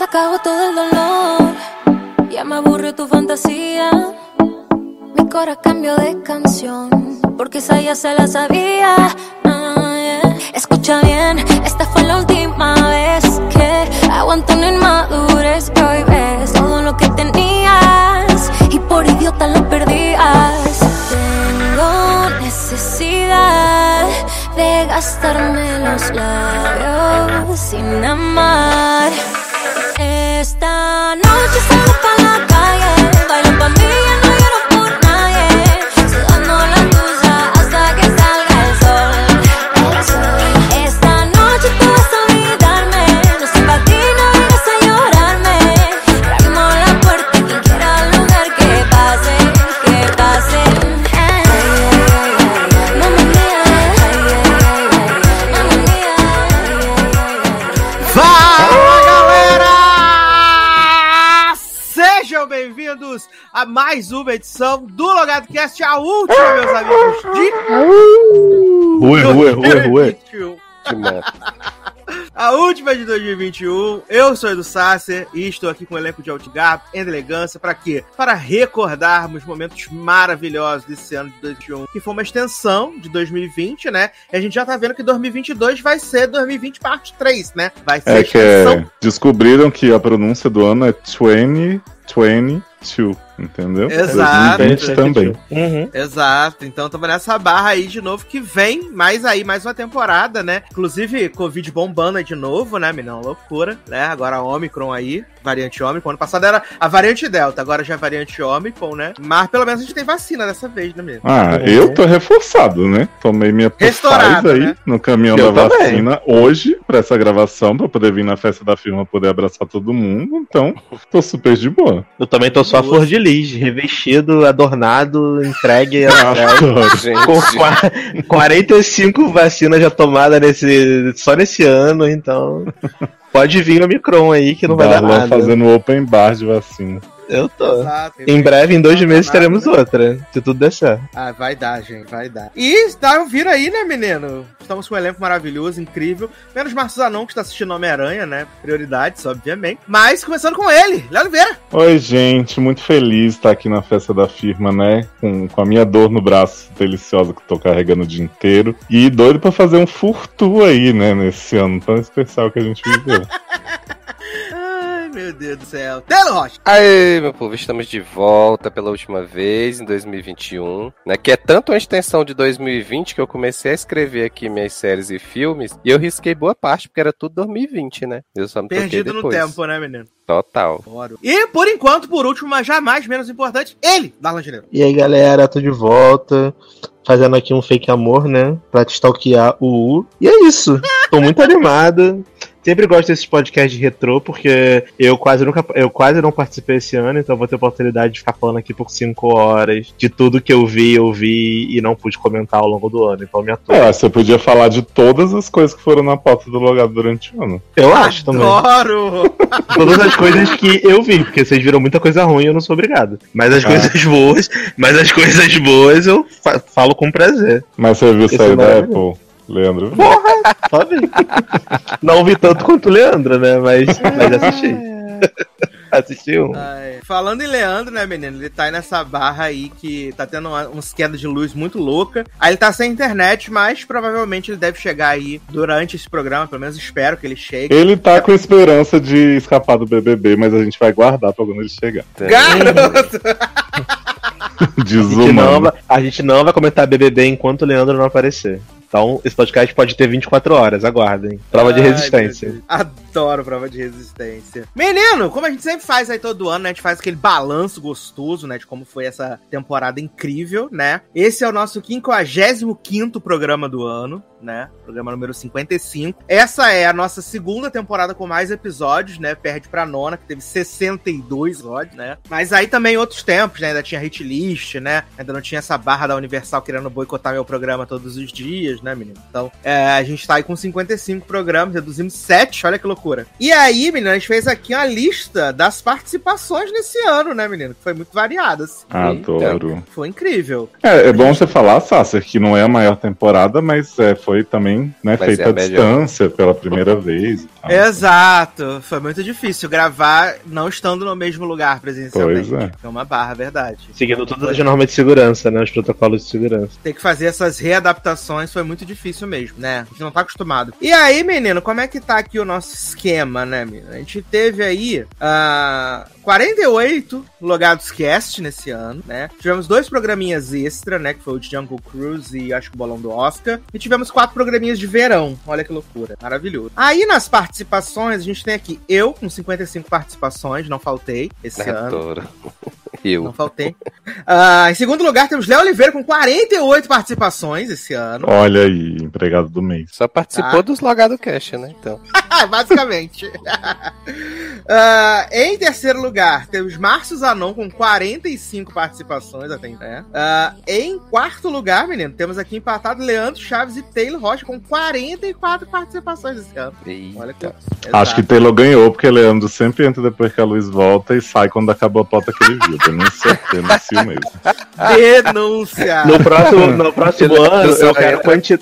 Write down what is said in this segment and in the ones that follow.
Se todo el dolor, ya me aburrió tu fantasía. Mi cora cambió de canción, porque esa ya se la sabía. Ah. Escucha bien, esta fue la última vez que aguanto una inmadurez que hoy ves todo lo que tenías y por idiota lo perdías. Tengo necesidad de gastarme los labios sin amar. Mais uma edição do Logado Cast, a última, meus amigos, de rue. 2021. Que merda. A última de 2021. Eu sou Edu Sasser e estou aqui com o elenco de Outgap e elegância. Para quê? Para recordarmos momentos maravilhosos desse ano de 2021, que foi uma extensão de 2020, né? E a gente já tá vendo que 2022 vai ser 2020 parte 3, né? Vai ser É que extensão é, descobriram que a pronúncia do ano é 2022, entendeu? Exato. 2020 também. Uhum. Exato, então estamos nessa barra aí de novo que vem mais aí, mais uma temporada, né? Inclusive, Covid bombando de novo, né, menina? Uma loucura, né? Agora a Omicron aí, variante Omicron. Ano passado era a variante Delta, agora já é a variante Omicron, né? Mas pelo menos a gente tem vacina dessa vez, né, menino? Ah, eu tô reforçado, né? Tomei minha Restaurado, Pfizer aí né? no caminhão Eu da também. vacina hoje, pra essa gravação, pra poder vir na festa da firma poder abraçar todo mundo. Então, tô super de boa. Eu também tô só a flor de lis, revestido, adornado, entregue. Adoro. com qua- 45 vacinas já tomadas nesse, só nesse ano, então. Pode vir o Micron aí que não vai dar nada. fazendo open bar de vacina. Eu tô. Exato. Em breve, em dois dá meses, nada, teremos né? outra, se tudo certo. Ah, vai dar, gente, vai dar. E tá, viram aí, né, menino? Estamos com um elenco maravilhoso, incrível. Menos Marcos Zanon, que está assistindo Homem-Aranha, né? Prioridades, obviamente. Mas começando com ele, Léo Oliveira. Oi, gente, muito feliz de estar aqui na festa da firma, né? Com, com a minha dor no braço deliciosa que tô carregando o dia inteiro. E doido pra fazer um furtu aí, né? Nesse ano tão especial que a gente viveu. Meu Deus do céu. Telo Rocha. Aê, meu povo, estamos de volta pela última vez em 2021, né? Que é tanto uma extensão de 2020 que eu comecei a escrever aqui minhas séries e filmes e eu risquei boa parte porque era tudo 2020, né? Eu só me Perdido no tempo, né, menino? Total. E, por enquanto, por último, mas jamais menos importante, ele, Darlan Gineiro. E aí, galera, tô de volta. Fazendo aqui um fake amor, né? Pra te stalkear o U. E é isso. Tô muito animado. Sempre gosto desses podcasts de retrô, porque eu quase nunca eu quase não participei esse ano, então vou ter oportunidade de ficar falando aqui por 5 horas de tudo que eu vi, eu vi e não pude comentar ao longo do ano. Então me atua. É, você podia falar de todas as coisas que foram na pauta do logado durante o ano. eu acho também. Adoro! Todas as coisas que eu vi, porque vocês viram muita coisa ruim, eu não sou obrigado. Mas as Ah. coisas boas, mas as coisas boas eu fa- falo com prazer. Mas você viu sair é da. Apple, Leandro? Só vi. Não vi tanto quanto o Leandro, né? Mas, mas assisti. assisti um. Ai, Falando em Leandro, né, menino? Ele tá aí nessa barra aí que tá tendo uma, uns quedas de luz muito louca. Aí ele tá sem internet, mas provavelmente ele deve chegar aí durante esse programa. Pelo menos espero que ele chegue. Ele tá com esperança de escapar do BBB, mas a gente vai guardar pra quando ele chegar. Garoto! A gente, não Desumano. vai, a gente não vai comentar BBB enquanto o Leandro não aparecer. Então, esse podcast pode ter 24 horas, aguardem. Prova de Ai, resistência. meu Deus. Adoro prova de resistência. Menino, como a gente sempre faz aí todo ano, né? A gente faz aquele balanço gostoso, né? De como foi essa temporada incrível, né? Esse é o nosso 55 programa do ano, né? Programa número 55. Essa é a nossa segunda temporada com mais episódios, né? Perde pra nona, que teve 62 episódios, né? Mas aí também outros tempos, né? Ainda tinha hit list, né? Ainda não tinha essa barra da Universal querendo boicotar meu programa todos os dias, né, menino? Então, é, a gente tá aí com 55 programas, reduzimos 7, olha que loucura. E aí, menino, a gente fez aqui uma lista das participações nesse ano, né, menino? Que foi muito variada. assim. Adoro. Foi incrível. É, é bom você falar, Sasser, que não é a maior temporada, mas é, foi foi também né, Mas feita é a à melhor. distância pela primeira vez. e tal. Exato. Foi muito difícil gravar não estando no mesmo lugar presencialmente. Pois é. É uma barra, verdade. Seguindo todas as normas de segurança, né? Os protocolos de segurança. Ter que fazer essas readaptações foi muito difícil mesmo, né? A gente não tá acostumado. E aí, menino, como é que tá aqui o nosso esquema, né, menino? A gente teve aí ah, 48 logados cast nesse ano, né? Tivemos dois programinhas extra, né? Que foi o de Jungle Cruise e acho que o Bolão do Oscar. E tivemos quatro programinhas de verão. Olha que loucura. Maravilhoso. Aí nas participações, a gente tem aqui eu com 55 participações, não faltei esse ano. Adoro. Não Eu. faltei. Ah, em segundo lugar, temos Léo Oliveira com 48 participações esse ano. Olha aí, empregado do mês. Só participou Ah. dos logados cash, né? Então. Basicamente. Ah, em terceiro lugar, temos Márcio Zanon com 45 participações até então. né? Ah, em quarto lugar, menino, temos aqui empatado Leandro Chaves e Taylor Rocha com 44 participações esse ano. Olha que. Eita. Acho que Taylor ganhou, porque Leandro sempre entra depois que a luz volta e sai quando acabou a pauta que ele viu. Denúncia, denúncia mesmo. Denúncia! No próximo, no próximo ano, eu quero, entra- quanti...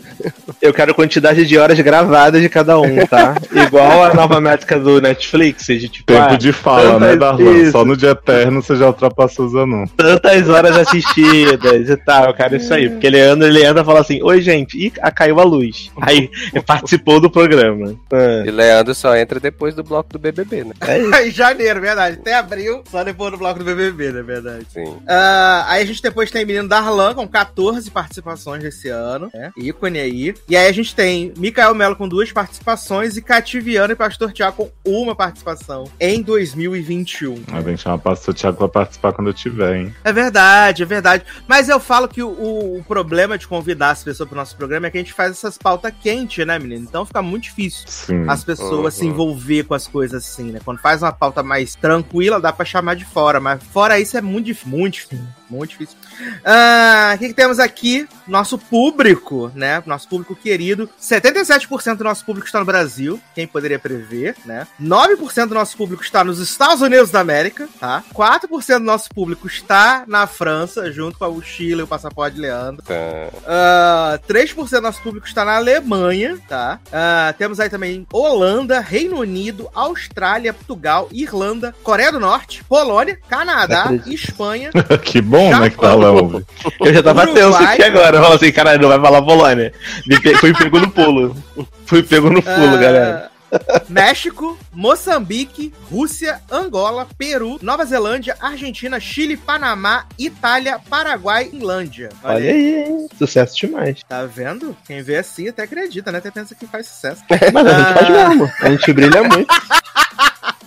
eu quero quantidade de horas gravadas de cada um, tá? Igual a nova métrica do Netflix, de tipo, Tempo ah, de fala, né, Darlan? isso. Só no dia eterno você já ultrapassou os anúncios. tantas horas assistidas e tal. Eu quero isso aí. Porque Leandro, ele anda e fala assim: Oi, gente, e caiu a luz. Aí participou do programa. Ah, E Leandro só entra depois do bloco do BBB, né? é isso. em janeiro, verdade. Até abril, só depois do bloco do BBB, na verdade. Sim. Ah, aí a gente depois tem menino Darlan com 14 participações desse ano, né? Ícone aí. E aí a gente tem Mikael Melo com duas participações e Cativiano e Pastor Tiago com uma participação em 2021. A gente chama o pastor Thiago pra participar quando eu tiver, hein? É verdade, é verdade. Mas eu falo que o, o- problema de convidar as pessoas pro nosso programa é que a gente faz essas pautas quentes, né, menino? Então fica muito difícil Sim. as pessoas se Uhum. envolver com as coisas assim, né? Quando faz uma pauta mais tranquila, dá pra chamar de fora, mas fora isso é muito difícil, muito difícil, muito difícil. Ah, O que, que temos aqui? Nosso público, né? Nosso público querido. 77% do nosso público está no Brasil, quem poderia prever, né? 9% do nosso público está nos Estados Unidos da América, tá? 4% do nosso público está na França, junto com a mochila e o passaporte de Leandro. Tá. Ah, 3% do nosso público está na Alemanha, tá? Ah, temos aí também Holanda, Reino Unido, Austrália, Portugal, Irlanda, Coreia do Norte, Polônia, Canadá. Espanha. que bom, né, que Japão. Darlan ouve. Eu já tava Uruguai. tenso aqui agora. Eu falo assim: Caralho, não vai falar Polônia. Me pe... Fui pego no pulo. Fui pego no pulo, ah, galera. México, Moçambique, Rússia, Angola, Peru, Nova Zelândia, Argentina, Chile, Panamá, Itália, Paraguai, Finlândia. Olha aí, hein? Sucesso demais. Tá vendo? Quem vê assim até acredita, né? Até pensa que faz sucesso. Mas a gente Ah. faz mesmo. A gente brilha muito.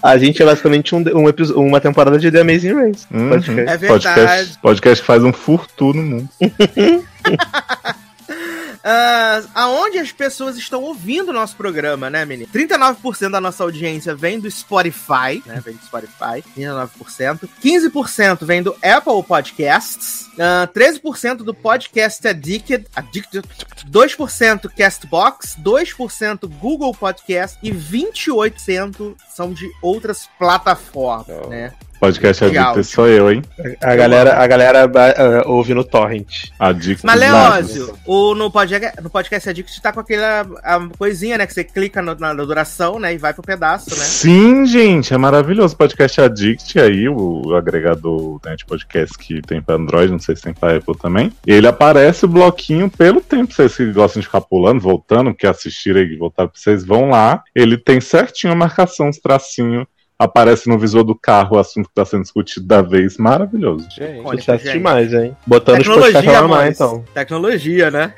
A gente é basicamente um, um uma temporada de The Amazing Race. Uhum. Podcast. É verdade. Podcast, podcast que faz um furtu no mundo. Ah, aonde as pessoas estão ouvindo o nosso programa, né, menino? 39% da nossa audiência vem do Spotify, né? Vem do Spotify, 39%. 15% vem do Apple Podcasts. ah, 13% do Podcast Addicted, Addicted. 2% Castbox, 2% Google Podcast e 28% são de outras plataformas, Oh. né? Podcast Legal. Adicto sou eu, hein? A galera, a galera ah, ouve no Torrent. Adicto. Mas. Leózio, o, no, podcast, no podcast Addict tá com aquela a coisinha, né? Que você clica no- na duração, né? E vai pro pedaço, né? Sim, gente, é maravilhoso. Podcast Addict aí, o agregador né, de podcast que tem pra Android, não sei se tem pra Apple também. Ele aparece o bloquinho pelo tempo. Vocês que gostam de ficar pulando, voltando, que assistiram e voltaram pra vocês, vão lá. Ele tem certinho a marcação, os tracinhos. Aparece no visor do carro o assunto que tá sendo discutido da vez. Maravilhoso. Gente. Olha, Sucesso gente. demais, hein? Botando os Tecnologia, lá ar, mas... então. Tecnologia, né?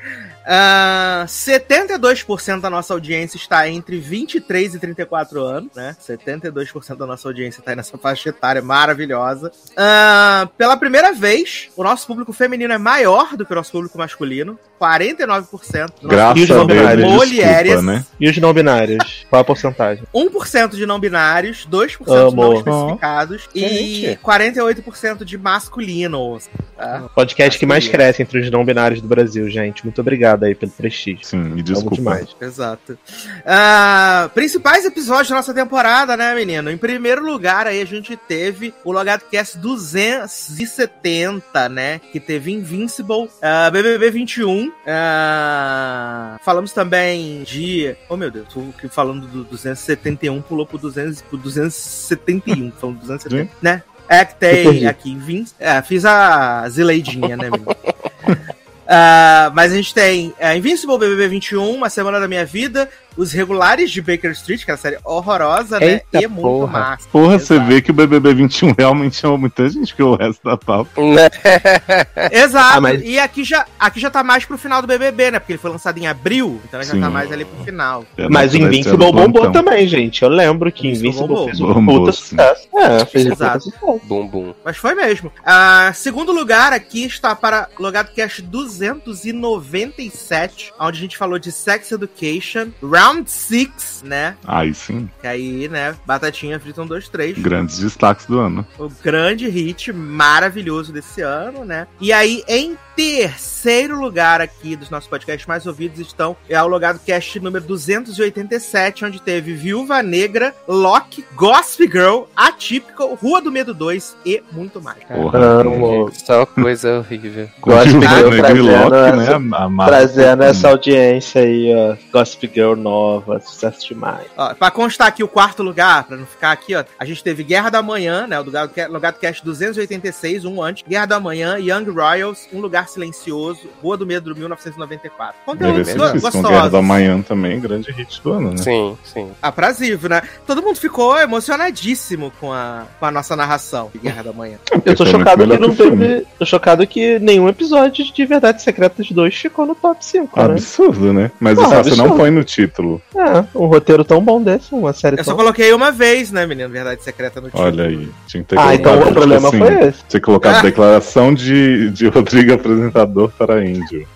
Ah, 72% da nossa audiência está entre 23 e 34 anos, né? 72% da nossa audiência está aí nessa faixa etária maravilhosa. Ah, pela primeira vez, o nosso público feminino é maior do que o nosso público masculino. 49% do nosso Graças E os a não Deus, binários? Mulheres. desculpa, né? E os não binários? Qual a porcentagem? 1% de não binários, 2% de não especificados e Gente. 48% de masculinos. Tá? Podcast que mais Masculino. cresce entre os não binários do Brasil, gente. Muito obrigado obrigado aí pelo prestígio. Sim, me desculpa. demais. Exato. Ah, principais episódios da nossa temporada, né, menino? Em primeiro lugar, aí a gente teve o Logado Cast 270, né? Que teve Invincible, ah, BBB 21. ah, falamos também de. Oh, meu Deus, aqui falando do 271, pulou pro, 200, pro 271. Falando 270, né? É que tem aqui 20. É, fiz a zileidinha, né, menino? Ah, mas a gente tem é, Invincible BBB 21, Uma Semana da Minha Vida, Os Regulares de Baker Street, que é uma série horrorosa, né? Eita E muito porra. massa. Porra, você Exato. vê que o BBB 21 realmente chama muita gente, que o resto da pauta. Né? Exato. Ah, mas- E aqui já, aqui já tá mais pro final do BBB, né? Porque ele foi lançado em abril, então já Sim. tá mais ali pro final. É, Mas né, Invincible bombou plantão. também, gente. Eu lembro que Invincible Invincible bombou. fez um puta sucesso. É, fez um Exato. sucesso. Bum, bum. Mas foi mesmo. Ah, segundo lugar aqui está para Logado Cast 297, onde a gente falou de Sex Education, Round 6, né? Aí sim, Que aí, né, Batatinha frita 1, 2, 3. grandes destaques do ano. o grande hit maravilhoso desse ano, né? E aí, em terceiro lugar aqui dos nossos podcasts mais ouvidos estão é o Logado Cast número 287, onde teve Viúva Negra, Loki, Gossip Girl, Atypical, Rua do Medo 2 e muito mais. Porra. Amo. Só coisa horrível. Eu Negra e trazendo Loki, essa- né? Trazendo essa audiência aí, ó. Gossip Girl nova, sucesso demais. Ó, pra constar aqui o quarto lugar, pra não ficar aqui, ó, a gente teve Guerra da Manhã, né? O Logado Ca- Logado Cast 286, um antes. Guerra da Manhã, Young Royals, Um Lugar Silencioso, Rua do Medo 1994. Conteúdos gostosos. Guerra da Manhã também, grande hit do ano, né? Sim, sim. Aprazível, né? Todo mundo ficou emocionadíssimo com a, com a nossa narração de Guerra da Manhã. Eu tô chocado que não o teve. Tô chocado que nenhum episódio de Verdades Secretas 2 ficou no top 5, né? Absurdo, né? Mas Ah, isso você não põe no título. É, um roteiro tão bom desse, uma série Eu só tão. coloquei uma vez, né, menino? Verdade Secreta no título. Olha aí. Tinha que ter Ah, então colocado, o problema assim, foi esse. Tinha colocado Ah. declaração de, de Rodrigo apresentador para Índio.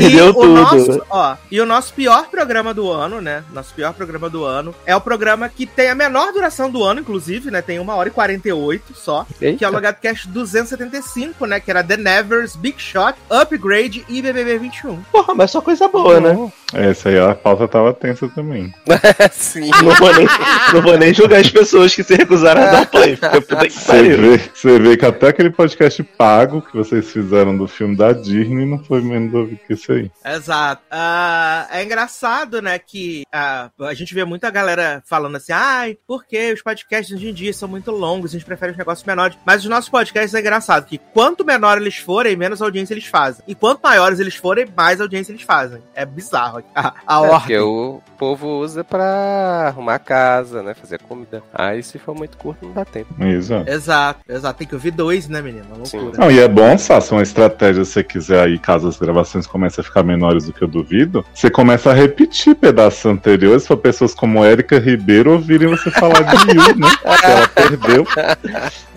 Perdeu e tudo. O nosso, ó, e o nosso pior programa do ano, né? Nosso pior programa do ano é o programa que tem a menor duração do ano, inclusive, né? Tem 1 hora e 48 só. Que é o Eita. Logado Cast 275, né? Que era The Nevers, Big Shot, Upgrade e BBB 21. Porra, mas só coisa boa, né? Essa aí a pauta tava tensa também. sim. Não vou, nem, não vou nem julgar as pessoas que se recusaram a dar play. Você vê, você vê que até aquele podcast pago que vocês fizeram do filme da Disney não foi menos ouvido que isso aí. Exato. Ah, é engraçado, né, que ah, a gente vê muita galera falando assim, ai, porque os podcasts hoje em dia são muito longos, a gente prefere os negócios menores. Mas os nossos podcasts é engraçado, que quanto menor eles forem, menos audiência eles fazem. E quanto maiores eles forem, mais audiência eles fazem. É bizarro a, a É, porque ordem. o povo usa pra arrumar casa, né? Fazer comida. Aí se for muito curto, não dá tempo. Exato. Exato, exato. Tem que ouvir dois, né, menino? Loucura. Não, e é bom, Sassi, uma estratégia se você quiser aí, caso as gravações comecem a ficar menores do que eu duvido, você começa a repetir pedaços anteriores pra pessoas como Érica Ribeiro ouvirem você falar de Yu, né? Que ela perdeu.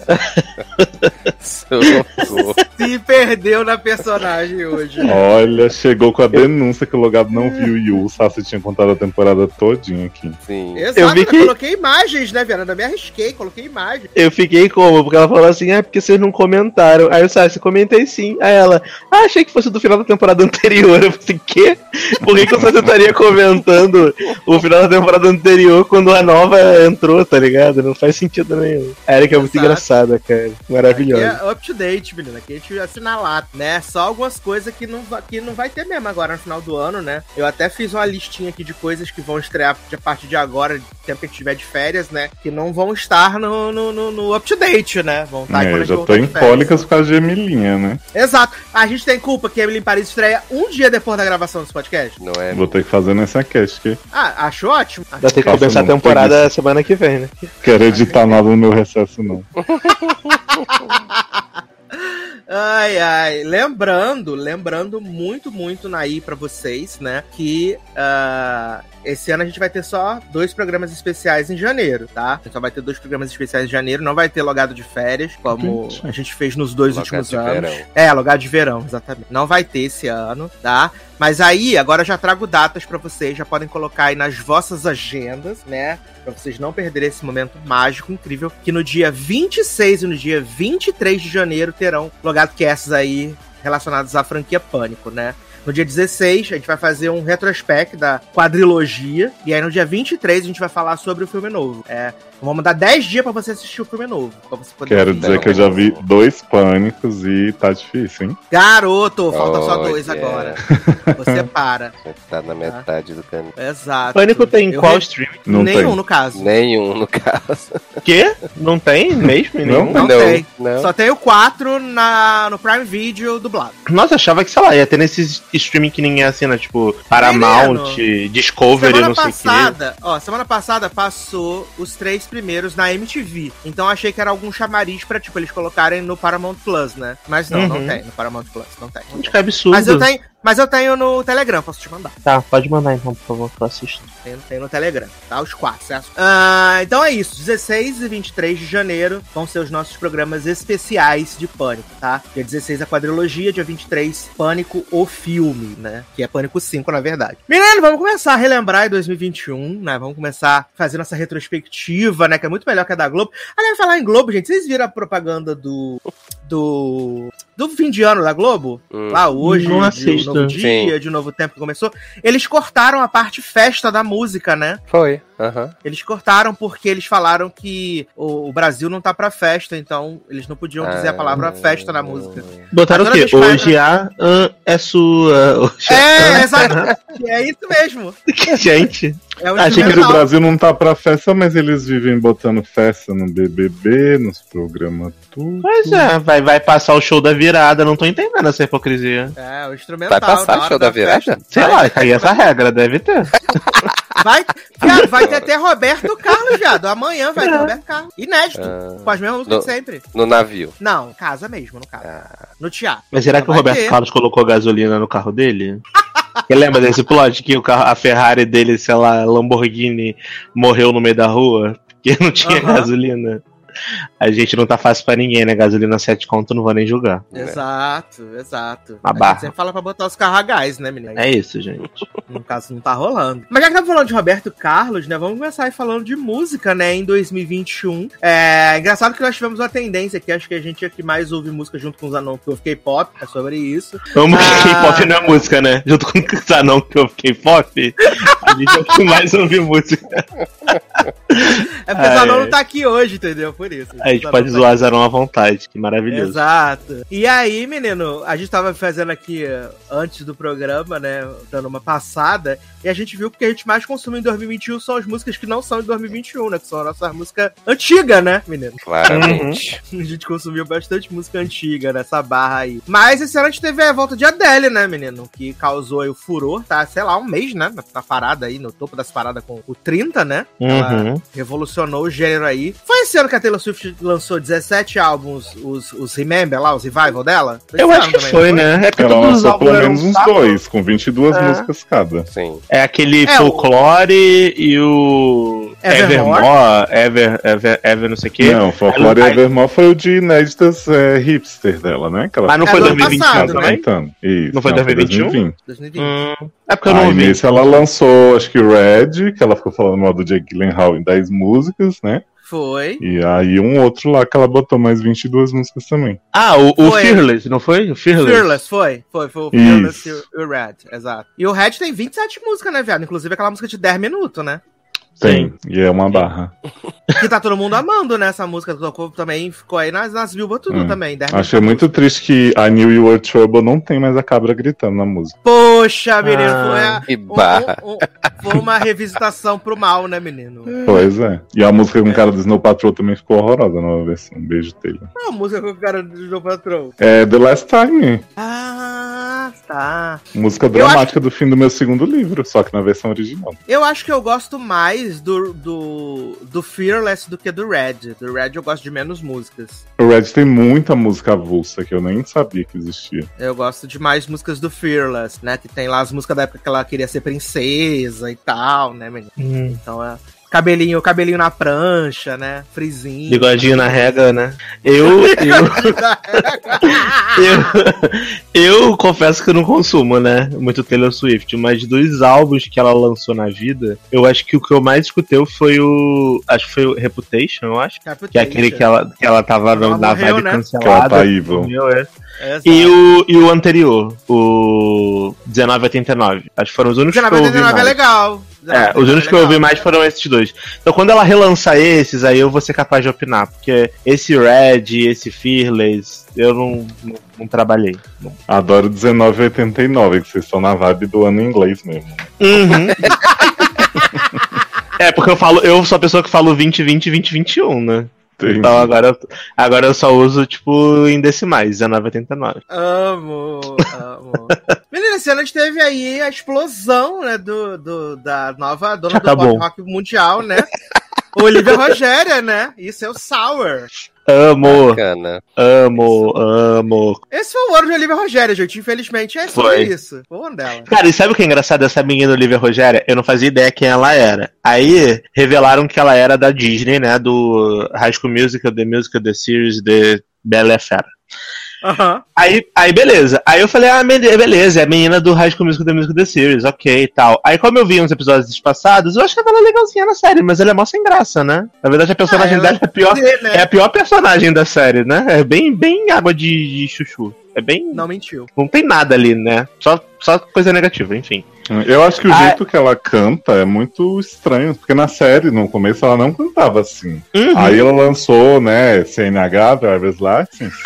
Se perdeu na personagem hoje. Olha, chegou com a denúncia que o Logado não viu Yu. O Sassi tinha contado a temporada todinha aqui. Sim. Exato, Eu vi que- coloquei imagens, né, Vera? Eu me arrisquei, coloquei imagens. Eu fiquei como? Porque ela falou assim, ah, porque vocês não comentaram. Aí eu sabe, você comentei sim. Aí ela, ah, achei que fosse do final da temporada anterior. Eu falei, quê? Por que, que você estaria comentando o final da temporada anterior quando a nova entrou, tá ligado? Não faz sentido nenhum. A Erika é muito Exato. Engraçada, cara. Maravilhosa. Aqui é up to date, menina. Aqui a gente assinalar, né? Só algumas coisas que não, va- que não vai ter mesmo agora no final do ano, né? Eu até fiz uma listinha aqui de coisas que vão estrear a partir de agora, tempo que a gente tiver de férias, né? Que não vão estar no, no, no- no up to date, né? Vão estar É, a eu já tô em cólicas por causa de Emilinha, né? Exato. A gente tem culpa que a Emily em Paris estreia um dia depois da gravação desse podcast. Não é? Vou ter que fazer nessa cast que Ah, acho ótimo. Vai ter que começar a temporada semana que vem, né? quero editar nada no meu recesso, não. Ai, ai. Lembrando, lembrando muito, muito naí pra vocês, né? Que ah, esse ano a gente vai ter só dois programas especiais em janeiro, tá? A gente só vai ter dois programas especiais em janeiro, não vai ter logado de férias, como Entendi. a gente fez nos dois Logado últimos anos. verão. É, logado de verão, exatamente. Não vai ter esse ano, tá? Mas aí, agora já trago datas pra vocês, já podem colocar aí nas vossas agendas, né? Pra vocês não perderem esse momento mágico, incrível, que no dia 26 e no dia 23 de janeiro terão logado casts aí relacionados à franquia Pânico, né? No dia 16, a gente vai fazer um retrospect da quadrilogia. E aí no dia 23 a gente vai falar sobre o filme novo. É, vamos dar 10 dias pra você assistir o filme novo. Pra você poder Quero dizer que eu já vi dois pânicos e tá difícil, hein? Garoto, falta só Oh, dois yeah. agora. Você para. Gente tá na metade do caminho. Exato. Pânico tem Eu qual re- stream? Não Nenhum, tem. no caso. Nenhum, no caso. Quê? Não tem mesmo? Nenhum? Não tem. Não. Só tem o 4 na, no Prime Video dublado. Nossa, achava que, sei lá, ia ter nesses streaming que ninguém assina, tipo Paramount, Discovery, Semana não sei o quê. passada, ó, semana passada passou os três primeiros na MTV. Então achei que era algum chamariz pra, tipo, eles colocarem no Paramount Plus, né? Mas não, não Uhum. tem no Paramount Plus, não tem. não Gente, tem. que absurdo. Mas eu tenho, mas eu tenho no Telegram, posso te mandar. Tá, pode mandar então, por favor, que eu assisto. Tem, tem no Telegram, tá? Os quatro, certo? Ah, então é isso. 16 e 23 de janeiro vão ser os nossos programas especiais de Pânico, tá? Dia 16 a quadrilogia, dia 23 Pânico, o filme, né? Que é Pânico 5, na verdade. Menino, vamos começar a relembrar em 2021, né? Vamos começar fazendo essa retrospectiva, né? Que é muito melhor que a da Globo. Aliás, falar em Globo, gente, vocês viram a propaganda do... Do, do fim de ano da Globo? Hum. Lá hoje, Não de novo dia, Sim. de novo tempo que começou. Eles cortaram a parte festa da música, né? Foi. Aham. Eles cortaram porque eles falaram que o, o Brasil não tá pra festa, então eles não podiam dizer a palavra festa na música. Botaram o quê? vez Hoje a é sua. Hoje É, exato. É isso mesmo. a... Gente, É o Achei que o instrumental. Brasil não tá pra festa, mas eles vivem botando festa no BBB, nos programas tudo. pois é, vai, vai passar o show da virada, não tô entendendo essa hipocrisia. É, o instrumental. Vai passar hora show da virada? festa. Sei Vai, lá, aí essa regra deve ter. Vai, viado, vai ter até Roberto Carlos, viado. Amanhã vai ter Roberto Carlos. Inédito. Ah, Com as mesmas músicas No- de sempre. no navio. Não, casa mesmo, no caso. Ah, No teatro. Mas será que o Roberto ter. Carlos colocou gasolina no carro dele? Você lembra desse plot que o carro, a Ferrari dele, sei lá, Lamborghini, morreu no meio da rua porque não tinha Aham. gasolina? A gente não tá fácil pra ninguém, né? Gasolina 7 conto, não vou nem julgar. Exato, exato. A gente barra. sempre fala pra botar os carros a gás, né, menina? É isso, gente. No caso, não tá rolando. Mas já que estamos falando de Roberto Carlos, né? Vamos começar aí falando de música, né? Em 2021. É engraçado que nós tivemos uma tendência aqui. Acho que a gente é que mais ouve música junto com os anãos que eu fiquei pop. É sobre isso. Vamos que Ah. K-pop não é música, né? Junto com o Zanão que eu fiquei pop, a gente é o que mais ouve música. É porque o ai. não tá aqui hoje, entendeu? Por isso. A gente Zanon pode tá zoar Zanão à vontade, que maravilhoso. Exato. E aí, menino, a gente tava fazendo aqui eh, antes do programa, né? Dando uma passada, e a gente viu que o que a gente mais consome em 2021 são as músicas que não são de 2021, né? Que são a nossa música antiga, né, menino? claramente. A gente consumiu bastante música antiga nessa barra aí. Mas esse ano a gente teve a volta de Adele, né, menino? Que causou aí o furor, tá? Sei lá, um mês, né? Tá parada aí, no topo das paradas com o 30, né? Ela Uhum. revolucionou o gênero aí. Foi esse ano que a Taylor Swift lançou 17 álbuns, os, os Remember lá, os revival dela? Foi Eu acho que também, foi, não né? É porque Ela lançou pelo menos uns dois, com 22 É. músicas cada. Sim. É aquele É, o- folclore e o Evermore. Evermore, Ever, Ever, Ever não sei o quê. Não, Folklore Aí- Evermore foi o de inéditas é, hipster dela, né? Que ela Mas não É foi ano 2021 passado, né? cantando. Isso, Não foi 2021? 2020. 2020. Hum, é porque eu não Aí ouvi. nesse ela lançou, acho que Red, que ela ficou falando mal do Jake Gyllenhaal em 10 músicas, né? Foi. E aí um outro lá que ela botou mais 22 músicas também. Ah, o, o. Fearless, não foi? O Fearless. Fearless, foi. Foi, foi o Fearless Isso. e o Red, exato. E o Red tem 27 músicas, né, viado? Inclusive aquela música de 10 minutos, né? Tem. E é uma barra. Que tá todo mundo amando, né? Essa música tocou também, ficou aí nas, nas Billboard tudo Hum. também. 10 Achei muito triste que a New You Were Trouble não tem mais a cabra gritando na música. Poxa, menino, Ah, foi, a- Que um- barra. um- um- foi uma revisitação pro mal, né, menino? Pois é. E a música com o cara do Snow Patrol também ficou horrorosa na nova versão. Um beijo, Taylor. Qual a música com o cara do João Patrão? É The Last Time. Ah, tá. Música dramática do fim do meu segundo livro, só que na versão original. Eu acho que eu gosto mais do, do, do Fearless do que do Red. Do Red eu gosto de menos músicas. O Red tem muita música avulsa que eu nem sabia que existia. Eu gosto de mais músicas do Fearless, né? Que tem lá as músicas da época que ela queria ser princesa e tal, né, menino? Hum. Então é. Cabelinho, cabelinho na prancha, né? Frizinho. Bigodinho na rega, né? Eu, eu, eu, eu confesso que eu não consumo, né? Muito Taylor Swift, mas dos álbuns que ela lançou na vida, eu acho que o que eu mais escutei foi o. Acho que foi o Reputation, eu acho. Que é aquele que ela, que ela tava Ela na morreu, vibe né? Que ela cancelada. tá evil. Morreu, é. Exato. E o, e o anterior, o 1989. Acho que foram os únicos que eu ouvi 1989 é legal. É, os únicos que eu ouvi mais foram esses dois. Então quando ela relançar esses, aí eu vou ser capaz de opinar. Porque esse Red, esse Fearless, eu não, não, não trabalhei. Não. Adoro 1989, que vocês estão na vibe do ano em inglês mesmo. Uhum. é, porque eu falo, eu sou a pessoa que falo 20, 20, 20, 21, né? Entendi. Então agora, eu- agora eu só uso, tipo, em decimais, 1989. Amo, amo. Menina, esse ano a gente teve aí a explosão, né, do, do, da nova dona Já do pop acabou. rock mundial, né? Olivia Rogéria, né? Isso é o Sour. Amo, Bacana. amo, amo. Esse foi o ano de Olivia Rogéria, gente. Infelizmente é sobre Foi. isso. O ano dela. Cara, e sabe o que é engraçado dessa menina Olivia Rogéria? Eu não fazia ideia quem ela era. Aí revelaram que ela era da Disney, né? Do High School Musical, The Musical, The Series, The Bela Fera. Aham. Aí, aí beleza. Aí eu falei, ah, be- beleza, é a menina do High School Musical, The Musical, The Series, ok e tal. Aí como eu vi uns episódios passados, eu achava ela legalzinha na série, mas ela é mó sem graça, né? Na verdade a personagem ela- dela é a pior, Né? é a pior personagem da série, né? É bem, bem água de, de chuchu. É bem... Não mentiu. Não tem nada ali, né? Só, só coisa negativa, enfim. Eu acho que o Ah, jeito que ela canta é muito estranho, porque na série, no começo, ela não cantava assim. Uhum. Aí ela lançou, né, CNH, Driver's License,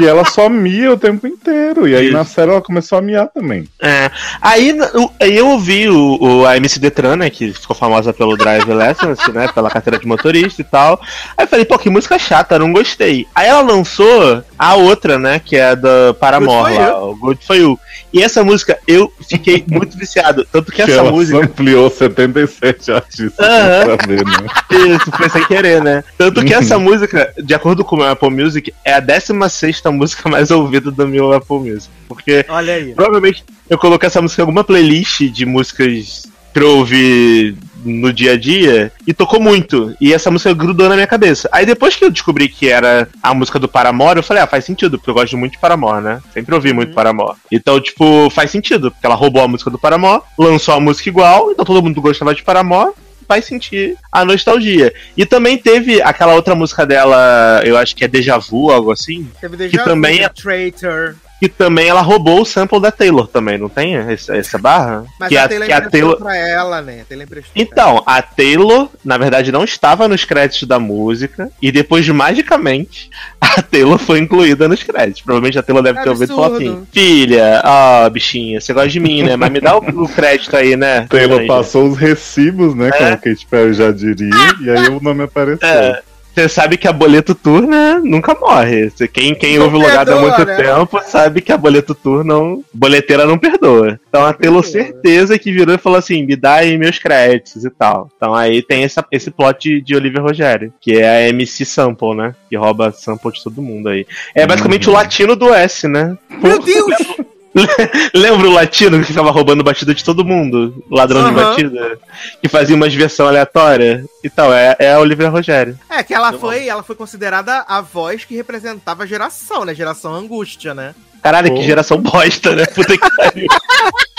e ela só mia o tempo inteiro. E aí Isso. na série ela começou a miar também. É. Aí, eu ouvi o, o, a MC Detran, né, que ficou famosa pelo Drive Lessons, né, pela carteira de motorista e tal. Aí eu falei, pô, que música chata, não gostei. Aí ela lançou a outra, né, que é da Paramore Good lá, o Good For You. E essa música, eu fiquei muito viciado. Tanto que Que essa ela música... ampliou 77 artistas Aham. pra ver, né? Isso, foi sem querer, né? Tanto que essa música, de acordo com o meu Apple Music, é a 16 música mais ouvida do meu Apple Music. Porque Olha aí. Provavelmente eu coloquei essa música em alguma playlist de músicas pra eu ouvir no dia a dia e tocou muito. E essa música grudou na minha cabeça. Aí depois que eu descobri que era a música do Paramore, eu falei, ah, faz sentido, porque eu gosto muito de Paramore, né? Sempre ouvi muito Paramore. Então, tipo, faz sentido, porque ela roubou a música do Paramore, lançou a música igual, então todo mundo gostava de Paramore. Faz sentir a nostalgia. E também teve aquela outra música dela, eu acho que é Deja Vu, algo assim, Teve Deja Vu, também é- Traitor. Que também ela roubou o sample da Taylor também, não tem essa, essa barra? Mas que a, a, Taylor que a emprestou Taylor... pra ela, né? A Taylor emprestou pra Então, a Taylor, na verdade, não estava nos créditos da música, e depois, magicamente, a Taylor foi incluída nos créditos. Provavelmente a Taylor deve ter ouvido e falar Absurdo. assim: Filha, ó, bichinha, você gosta de mim, né? Mas me dá o, o crédito aí, né? Taylor Aí, passou os recibos, né? Como Katy Perry já diria, e aí o nome apareceu. É. Você sabe que a Boleto Tour, né, nunca morre. Você- Quem, quem Não ouve o Logado há muito né? tempo sabe que a Boleto Tour não. Boleteira não perdoa. Então a perdoa. certeza que virou e falou assim: me dá aí meus créditos e tal. Então aí tem essa, esse plot de Olivia Rogério, que é a MC Sample, né? Que rouba sample de todo mundo aí. É basicamente Uhum. o latino do S, né? Meu Deus! Lembra o latino que ficava roubando batida de todo mundo? Ladrão de Aham. batida? Que fazia umas versões aleatórias? E tal, é, é a Olivia Rogério. É que ela foi, ela foi considerada a voz que representava a geração, né? Geração angústia, né? Caralho, Pô. que geração bosta, né? Puta que pariu.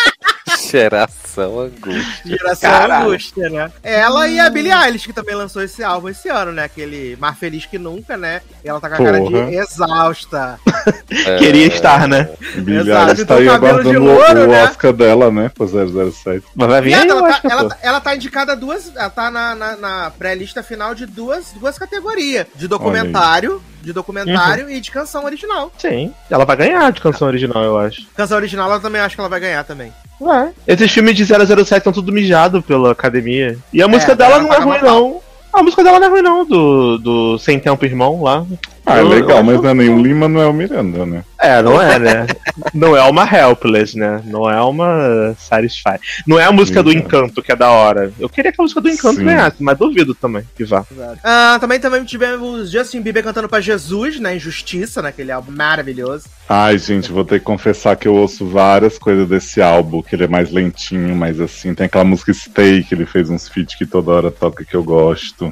Geração angústia. Geração Caralho. angústia, né? Ela e a Billie Eilish, que também lançou esse álbum esse ano, né? Aquele Mais Feliz Que Nunca, né? E ela tá com a cara Porra. de exausta. É, Queria estar, né? Billie Exato, Eilish tá então aí cabelo de aguardando o- né? Oscar dela, né? Pro 007. Mas vai vir aí, ela, tá, ela, tá- ela tá indicada duas. Ela tá na, na, na pré-lista final de duas, duas categorias: de documentário, de documentário e de canção original. Sim, ela vai ganhar de canção original, eu acho. Canção original ela também acho que ela vai ganhar também. Ué. Esses filmes de 007 estão tudo mijado pela academia. E a música É, dela ela não é paga ruim, não. A música dela não é ruim, não, do, do Sem Tempo Irmão lá. Ah, é Eu- legal, eu mas não é nenhum Lima Manuel Miranda, né? É, não é, né? Não é uma Helpless, né? Não é uma Satisfy. Não é a música do Então. Encanto, que é da hora. Eu queria que a música do Encanto Sim. ganhasse, mas duvido também que vá. Ah, também, também tivemos Justin Bieber cantando pra Jesus, né? Injustiça, naquele álbum maravilhoso. Ai, gente, vou ter que confessar que eu ouço várias coisas desse álbum, que ele é mais lentinho, mais assim. Tem aquela música Stay, que ele fez uns feats que toda hora toca que eu gosto.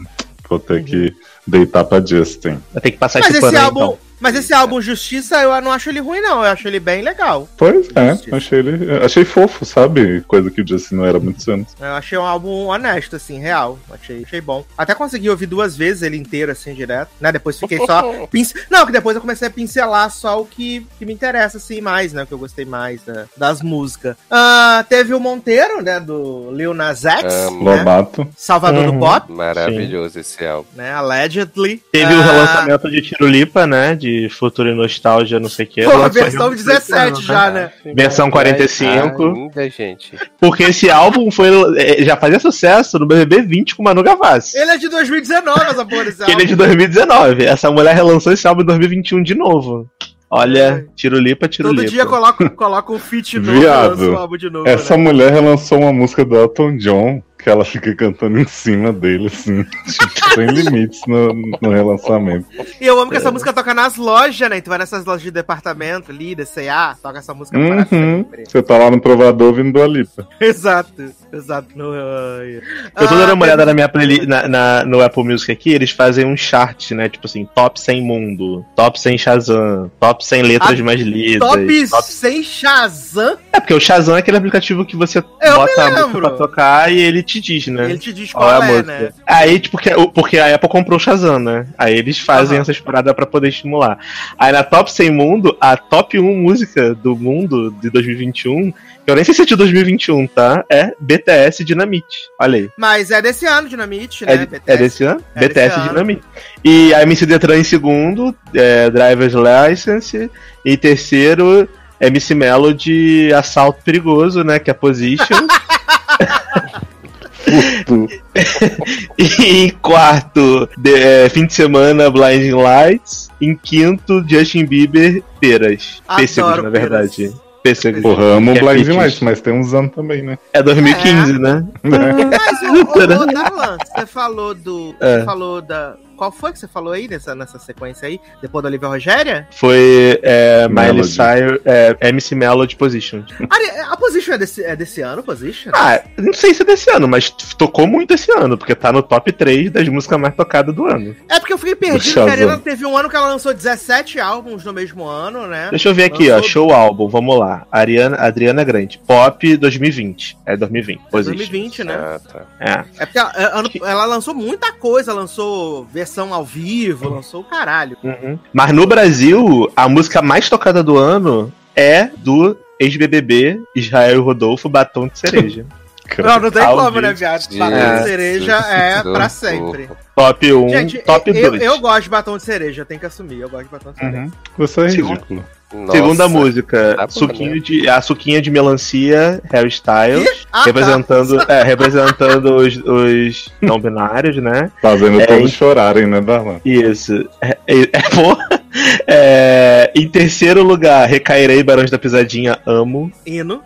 Vou ter que deitar pra Justin. Vai ter que passar Mas esse esse pano aí, álbum. então. Mas esse álbum Justiça, eu não acho ele ruim, não. Eu acho ele bem legal. Pois é, Justiça. achei ele. Achei fofo, sabe? Coisa que o Justin não era há muitos anos. Eu achei um álbum honesto, assim, real. Achei, achei bom. Até consegui ouvir duas vezes ele inteiro, assim, direto. Né? Depois fiquei só. pince... Não, que depois eu comecei a pincelar só o que, que me interessa, assim, mais, né? O que eu gostei mais da- das músicas. Ah, teve o Monteiro, né? Do Lil Nas X, Amo. né? Lobato. Salvador do Uhum. Pop, Maravilhoso esse álbum. né? Allegedly. Teve o Ah, relançamento de Tirulipa, né? De Futuro e Nostalgia, não sei o quê. Pô, versão em 17 já, né? Versão 45. Ainda, gente. Porque esse álbum foi, é, já fazia sucesso no BBB 20 com o Manu Gavassi. Ele é de 2019, essa porra desse Que ele é de álbum. 2019. Essa mulher relançou esse álbum em 2021 de novo. Olha, Tirulipa, Tirulipa. Todo dia coloca, coloca um feat novo Viado, lança um álbum de novo. Essa né? mulher relançou uma música do Elton John, que ela fica cantando em cima dele, assim. tipo, sem limites no, no relançamento. E eu amo que essa música toca nas lojas, né? Tu vai nessas lojas de departamento ali, DCA, toca essa música para Uhum. sempre. Você tá lá no provador ouvindo a Lipa. Exato, exato. No. Eu tô dando Ah, uma olhada na minha playlist, na, na- no Apple Music aqui, eles fazem um chart, né? Tipo assim, top 100 mundo, top 100 Shazam, top 100 letras Ah, mais lidas. Top, top- sem Shazam, É, porque o Shazam é aquele aplicativo que você Eu bota a música pra tocar e ele te diz, né? ele te diz Qual é a é, música? né? Aí, tipo, porque, porque a Apple comprou o Shazam, né? Aí eles fazem Aham. essas paradas pra poder estimular. Aí na Top 100 Mundo, a top 1 música do mundo de 2021, que eu nem sei se é de 2021, tá? É BTS Dynamite. Olha aí. Mas é desse ano, Dinamite, É, né? de- é desse ano? É BTS desse ano. Dynamite. E a MC Detran em segundo, é, Driver's License. E terceiro, MC Melody Assalto Perigoso, né? Que é Position. Puto. E em quarto, de- é, fim de semana, Blinding Lights. Em quinto, Justin Bieber, Peras. Pêssegos, na verdade. peras. Pêssegos. Porra, amo é Blind. Lights, mas tem uns anos também, né? É 2015, né? Mas, ô, ô, ô, Darlan, você falou do. É. Você falou da. Qual foi que você falou aí nessa, nessa sequência aí? Depois da Olivia Rogéria? Foi é, Miley. Cyrus, é, MC Melody Position. Ari- A Position é desse, é desse ano, Position? Ah, não sei se é desse ano, mas tocou muito esse ano, porque tá no top 3 das músicas mais tocadas do ano. É porque eu fiquei perdido, Shazam. que a Ariana teve um ano que ela lançou 17 álbuns no mesmo ano, né? Deixa eu ver aqui, ó, Lançou- show álbum, vamos lá. Ariana, Adriana Grande, Pop 2020. É 2020, Position. 2020, né? Ah, tá. É. É porque ela, é, ano- ela lançou muita coisa, lançou versão ao vivo, lançou o caralho. Uhum. Mas no Brasil, a música mais tocada do ano é do ex-BBB Israel Rodolfo Batom de Cereja. Não, não tem como, né, viado? Batom de cereja é pra sempre. top 1, Gente, top eu, 2. eu gosto de batom de cereja, eu tenho que assumir, eu gosto de batom de cereja. Uhum. Você é ridículo. Nossa. Segunda música, Tá suquinho de, a suquinha de melancia, Harry Styles. Ah, tá. representando, é, representando os, os não binários, né? Fazendo É, todos chorarem, né, Darlan? Isso. É, é, é, pô. É, em terceiro lugar, Recairei Barões da Pisadinha, amo. Hino.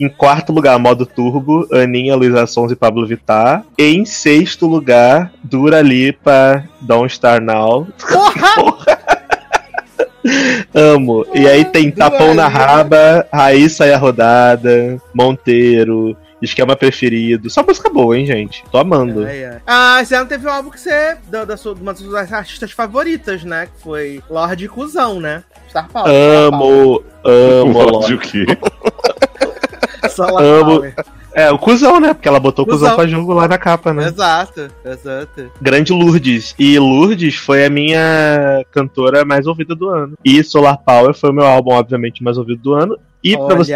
Em quarto lugar, Modo Turbo, Aninha, Luísa Sons e Pablo Vittar. E em sexto lugar, Dura Lipa, Don't Star Now. Porra! Amo. E aí tem Dua Tapão na. Raba, Raíssa e a Rodada, Monteiro, Esquema Preferido. Só música boa, hein, gente? Tô amando. Ai, ai. Ah, esse ano teve um álbum que você. Da, da sua, uma das suas artistas favoritas, né? Que foi Lorde Cusão, né? Star Power. Amo, amo, O Lorde. o quê? Só Star amo. Power. É, o cuzão, né? Porque ela botou o cuzão Cuzão. pra jogo lá na capa, né? Exato, exato. Grande Lourdes. E Lourdes foi a minha cantora mais ouvida do ano. E Solar Power foi o meu álbum, obviamente, mais ouvido do ano. E pra Olha você,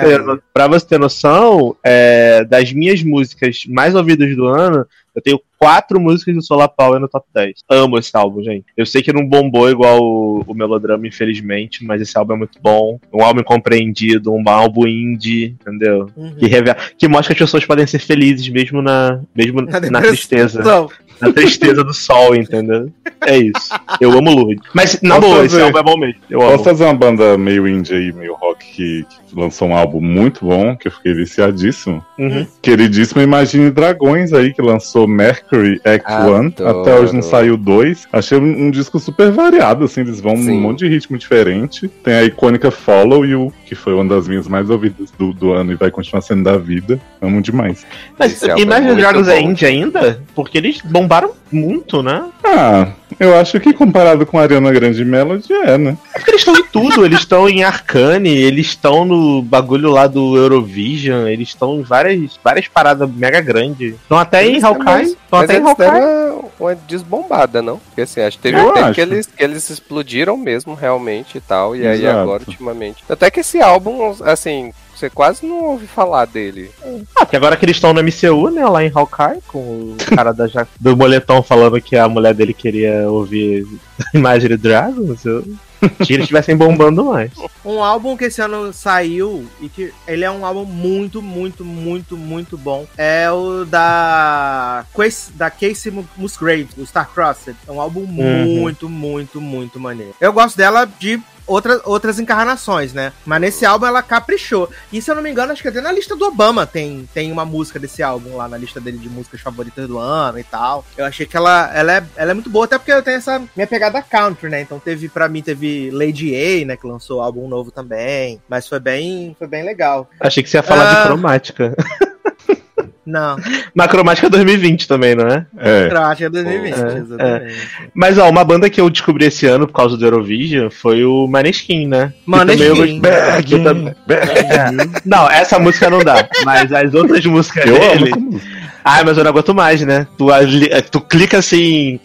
pra você ter noção, é, das minhas músicas mais ouvidas do ano, eu tenho quatro músicas do Solar Power no top 10. Amo esse álbum, gente. Eu sei que não bombou igual o, o Melodrama, infelizmente, mas esse álbum é muito bom. Um álbum incompreendido, um álbum indie, entendeu? Uhum. Que, revela, que mostra que as pessoas podem ser felizes mesmo na, mesmo Na na tristeza. na tristeza do sol, entendeu? É isso. Eu amo Lourdes. Mas, na Posso boa, esse álbum é bom mesmo. Eu Posso amo. fazer uma banda meio indie aí, meio rock, que, que lançou um álbum muito bom, que eu fiquei viciadíssimo. Uhum. Queridíssimo Imagine Dragões aí, que lançou Mercury Act 1. Adoro. Até hoje não saiu dois. Achei um, um disco super variado, assim, eles vão Sim. um monte de ritmo diferente. Tem a icônica Follow You, que foi uma das minhas mais ouvidas do, do ano e vai continuar sendo da vida. Amo demais. Mas Esse é Imagine Dragons é indie ainda? Porque eles bombaram muito, né? Ah, eu acho que comparado com a Ariana Grande Melody, é, né? É porque eles estão em tudo. Eles estão em Arcane, eles estão no bagulho lá do Eurovision, eles estão em várias, várias paradas mega grandes. Estão até em Eles Hawkeye. também- Estão até em Hawkeye. uma desbombada, não? Porque assim, acho que teve Eu um tempo que eles, que eles explodiram mesmo, realmente e tal. E aí Exato. agora, ultimamente. Até que esse álbum, assim, você quase não ouve falar dele. Ah, porque agora que eles estão no MCU, né? Lá em Hawkeye, com o cara da ja- do moletom falando que a mulher dele queria ouvir Imagine Dragons. Eu... Que eles estivessem bombando mais. Um álbum que esse ano saiu e que ele é um álbum muito, muito, muito, muito bom. É o da Cas- da Casey Mu- Musgrave, o Star Crossed. É um álbum muito, muito, muito maneiro. Eu gosto dela de outra, outras encarnações, né? Mas nesse álbum ela caprichou. E se eu não me engano, acho que até na lista do Obama tem, tem uma música desse álbum lá na lista dele de músicas favoritas do ano e tal. Eu achei que ela, ela, é, ela é muito boa, até porque eu tenho essa minha pegada country, né? Então teve, pra mim, teve Lady A, né? Que lançou álbum novo também. Mas foi bem, foi bem legal. Achei que você ia falar Ah. de cromática. Não, Mas cromática 2020 também, não é? É. eu acho que é 2020, É, exatamente. Mas ó, uma banda que eu descobri esse ano por causa do Eurovision foi o Maneskin, né? Também eu Maneskin. gosto- que tam- É. Não, essa música não dá. Mas as outras músicas Eu amo dele. Ai, mas eu não aguento mais, né? Tu, ali- tu clica assim.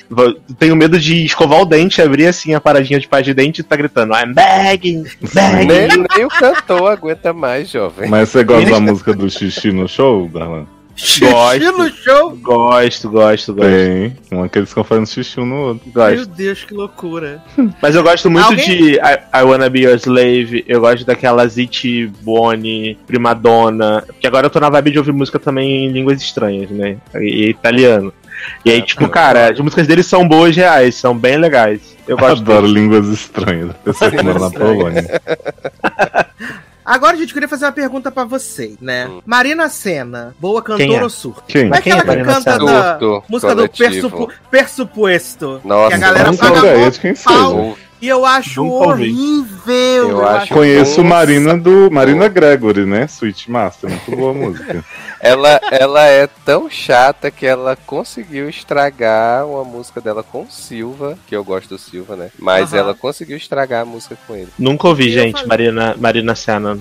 Tenho medo de escovar o dente, abrir assim a paradinha de paz de dente e tá gritando. I'm begging, Nem, begging. nem o cantor aguenta mais, jovem. Mas você gosta da música do Xixi no show, Darlan? Xixi Gosto. no show! Gosto, gosto, gosto. Tem. Uma que eles ficam fazendo xixi um no outro. Meu gosto. Deus, que loucura. Mas eu gosto muito Alguém- de I, I Wanna Be Your Slave. Eu gosto daquela Ziti Boni, Primadonna. Porque agora eu tô na vibe de ouvir música também em línguas estranhas, né? E, e italiano. E aí, tipo, cara, as músicas deles são boas reais, são bem legais. Eu gosto Adoro deles. línguas estranhas. Pessoa que mora na Polônia. Agora, gente, eu queria fazer uma pergunta pra vocês, né? Hum. Marina Senna, boa Quem cantora é? ou surto? Quem? Mas Quem é aquela que Marina canta Senna? da Surto música do coletivo. persupo, Persupuesto. Nossa, que a galera paga mó de quem pau. E eu acho Nunca horrível. Eu acho- Conheço Nossa. Marina do Marina Gregory, né? Sweet Master, muito boa música. Ela, ela é tão chata que ela conseguiu estragar uma música dela com o Silva, que eu gosto do Silva, né? Mas ela conseguiu estragar a música com ele. Nunca ouvi, Eu gente. Marina, Marina Senna.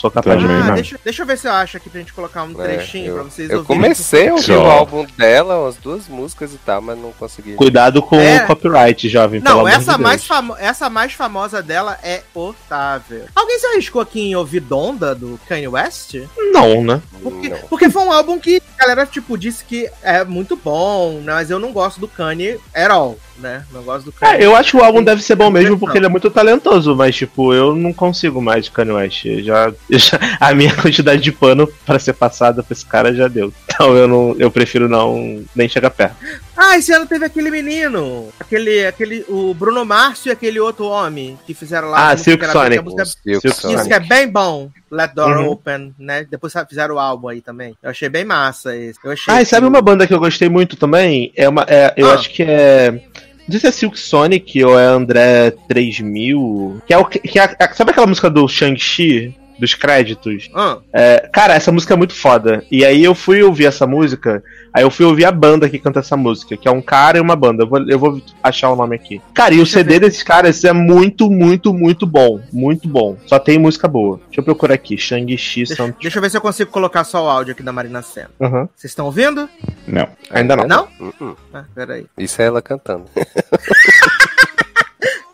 Sou capaz Também de Ah, não. deixa, deixa eu ver se eu acho aqui pra gente colocar um É, trechinho pra vocês Eu ouvirem. comecei a ouvir o álbum dela, umas duas músicas e tal, mas não consegui. Cuidado com É. o copyright, jovem. pelo Não, amor essa de mais, Deus. famo essa mais famosa dela é Otávio. Alguém se arriscou aqui em ouvir Donda, do Kanye West? Não, né? Porque, Não. porque foi um álbum que a galera, tipo, disse que é muito bom, né? Mas eu não gosto do Kanye at all, né? Não gosto do Kanye. É, eu acho que o álbum deve ser bom mesmo porque ele é muito talentoso, mas tipo, eu não consigo mais de Kanye West. Eu Já, eu já- a minha quantidade de pano pra ser passada pra esse cara já deu. Então eu não, eu prefiro não nem chegar perto. Ah, esse ano teve aquele menino, aquele, aquele, o Bruno Márcio e aquele outro homem que fizeram lá. Ah, música Silk Sonic. música- Silk Silk Sonic. Isso que é bem bom. Let Door Uhum. Open, né? Depois fizeram o álbum aí também. Eu achei bem massa esse. Eu achei Ah, e sabe que- uma banda que eu gostei muito também? É uma, é, eu Ah. acho que é. Sei se é Silk Sonic ou é André 3000. Que é o que, que é sabe aquela música do Shang-Chi? Dos créditos? Ah, É, cara, essa música é muito foda. E aí eu fui ouvir essa música, aí eu fui ouvir a banda que canta essa música, que é um cara e uma banda. Eu vou, eu vou achar o nome aqui. Cara, e o CD desses caras é muito, muito, muito bom. Muito bom. Só tem música boa. Deixa eu procurar aqui. Shang-Chi deixa, deixa eu ver se eu consigo colocar só o áudio aqui da Marina Senna. Vocês estão ouvindo? Não. Ainda não. Não? Uh-uh. Ah, peraí. Isso é ela cantando.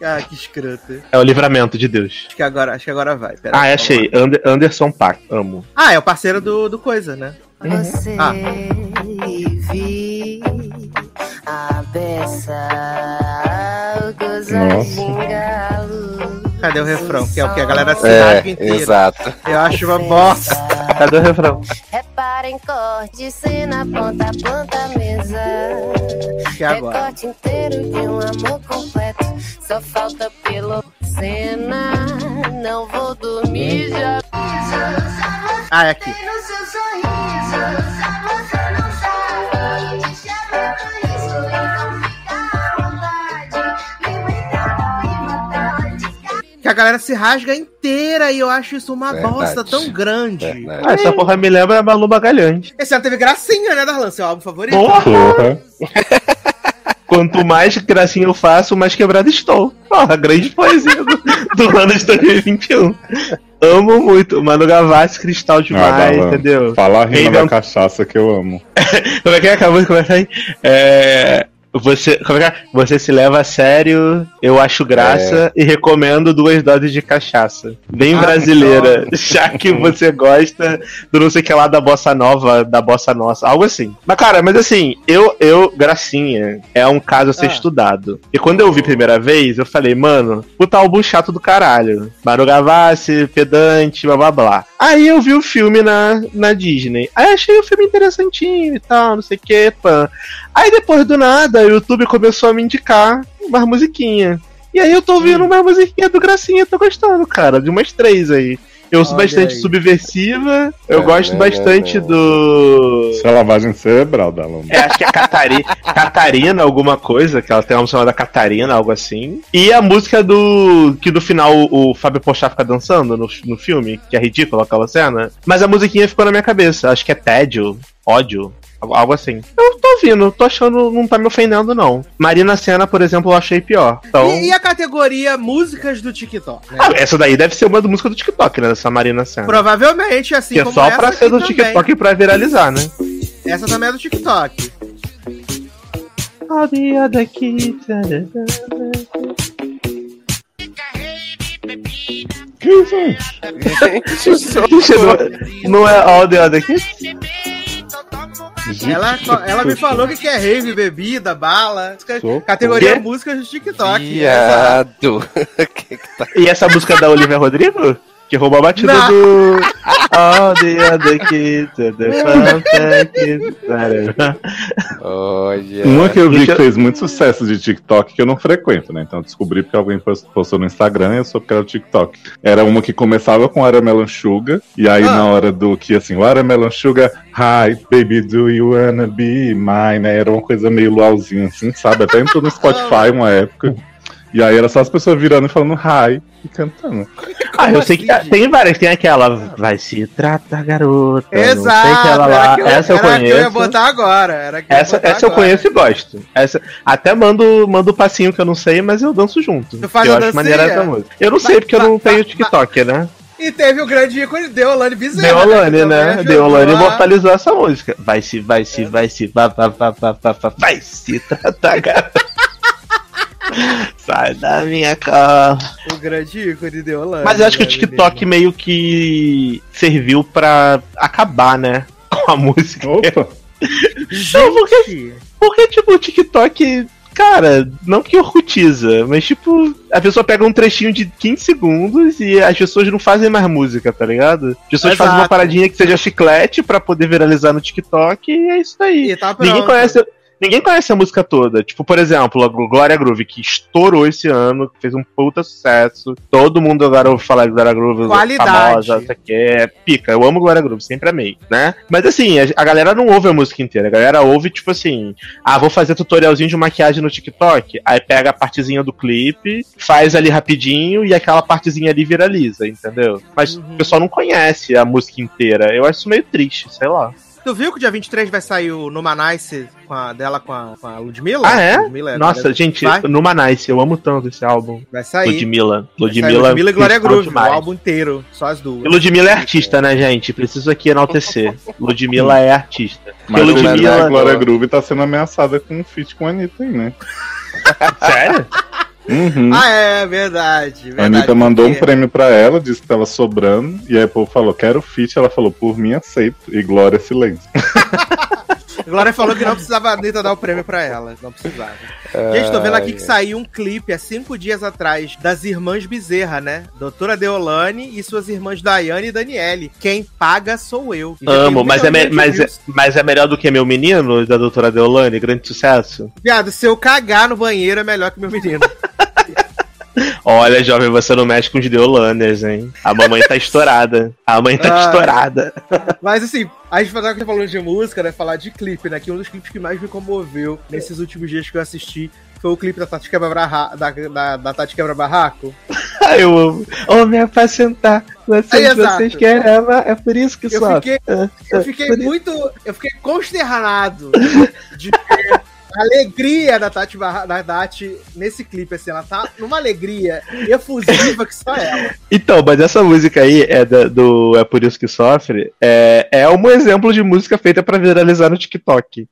Ah, que escroto. É o livramento de Deus. Acho que agora, acho que agora vai. Peraí, Ah, vamos achei. lá. Ander- Anderson Paak. Amo. Ah, é o parceiro do, do Coisa, né? Você Ah. vi a beça, Nossa. Cadê o refrão? Que é o que a galera se É, inteira. exato. Eu acho uma bosta. Cadê o refrão? Reparem corte, na ponta a ponta mesa. Que agora. Recorte inteiro de um amor completo. Só falta pelo cena. Não vou dormir já. Ah, é aqui. No seu sorriso, você não sabe. Te chama por isso, Que a galera se rasga inteira e eu acho isso uma Verdade. bosta tão grande. Verdade. Ah, essa porra me lembra a Malu Magalhães. Esse ano teve gracinha, né, Darlan? Seu álbum favorito? Porra! Porra. Quanto mais gracinha eu faço, mais quebrado estou. Porra, grande poesia do, do ano de 2021. Amo muito. Manu Gavassi, cristal demais, Ah, entendeu? Fala a rima Reinvent- da cachaça que eu amo. Como é que é? Acabou de começar aí. É. Você, como é que é? Você se leva a sério, eu acho graça e recomendo duas doses de cachaça. Bem Ah, brasileira, já que você gosta do não sei o que lá da bossa nova, da bossa nossa, algo assim. Mas cara, mas assim, eu, eu, Gracinha, é um caso a ser Ah. estudado. E quando eu vi a primeira vez, eu falei, mano, puta álbum chato do caralho. Maru Gavassi, pedante, blá blá blá. Aí eu vi o filme na, na Disney. Aí achei o filme interessantinho e tal, não sei o que, pã. Aí depois do nada, o YouTube começou a me indicar umas musiquinhas. E aí eu tô ouvindo uma musiquinha do Gracinha, tô gostando, cara, de umas três aí. Eu ouço Olha bastante aí. subversiva, eu É, gosto né, bastante né, do. Isso é lavagem cerebral da Lomba. É, acho que é Catari... Catarina, alguma coisa, que ela tem uma música chamada Catarina, algo assim. E a música do. que no final o Fábio Pochá fica dançando no, no filme, que é ridículo aquela cena. Mas a musiquinha ficou na minha cabeça. Acho que é tédio, ódio. Algo- assim. Eu tô ouvindo, tô achando, não tá me ofendendo, não. Marina Senna, por exemplo, eu achei pior. Então. E, e a categoria músicas do TikTok? né? Ah, essa daí deve ser uma das músicas do TikTok, né? Dessa Marina Senna. Provavelmente, assim que é só essa pra ser do também. TikTok pra viralizar, né? Essa também é do TikTok. All the other kids. Que isso? Gente, não, não é All the other kids? Ela, ela me falou que quer rave, bebida, bala. Socorro. Categoria Quê? músicas do TikTok. Viado. Tá- E essa música da Olivia Rodrigo? Que roubou a batida Não. do. All the other kids, the fantastic kids. Olha. Uma que eu vi que fez muito sucesso de TikTok que eu não frequento, né? Então eu descobri porque alguém post- postou no Instagram e eu soube que era o TikTok. Era uma que começava com Watermelon Sugar, e aí Ah. na hora do que assim, Watermelon Sugar, Hi, baby, do you wanna be mine? Era uma coisa meio luauzinha assim, sabe? Até entrou no Spotify uma época. E aí era só as pessoas virando e falando hi e cantando. Ah, eu sei que assim, tem várias. Tem aquela. Vai se tratar, garota. não sei Exato. aquela era lá. que eu, Essa eu era que eu ia conheço. botar agora. Que eu Essa, essa eu agora. conheço e gosto. Essa, até mando, mando o passinho que eu não sei, mas eu danço junto. Tu faz eu acho maneira essa música. Eu não sei Vai- porque eu não vai- tenho TikTok, né? E teve o grande ícone Deolane Bezerra. Deolane, que né? ajudou Deolane a- imortalizou essa música. Vai se, vai se, vai se, vai, vai, vai, vai, vai, vai, vai se tratar, garota. Sai da minha cara. O grande ícone Deolane. Mas eu acho que o né, TikTok meio que serviu pra acabar, né? Com a música. Opa! menino. Gente, Porque, tipo, o TikTok, cara, não que orcutiza, mas, tipo, a pessoa pega um trechinho de 15 segundos e as pessoas não fazem mais música, tá ligado? As pessoas Exato. fazem uma paradinha que seja chiclete pra poder viralizar no TikTok e é isso aí. e tá Ninguém conhece. Ninguém conhece a música toda. Tipo, por exemplo, a Glória Groove, que estourou esse ano, fez um puta sucesso. Todo mundo agora ouve falar de Glória Groove. Qualidade. Famosa, isso aqui é pica. Eu amo Glória Groove, sempre amei, né? Mas assim, a, a galera não ouve a música inteira. A galera ouve, tipo assim, ah, vou fazer tutorialzinho de maquiagem no TikTok. Aí pega a partezinha do clipe, faz ali rapidinho e aquela partezinha ali viraliza, entendeu? Mas Uhum. o pessoal não conhece a música inteira. Eu acho isso meio triste, sei lá. Tu viu que dia 23 vai sair o Numa Nice com a, dela com a, com a Ludmilla? Ah, é? Ludmilla, Nossa, né? gente, Vai, Numa Nice, eu amo tanto esse álbum. vai sair. Ludmilla. Sair Ludmilla, Ludmilla e Glória Groove, demais. o álbum inteiro, só as duas. E Ludmilla é artista, né, gente? Preciso aqui enaltecer. Ludmilla é artista. Mas E Ludmilla- a Glória Groove tá sendo ameaçada com um feat com a Anitta aí, né? Sério? Uhum. Ah, é, verdade. A verdade Anitta mandou um porque- prêmio pra ela, disse que tava sobrando, e aí o povo falou, quero feat, ela falou, por mim aceito, e Glória silêncio. Glória falou que não precisava a Anitta dar o prêmio pra ela. Não precisava. Gente, tô vendo aqui que saiu um clipe há cinco dias atrás das irmãs Bezerra, né? Doutora Deolane e suas irmãs Daiane e Daniele. Quem paga sou eu. E Amo, mas é, mas, é, mas é melhor do que meu menino, da doutora Deolane, grande sucesso. Viado, se eu cagar no banheiro é melhor que meu menino. Olha, jovem, você não mexe com os Deolaners, hein? A mamãe tá estourada. A mãe tá Ah. estourada. Mas assim, a gente tá falando de música, né? Falar de clipe, né? Que um dos clipes que mais me comoveu nesses últimos dias que eu assisti foi o clipe da Tati Quebra, Barra... da, da, da Tati Quebra Barraco. Eu amo. Oh, me apacentar. Vocês, exato. vocês querem amar, é por isso que Eu só. fiquei, Ah, eu ah, fiquei muito. Eu fiquei consternado de ver a alegria da Tati, Barra, da Tati nesse clipe, assim. Ela tá numa alegria efusiva que só ela. Então, mas essa música aí é da- do É Por Isso Que Sofre. É, é um exemplo de música feita pra viralizar no TikTok.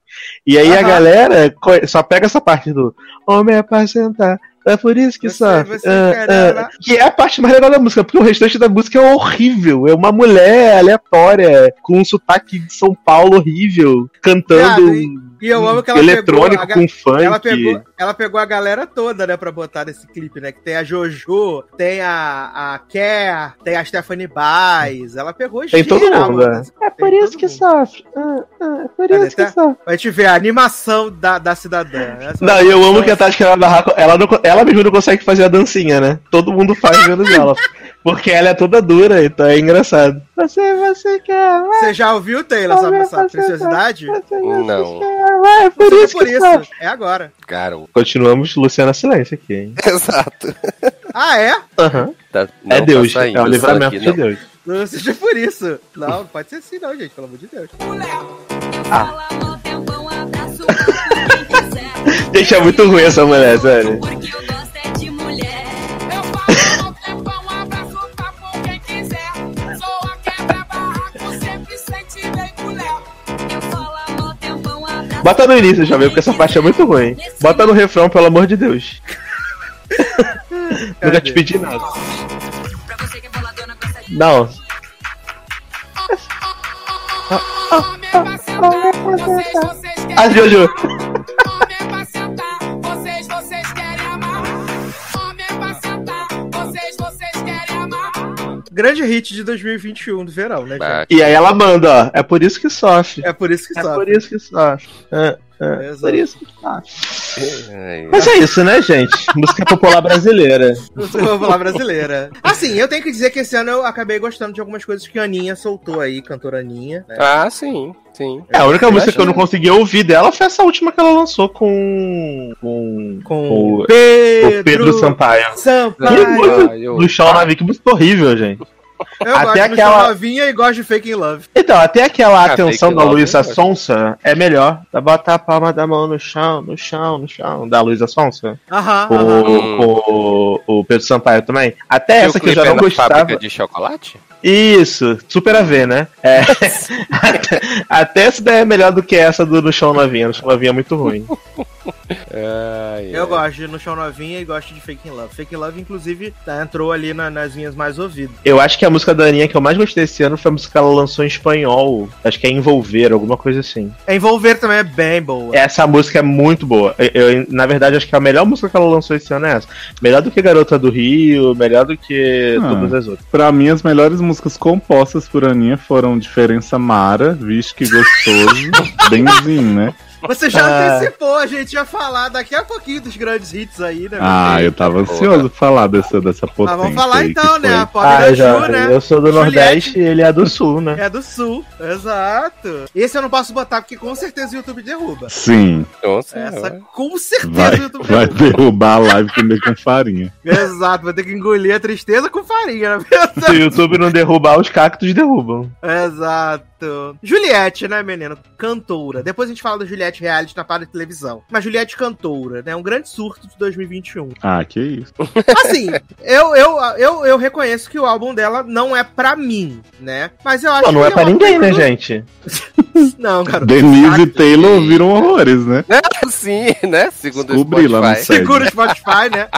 E aí a galera só pega essa parte do Homem apacentar. É por isso que quer ah. amar. Que é a parte mais legal da música, porque o restante da música é horrível. É uma mulher aleatória, com um sotaque de São Paulo horrível, cantando Viado, E eu amo que ela eletrônico pegou. a com funk. Ela pegou, ela pegou a galera toda, né, pra botar nesse clipe, né? Que tem a Jojo, tem a, a Ker, tem a Stephanie Baez. Ela pegou Tem todo geral, mundo, né? é. É Tem por isso todo que mundo. sofre. Ah, ah, é por isso que Tá? sofre. A gente vê a animação da, da cidadã. Essa Não, e eu amo que a Tati Barraco, ela, não, ela mesmo não consegue fazer a dancinha, né? Todo mundo faz menos ela. Porque ela é toda dura, então é engraçado. Você, você quer, vai, Você já ouviu, Taylor, essa, essa preciosidade? Não. quer, é por Você isso por isso. sofre. É agora. Garoto. Continuamos Luciana Silêncio aqui, hein? Exato. Ah, é? Aham. Tá- É não Deus, tá é o isso livramento aqui, de não. Deus. Não seja por isso. Não, não pode ser assim, não, gente. Pelo amor de Deus. Gente, é muito ruim essa mulher, sério. Bota no início, já viu, porque essa parte é muito ruim. Bota no refrão, pelo amor de Deus. Nunca te pedi nada. pra você que é Não, Homem pra sentar, vocês, vocês querem a Jojo. Grande hit de 2021 do verão, né, gente? Ah, E aí ela manda, ó. É por isso que sofre. É por isso que É sofre. por isso que sofre. É, é, Exato. por isso que ai, Mas é isso, né, gente? Música popular brasileira. Vou falar brasileira. Assim, eu tenho que dizer que esse ano eu acabei gostando de algumas coisas que a Aninha soltou aí, cantora Aninha. né? Ah, sim, sim. É, a única Eu música acho que eu não consegui ouvir dela foi essa última que ela lançou com. com. Com o, Pedro, o Pedro Sampaio. Sampaio. Ah, eu- No show na que música horrível, gente. Eu Até gosto de aquela- novinha e gosto de Fake in Love. Então, até aquela Ah, atenção da Luísa gosto. Sonsa é melhor. Da botar a palma da mão no chão, no chão, no chão. Da Luísa Sonsa. Aham, Com, aham. com o, o Pedro Sampaio também. Até E o essa que eu já é não na gostava. fábrica de chocolate? Isso, super a ver, né? É. até, até essa daí é melhor do que essa do No Chão Novinha. No Chão Novinha é muito ruim. Eu gosto de No Chão Novinha e gosto de Fake in Love. Fake in Love, inclusive, tá, entrou ali na- nas minhas mais ouvidas. Eu acho que a música da Aninha que eu mais gostei esse ano foi a música que ela lançou em espanhol. Acho que é Envolver, alguma coisa assim. Envolver também é bem boa. Essa música é muito boa. Eu, eu, na verdade, acho que a melhor música que ela lançou esse ano é essa. Melhor do que Garota do Rio, melhor do que Ah. todas as outras. Pra mim, as melhores músicas compostas por Aninha foram Diferença Mara, Vixe Que Gostoso, Benzinho, né? Você já Ah. antecipou, a gente ia falar daqui a pouquinho dos grandes hits aí, né? Ah, eu tava ansioso pra falar dessa, dessa potência Mas vamos falar então, né? A Ah, já. Ju, né? Eu sou do Juliette. Nordeste e ele é do Sul, né? É do sul, exato. Esse eu não posso botar porque com certeza o YouTube derruba. Sim, Nossa, Essa com certeza vai, o YouTube vai derruba. derrubar a live comer com farinha. Exato, vai ter que engolir a tristeza com farinha, né? Se o YouTube não derrubar, os cactos derrubam. Exato. Juliette, né, menino? Cantora. Depois a gente fala da Juliette reality na parte de televisão. Mas Juliette cantora, né? Um grande surto de 2021. Ah, que isso. Assim, eu, eu, eu, eu reconheço que o álbum dela não é pra mim, né? Mas eu acho Não, não que é um pra ninguém, né, produ- gente? Não, cara. Denise e. Taylor ouviram horrores, né? Sim, né? Segundo Descobri o lá no Spotify. site. Segura o Spotify, né?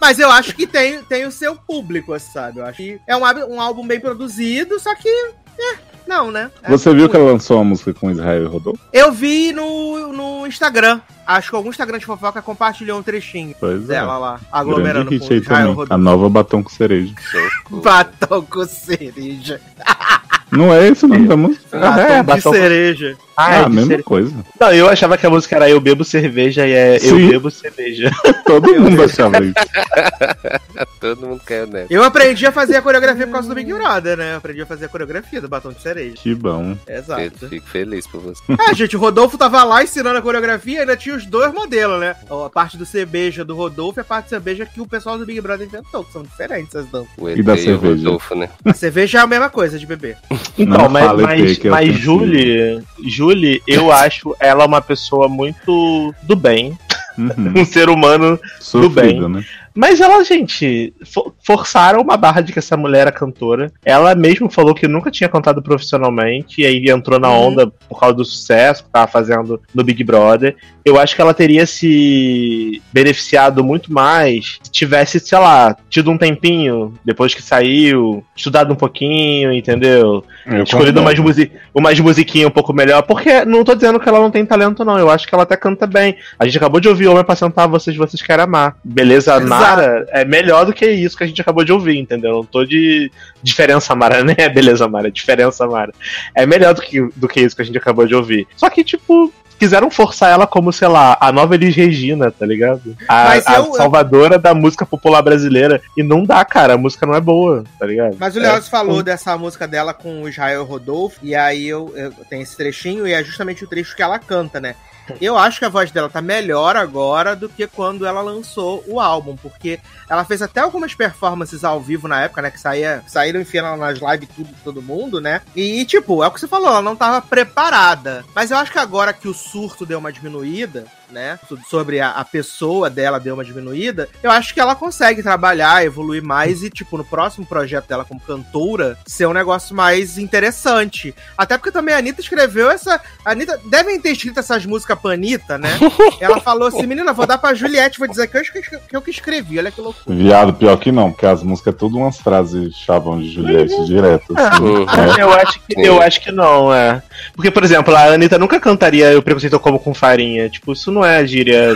Mas eu acho que tem, tem o seu público, sabe? Eu acho que é um, álbum- um álbum bem produzido, só que. É, Não, né? É Você viu que ela lançou uma música com Israel Rodolfo? Eu vi no, no Instagram. Acho que algum Instagram de fofoca compartilhou um trechinho Pois dela é. lá, aglomerando Grande com Israel também. A Rodolfo. nova batom com cereja. Batom com cereja. Não é esse o nome da música? Ah, Batom é, de batom- cereja. Ah, Ah, é a de mesma coisa. Não, eu achava que a música era Eu Bebo Cerveja e é Eu Sim. Bebo Cerveja. Todo mundo achava isso. Todo mundo caiu nessa. Eu aprendi a fazer a coreografia por causa do Big Brother, né? Eu aprendi a fazer a coreografia do batom de cereja. Que bom. Exato. Fico feliz por você. É, gente, o Rodolfo tava lá ensinando a coreografia e ainda tinha os dois modelos, né? A parte do cerveja do Rodolfo e a parte do cerveja que o pessoal do Big Brother inventou, que são diferentes as danças. O E da e o cerveja? Rodolfo, né? A cerveja é a mesma coisa de beber. Então, Não mas, mas, é mas. Julie, Julie, eu acho ela uma pessoa muito do bem. Uhum. Um ser humano Sofrida, né? Mas ela, gente, fo- forçaram uma barra de que essa mulher era cantora. Ela mesmo falou que nunca tinha cantado profissionalmente, e aí entrou na Uhum. onda por causa do sucesso que tava fazendo no Big Brother. Eu acho que ela teria se beneficiado muito mais se tivesse, sei lá, tido um tempinho depois que saiu, estudado um pouquinho, entendeu? Eu Escolhido umas, musi umas musiquinhas um pouco melhor. Porque não tô dizendo que ela não tem talento, não. Eu acho que ela até canta bem. A gente acabou de ouvir Homem pra Sentar Vocês, Vocês Querem Amar. Beleza, Exato. Mara é melhor do que isso que a gente acabou de ouvir, entendeu? Não tô de diferença, Mara, né? Beleza, Mara, diferença, Mara. É melhor do que, do que isso que a gente acabou de ouvir. Só que, tipo. Quiseram forçar ela como, sei lá, a nova Elis Regina, tá ligado? A, Mas a eu- eu- salvadora da música popular brasileira. E não dá, cara. A música não é boa, tá ligado? Mas o É, Leoz falou dessa música dela com o Israel Rodolfo, e aí eu, eu tenho esse trechinho, e é justamente o trecho que ela canta, né? Eu acho que a voz dela tá melhor agora do que quando ela lançou o álbum, porque ela fez até algumas performances ao vivo na época, né? Que saía, saíram enfiando nas lives tudo todo mundo, né? E, tipo, é o que você falou, ela não tava preparada. Mas eu acho que agora que o surto deu uma diminuída, né? Tudo Sobre a, a pessoa dela deu uma diminuída, eu acho que ela consegue trabalhar, evoluir mais e, tipo, no próximo projeto dela como cantora, ser um negócio mais interessante. Até porque também a Anitta escreveu essa. A Anitta devem ter escrito essas músicas pra Anitta, né? Ela falou assim: menina, vou dar pra Juliette, vou dizer que eu, que eu que escrevi, olha que loucura. Viado, pior que não, porque as músicas é tudo umas frases chavam de Juliette direto. Assim. Uhum. É. Eu acho que, eu acho que não, é. Porque, por exemplo, a Anitta nunca cantaria O Preconceito Eu Como com Farinha. Tipo, isso não é gíria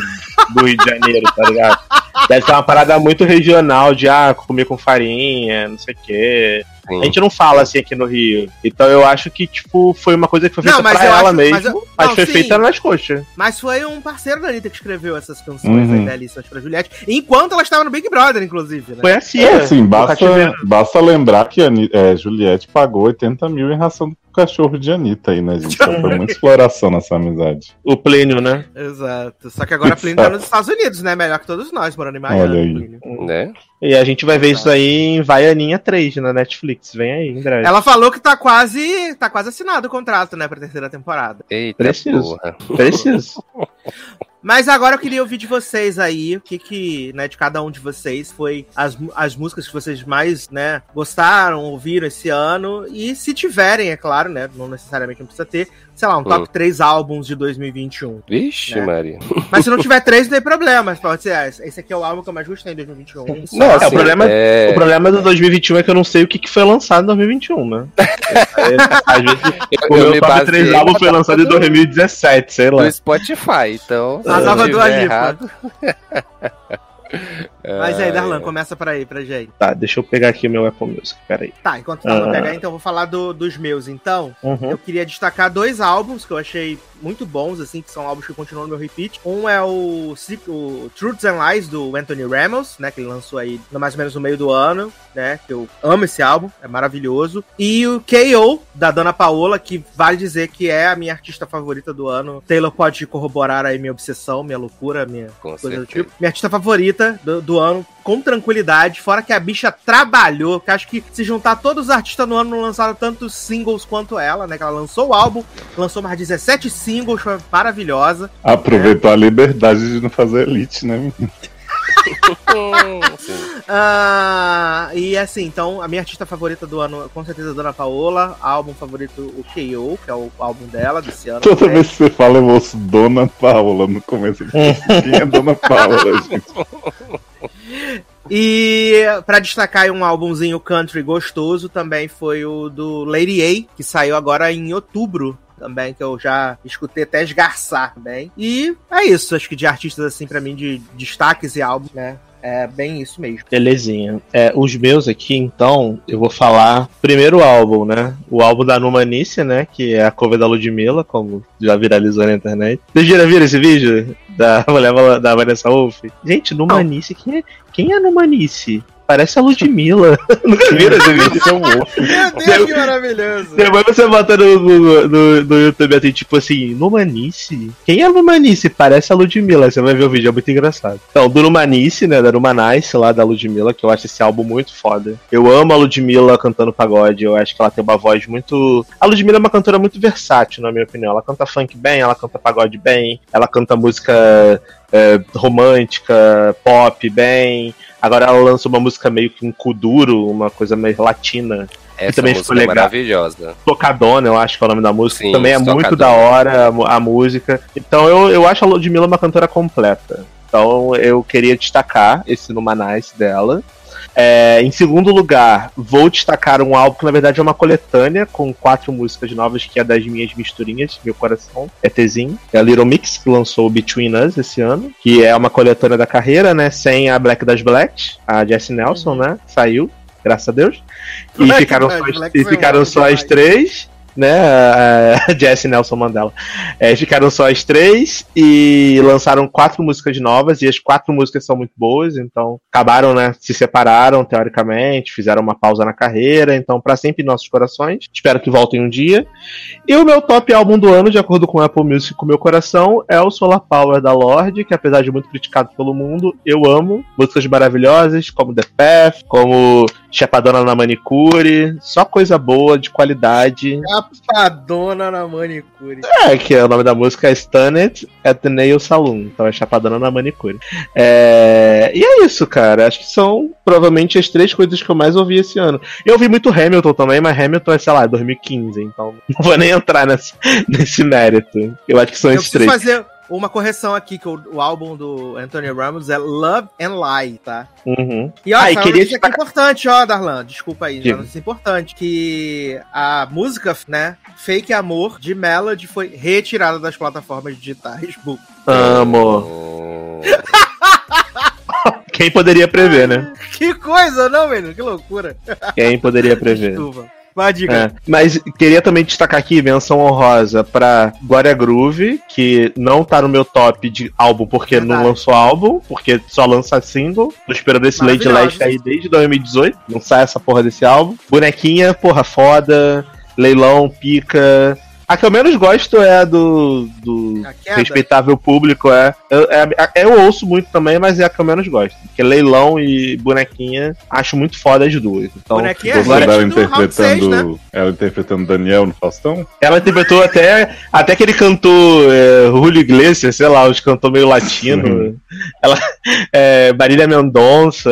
do Rio de Janeiro, tá ligado? Deve ser uma parada muito regional de, ah, comer com farinha, não sei o quê. Sim. A gente não fala assim aqui no Rio. Então eu acho que, tipo, foi uma coisa que foi feita Não, mas pra ela acho- mesmo, mas mas, eu- não, foi sim. feita nas coxas. Mas foi um parceiro da Anitta que escreveu essas canções Uhum. aí belíssimas pra Juliette, enquanto ela estava no Big Brother, inclusive, né? Foi assim, É, assim, basta, basta lembrar que a é, Juliette pagou 80 mil em ração do cachorro de Anitta aí, né, gente? Então foi muita exploração nessa amizade. O Plínio, né? Exato. Só que agora a Plínio tá nos Estados Unidos, né? Melhor que todos nós, morando em Miami. Olha aí. Plínio. Né? E a gente vai ver isso aí em Vaianinha 3 na Netflix. Vem aí, em breve. Ela falou que tá quase, tá quase assinado o contrato, né, pra terceira temporada. Eita Preciso. porra. Preciso. Mas agora eu queria ouvir de vocês aí, o que que, né, de cada um de vocês foi as, as músicas que vocês mais, né, gostaram, ouviram esse ano. E se tiverem, é claro, né, não necessariamente não precisa ter, sei lá, um top Hum. 3 álbuns de 2021. Vixe, Né? Maria. Mas se não tiver três, não tem problema. Pode ser, ah, esse aqui é o álbum que eu mais gostei em 2021. Não, É, o assim, problema- é... O problema do 2021 é que eu não sei o que, que foi lançado em 2021, né? Às vezes, eu, o eu meu me top 3 baseei álbum foi lançado em do- 2017, sei lá. do Spotify, então. A se nova eu Mas aí, Ai, Darlan, começa pra aí, pra gente. Tá, deixa eu pegar aqui o meu Apple Music, peraí. Tá, enquanto Darlan Ah. pegar, então eu vou falar do- dos meus, então. Uhum. Eu queria destacar dois álbuns que eu achei muito bons, assim, que são álbuns que continuam no meu repeat. Um é o, o Truths and Lies, do Anthony Ramos, né, que ele lançou aí no mais ou menos no meio do ano, né, que eu amo esse álbum, é maravilhoso. E o K.O., da Dona Paola, que vale dizer que é a minha artista favorita do ano. Taylor pode corroborar aí minha obsessão, minha loucura, minha Com coisa do certeza. tipo. Minha artista favorita do, do ano, com tranquilidade, fora que a bicha trabalhou, que acho que se juntar todos os artistas no ano não lançaram tantos singles quanto ela, né? Que ela lançou o álbum, lançou mais 17 singles, foi maravilhosa. Aproveitou a liberdade de não fazer elite, né? Ah, e assim, então, a minha artista favorita do ano, com certeza, é a Dona Paola. Álbum favorito, o K.O., que é o álbum dela desse ano. Toda também. vez que você fala, eu ouço Dona Paula no começo. Quem é Dona Paula, gente? E pra destacar um álbumzinho country gostoso também foi o do Lady A, que saiu agora em outubro também, que eu já escutei até esgarçar também. E é isso, acho que de artistas assim pra mim de destaques e álbuns, né? É bem isso mesmo. Belezinha. É, os meus aqui, então, eu vou falar primeiro álbum, né? O álbum da Numanice, né? Que é a cover da Ludmilla, como já viralizou na internet. Vocês já viram esse vídeo? Da mulher da Vanessa Wolf? Gente, Numanice, quem é, quem é Numanice? Parece a Ludmilla. Nunca viram esse vídeo? É um. Meu Deus, que maravilhoso! Depois você bota no, no, no, no YouTube assim, tipo assim, Numanice? Quem é Numanice? Parece a Ludmilla. Você vai ver o vídeo, é muito engraçado. Então, do Numanice, né? Da Numanice lá da Ludmilla, que eu acho esse álbum muito foda. Eu amo a Ludmilla cantando pagode. Eu acho que ela tem uma voz muito. A Ludmilla é uma cantora muito versátil, na minha opinião. Ela canta funk bem, ela canta pagode bem, ela canta música é, romântica, pop bem. Agora ela lança uma música meio que um kuduro, uma coisa meio latina. Essa também música ficou é legal. maravilhosa. Tocadona, eu acho que é o nome da música. Sim, também é Tocadona. muito da hora a, a música. Então eu, eu acho a Ludmilla uma cantora completa. Então eu queria destacar esse Numanice dela. É, em segundo lugar, vou destacar um álbum que na verdade é uma coletânea com quatro músicas novas, que é das minhas misturinhas, meu coração, ETzinho. É a Little Mix, que lançou o Between Us esse ano, que é uma coletânea da carreira, né? Sem a Black das Black, a Jessie Nelson, né? Saiu, graças a Deus. E Black ficaram, das só, as- Black e ficaram só as três. Né, a Jessie Nelson Mandela. É, ficaram só as três e lançaram quatro músicas novas, e as quatro músicas são muito boas, então acabaram, né? Se separaram, teoricamente, fizeram uma pausa na carreira, então para sempre em nossos corações. Espero que voltem um dia. E o meu top álbum do ano, de acordo com o Apple Music com o meu coração, é o Solar Power da Lorde, que apesar de muito criticado pelo mundo, eu amo. Músicas maravilhosas, como The Path, como Chapadona na Manicure, só coisa boa, de qualidade. Chapadona na manicure. É, que é o nome da música é Stunned at the Nail Saloon. Então é Chapadona na Manicure. É, E é isso, cara. Acho que são provavelmente as três coisas que eu mais ouvi esse ano. Eu ouvi muito Hamilton também, mas Hamilton é, sei lá, 2015, então não vou nem entrar nesse, nesse mérito. Eu acho que são Eu esses três. fazer uma correção aqui, que o, o álbum do Anthony Ramos é Love and Lie, tá? Uhum. E ó, Ah, e queria notícia aqui importante, ó, Darlan, desculpa aí, uma notícia importante, que a música, né, Fake Amor, de Melody, foi retirada das plataformas digitais. Bu. Amo. Quem poderia prever, né? Que coisa, não, menino? Que loucura. Quem poderia prever. Desculpa. Vai, diga. É, mas queria também destacar aqui menção honrosa pra Glória Groove, que não tá no meu top de álbum porque não Verdade. lançou álbum, porque só lança single. Tô esperando esse Lady. Leste aí desde 2018, não sai essa porra desse álbum. Bonequinha, porra foda, leilão, pica. A que eu menos gosto é a do, do respeitável público, é. Eu, é- Eu ouço muito também, mas é a que eu menos gosto. Porque leilão e bonequinha, acho muito foda as duas. Então, Bonequinha é Ela interpretando, seis, né? ela interpretando Daniel no Faustão? Ela interpretou até, até aquele cantor é, Julio Iglesias, sei lá, os cantor meio latino. Uhum. Ela, é, Marília Mendonça,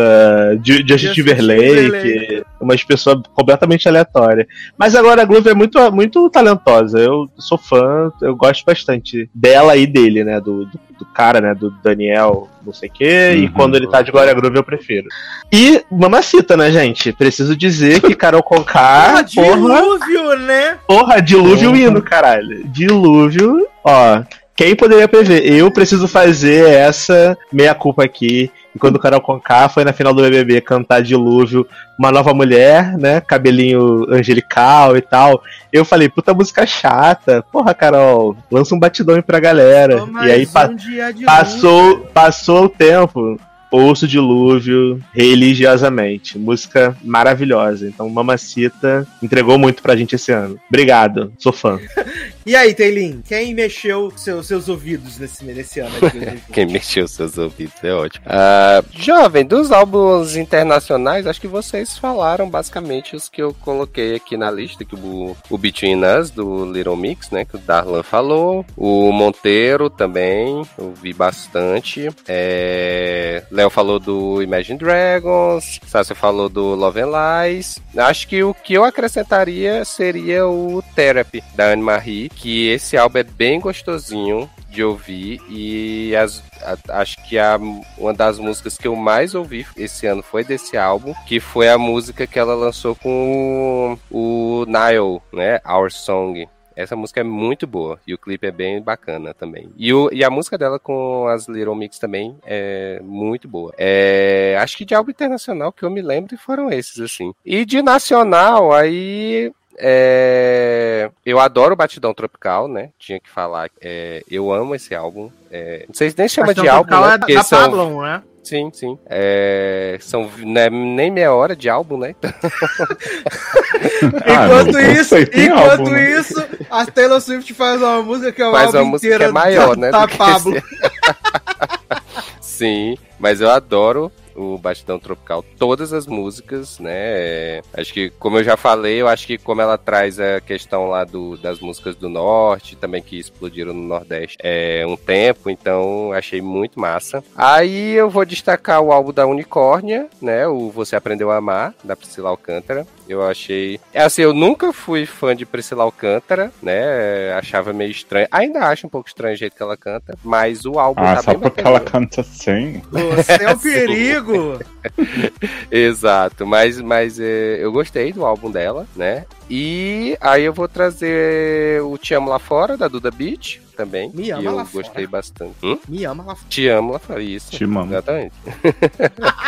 Ju- Justin Justin Timberlake, Umas pessoas completamente aleatórias. Mas agora a Glover é muito, muito talentosa. Eu sou fã, eu gosto bastante dela e dele, né? Do, do, do cara, né? Do Daniel, não sei o quê. E Uhum. quando ele tá de Glória Groove eu prefiro. E Mamacita, né, gente? Preciso dizer que Carol Conká, Ah, dilúvio, né? Porra, dilúvio Porra. hino, caralho. Dilúvio, ó. Quem poderia prever? Eu preciso fazer essa meia-culpa aqui. E quando o Carol Conká foi na final do BBB cantar Dilúvio, uma nova mulher, né? Cabelinho angelical e tal. Eu falei, puta música chata. Porra, Carol, lança um batidão aí pra galera. Só e aí pa- um passou, passou o tempo. Ouço Dilúvio religiosamente. Música maravilhosa. Então, Mamacita entregou muito pra gente esse ano. Obrigado, sou fã. E aí, Teilin, quem mexeu seus, seus ouvidos nesse, nesse ano? Aqui, Quem mexeu seus ouvidos é ótimo. Ah, jovem, dos álbuns internacionais, acho que vocês falaram basicamente os que eu coloquei aqui na lista, que o, o Between Us, do Little Mix, né, que o Darlan falou. O Monteiro também, eu vi bastante. É, Léo falou do Imagine Dragons, Sácio falou do Love and Lies. Acho que o que eu acrescentaria seria o Therapy, da Anne-Marie, que esse álbum é bem gostosinho de ouvir e as- a- acho que a, uma das músicas que eu mais ouvi esse ano foi desse álbum, que foi a música que ela lançou com o, Nile, né? Our Song. Essa música é muito boa e o clipe é bem bacana também. E, o, e a música dela com as Little Mix também é muito boa. É, acho que de álbum internacional que eu me lembro foram esses, assim. E de nacional, aí é, eu adoro o Batidão Tropical, né? Tinha que falar. é, eu amo esse álbum. É, não sei se nem chama Batidão de álbum, Tropical né? é da são, Pablo, né? Sim, sim. É, são né, nem meia hora de álbum, né? Então, Ah, Enquanto não isso, enquanto álbum, né? isso, a Taylor Swift faz uma música que é Faz uma música que é maior, né? da do que Pablo. esse. Sim, mas eu adoro o Batidão Tropical, todas as músicas, né? É, Acho que, como eu já falei, eu acho que como ela traz a questão lá do, das músicas do Norte, também que explodiram no Nordeste é, um tempo, então achei muito massa. Aí eu vou destacar o álbum da Unicórnia, né? O Você Aprendeu a Amar, da Priscila Alcântara. Eu achei. É assim, eu nunca fui fã de Priscila Alcântara, né? Achava meio estranho. Ainda acho um pouco estranho o jeito que ela canta, mas o álbum Ah, tá só bem porque bacana. ela canta assim. Você é um Sim. Perigo. Exato, mas, mas é, eu gostei do álbum dela, né? E aí eu vou trazer o Te Amo Lá Fora, da Duda Beat, também. Me Ama que eu Lá gostei Fora. bastante. Hum? Me ama lá fora. Te Amo Lá Fora, isso. Te amo. Exatamente.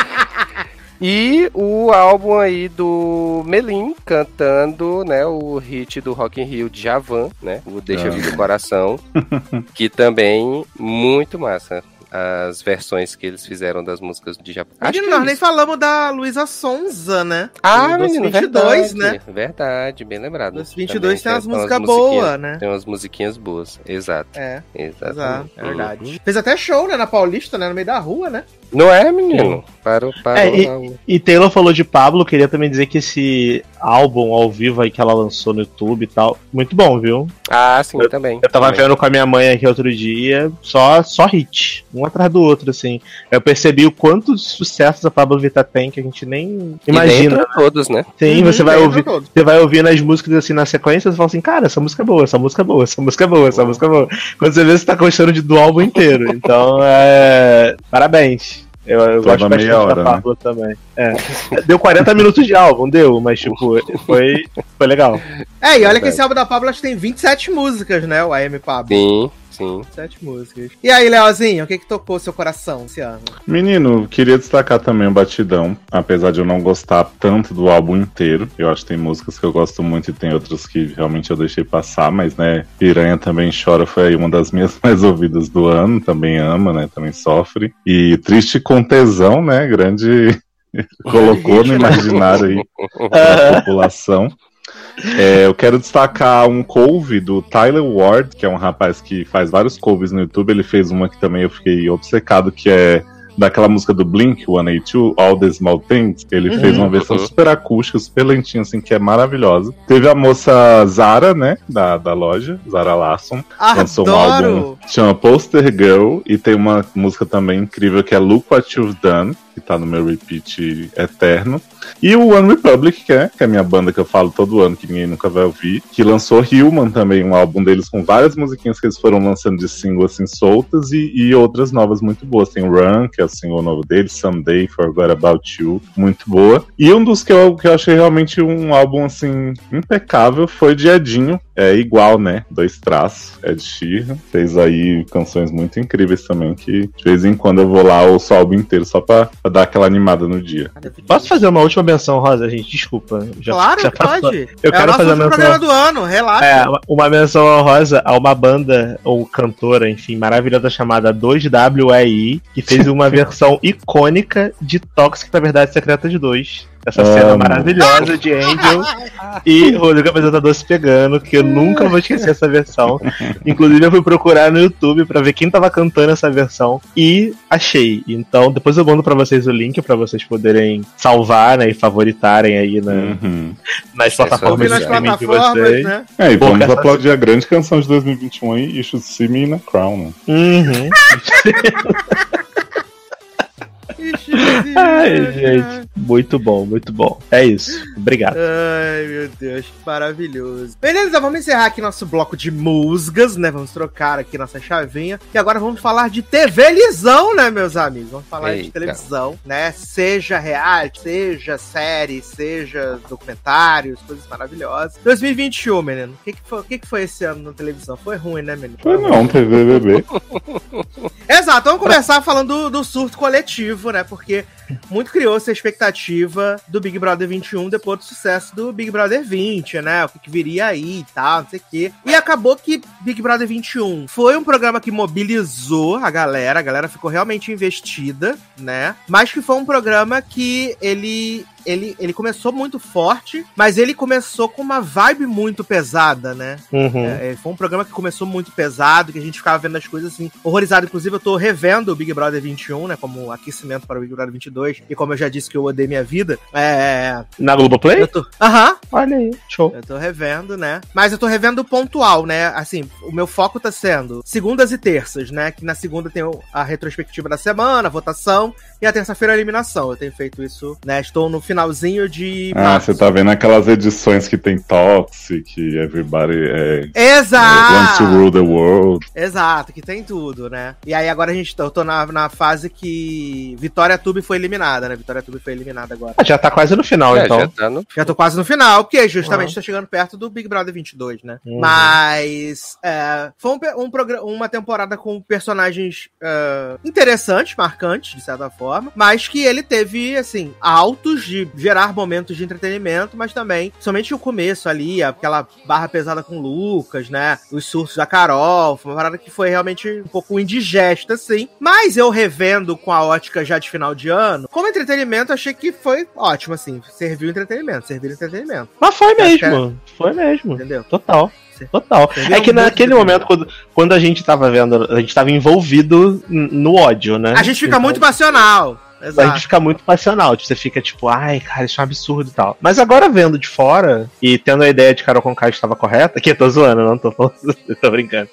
E o álbum aí do Melim cantando, né, o hit do Rock in Rio de Javan, né, o Deixa Ah. Vir do Coração, que também muito massa as versões que eles fizeram das músicas de Javan. Acho Menino, que é nós nem isso. falamos da Luísa Sonza, né? Ah, menino, 22, verdade, né? Verdade, bem lembrado. Dos 22 tem Também umas umas músicas boas, né? Tem umas musiquinhas boas, exato. É, Exato. exato, é verdade. Fez até show, né, na Paulista, né, no meio da rua, né? Não é, menino? Parou, parou. É, e- E Taylor falou de Pablo, queria também dizer que esse álbum ao vivo aí que ela lançou no YouTube e tal, muito bom, viu? Ah, sim, também. Eu tava também. vendo com a minha mãe aqui outro dia, só, só hit, um atrás do outro, assim. Eu percebi o quanto de sucessos a Pablo Vittar tem que a gente nem imagina. dentro todos, né? Sim, Uhum, você vai ouvir. todos. Você vai ouvindo as músicas assim na sequência e você fala assim, cara, essa música é boa, essa música é boa, essa música é boa, essa música é boa. Quando você vê, você tá gostando de, do álbum inteiro. Então, é. Parabéns. Eu, eu gosto bastante meia hora, da né? Pablo também. É. Deu 40 minutos de álbum, deu, mas tipo, foi, foi legal. É, e olha que esse álbum da Pablo acho que tem 27 músicas, né? O AM Pablo. Sim, sim. 27 músicas. E aí, Leozinho, o que que tocou seu coração esse ano? Menino, queria destacar também o Batidão, apesar de eu não gostar tanto do álbum inteiro. Eu acho que tem músicas que eu gosto muito e tem outras que realmente eu deixei passar, mas né, Piranha também chora foi aí uma das minhas mais ouvidas do ano, também ama, né, também sofre. E Triste com Tesão, né, grande colocou no imaginário aí da população. É, eu quero destacar um couve do Tyler Ward, que é um rapaz que faz vários couves no YouTube. Ele fez uma que também eu fiquei obcecado, que é daquela música do Blink 182, All the Small Things. Ele fez uma versão Uhum. super acústica, super lentinha, assim, que é maravilhosa. Teve a moça Zara, né, da, da loja, Zara Larson. Lançou um álbum Adoro! chama Poster Girl e tem uma música também incrível que é Look What You've Done, que tá no meu repeat eterno. E o One Republic, que é, que é a minha banda que eu falo todo ano, que ninguém nunca vai ouvir, que lançou Human também, um álbum deles com várias musiquinhas que eles foram lançando de single assim soltas e, e outras novas muito boas. Tem Run, que é o single novo deles, Someday, Forgot About You, muito boa. E um dos que eu, que eu achei realmente um álbum assim impecável foi de Edinho, é igual, né? Dois traços, Ed Sheeran. Fez aí canções muito incríveis também, que de vez em quando eu vou lá ouço o álbum inteiro só pra, pra dar aquela animada no dia. Posso fazer uma última menção, Rosa, gente? Desculpa. Já, claro já passou. pode. Eu é o quero nosso fazer a último menção. programa do ano, relaxa. É, uma- uma menção honrosa a uma banda ou cantora, enfim, maravilhosa chamada 2WEI, que fez uma versão icônica de Toxic da Verdade Secreta de 2. Essa cena Amo. maravilhosa de Angel e Rodrigo Apresentador se pegando, que eu nunca vou esquecer essa versão. Inclusive, eu fui procurar no YouTube pra ver quem tava cantando essa versão e achei. Então, depois eu mando pra vocês o link pra vocês poderem salvar né, e favoritarem aí na- Uhum. nas é plataformas de streaming de vocês. né? É, e Pô, vamos essa- aplaudir a grande canção de 2021 aí, You Should See Me na Crown, né? Uhum. Ai, gente. Muito bom, muito bom. É isso. Obrigado. Ai, meu Deus, que maravilhoso. Beleza, vamos encerrar aqui nosso bloco de músicas, né? Vamos trocar aqui nossa chavinha. E agora vamos falar de TV Lisão, né, meus amigos? Vamos falar de Eita. televisão, né? Seja reality, seja série, seja documentários, coisas maravilhosas. 2021, menino. O que, que, foi, o que, que foi esse ano na televisão? Foi ruim, né, menino? Foi não, TV bebê. Exato, vamos começar falando do, do surto coletivo, né? Porque muito criou-se a expectativa do Big Brother 21 depois do sucesso do Big Brother 20, né? O que viria aí e tal, não sei o quê. E acabou que Big Brother 21 foi um programa que mobilizou a galera, a galera ficou realmente investida, né? Mas que foi um programa que ele ele, ele começou muito forte, mas ele começou com uma vibe muito pesada, né? Uhum. É, foi um programa que começou muito pesado, que a gente ficava vendo as coisas assim, horrorizado. Inclusive, eu tô revendo o Big Brother 21, né? Como aquecimento para o Big Brother 22. E como eu já disse que eu odeio minha vida, é. Na Globoplay? Eu tô. Aham, Olha aí, show. eu tô revendo, né? Mas eu tô revendo pontual, né? Assim, o meu foco tá sendo segundas e terças, né? Que na segunda tem a retrospectiva da semana, a votação, e a terça-feira a eliminação. Eu tenho feito isso, né? Estou no finalzinho de. Ah, março. você tá vendo aquelas edições que tem Toxic, Everybody é, Exato! Wants to Rule the World. Exato, que tem tudo, né? E aí agora a gente eu tô na, na fase que Vitória Tube foi eliminada, né? Vitória Tube foi eliminada agora. Ah, já tá quase no final, É, então. já tá no. Já tô quase no final, porque justamente tá chegando perto do Big Brother 22, né? Uhum. Mas é, foi um, um uma temporada com personagens é, interessantes, marcantes, de certa forma, mas que ele teve, assim, altos de gerar momentos de entretenimento, mas também, somente o começo ali, aquela barra pesada com o Lucas, né? Os surtos da Carol, foi uma parada que foi realmente um pouco indigesta, assim. Mas eu revendo com a ótica já de final de ano, como entretenimento, achei que foi ótimo, assim. Serviu entretenimento, serviu entretenimento, Mas foi mesmo. Foi mesmo. entendeu? Total. Total. Entendeu? É que naquele momento, quando, quando a gente tava vendo, a gente tava envolvido no ódio, né? A gente fica Então, muito passional. A gente Exato. fica muito passional, tipo, você fica tipo, ai, cara, isso é um absurdo e tal. Mas agora vendo de fora e tendo a ideia de Carol Conká estava correta, que eu tô zoando, não tô falando, tô brincando.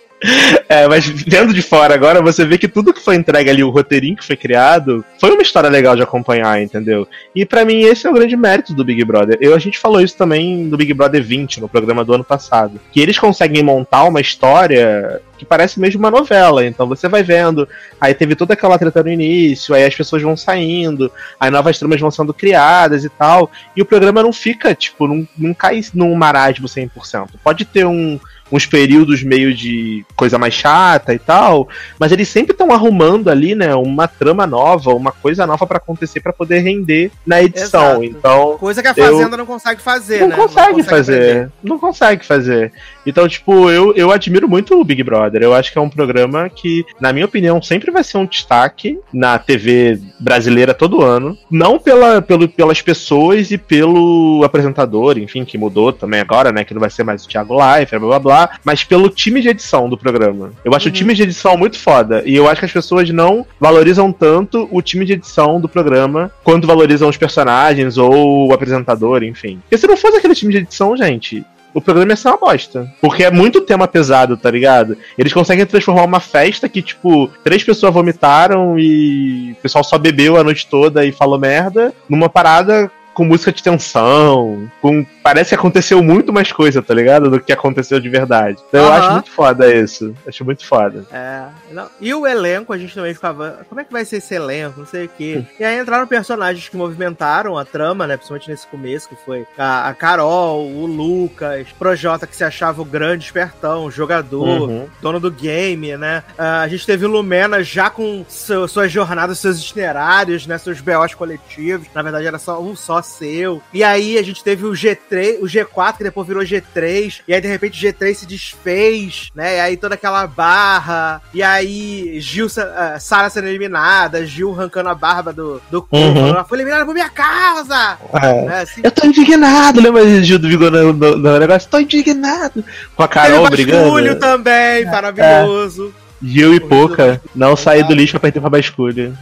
É, mas vendo de fora agora, você vê que tudo que foi entregue ali, o roteirinho que foi criado, foi uma história legal de acompanhar, entendeu? E pra mim esse é o grande mérito do Big Brother. Eu, a gente falou isso também do Big Brother 20, no programa do ano passado. Que eles conseguem montar uma história que parece mesmo uma novela. Então você vai vendo, aí teve toda aquela treta no início, aí as pessoas vão saindo, aí novas tramas vão sendo criadas e tal. E o programa não fica, tipo, não, não cai num marasmo 100%. Pode ter um, uns períodos meio de coisa mais chata e tal, mas eles sempre estão arrumando ali, né, uma trama nova, uma coisa nova pra acontecer pra poder render na edição. Exato. Então, Coisa que a Fazenda não consegue fazer, não né? consegue fazer. aprender. Não consegue fazer. Então, tipo, eu, eu admiro muito o Big Brother. Eu acho que é um programa que, na minha opinião, sempre vai ser um destaque na TV brasileira todo ano. Não pela, pelo, pelas pessoas e pelo apresentador, enfim, que mudou também agora, né? Que não vai ser mais o Thiago Leifert, blá blá blá. Mas pelo time de edição do programa. Eu acho o time de edição muito foda. E eu acho que as pessoas não valorizam tanto o time de edição do programa quanto valorizam os personagens ou o apresentador, enfim. Porque se não fosse aquele time de edição, gente, o programa ia ser uma bosta. Porque é muito tema pesado, tá ligado? Eles conseguem transformar uma festa que, tipo, três pessoas vomitaram e o pessoal só bebeu a noite toda e falou merda, numa parada com música de tensão, com. Parece que aconteceu muito mais coisa, tá ligado? Do que aconteceu de verdade. Então eu acho muito foda isso. Acho muito foda. É, não. E o elenco, a gente também ficava. Como é que vai ser esse elenco? Não sei o quê. E aí entraram personagens que movimentaram a trama, né? Principalmente nesse começo, que foi a, a Carol, o Lucas, Projota, que se achava o grande espertão, jogador, Uhum. dono do game, né? Ah, a gente teve o Lumena já com seu- suas jornadas, seus itinerários, né? Seus BOs coletivos. Na verdade, era só um só seu. E aí a gente teve o G3, o G4, que depois virou G3. E aí, de repente, o G3 se desfez, né? E aí toda aquela barra. E aí, Gil, uh, Sara sendo eliminada, Gil arrancando a barba do, do cu, Uhum. ela foi eliminada por minha causa! É. Né? Assim, Eu tô indignado, lembra o Gil do Vigor no, no, no negócio? Tô indignado. Com a Carol o Basculho brigando. também, maravilhoso. Gil e Poca não sair do lixo pra perder pra basculha.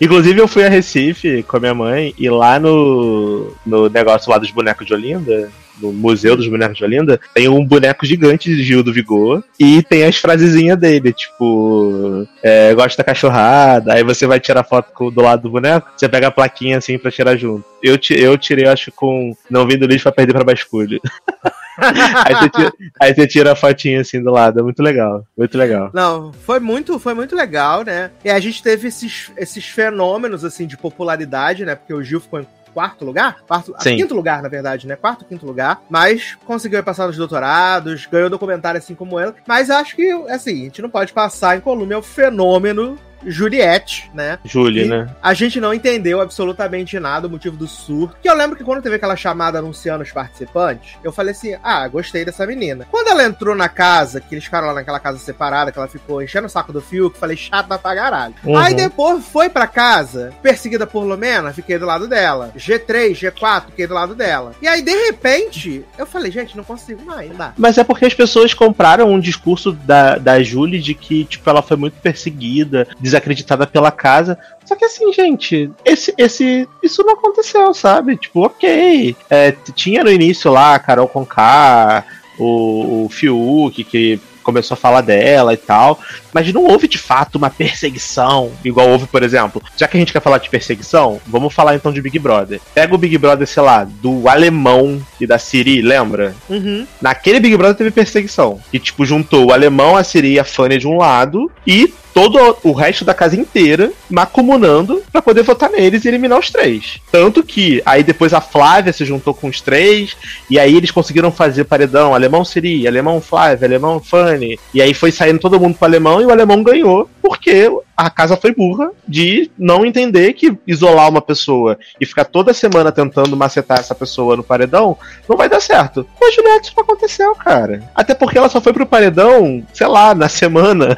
Inclusive, eu fui a Recife com a minha mãe e lá no, no negócio lá dos bonecos de Olinda, no Museu dos Bonecos de Olinda, tem um boneco gigante de Gil do Vigor e tem as frasezinhas dele, tipo, é, gosta da cachorrada, aí você vai tirar foto com- do lado do boneco, você pega a plaquinha assim pra tirar junto. Eu, eu tirei, acho, com não vindo lixo pra perder pra basculha. aí, você tira, aí você tira a fotinha assim do lado, é muito legal, muito legal. Não, foi muito, foi muito legal, né? E a gente teve esses, esses fenômenos, assim, de popularidade, né? Porque o Gil ficou em quarto lugar? Quarto, Sim. quinto lugar, na verdade, né? Quarto, quinto lugar. Mas conseguiu passar nos doutorados, ganhou documentário assim como ela. Mas acho que, assim, a gente não pode passar em coluna o fenômeno Juliette, né? Julie, E né? A gente não entendeu absolutamente nada o motivo do surto. Que eu lembro que quando teve aquela chamada anunciando os participantes, eu falei assim: ah, gostei dessa menina. Quando ela entrou na casa, que eles ficaram lá naquela casa separada, que ela ficou enchendo o saco do fio, que falei chata pra caralho. Uhum. Aí depois foi pra casa, perseguida por Lumena, fiquei do lado dela. G3, G4, fiquei do lado dela. E aí, de repente, eu falei, gente, não consigo mais, não dá. Mas é porque as pessoas compraram um discurso da, da Julie de que, tipo, ela foi muito perseguida, desacreditada pela casa. Só que assim, gente, esse, esse, isso não aconteceu, sabe? Tipo, ok. É, tinha no início lá a Carol Conká, o, o Fiuk, que começou a falar dela e tal. Mas não houve de fato uma perseguição, igual houve, por exemplo. Já que a gente quer falar de perseguição, vamos falar então de Big Brother. Pega o Big Brother, sei lá, do alemão e da Siri, lembra? Uhum. Naquele Big Brother teve perseguição. Que, tipo, juntou o alemão, a Siri e a Fanny de um lado e todo o resto da casa inteira macumunando pra poder votar neles e eliminar os três. Tanto que aí depois a Flávia se juntou com os três e aí eles conseguiram fazer paredão alemão Siri, alemão Flávia, alemão Fanny. E aí foi saindo todo mundo pro alemão e o alemão ganhou porque a casa foi burra de não entender que isolar uma pessoa e ficar toda semana tentando macetar essa pessoa no paredão não vai dar certo. Com a Juliette isso não aconteceu, cara. Até porque ela só foi pro paredão, sei lá, na semana,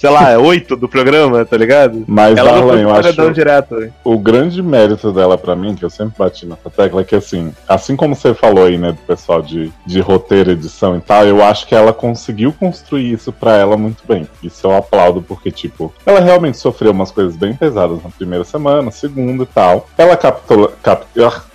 sei lá, oito do programa, tá ligado? Mas, ela não foi Darlan, pro eu acho direto. o grande mérito dela pra mim, que eu sempre bati nessa tecla, é que assim, assim como você falou aí, né, do pessoal de, de roteiro, edição e tal, eu acho que ela conseguiu construir isso pra ela muito bem. Isso eu aplaudo, porque, tipo, ela realmente sofreu umas coisas bem pesadas na primeira semana, segunda e tal. Ela capitula, cap,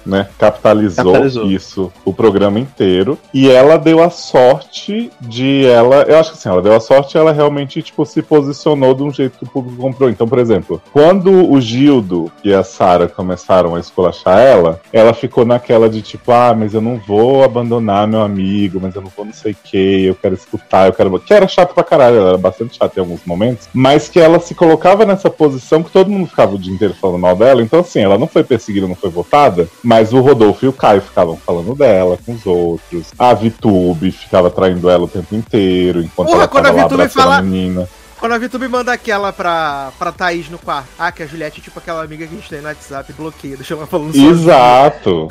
né, capitalizou, Capitalizou. isso o programa inteiro. E ela deu a sorte de ela. Eu acho que assim, ela deu a sorte ela realmente, tipo, se posicionou de um jeito que o público comprou. Então, por exemplo, quando o Gildo e a Sara começaram a esculachar ela, ela ficou naquela de tipo, ah, mas eu não vou abandonar meu amigo, mas eu não vou não sei o que, eu quero escutar, eu quero. Que era chato pra caralho, ela era bastante chata em alguns momentos, mas que ela se colocava nessa posição que todo mundo ficava o dia inteiro falando mal dela. Então, assim, ela não foi perseguida, não foi votada, mas o Rodolfo e o Caio ficavam falando dela com os outros. A Vitube ficava traindo ela o tempo inteiro, enquanto Porra, ela quando tava a Vitube fala- a menina. Quando a Vitube manda aquela pra, pra Thaís no quarto. Ah, que a Juliette é tipo aquela amiga que a gente tem no WhatsApp bloqueia, deixa ela falando sozinha. Exato.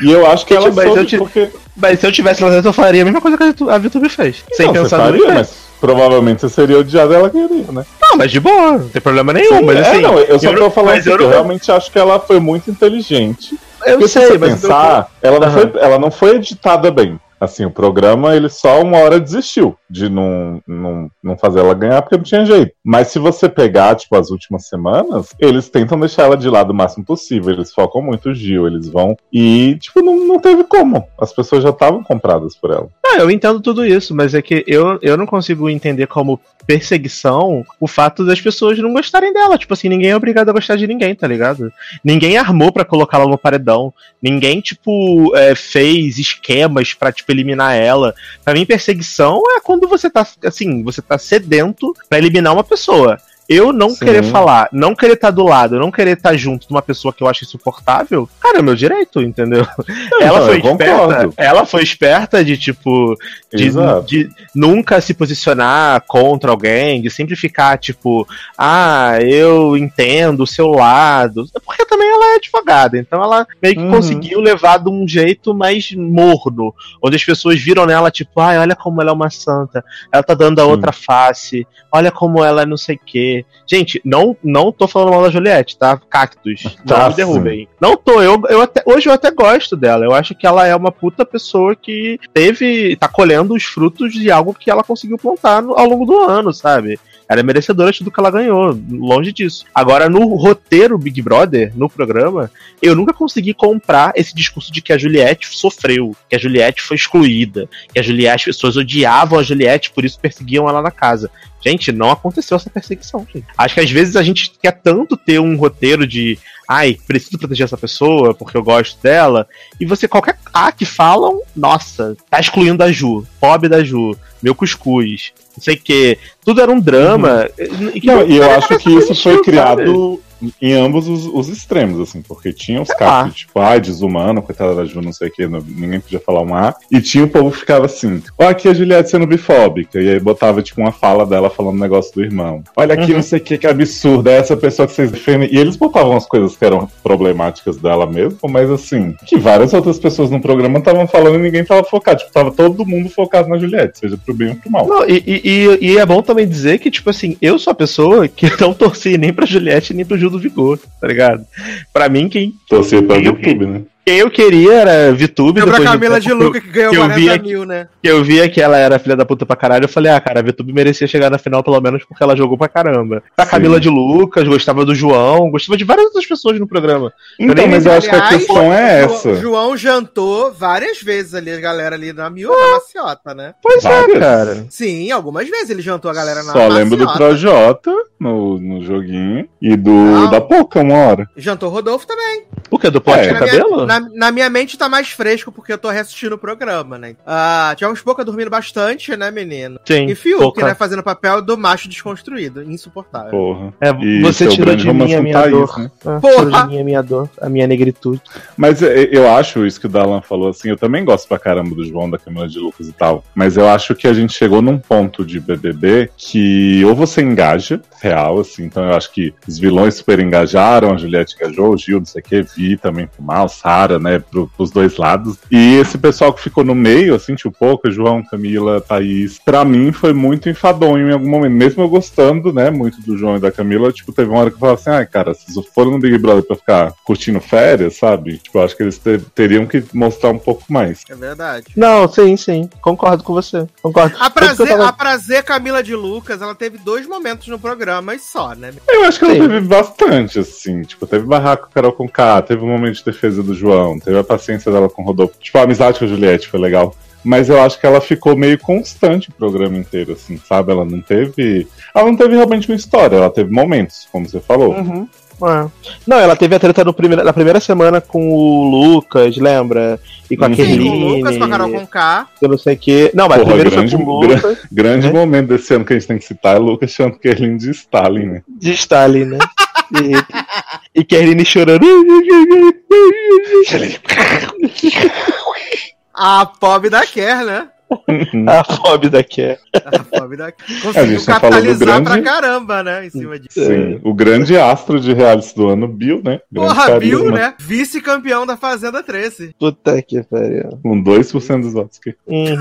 E eu acho que ela Mas eu soube te- porque... Mas se eu tivesse lá dentro, eu faria a mesma coisa que a Vitu- a VTube fez. sem Não, você pensar faria, mas provavelmente você seria odiado ela queria, né? Não, mas de boa, não tem problema nenhum. mas é, assim, não, eu só eu tô falando mas que eu eu, realmente acho que ela foi muito inteligente. Eu Porque sei, se mas pensar, ela, não Aham. foi, ela não foi editada bem. Assim, o programa, ele só uma hora desistiu de não, não, não fazer ela ganhar porque não tinha jeito. Mas se você pegar, tipo, as últimas semanas, eles tentam deixar ela de lado o máximo possível. Eles focam muito o Gil, eles vão. E, tipo, não, não teve como. As pessoas já estavam compradas por ela. Ah, eu entendo tudo isso, mas é que eu, eu não consigo entender como perseguição o fato das pessoas não gostarem dela. Tipo assim, ninguém é obrigado a gostar de ninguém, tá ligado? Ninguém armou pra colocá-la no paredão. Ninguém, tipo, é, fez esquemas pra, tipo, eliminar ela. Pra mim, perseguição é quando você tá, assim, você tá sedento pra eliminar uma pessoa. Eu não Sim. querer falar, não querer estar do lado, não querer estar junto de uma pessoa que eu acho insuportável, cara, é meu direito, entendeu? ela Então, foi esperta. concordo. Ela foi esperta de, tipo, de, de nunca se posicionar contra alguém, de sempre ficar tipo, ah, eu entendo o seu lado. Porque também ela é advogada, então ela meio que Uhum. conseguiu levar de um jeito mais morno, onde as pessoas viram nela, tipo, ai, olha como ela é uma santa, ela tá dando a Sim. outra face, olha como ela é não sei o quê. Gente, não, não tô falando mal da Juliette, tá? Cactus, não Tá, me derrubem. Não tô, eu, eu até, hoje eu até gosto dela. Eu acho que ela é uma puta pessoa que teve. tá colhendo os frutos de algo que ela conseguiu plantar no- ao longo do ano, sabe? Ela é merecedora de tudo que ela ganhou, longe disso. Agora, no roteiro Big Brother, no programa, eu nunca consegui comprar esse discurso de que a Juliette sofreu, que a Juliette foi excluída, que a Juliette, as pessoas odiavam a Juliette, por isso perseguiam ela na casa. Gente, não aconteceu essa perseguição, gente. Acho que às vezes a gente quer tanto ter um roteiro de ai, preciso proteger essa pessoa porque eu gosto dela, e você, qualquer A que falam, nossa, tá excluindo a Ju, pobre da Ju, meu cuscuz, não sei o que. Tudo era um drama. E, que Não, e eu acho que isso foi criado em ambos os, os extremos, assim, porque tinha os que, tipo, ai, desumano, coitada da Ju, não sei o que, ninguém podia falar um A, e tinha o povo que ficava assim, ó, aqui a Juliette sendo bifóbica, e aí botava, tipo, uma fala dela falando um negócio do irmão. Olha aqui, Uhum. não sei o que, que absurdo, é essa pessoa que vocês defendem. E eles botavam as coisas que eram problemáticas dela mesmo, mas assim, que várias outras pessoas no programa estavam falando e ninguém tava focado, tipo, tava todo mundo focado na Juliette, seja pro bem ou pro mal. Não, e, e, e- é bom também dizer que, tipo assim, eu sou a pessoa que não torci nem pra Juliette nem pro Gil do Vigor, tá ligado? Pra mim, quem, Torcia pra YouTube, né? Quem eu queria era VTube. De um Camila de eu- Luca que ganhou que eu 40 vi aqui- mil, né? que eu via que ela era filha da puta pra caralho, eu falei, ah, cara, a VTube merecia chegar na final pelo menos porque ela jogou pra caramba. A Sim. Camila de Lucas, gostava do João, gostava de várias outras pessoas no programa. Então, nem mas eu acho que a questão é essa. João jantou várias vezes ali, a galera ali na Mil, na Maciota, né? Pois Várias. é, cara. Sim, algumas vezes ele jantou a galera na Só lembro do Maciota. Projota no, no joguinho e do Não. da Poca uma hora. Jantou Rodolfo também. Por que? Do pote É. do na, cabelo? minha, na, na minha mente tá mais fresco porque eu tô reassistindo o programa, né? Ah, tivemos pouca dormindo bastante, né, menino? Sim. E Fiuk, pouca. né, fazendo o papel do macho desconstruído, insuportável. Porra. É, E você tirou de mim a minha Thaís, dor. né? Ah, Porra! tirou de mim a minha dor, a minha negritude. Mas é, eu acho isso que o Dalan falou assim. Eu também gosto pra caramba do João, da Camila de Lucas e tal. Mas eu acho que a gente chegou num ponto de BBB que ou você engaja, real, assim. Então eu acho que os vilões super engajaram, a Juliette engajou, o Gil, não sei o que, Vi também pro mal, Sara, né, pro, pros dois lados. E esse pessoal que ficou no meio, assim, tipo, pouco, João, Camila, Thaís, pra mim foi muito enfadonho em algum momento. Mesmo eu gostando, né, muito do João e da Camila, tipo, teve uma hora que eu falava assim, ai, cara, vocês foram no Big Brother pra ficar curtindo férias, sabe? Tipo, eu acho que eles te- teriam que mostrar um pouco mais. É verdade. Não, sim, sim. Concordo com você. Concordo. A prazer, tava- a prazer Camila de Lucas, ela teve dois momentos no programa e só, né? Eu acho que ela Sim. teve bastante, assim. Tipo, teve barraco com Carol com K, teve um momento de defesa do João, teve a paciência dela com o Rodolfo. Tipo, a amizade com a Juliette foi legal. Mas eu acho que ela ficou meio constante o programa inteiro, assim, sabe? Ela não teve. Ela não teve realmente uma história, ela teve momentos, como você falou. Uhum. É. Não, ela teve a treta no primeiro, na primeira semana com o Lucas, lembra? E com a Kerline. com o Lucas, com a Carol Conká. Eu não sei o quê. Não, mas Porra, primeiro grande- foi com o Lucas Grande É. momento desse ano que a gente tem que citar é Lucas chamando Kerlin de Stalin, né? de Stalin, né? E, e Kerline chorando. A pobre da Kerr, né? A fob da Kerr. A pobre da Kerr. A Conseguiu gente tá falando do capitalizar grande- pra caramba, né? Em cima disso. Sim. O grande astro de reality do ano, Bill, né? Grande Porra, Bill, carisma, né? Vice-campeão da Fazenda 13. Puta que pariu. Com 2% dos votos. Uhum.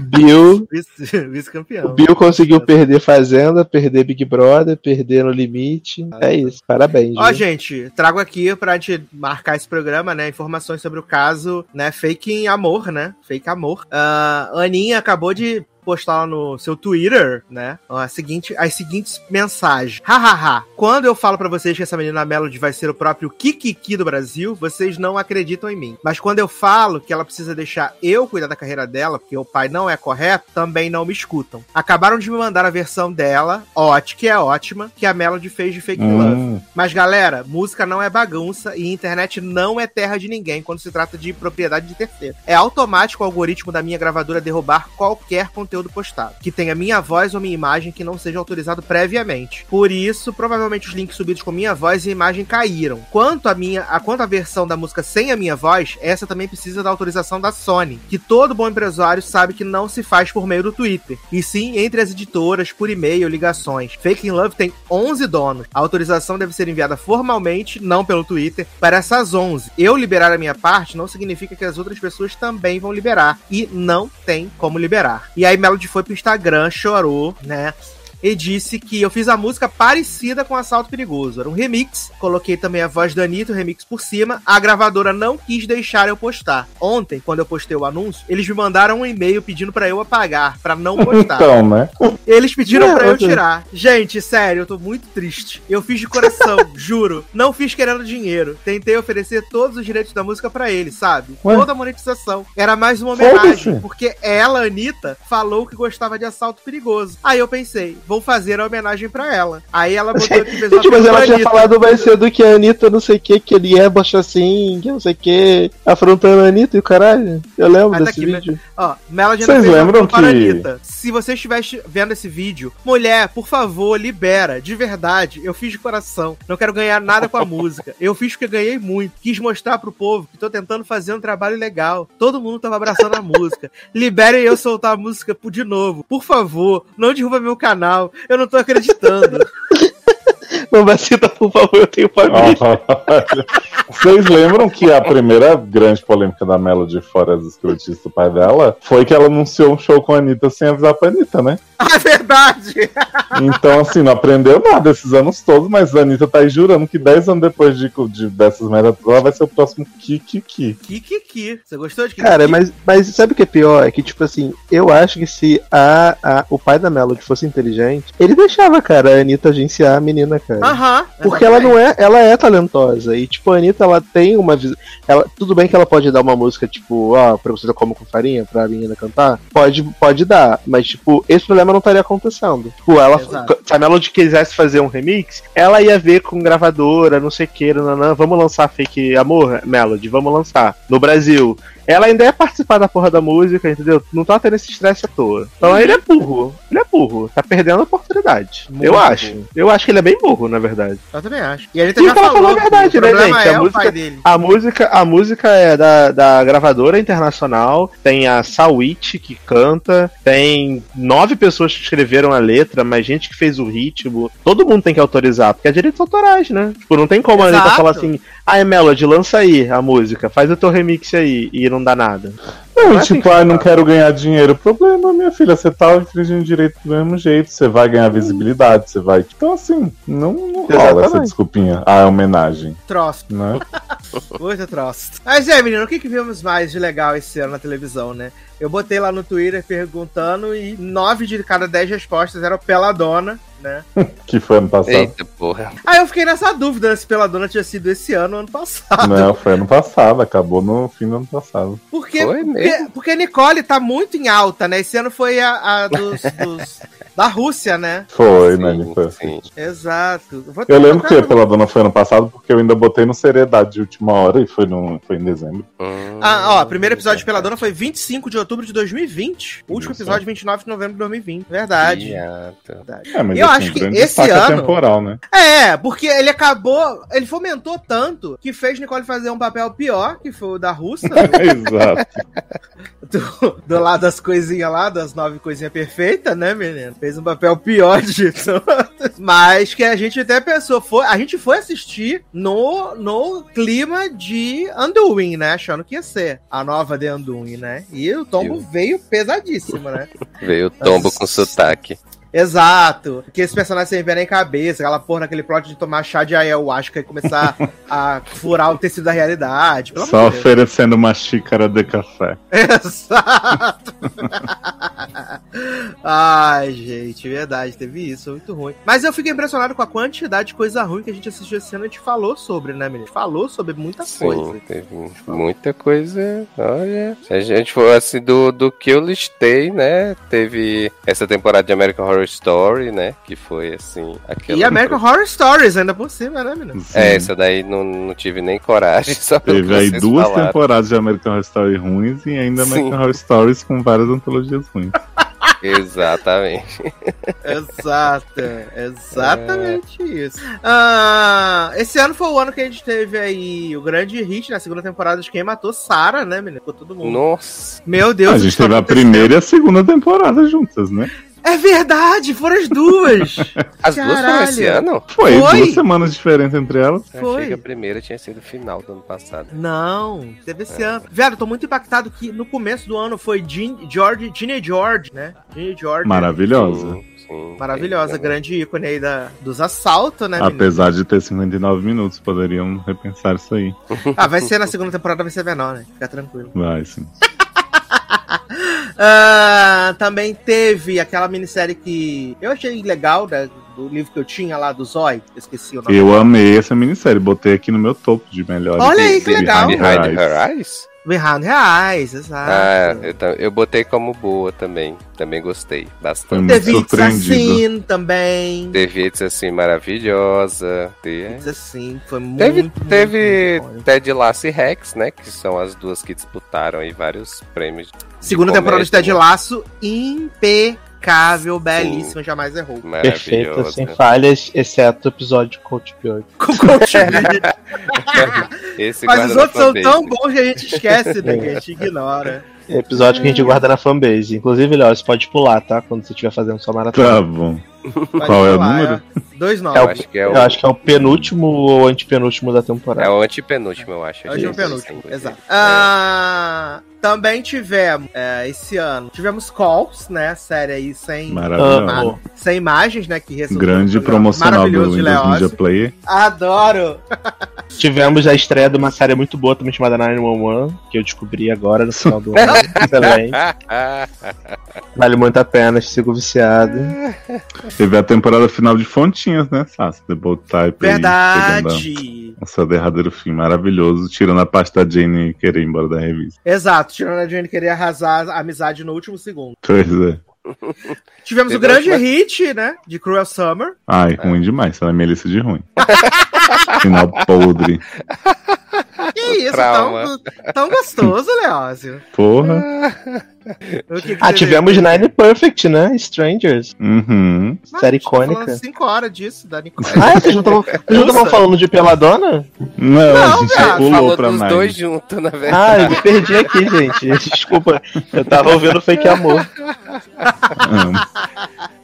Bill, Vice- Vice-campeão. Bill conseguiu perder Fazenda, perder Big Brother, perder no limite. É isso, parabéns. Ó, viu? gente, trago aqui pra gente marcar esse programa, né? Informações sobre o caso, né? Fake em amor, né? Fake amor. Ah, Aninha acabou de postar lá no seu Twitter, né? A seguinte, as seguintes mensagens. Hahaha. Quando eu falo pra vocês que essa menina Melody vai ser o próprio Kikiki do Brasil, vocês não acreditam em mim. Mas quando eu falo que ela precisa deixar eu cuidar da carreira dela, porque o pai não é correto, também não me escutam. Acabaram de me mandar a versão dela, ótima, que é ótima, que a Melody fez de Fake Love. Hum, Mas galera, música não é bagunça e internet não é terra de ninguém quando se trata de propriedade de terceiro. É automático o algoritmo da minha gravadora derrubar qualquer conteúdo postado, que tenha minha voz ou minha imagem que não seja autorizado previamente. Por isso, provavelmente os links subidos com minha voz e imagem caíram. Quanto a minha, a quanto a versão da música sem a minha voz, essa também precisa da autorização da Sony, que todo bom empresário sabe que não se faz por meio do Twitter, e sim entre as editoras, por e-mail, ligações. Fake in Love tem 11 donos. A autorização deve ser enviada formalmente, não pelo Twitter, para essas 11. Eu liberar a minha parte não significa que as outras pessoas também vão liberar, e não tem como liberar. E aí Melody foi pro Instagram, chorou, né? E disse que eu fiz a música parecida com Assalto Perigoso. Era um remix, coloquei também a voz da Anitta, o remix por cima. A gravadora não quis deixar eu postar. Ontem, quando eu postei o anúncio, eles me mandaram um e-mail pedindo pra eu apagar, pra não postar. Então, né? Eles pediram É, pra eu tirar. Gente, sério, eu tô muito triste. Eu fiz de coração, juro. Não fiz querendo dinheiro. Tentei oferecer todos os direitos da música pra eles, sabe? Ué? Toda a monetização. Era mais uma homenagem. Porque ela, Anitta, falou que gostava de assalto perigoso. Aí eu pensei, vou fazer a homenagem pra ela. Aí ela botou aqui Gente, mas pergunta ela tinha falado mais cedo que a Anitta não sei o que, que ele é assim, que não sei o que, afrontando a Anitta e o caralho. Eu lembro Mas tá desse aqui, vídeo. Ó, Melody Vocês uma lembram que- Anitta. Se você estivesse vendo esse vídeo, mulher, por favor, libera. De verdade, eu fiz de coração. Não quero ganhar nada com a música. Eu fiz porque ganhei muito. Quis mostrar pro povo que tô tentando fazer um trabalho legal. Todo mundo tava abraçando a música. Liberem eu soltar a música de novo. Por favor, não derruba meu canal. Eu não tô acreditando. Mamacita, por favor, eu tenho família. Vocês lembram que a primeira grande polêmica da Melody, fora as escrotices do pai dela, foi que ela anunciou um show com a Anitta sem avisar pra Anitta, né? ah, é verdade! Então, assim, não aprendeu nada esses anos todos, mas a Anitta tá aí jurando que 10 anos depois de, de- dessas merdas, ela vai ser o próximo Kikiki. Kikiki. Você gostou de Kikiki? Cara, mas, mas sabe o que é pior? É que, tipo assim, eu acho que se a, a, o pai da Melody fosse inteligente, ele deixava, cara, a Anitta agenciar a menina, cara. Aham. Porque ela não é, ela é talentosa. E, tipo, a Anitta, ela tem uma visão. Ela, tudo bem que ela pode dar uma música, tipo, ó, pra você como com farinha, pra menina cantar. Pode, pode dar. Mas, tipo, esse problema não estaria acontecendo. Tipo, ela, Exato. se a Melody quisesse fazer um remix, ela ia ver com gravadora, não sei o que, nananã, vamos lançar fake amor, Melody, vamos lançar. No Brasil. Ela ainda ia participar da porra da música, entendeu? Não tá tendo esse estresse à toa. Então ele é burro. Ele é burro. Tá perdendo a oportunidade. Muito eu burro. acho. Eu acho que ele é bem burro, na verdade. Eu também acho. E a Anitta E já ela falou falou a verdade, que o né, gente? A é o música-. A música, a música é da, da gravadora internacional, tem a Sawit que canta, tem nove pessoas que escreveram a letra, mas gente que fez o ritmo. Todo mundo tem que autorizar, porque é direitos autorais, né? Tipo, não tem como a Anitta Exato. falar assim, ah, é Melody, lança aí a música, faz o teu remix aí, e não dá nada. Não, Não é assim tipo, ah, não quero ganhar dinheiro. Problema, minha filha, você tá infringindo direito do mesmo jeito. Você vai ganhar visibilidade, você vai. Então, assim, não, não rola essa desculpinha. Ah, é homenagem, Troço. né? Muito troço. Mas é, menino, o que, que vimos mais de legal esse ano na televisão, né? Eu botei lá no Twitter perguntando e nove de cada dez respostas eram Peladona, né? que foi ano passado. Eita porra. Aí eu fiquei nessa dúvida né, se Peladona tinha sido esse ano ou ano passado. Não, foi ano passado, acabou no fim do ano passado. Porque, Foi porque, mesmo? porque Nicole tá muito em alta, né? Esse ano foi a, a dos, dos- da Rússia, né? Foi, Sim, né? Foi. sim. Exato. Vou Eu lembro que pela dona foi ano passado, porque eu ainda botei no seriedade de última hora e foi, no, foi em dezembro. Hum, Ah, ó, o primeiro episódio de Peladona foi 25 de outubro de 2020. O último episódio, 29 de novembro de 2020. Verdade. Verdade. É, mas Eu assim, acho que esse destaque ano- temporal, né? É, porque ele acabou. Ele fomentou tanto que fez Nicole fazer um papel pior, que foi o da Russa, Exato. do, do lado das coisinhas lá, das nove coisinhas perfeitas, né, menino? Fez um papel pior de todas. Mas que a gente até pensou, foi, a gente foi assistir no, no clima de Anduin, né? Achando que ia ser a nova de Anduin, né? E o tombo veio pesadíssimo, né? Veio o tombo com sotaque. Exato. Que esse personagem sem pé nem cabeça, aquela porra naquele plot de tomar chá de ayahuasca e começar a furar o tecido da realidade. Pelo Só amor de Deus. oferecendo uma xícara de café. Exato. Ai, gente, verdade, teve isso, foi muito ruim. Mas eu fiquei impressionado com a quantidade de coisa ruim que a gente assistiu esse ano e a gente falou sobre, né, menino? Falou sobre muita Sim, coisa. teve muita coisa. Olha, se a gente for assim do, do que eu listei, né? Teve essa temporada de American Horror Story, né? Que foi assim. Aquela E American Horror Stories ainda por cima, né, menino? É, essa daí não, não tive nem coragem. Só pelo Teve que aí vocês duas falaram. temporadas de American Horror Story ruins e ainda Sim. American Horror Stories com várias antologias ruins. Exatamente. Exato, exatamente isso. Ah, esse ano foi o ano que a gente teve aí o grande hit na segunda temporada de Quem Matou Sarah, né, menino? Ficou todo mundo. Nossa. Meu Deus, a gente teve a acontecendo? primeira e a segunda temporada juntas, né? É verdade, foram as duas. As duas foram Caralho. esse ano? Foi, Foi? duas semanas de diferença entre elas. Eu Foi. achei que a primeira tinha sido o final do ano passado. Não, teve esse ano. Viado, eu tô muito impactado que no começo do ano foi Jean, George, Gina George, né? Gina George. Maravilhosa. Sim, sim. Maravilhosa, É, grande ícone aí da, dos assaltos, né? menino? Apesar de ter 59 minutos, poderiam repensar isso aí. Ah, vai ser na segunda temporada, vai ser menor, né? Fica tranquilo. Vai, sim. Ah, também teve aquela minissérie que eu achei legal, né, do livro que eu tinha lá do Zói. Eu esqueci o nome. Eu amei essa minissérie, botei aqui no meu topo de melhores. Olha aí, que legal. Behind Eyes. Her Eyes? Behind Reais, exato. Ah, eu, eu botei como boa também. Também gostei bastante. muito Teve It's. Assim também. Teve It's assim maravilhosa. It's Assim, foi muito, Teve, muito, teve muito. Ted Lasso e Rex, né? Que são as duas que disputaram aí vários prêmios. Segunda temporada de Ted? Laço, impecável, belíssima, jamais errou. Perfeita, sem falhas, exceto o episódio de Coach Bjork. Com Coach Mas os outros são tão bons que a gente esquece, né? Que a gente ignora. Episódio que a gente guarda na fanbase. Inclusive, Léo, você pode pular, tá? Quando você estiver fazendo sua maratona. Tá bom. Pode Qual é o número? é. Dois É nove. Eu acho que é o, Eu acho que é o penúltimo ou antepenúltimo da é temporada. o antepenúltimo, eu acho. Hoje é o Sim, penúltimo, sim. exato. Ah, também tivemos, é, esse ano, tivemos Calls, né? Série aí sem, sem imagens, né? Que resultou Grande programa promocional do Windows. Media Player. Adoro! Tivemos a estreia de uma série muito boa também chamada 911, que eu descobri agora no final do ano. Excelente. Vale muito a pena, sigo viciado. Teve a temporada final de Fontinhas, né, Sassi? The Bold Type aí, ao seu derradeiro fim maravilhoso, tirando a parte da Jane querer ir embora da revista. Exato, tirando a Jane querer arrasar a amizade no último segundo. Pois é. Tivemos o grande hit, né? De Cruel Summer. Ai, ruim demais. Ela é Melissa de ruim. Final podre. Que isso, Trauma. tão, tão gostoso, Leózio. Porra. Que que Ah, tivemos? Nine Perfect, né? Strangers. Uhum. Mas série tá icônica. cinco horas disso, da Nicole. Ah, é? vocês não estavam vocês não estavam Nossa. falando de Peladona? Não, Não, a gente viado, pulou Falou pra dos mais. dois juntos, na verdade. Ah, eu me perdi aqui, gente. Desculpa. Eu tava ouvindo Fake Amor. Amo.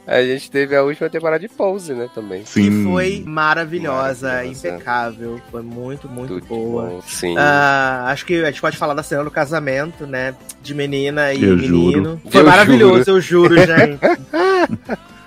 A gente teve a última temporada de Pose, né, também. Que Sim. foi maravilhosa, Maravilhosa. impecável. Foi muito, muito Tudo boa. bom. Sim. Ah, acho que a gente pode falar da cena do casamento, né? De menina e Eu menino. Foi Eu maravilhoso, eu juro, gente.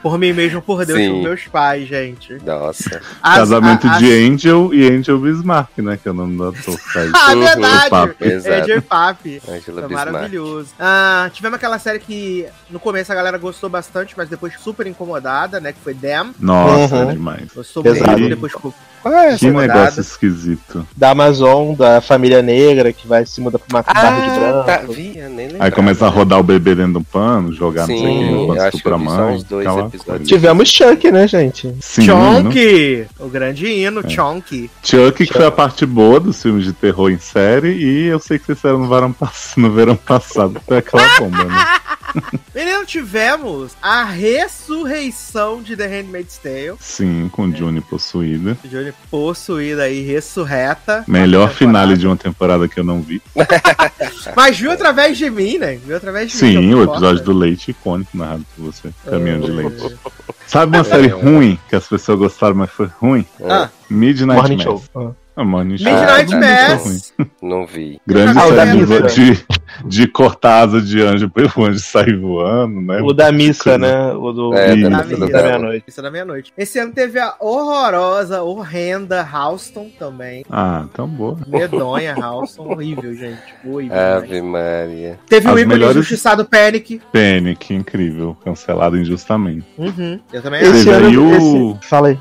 Por mim mesmo, por Deus, Sim. por meus pais, gente. Nossa. As- Casamento a- as- de Angel e Angel Bismarck, né? Que é o nome que faz Ah, verdade! Papi. Exato. AJ Papi. Angela Bismarck. maravilhoso. Ah, tivemos aquela série que no começo a galera gostou bastante, mas depois super incomodada, né? Que foi Damn. Nossa, Uhum. é demais. Gostou muito, depois ficou Qual é Que negócio esquisito. Da Amazon, da família negra, que vai se mudar pra uma barra de Ah, branco. tá. Via, nem lembrava. Aí começa a rodar o bebê dentro do pano, jogar não sei o que, Sim, enquanto eu acho que estupra eu a vi só mãe. uns dois episódios. Tivemos Chuck, né, gente? Sim? Chonky! O grande hino, Chonky. Chuck, que foi a parte boa dos filmes de terror em série, e eu sei que vocês fizeram no verão, pass- no verão passado, foi aquela bomba, né? Menino, tivemos a ressurreição de The Handmaid's Tale. Sim, com Juni possuída. Johnny possuída aí, ressurreta. Melhor Na finale de uma temporada que eu não vi. Mas viu através de mim, né? Viu através de mim. Sim, o episódio gosto. do leite icônico narrado por você. Caminhão de É. leite. Sabe uma série ruim que as pessoas gostaram, mas foi ruim? Ah, Midnight Morning Mass. Show. Ah. Ah, Morning Show. Midnight é muito Mass. Não vi. Grande Ah, série de, de cortar asa de anjo para o anjo sair voando, né? O da missa, né? O do É, da missa missa da meia-noite. É da meia-noite. Esse ano teve a horrorosa, horrenda Houston também. Ah, tão boa. Medonha Houston. Horrível, gente. Horrível. Ave Maria. Teve o As ícone melhores- injustiçado Panic. Panic, incrível. Cancelado injustamente. Uhum. Eu também Esse- acho. Esse ano. o- Esse... Fala aí.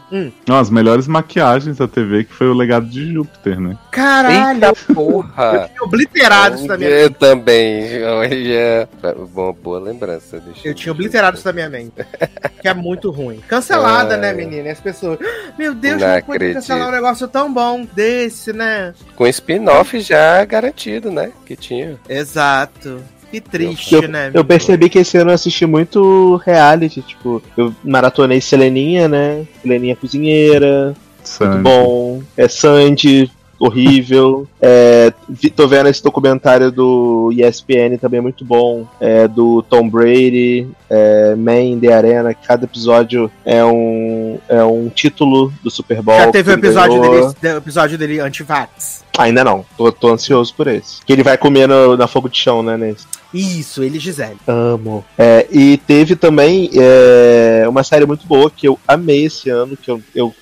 Não, as melhores maquiagens da TV que foi o legado de Júpiter, né? Caralho, Eita porra! eu obliterado isso da minha Eu também. Olha. Boa, boa lembrança. deixa Eu tinha obliterado isso da minha mente. Que é muito ruim. Cancelada, É. né, menina? E as pessoas. "Ah, Meu Deus, Não não pode acredito. cancelar um negócio tão bom desse, né? Com spin-off já garantido, né? Que tinha. Exato. Que triste, Eu, né? eu percebi que esse ano eu assisti muito reality, tipo, eu maratonei Seleninha, né? Seleninha cozinheira, muito Sandy. bom. É Sandy, horrível. É, tô vendo esse documentário do ESPN também muito bom. É, do Tom Brady, é, Man in the Arena. que Cada episódio é um, é um título do Super Bowl. Já teve o episódio ganhou. dele, episódio dele anti-vax. Ainda não, tô, tô ansioso por esse. Que ele vai comer no- na fogo de chão, né, nesse. Isso, ele e Gisele. Amo. É, e teve também é, uma série muito boa que eu amei esse ano, que eu, eu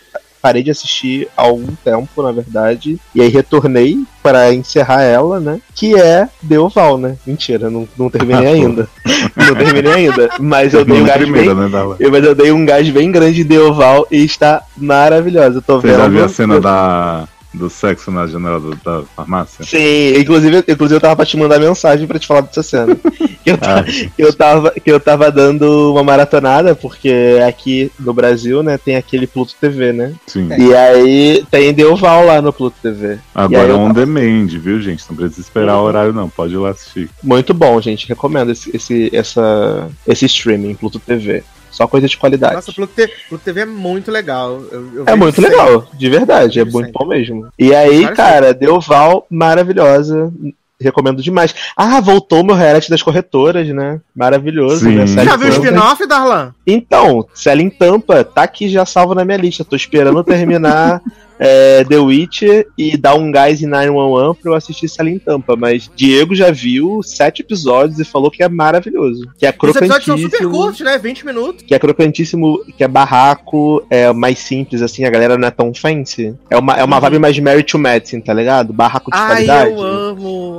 parei de assistir há algum tempo, na verdade, e aí retornei para encerrar ela, né? Que é The Oval, né? Mentira, não, não terminei ainda. não terminei ainda. Mas eu dei um gás bem. né? Eu, mas eu dei um gás bem grande de The Oval e está maravilhosa. Eu tô Você vendo. já viu a cena da, do sexo na janela do- da farmácia? Sim, inclusive, inclusive eu tava pra te mandar mensagem pra te falar dessa cena. Que eu, ta- Ah, que eu, tava, que eu tava dando uma maratonada, porque aqui no Brasil, né, tem aquele Pluto TV, né? sim. E aí tem Delval lá no Pluto TV. Agora é on tava- demand, viu, gente? Não precisa esperar o horário, não. Pode ir lá assistir. Muito bom, gente. Recomendo esse, esse, essa, esse streaming, Pluto TV. Só coisa de qualidade. Nossa, Pluto TV, Pluto TV é muito legal. Eu- eu É muito sempre. legal, de verdade, é muito sempre. bom mesmo. E aí, cara, Delval, maravilhosa. Recomendo demais. Ah, voltou meu reality das corretoras, né? Maravilhoso, Sim. né? Já viu o spin-off, Darlan? Então, Selling Tampa tá aqui já salvo na minha lista. Tô esperando terminar é, The Witcher e dar um gás em 911 pra eu assistir Selling Tampa. Mas Diego já viu sete episódios e falou que é maravilhoso. Que é Os episódios são super crocantíssimo. curtos, né? 20 minutos. Que é crocantíssimo, que é barraco, é mais simples, assim, a galera não é tão fancy. É uma, é uma Uhum. vibe mais Mary to Medicine, tá ligado? Barraco de Ai, qualidade. eu amo.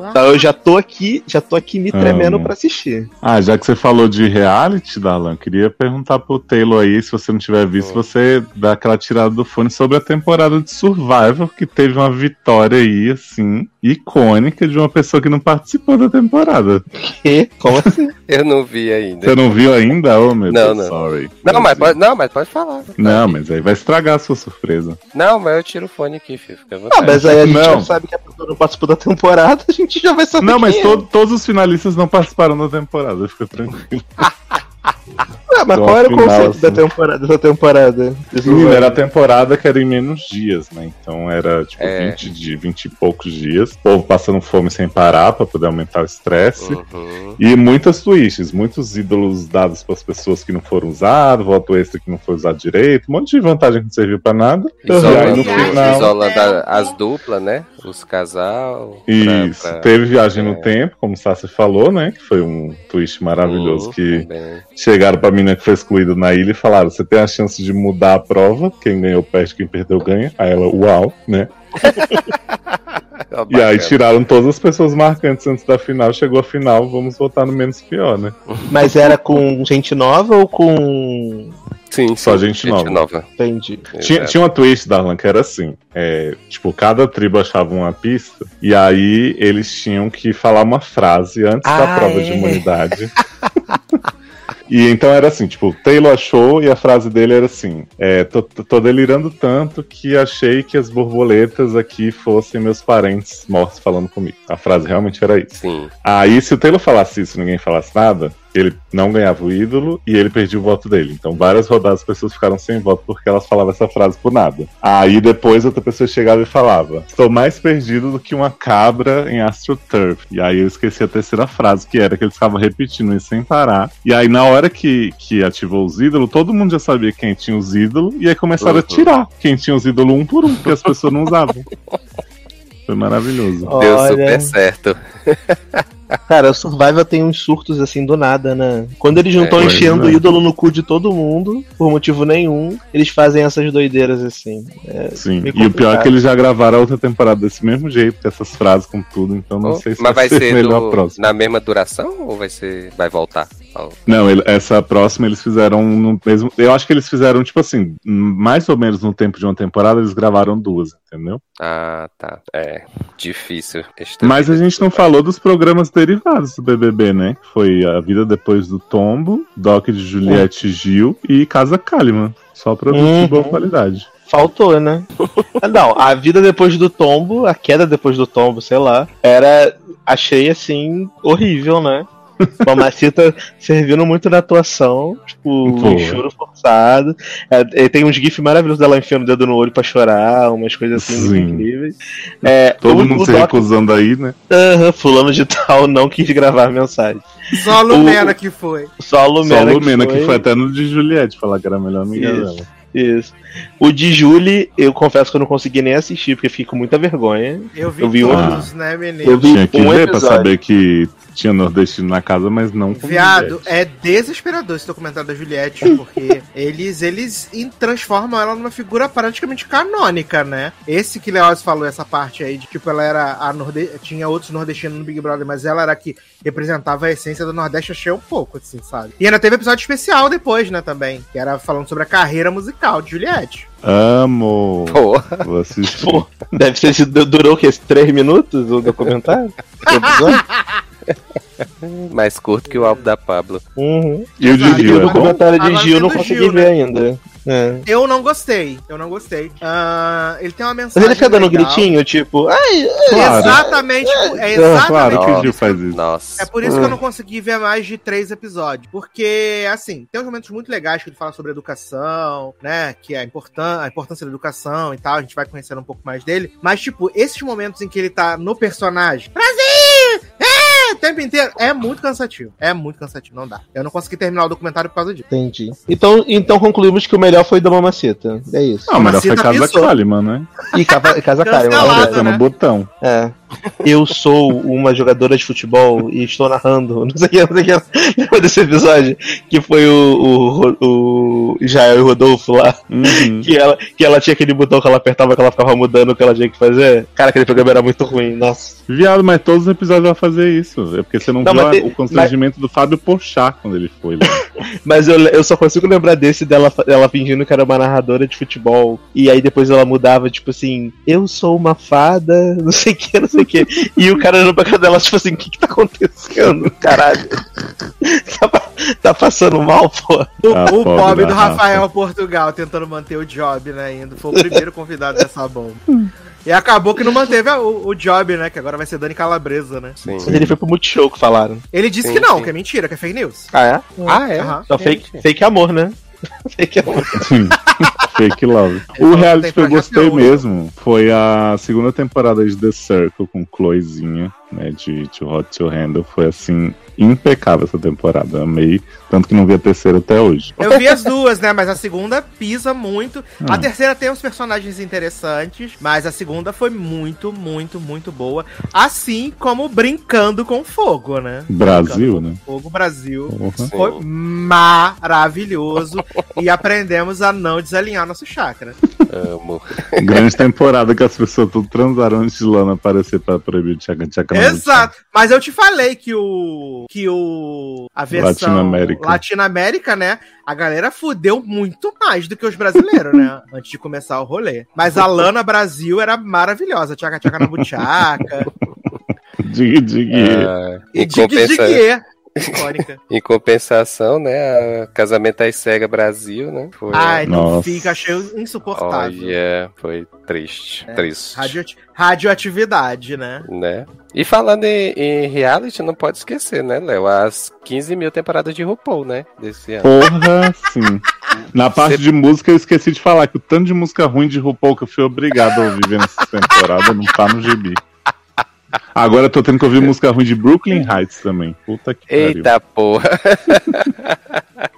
Ah, Então eu já tô aqui, já tô aqui me tremendo Amo. pra assistir. Ah, já que você falou de reality, Dalan, queria perguntar pro Taylor aí, se você não tiver visto, você dá aquela tirada do fone sobre a temporada de Survivor, que teve uma vitória aí, assim, icônica de uma pessoa que não participou da temporada. E, como assim? Eu não vi ainda. Você não viu ainda? Oh, meu Não, Deus, não. sorry. Não, mas pode, não, mas pode falar. Não, mas aí vai estragar a sua surpresa. Não, mas eu tiro o fone aqui, filho. Fica à Ah, mas aí a gente Não. já sabe que a pessoa não participou da temporada, a gente já vai saber. Não, mas quem to- todos os finalistas não participaram da temporada, fica tranquilo. Ah, mas Só qual era o conceito da assim. temporada, dessa temporada? Menina, vai- era a temporada que era em menos dias, né? Então era tipo É. 20, de, 20 e poucos dias. O povo passando fome sem parar pra poder aumentar o estresse. Uhum. E muitas twists, muitos ídolos dados para as pessoas que não foram usados, voto extra que não foi usado direito, um monte de vantagem que não serviu pra nada. Isolando, E aí, no final- isolando as duplas, né? Os casal. pra- Isso, pra- teve viagem no é. tempo, como o Sassi falou, né? Que foi um twist maravilhoso Uhum, que também. chegaram pra menina que foi excluída na ilha e falaram: você tem a chance de mudar a prova, quem ganhou perde, quem perdeu ganha. Aí ela, uau, né? Ó, E aí tiraram todas as pessoas marcantes antes da final, chegou a final, vamos votar no menos pior, né? Mas era com gente nova ou com. Sim, Só sim, gente nova. Entendi. Tinha, tinha uma twist, Darlan, que era assim: é, tipo, cada tribo achava uma pista, e aí eles tinham que falar uma frase antes da Ah, prova é? de imunidade. E então era assim, tipo, Taylor achou e a frase dele era assim: é, tô, tô- delirando tanto que achei que as borboletas aqui fossem meus parentes mortos falando comigo. A frase realmente era isso. Sim. Aí, se o Taylor falasse isso e ninguém falasse nada, ele não ganhava o ídolo e ele perdia o voto dele. Então, várias rodadas as pessoas ficaram sem voto porque elas falavam essa frase por nada. Aí, depois, outra pessoa chegava e falava: Estou mais perdido do que uma cabra em AstroTurf. E aí, eu esqueci a terceira frase, que era que eles ficavam repetindo isso sem parar. E aí, na hora que, que ativou os ídolos, todo mundo já sabia quem tinha os ídolos e aí começaram Uhum. a tirar quem tinha os ídolos um por um, porque as pessoas não usavam. Foi maravilhoso. Deu Olha. super certo. Cara, o Survival tem uns surtos assim do nada, né? Quando eles não É, estão pois enchendo o é. ídolo no cu de todo mundo, por motivo nenhum, eles fazem essas doideiras assim. É, Sim, e o pior é que eles já gravaram a outra temporada desse mesmo jeito, com essas frases, com tudo, então não Oh, sei se Mas vai ser melhor do- a próxima. na mesma duração ou vai ser. Vai voltar? ao- Não, ele- essa próxima eles fizeram no mesmo. Eu acho que eles fizeram, tipo assim, mais ou menos no tempo de uma temporada, eles gravaram duas, entendeu? Ah, tá. É. Difícil. Mas a gente não falou dos programas derivados do BBB, né? Que Foi A Vida Depois do Tombo, Doc de Juliette Gil e Casa Kalimann. Só produto Uhum. de boa qualidade. Faltou, né? Ah, não, a vida depois do tombo, a queda depois do tombo, sei lá, era. Achei assim, horrível, né? Mamacita servindo muito na atuação, tipo, Pô. um choro forçado. É, é, tem uns gifs maravilhosos dela enfiando o dedo no olho pra chorar, umas coisas assim Sim. incríveis. É, Todo o- mundo o se Doc- recusando aí, né? Aham, fulano de tal não quis gravar a mensagem. Só a Lumena que foi. Só a Só Lumena, a Lumena, que foi até no de Juliette falar que era a melhor amiga Isso. dela. Isso. O de Julie, eu confesso que eu não consegui nem assistir, porque fiquei com muita vergonha. Eu vi, Eu vi todos, né, menino? Eu vi Tinha que um ver pra episódio. saber que tinha nordestino na casa, mas não com Viado, Juliette. é desesperador esse documentário da Juliette, porque eles, eles transformam ela numa figura praticamente canônica, né? Esse que Leoz falou, essa parte aí, de tipo, ela era a norde... tinha outros nordestinos no Big Brother, mas ela era a que representava a essência do Nordeste, achei um pouco, assim, sabe? E ainda teve episódio especial depois, né, também, que era falando sobre a carreira musical de Juliette. Amo! Porra. Vou assistir. Pô, deve ter sido. Durou o quê? Três minutos o documentário? Mais curto que o álbum da Pablo. Uhum. E o de Exato. E Gil, o é bom? documentário de Gil eu não consegui Gil, ver né? ainda. É. Eu não gostei, eu não gostei. Ah, ele tem uma Mas mensagem ele fica dando legal. gritinho, tipo, ai, Claro. Exatamente, é Ah, exatamente claro que o. Gil faz isso. Nossa. É por isso que eu não consegui ver mais de três episódios. Porque, assim, tem uns momentos muito legais que ele fala sobre educação, né? Que é a, importan a importância da educação e tal. A gente vai conhecendo um pouco mais dele. Mas, tipo, esses momentos em que ele tá no personagem. Brasil! É! O tempo inteiro. É muito cansativo. É muito cansativo. Não dá. Eu não consegui terminar o documentário por causa disso. entendi. Então, então concluímos que o melhor foi da Mamacita. É isso. Não, melhor Mamacita foi Casa. Kalimann, né? E Casa, uma Apertando né? o botão. É. Eu sou uma jogadora de futebol e estou narrando. Não sei o que, não sei o que. Lembra desse episódio? Que foi o, o, o Jael e o Rodolfo lá. Uhum. Que ela, que ela tinha aquele botão que ela apertava que ela ficava mudando o que ela tinha que fazer. Cara, aquele programa era muito ruim. Nossa. Viado, mas todos os episódios vai fazer isso. É porque você não, Não, viu mas a- o constrangimento do Fábio Porchat quando ele foi lá. Mas eu, eu só consigo lembrar desse dela, ela fingindo que era uma narradora de futebol. E aí depois ela mudava, tipo assim, eu sou uma fada, não sei o que, não sei o que. E o cara olhando pra cara dela, tipo assim, o que que tá acontecendo, caralho? tá, tá passando mal, pô. O, A o pobre do Rafa. Rafael Portugal tentando manter o job, né? Indo. Foi o primeiro convidado dessa bomba. E acabou que não manteve a- o, o job, né? Que agora vai ser Dani Calabresa, né? Sim. Mas ele foi pro Multishow que falaram. Ele disse Sim, que não, sim. que é mentira, que é fake news. Ah, é? Ah, é? Aham. Só fake, fake amor, né? fake amor. Sim. Fake love. O reality que eu gostei mesmo foi a segunda temporada de The Circle com Chloezinha, né? De To Hot to Handle. Foi assim, impecável essa temporada. Amei. Tanto que não vi a terceira até hoje. Eu vi as duas, né? Mas a segunda pisa muito. A Ah. terceira tem uns personagens interessantes, mas a segunda foi muito, muito, muito boa. Assim como Brincando com Fogo, né? Brasil, Brincando né? Fogo Brasil. Porra. Foi maravilhoso e aprendemos a não desalinhar nosso chakra. Amo. Grande temporada que as pessoas tudo transaram antes de Lana aparecer pra proibir o Tchaca Exato. Mas eu te falei que o que o a versão Latino-América. Latino-América, né? A galera fudeu muito mais do que os brasileiros, né? Antes de começar o rolê. Mas a Lana Brasil era maravilhosa. Tchaca tchaca na buchaca. Dig, dig. Ah, e digue compensa- digue. Icônica. em compensação, né? A Casamento às Cega Brasil, né? Foi, Ai, não Nossa. fica, achei insuportável. Olha, foi triste. É, Triste. Radioati- radioatividade, né? Né? E falando em, em reality, não pode esquecer, né, Léo? As 15 mil temporadas de RuPaul, né? Desse ano. Porra, sim. Na parte de música, eu esqueci de falar que o tanto de música ruim de RuPaul que eu fui obrigado a ouvir vendo essa temporada não tá no gibi. Agora eu tô tendo que ouvir música ruim de Brooklyn Heights também. Puta que pariu. Eita porra!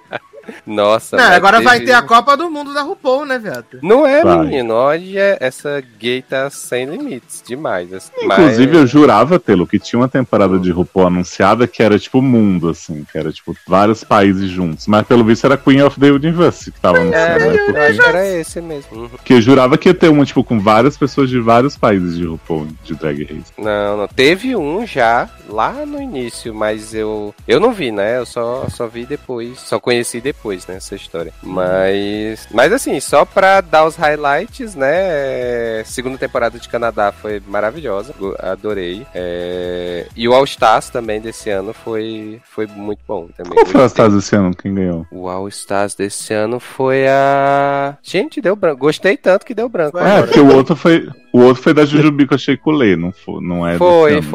Nossa, Não, agora vai teve- ter a Copa do Mundo da RuPaul, né, Veto? Não é, Vai. menino. Olha, essa gay tá sem limites demais. assim. Inclusive, Mas- eu jurava, Telo, que tinha uma temporada de RuPaul anunciada que era tipo mundo, assim, que era tipo vários países juntos. Mas pelo visto era Queen of the Universe que tava É, anunciada, né? eu acho que era esse mesmo. Uhum. porque eu jurava que ia ter uma, tipo, com várias pessoas de vários países de RuPaul, de Drag Race. Não, não. Teve um já lá no início, mas eu eu não vi, né? Eu só, só vi depois, só conheci depois, né? Essa história. Mas, mas assim, só pra dar os highlights, né? é, Segunda temporada de Canadá foi maravilhosa, adorei. É, e o All Stars também desse ano foi, foi muito bom também. Qual foi a Gostei. Stars esse ano? Quem ganhou? O All Stars desse ano foi a. Gente, deu branco. Gostei tanto que deu branco. Foi É, porque o outro foi. O outro foi da Jujubi que eu achei colê, não foi, não é desse Foi, ano, né?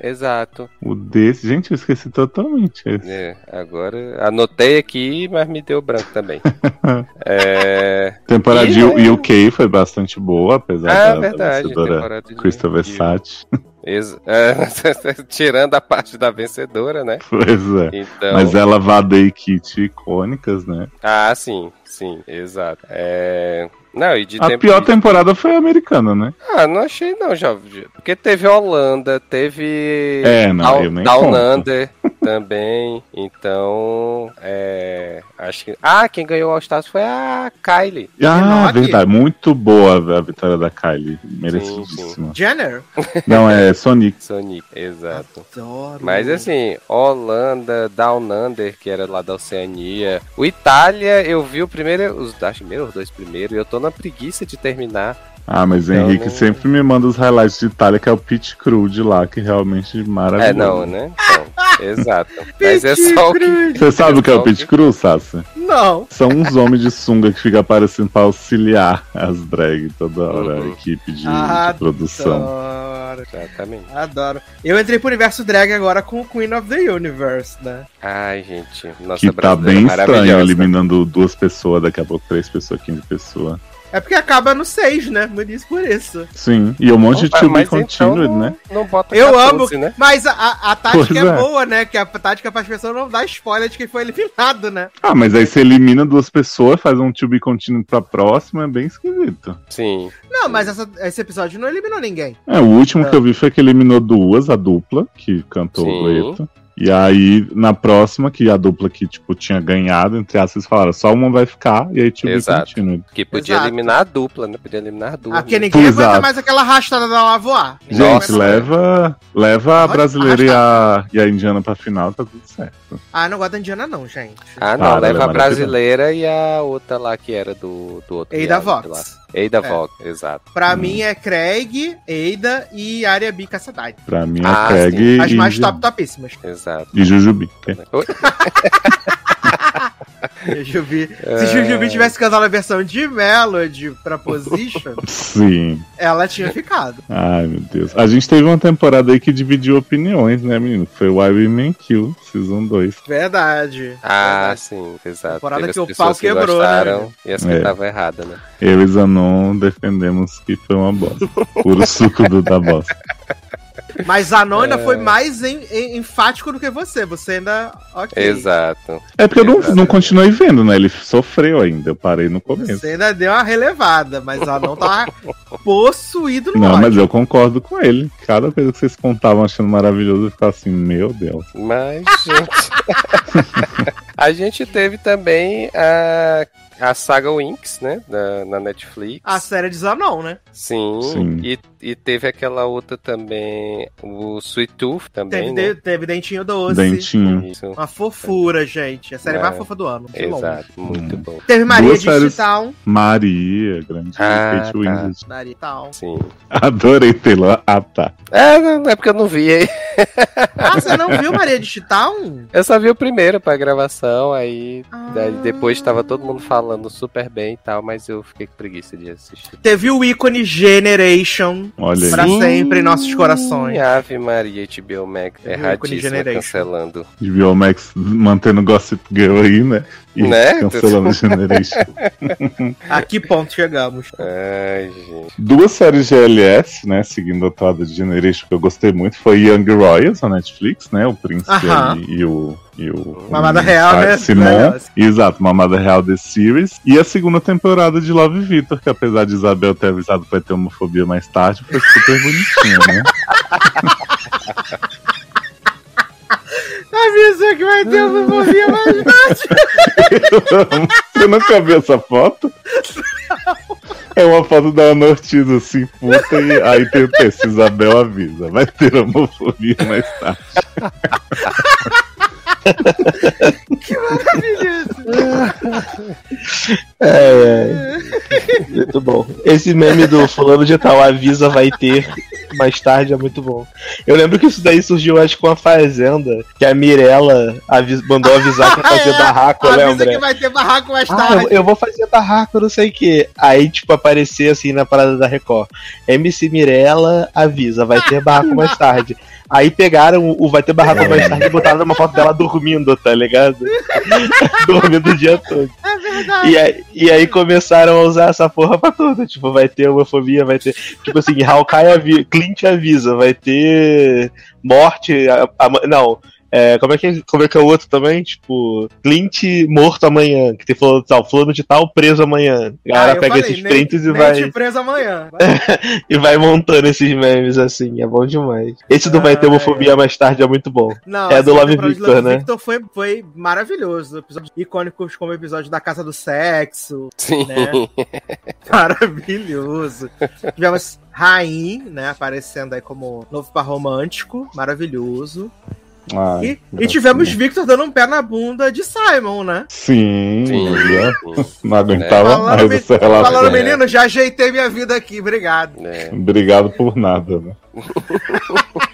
Exato. O desse, gente, eu esqueci totalmente esse. É, agora anotei aqui, mas me deu branco também. é... Temporada E, de né? UK foi bastante boa, apesar Ah, da, verdade. temporada de- é, tirando a parte da vencedora, né? Pois é. Então. Mas ela, Vada e Kit icônicas, né? Ah, sim, sim, exato. É... Não, e de A tempo pior temporada foi a americana, né? Ah, não achei não, já. Porque teve Holanda, teve. É, não, Down, eu nem Down conto. Under também. Então. É. Acho que. Ah, quem ganhou o All-Stars foi a Kylie. Ah, verdade. Muito boa a vitória da Kylie. Merecidíssima. Jenner? Não, é Sonic. Sonic, exato. Adoro. Mas assim, Holanda, Down Under, que era lá da Oceania. O Itália, eu vi o primeiro, os, acho que primeiro os dois primeiros, e eu tô na preguiça de terminar. Ah, mas o Então, Henrique não- sempre me manda os highlights de Itália, que é o Pit Crew de lá, que realmente é maravilhoso. É, não, né? Então, exato. Mas é só o que. Você sabe o que é o Pit Crew, Sassi? Não. São uns homens de sunga que ficam aparecendo pra auxiliar as drag toda hora, a Uhum. equipe de, Ah, de produção. Adoro. Exatamente. Adoro. Eu entrei pro universo drag agora com o Queen of the Universe, né? Ai, gente, nossa Que tá bem estranho, eliminando duas pessoas, daqui a pouco três pessoas, 15 pessoas. É porque acaba no 6, né? Por isso, por isso. Sim, e um monte de Opa, to be continued, então, né? Não bota Eu 14, amo, né? mas a, a, tática Pois é. é. boa, né? Que a tática para as pessoas não dar spoiler de quem foi eliminado, né? Ah, mas aí você elimina duas pessoas, faz um to be continued pra próxima, é bem esquisito. Sim. Não, mas essa- esse episódio não eliminou ninguém. É, o último que eu vi foi que eliminou duas, a dupla, que cantou o Sim. dueto. E aí, na próxima, que a dupla que, tipo, tinha ganhado, entre aspas, falaram, só uma vai ficar, e aí be Exato. Que podia Exato. eliminar a dupla, né? Podia eliminar a dupla. Aqui ninguém Exato. aguenta mais aquela arrastada da lá voar. Gente, leva, leva a brasileira e a, e a indiana pra final, tá tudo certo. Ah, não gosto da Indiana, não, gente. Ah, não, Para, leva a brasileira e a outra lá que era do, do outro. Eida reality Vox. lá. Eida É. Vox, exato. Pra Hum. mim é Craig, Eida e Área B Caçadade. Pra mim é Ah, Craig sim. As e, mais top topíssimas. Exato. e Jujubi. É. Jujubi. É. Se Jujubi tivesse cantado a versão de Melody pra Position, Sim. ela tinha ficado. Ai, meu Deus. A gente teve uma temporada aí que dividiu opiniões, né, menino? Foi o Why Women Kill, Season 2. Verdade. Ah, Verdade. sim, exato. Temporada Teve que o pau que quebrou, gostaram né? E as que É. estavam erradas, né? Eu e Zanon defendemos que foi uma bosta. Puro suco do, da bosta. Mas Zanon É. ainda foi mais em- em- enfático do que você. Você ainda. Ok. Exato. É porque eu não, não continuei vendo, né? Ele sofreu ainda. Eu parei no começo. Você ainda deu uma relevada, mas Zanon tava possuído no Não, ódio. mas eu concordo com ele. Cada coisa que vocês contavam achando maravilhoso, eu ficava assim, meu Deus. Mas, gente. a gente teve também a, a saga Winx, né? Da, na Netflix. A série de Zanon, né? Sim. Sim. E, e teve aquela outra também, o Sweet Tooth também. Teve, né? de- teve Dentinho Doce. Dentinho. Isso. Uma fofura, gente. A série É. mais fofa do ano. de longe. Exato, muito Hum. bom. Teve Maria Duas de séries- Town. Maria, grande Ah, Kate tá. Maria Town. Sim. Adorei Taylor. Ah, tá. É, não, não é porque eu não vi aí. Ah, você não viu Maria de Town? Eu só vi o primeiro pra gravação, aí Ah. daí depois tava todo mundo falando super bem e tal, mas eu fiquei com preguiça de assistir. Teve o ícone Generation. Olha Pra aí. sempre em nossos corações. Ave Maria, HBO Max, Ícone erradíssima cancelando. HBO Max mantendo Gossip Girl aí, né? E Né? cancelando Generation. A que ponto chegamos? Ai, gente. Duas séries GLS, né? Seguindo a toada de Generation que eu gostei muito, foi Young Royals na Netflix, né? O Príncipe ali e o. E o Mamada o Real, né? Simon. Melhor. Exato, Mamada Real The Series. E a segunda temporada de Love Victor, que apesar de Isabel ter avisado que vai ter homofobia mais tarde, foi super bonitinha, né? Avisa que vai ter uma morrinha mais Você nunca viu essa foto? É uma foto da Ana Ortiz assim, puta, e aí tem o texto, Isabel avisa, vai ter homofobia mais tarde. É, é. Muito bom. Esse meme do fulano de tal avisa vai ter mais tarde é muito bom. Eu lembro que isso daí surgiu, acho, com a Fazenda, que a Mirella avis- mandou avisar que ia fazer É, barraco, Avisa lembra? que vai ter barraco mais Ah, tarde. eu, eu vou fazer barraco, não sei o que. Aí, tipo, aparecer assim na parada da Record. MC Mirella avisa, vai ter barraco mais tarde. Aí pegaram o Vai Ter Barraca Mais Tarde e botaram uma foto dela dormindo, tá ligado? dormindo o dia todo. É verdade. E aí, e aí começaram a usar essa porra pra tudo. Tipo, vai ter homofobia, vai ter. Tipo assim, Hawkeye avi... Clint avisa, vai ter morte. A, a- não. É, como, é que, como é que é o outro também? Tipo, Clint morto amanhã. Que tem falando tal, fulano de tal preso amanhã. A galera Ah, pega falei, esses prints e vai, preso amanhã. e vai montando esses memes assim. É bom demais. Esse do Vai Ter Homofobia mais tarde é muito bom. Não, É do essa Love Victor, né? Victor foi, foi maravilhoso. Episódios icônicos como o episódio da Casa do Sexo. Sim. Né? Maravilhoso. Tivemos Rain, né? Aparecendo aí como novo par romântico. Maravilhoso. Ai, E, e tivemos Victor dando um pé na bunda de Simon, né? Sim, Sim. é- não aguentava Falando, mais me- essa relação. falando, né? menino, já ajeitei minha vida aqui, obrigado. É. Obrigado por nada, né?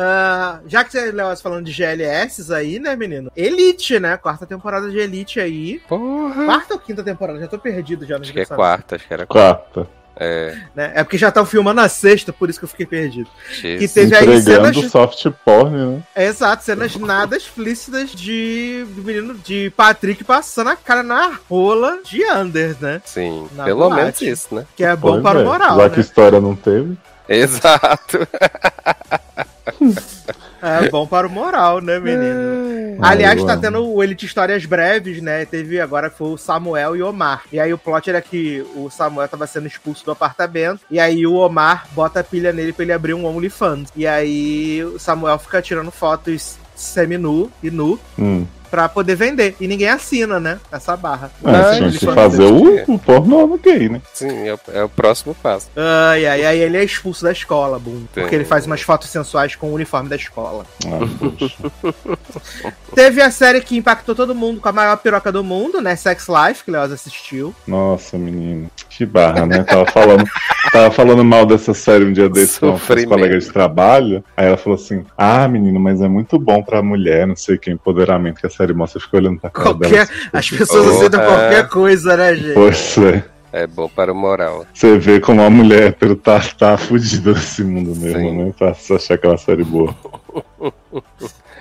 Ah, já que você, Léo, falando de GLS aí, né, menino? Elite, né? Quarta temporada de Elite aí. Porra. Quarta ou quinta temporada? Já tô perdido já no Acho que é quarta, acho que era quarta. Quarta. É, Né? É porque já estão filmando a sexta, por isso que eu fiquei perdido. Que Jesus. teve aí Entregando cenas. soft porn, né? É, exato, cenas nada explícitas de do menino de Patrick passando a cara na rola de Anders, né? Sim, Na pelo boate. menos isso, né? Que é bom Pois para é, o moral. Já né? que história não teve. Exato. É bom para o moral, né, menino? Ai, Aliás, tá tendo o Elite Histórias Breves, né? Teve agora foi o Samuel e o Omar. E aí o plot era que o Samuel tava sendo expulso do apartamento. E aí o Omar bota a pilha nele pra ele abrir um OnlyFans. E aí o Samuel fica tirando fotos semi-nu e nu Hum. Pra poder vender. E ninguém assina, né? Essa barra. É, Ah, tinha ele que fazer o, o pornô no gay, né? Sim, é o, é o próximo passo. Ai, ai, ai, ele é expulso da escola, Boom. Porque Entendi. ele faz umas fotos sensuais com o uniforme da escola. Ah. Teve a série que impactou todo mundo com a maior piroca do mundo, né? Sex Life, que o Leoz assistiu. Nossa, menino. Que barra, né? Tava falando, tava falando mal dessa série um dia desse com os colegas de trabalho. Aí ela falou assim: Ah, menino, mas é muito bom pra mulher, não sei o que, empoderamento que a série mostra. Eu fico olhando pra cara Qualquer- dela. assim, As pessoas Porra. aceitam qualquer coisa, né, gente? Pois é. É bom para o moral. Você vê como a mulher hétero tá, tá fudida nesse mundo mesmo, Sim. né? Pra achar aquela série boa.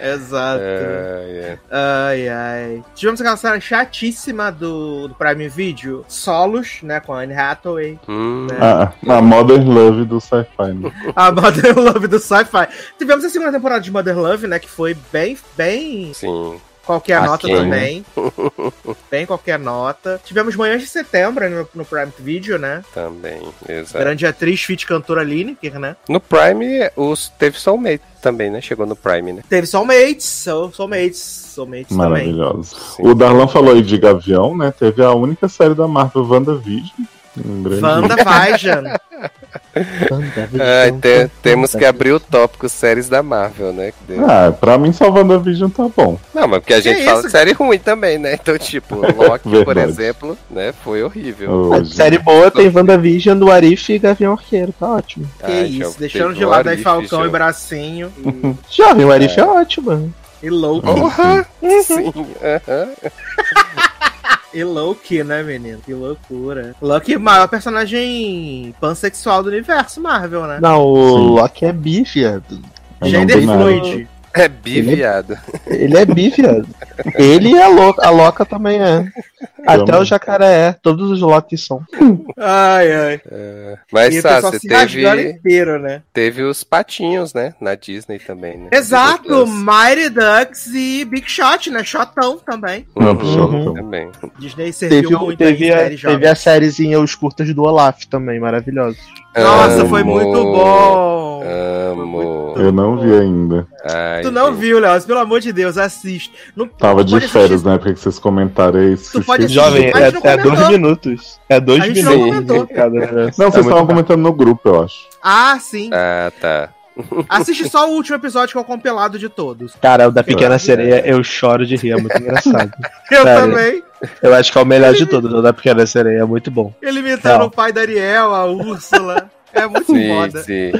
Exato. É, é. Ai, ai. Tivemos aquela série chatíssima do, do Prime Video, Solos, né, com a Anne Hathaway. Hum, né? Ah, a Modern Love do sci-fi, né? A Mother Love do Sci-Fi. Tivemos a segunda temporada de Mother Love, né, que foi bem, bem sim. Qualquer nota também. bem qualquer nota. Tivemos Manhãs de Setembro no, no Prime Video, né? Também, exato. Grande atriz, feat cantora Lineker, né? No Prime, os, teve Soulmate também, né? Chegou no Prime, né? Teve Soulmates, Soul, Soulmates, Soulmates também. Maravilhoso. O Darlan falou aí de Gavião, né? Teve a única série da Marvel, WandaVision. Um grande... Wanda Vision. Ah, te- temos que abrir o tópico séries da Marvel, né? Ah, pra mim só WandaVision tá bom. Não, mas porque a gente Que fala isso? de série ruim também, né? Então, tipo, Loki, por exemplo, né? Foi horrível. Hoje. Série boa tem WandaVision do Arif e Gavião Arqueiro, tá ótimo. Que Ai, isso, já deixando de lado aí Falcão já. e Bracinho e, Jovem, o Arif é, ótimo. e Loki. Porra! Sim, aham. E Loki, né, menino? Que loucura. Loki, maior personagem pansexual do universo Marvel, né? Não, o Sim. Loki é bi, viado. Mas não Gender fluid. É bi, viado. Ele é bi, viado. Ele e a Loca, a Loca também é. Até o jacaré é. Todos os Locks são. Ai, ai. Mas, e o pessoal Sassi, se rasgando teve, inteiro, né? teve os patinhos, né? Na Disney também, né? Exato. Mighty Ducks e Big Shot, né? Shotão também. Não, Uhum, uhum. também. Disney serviu Teve, muito teve, aí, a, série teve a sériezinha Os Curtas do Olaf também, maravilhosos. Nossa, Amo, foi muito bom. Amo. Eu não vi ainda. Ai, Tu não gente. viu, Léo? Pelo amor de Deus, assiste. Não, Tava de férias assistir- na época que vocês comentaram aí. Tu pode assistir, Jovem, é, não é dois minutos. É dois A gente não minutos. comentou. Cada, Não, vocês muito estavam comentando no grupo, eu acho. Ah, sim. Ah, tá. Assiste só o último episódio que é o compilado de todos. Cara, o da Pequena Sereia, eu choro de rir, é muito engraçado. Eu Sério. também. Eu acho que é o melhor de todos, o da Pequena Sereia, é muito bom. Ele Não. o pai da Ariel, a Úrsula. É muito Sim, foda. sim.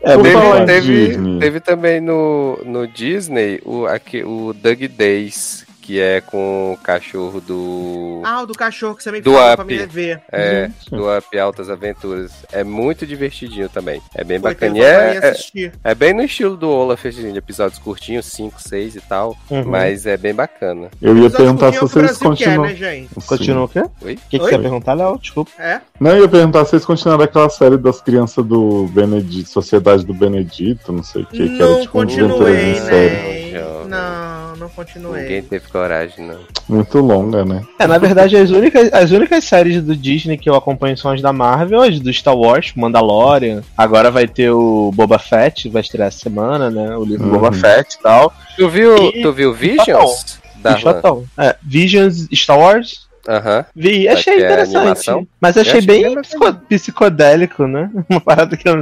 É Teve, Disney. teve também no, no Disney o, aqui, o Doug Days, que é com o cachorro do. Ah, o do cachorro que você me Do falou Up. pra me ver. É, do Up Altas Aventuras. É muito divertidinho também. É bem bacana. então E eu é, é, é bem no estilo do Olaf, assim, de episódios curtinhos, 5, 6 e tal. Uhum. Mas é bem bacana. Eu ia perguntar se o que o vocês quer, continuam. né, gente? Continua o quê? O Oi? que, que Oi? você ia perguntar, Léo? Desculpa. É? Não, eu ia perguntar se vocês continuaram aquela série das crianças do Benedito, Sociedade do Benedito, não sei o que, que era Não tipo um continuei, aventuras em série. né? Não, Não, não continuei. Ninguém teve coragem, não. Muito longa, né? É, na verdade, as únicas, as únicas séries do Disney que eu acompanho são as da Marvel, as do Star Wars, Mandalorian. Agora vai ter o Boba Fett, vai estrear essa semana, né? O livro Uhum. Boba Fett e tal. Tu viu, E- tu viu Visions? E Da chatão. É, Visions Star Wars. Aham. Vi, achei ter interessante. Mas achei bem psico- psicodélico, né? Uma parada que eu.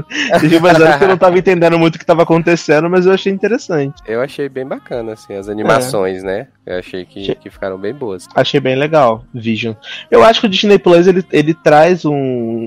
Umas anos que eu não tava entendendo muito o que tava acontecendo, mas eu achei interessante. Eu achei bem bacana, assim, as animações, né? Eu achei que, Achei- que ficaram bem boas. Achei bem legal, Vision. Eu acho que o Disney Plus ele, ele traz um,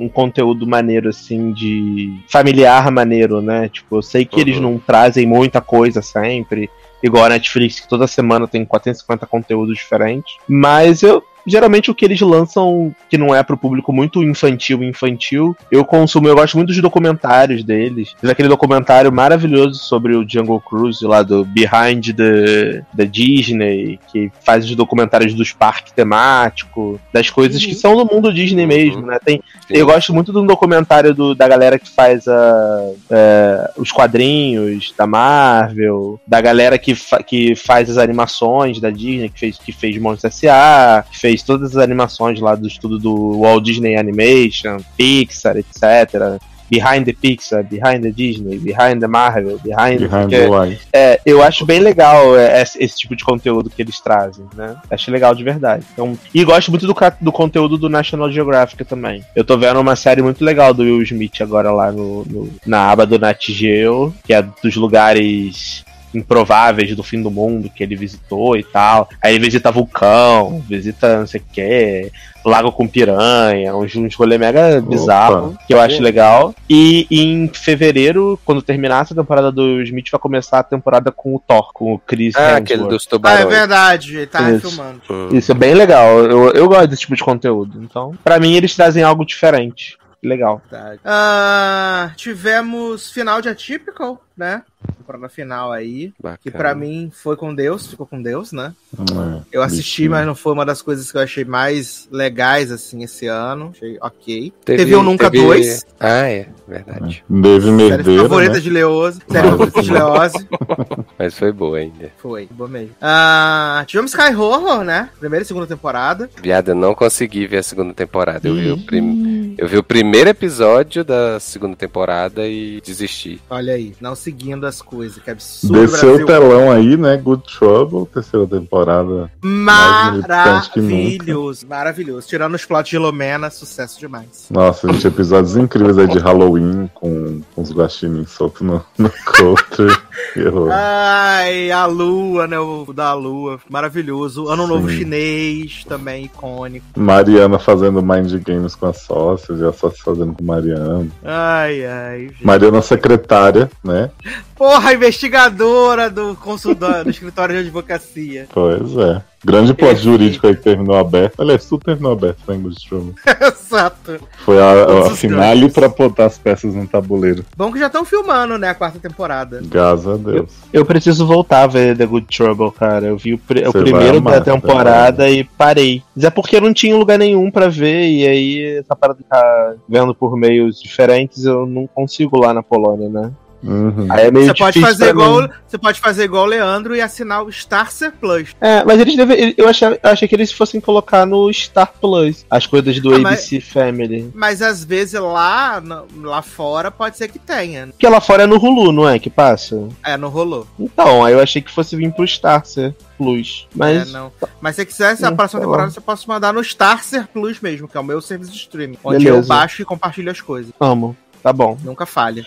um conteúdo maneiro, assim, de familiar maneiro, né? Tipo, eu sei que eles Uhum. não trazem muita coisa sempre, igual a Netflix, que toda semana tem 450 conteúdos diferentes. Mas eu. Geralmente o que eles lançam, que não é pro público muito infantil infantil, eu consumo, eu gosto muito dos documentários deles. Aquele documentário maravilhoso sobre o Jungle Cruise lá do Behind the, the Disney, que faz os documentários dos parques temáticos, das coisas que são do mundo Disney Uhum. mesmo, né? Tem, Sim. eu gosto muito do documentário do- da galera que faz a, é, os quadrinhos da Marvel, da galera que, fa- que faz as animações da Disney, que fez, que fez Monstros S.A., que fez todas as animações lá do estudo do Walt Disney Animation, Pixar, etc. Behind the Pixar, Behind the Disney, Behind the Marvel, Behind, Behind the é, eu acho bem legal é, esse, esse tipo de conteúdo que eles trazem, né? Acho legal de verdade. Então, e gosto muito do, do conteúdo do National Geographic também. Eu tô vendo uma série muito legal do Will Smith agora lá no, no- na aba do Nat Geo, que é dos lugares improváveis do fim do mundo que ele visitou e tal. Aí ele visita vulcão, visita não sei o que, lago com piranha, uns, uns rolê mega bizarro, que eu acho legal. E em fevereiro, quando terminar essa temporada do Smith, vai começar a temporada com o Thor, com o Chris Ah, Hemsworth. aquele dos Ah, é tubarões. verdade, ele tá Isso. filmando. Hum. Isso é bem legal. Eu, eu gosto desse tipo de conteúdo. Então, pra mim, eles trazem algo diferente. Legal. Verdade. Ah, tivemos final de Atypical, né? Temporada final aí. Bacana. Que pra mim foi com Deus, ficou com Deus, né? É, Eu assisti, bichinho. mas não foi uma das coisas que eu achei mais legais, assim, esse ano. Achei ok. Teve- Teve, o Nunca teve- Dois. Ah, é, verdade. Dave Série Merdeiro, favorita né? de Leose. Série favorita de Leose. Mas foi boa ainda. Foi, boa mesmo. Ah, tivemos Sky Horror, né? Primeira e segunda temporada. Viado, eu não consegui ver a segunda temporada. Eu vi, o prim... eu vi o primeiro episódio da segunda temporada e desisti. Olha aí, não seguindo as coisas. Que absurdo, Desceu o telão aí, né? Good Trouble, terceira temporada. Maravilhoso, maravilhoso. Tirando os plots de Lomena, sucesso demais. Nossa, gente, episódios incríveis aí de Halloween com, com os guaxinins soltos no, no counter. Que horror. Ai, a lua, né? O da lua, maravilhoso. Ano Novo Sim. Chinês, também icônico. Mariana fazendo mind games com as sócias e as sócias fazendo com Mariana. Ai, ai. gente. Mariana secretária, né? Porra, investigadora do consultório, do escritório de advocacia. Pois é. Grande plot jurídico aí que terminou aberto. Aliás, tudo terminou aberto né, em Good Trouble. Exato. Foi a, a finale pra botar as peças no tabuleiro. Bom que já estão filmando, né, a quarta temporada. Graças a Deus. Eu preciso voltar a ver The Good Trouble, cara. Eu vi o, pri- o primeiro amar, da temporada e parei. Mas é porque eu não tinha lugar nenhum pra ver, e aí essa parada de ficar vendo por meios diferentes, eu não consigo lá na Polônia, né? Uhum. Aí é meio Você pode fazer igual, você pode fazer igual o Leandro e assinar o Starcer Plus. É, mas eles devem. Eu achei, eu achei que eles fossem colocar no Star Plus as coisas do Ah, mas- ABC Family. Mas às vezes lá, no- lá fora pode ser que tenha. Porque lá fora é no Hulu, não é? Que passa? É, não rolou. Então, aí eu achei que fosse vir pro Starcer Plus. Mas. É, não. Mas se quiser, se a Hum, próxima tá temporada você pode mandar no Starcer Plus mesmo, que é o meu serviço de streaming. Onde Beleza. eu baixo e compartilho as coisas. Amo. Tá bom. Nunca falha.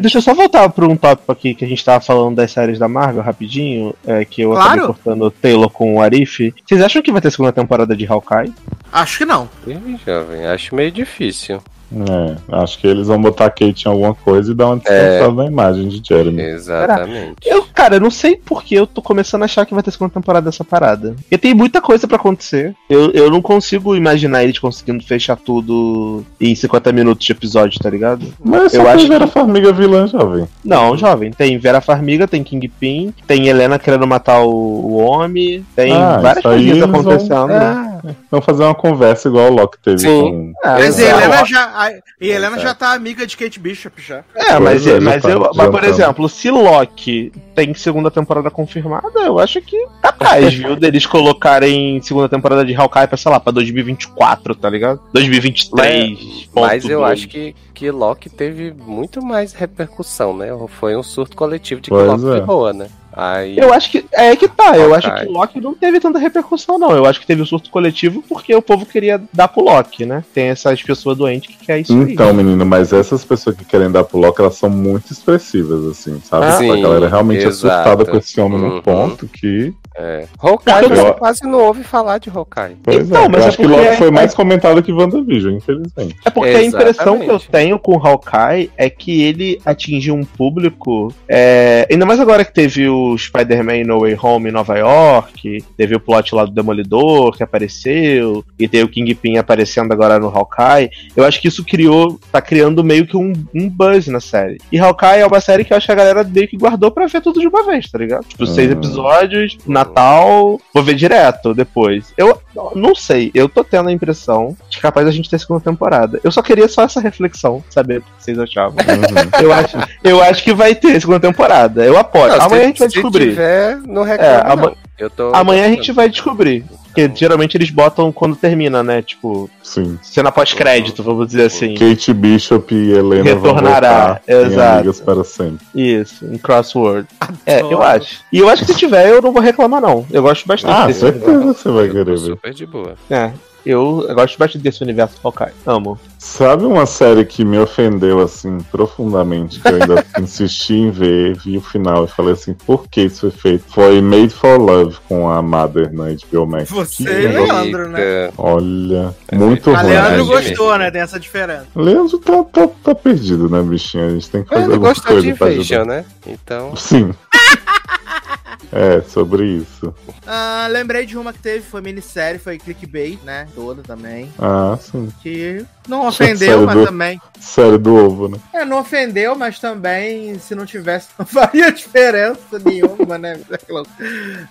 Deixa, eu só voltar para um tópico aqui que a gente tava falando das séries da Marvel rapidinho, é, que eu Claro. acabei cortando o Taylor com o Arif. Vocês acham que vai ter segunda temporada de Hawkeye? Acho que não. Ih, jovem, acho meio difícil. É, acho que eles vão botar a Kate em alguma coisa e dar uma descansada na imagem de Jeremy. Exatamente. Eu, cara, eu não sei porque eu tô começando a achar que vai ter segunda temporada dessa parada. Porque tem muita coisa pra acontecer. Eu, eu não consigo imaginar eles conseguindo fechar tudo em 50 minutos de episódio, tá ligado? Mas Eu acho acho que- Vera Farmiga vilã, jovem. Não, jovem. Tem Vera Farmiga, tem Kingpin, tem Helena querendo matar o, o homem, tem Ah, várias coisinhas eles vão- acontecendo. É, Vamos fazer uma conversa igual o Loki teve Sim. com. Ah, Mas a é, Helena já, a- e a Helena Exato. já tá amiga de Kate Bishop já. É, mas, é, mas, tá eu, mas por exemplo, se Loki tem segunda temporada confirmada, eu acho que capaz, viu, deles colocarem segunda temporada de Hawkeye pra, sei lá, pra 2024, tá ligado? 2023. Mas ponto eu acho que, que Loki teve muito mais repercussão, né? Foi um surto coletivo de que Pois Loki é. ferrou, né? Aí. Eu acho que. É que tá, eu acho que Loki não teve tanta repercussão, não. Eu acho que teve o surto coletivo porque o povo queria dar pro Loki, né? Tem essas pessoas doentes que quer isso aí. Então, menino, mas essas pessoas que querem dar pro Loki, elas são muito expressivas, assim, sabe? Ah, a sim, galera realmente exato. assustada com esse homem Uhum. num ponto que. É. Hawkeye, Porque você eu- quase não ouve falar de Hawkeye. Pois Então, é, mas eu é acho que Loki foi é- mais comentado que WandaVision, infelizmente. É porque a impressão que eu Exatamente. tenho com o Hawkeye é que ele atingiu um público. é, ainda mais agora que teve o Spider-Man No Way Home em Nova York, teve o plot lá do Demolidor que apareceu, e tem o Kingpin aparecendo agora no Hawkeye. Eu acho que isso criou. tá criando meio que um, um buzz na série. E Hawkeye é uma série que eu acho que a galera meio que guardou pra ver tudo de uma vez, tá ligado? Tipo, seis Hum. episódios, Natal, vou ver direto depois. Eu não sei, eu tô tendo a impressão de que capaz a gente ter segunda temporada. Eu só queria só essa reflexão, saber o que vocês achavam. Uhum. Eu acho, eu acho que vai ter segunda temporada. Eu apoio. Não, Amanhã se- a gente vai se descobrir. tiver, não reclama, É, ama- não. Eu tô Amanhã a gente vai descobrir. Porque geralmente eles botam quando termina, né? Tipo, Sim. cena pós-crédito, vamos dizer assim. Kate Bishop e Helena Retornará, vão voltar amigas para sempre. Isso, em crossword. É, eu acho. E eu acho que se tiver, eu não vou reclamar, não. Eu gosto bastante Ah, desse certeza você vai querer ver. super de boa. É, eu, gosto bastante desse universo Hawkeye. Amo. Sabe uma série que me ofendeu assim profundamente, que eu ainda insisti em ver, vi o final e falei assim, por que isso foi feito? Foi Made for Love com a Mother na HBO Max. Você e Leandro, né? Olha, muito A ruim. Leandro né? gostou, né? Tem essa diferença. Leandro tá, tá, tá perdido, né, bichinho? A gente tem que fazer alguma coisa de pra ajudar. Né? Então. Sim. é, sobre isso. Ah, lembrei de uma que teve, foi minissérie, foi clickbait, né? Toda também. Ah, sim. Que não ofendeu, mas do- também. Série do ovo, né? É, não ofendeu, mas também, se não tivesse, não faria diferença nenhuma, né?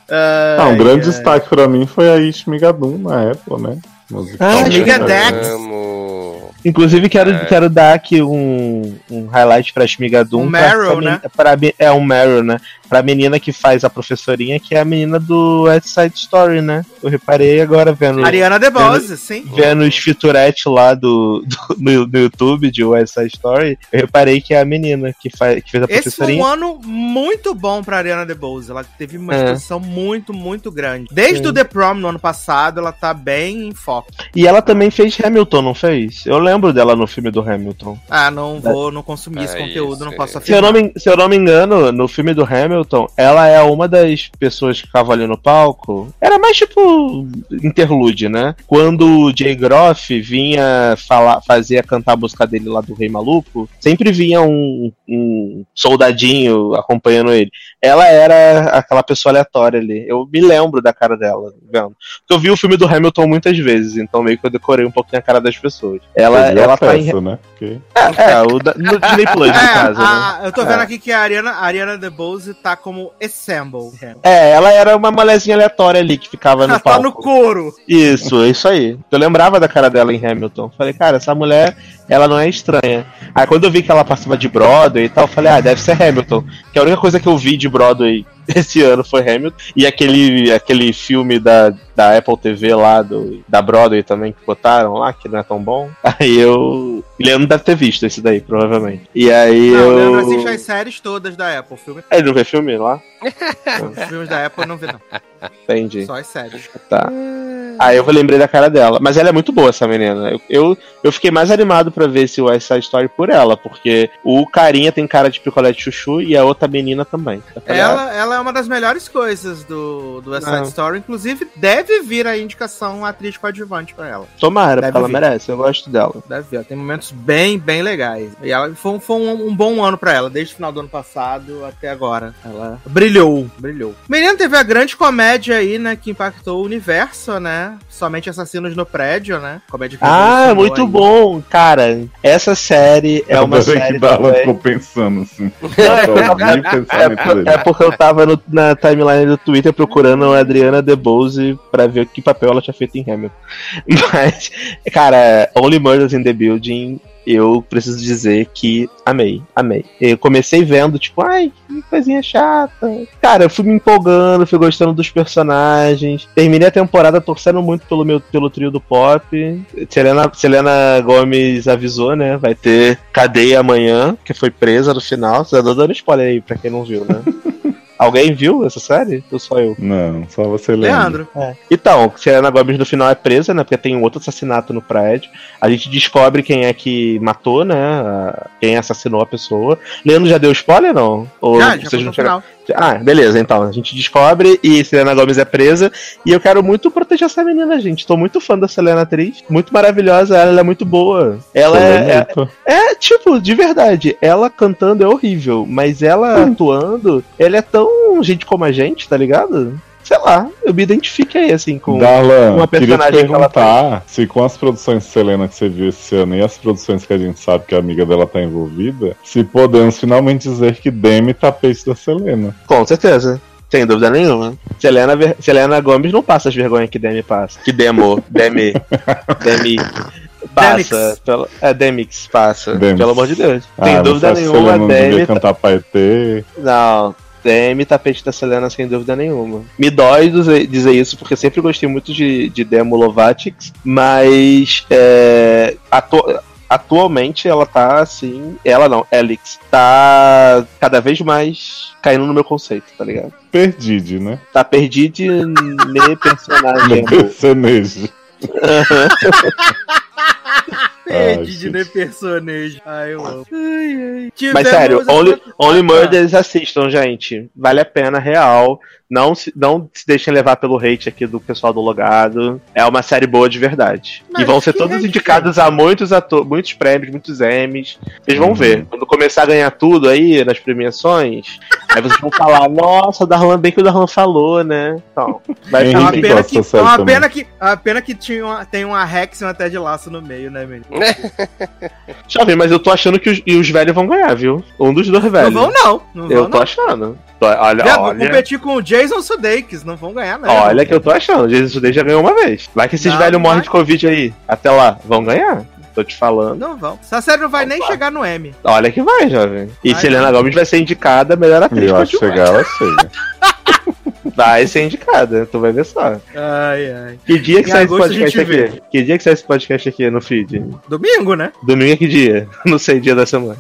Ah, um grande destaque pra mim foi a Ishmigadum na Apple, né? Musical. Ah, Amiga né? Dex. Amo. Inclusive, quero, É. quero dar aqui um, um highlight pra Shmigadum. Um pra Meryl, meni- né? pra é um Meryl, né? Pra menina que faz a professorinha, que é a menina do West Side Story, né? Eu reparei agora vendo, Ariana DeBose, sim. vendo os featurettes lá do, do- no, no YouTube de West Side Story. Eu reparei que é a menina que, faz, que fez a Esse foi professorinha. um ano muito bom pra Ariana DeBose. Ela teve uma É. muito, muito grande. Desde Sim. o The Prom no ano passado, ela tá bem em foco. E ela também fez Hamilton, não fez? Eu lembro dela no filme do Hamilton. Ah, não vou, não consumir esse É conteúdo, isso, não é posso isso. Se eu, afirmar. não me, se eu não me engano, no filme do Hamilton, ela é uma das pessoas que ficava ali no palco. Era mais tipo interlude, né? Quando o Jay Groff vinha falar, fazia cantar a música dele lá do Rei Maluco, sempre vinha um, um soldadinho acompanhando ele. Ela era aquela pessoa aleatória ali. Eu me lembro da cara dela, vendo. Porque eu vi o filme do Hamilton muitas vezes, então meio que eu decorei um pouquinho a cara das pessoas. Ela, Ela tá em. peça, né? Porque É, é, o da, no Disney Plus, no É, caso, né? eu tô vendo É. aqui que a Ariana, a Ariana DeBose tá como Assemble. É, ela era uma molezinha aleatória ali que ficava no Ela tá no couro. Isso, é isso aí. Eu lembrava da cara dela em Hamilton. Falei, cara, essa mulher, ela não é estranha. Aí quando eu vi que ela passava de Broadway e tal, eu falei, ah, deve ser Hamilton. Que a única coisa que eu vi de Broadway esse ano foi Hamilton. E aquele, aquele filme da, da Apple TV lá, do, da Broadway também, que botaram lá, que não é tão bom. Aí eu. Leandro deve ter visto esse daí, provavelmente. E aí Não, eu. Leandro assiste as séries todas da Apple. Filme, Ele não vê filme lá? os filmes da Apple eu não vê, não. Entendi. Só as séries. Tá. Aí eu lembrei da cara dela. Mas ela é muito boa, essa menina. Eu, eu, eu fiquei mais animado pra ver esse West Side Story por ela, porque o carinha tem cara de picolé de chuchu e a outra menina também. Ah, Ela, ela é uma das melhores coisas do, do West Side Ah. Story. Inclusive, deve vir a indicação atriz coadjuvante pra ela. Tomara, Deve porque ela vir. merece, eu gosto dela. Deve vir. Ela tem momentos bem, bem legais. E ela foi, um- foi um, um bom ano pra ela, desde o final do ano passado até agora. Ela brilhou, brilhou. Menino teve a grande comédia aí, né, que impactou o universo, né? Somente Assassinos no Prédio, né? Comédia que Ah, muito aí. bom, cara. Essa série é uma Adorei série que também. ficou pensando assim. Dele. É porque eu tava no- na timeline do Twitter procurando a Adriana DeBose pra ver que papel ela tinha feito em Hamilton. Mas, cara, Only Murders in the Building, eu preciso dizer que amei, amei. Eu comecei vendo, tipo, ai, que coisinha chata. Cara, eu fui me empolgando, fui gostando dos personagens. Terminei a temporada torcendo muito pelo meu pelo trio do pop. Selena, Selena Gomes avisou, né? Vai ter cadeia amanhã, que foi presa no final. Você tá dando spoiler aí pra quem não viu, né? Alguém viu essa série? Ou só eu? Não, só você lembra. Leandro. Então, Selena Gomes no final é presa, né? Porque tem um outro assassinato no prédio. A gente descobre quem é que matou, né? Quem assassinou a pessoa. Leandro já deu spoiler, não? Ou Já, já vocês não no chegaram- final. Ah, beleza, então. A gente descobre e Selena Gomes é presa. E eu quero muito proteger essa menina, gente. Tô muito fã da Selena atriz. Muito maravilhosa, ela, ela é muito boa. Ela é, é, Selenita. é, tipo, de verdade, ela cantando é horrível, mas ela atuando, ela é tão gente como a gente, tá ligado? Sei lá, eu me identifiquei assim com. Darlan, uma queria te personagem que ela perguntar se com as produções de Selena que você viu esse ano e as produções que a gente sabe que a amiga dela tá envolvida, se podemos finalmente dizer que Demi tá peixe da Selena. Com certeza. Sem dúvida nenhuma. Selena, Ver- Selena Gomes não passa as vergonhas que Demi passa. Que Demo, Demi, Demi. Passa. Demix. Pelo, é, Demix passa. Demix. Pelo amor de Deus. Sem ah, dúvida nenhuma, Selena não devia Demi. tá- cantar Paetê. Não. Demi tapete da Selena sem dúvida nenhuma. Me dói dizer, isso, porque sempre gostei muito de, de Demo Lovatics, mas é, atu- atualmente ela tá assim. Ela não, Elix, tá cada vez mais caindo no meu conceito, tá ligado? Perdide, né? Tá perdido ne personagem. No personagem. Perdi de gente. né, personagem. Ai, eu amo. Ai, ai. Mas sério, Only, Only Ah, Murders assistam, gente. Vale a pena, real. Não se, não se deixem levar pelo hate aqui do pessoal do Logado. É uma série boa de verdade. Mas e vão ser todos hate, indicados a muitos, ato muitos prêmios, muitos Emmys. Vocês vão Uhum. ver. Quando começar a ganhar tudo aí nas premiações, aí vocês vão falar, nossa, Darlan, bem que o Darlan falou, né? Então, vai Henrique É uma pena que, é uma pena que, é uma pena que tinha uma, tem uma Rex e uma Ted Laço no meio, né, menino? Jovem, mas eu tô achando que os, e os velhos vão ganhar, viu? Um dos dois Não velhos. vão, não. Não eu vão, tô não. achando. Olha, vou olha. competir com o Jason Sudeikis, não vão ganhar, não. Olha que eu tô achando. Jesus Day já ganhou uma vez. Vai que esses Não, velhos não morrem vai. de Covid aí. Até lá, vão ganhar. Tô te falando. Não vão. Essa série não vai nem Opa. chegar no M. Olha que vai, jovem. E Vai, Selena vai. Gomes vai ser indicada a melhor atriz Eu acho que chegar ela chega. Vai ser indicada, tu vai ver só. Ai, ai. Que dia que Em sai esse podcast gente vê. aqui? Que dia que sai esse podcast aqui no feed? Domingo, né? Domingo é que dia? Não sei dia da semana.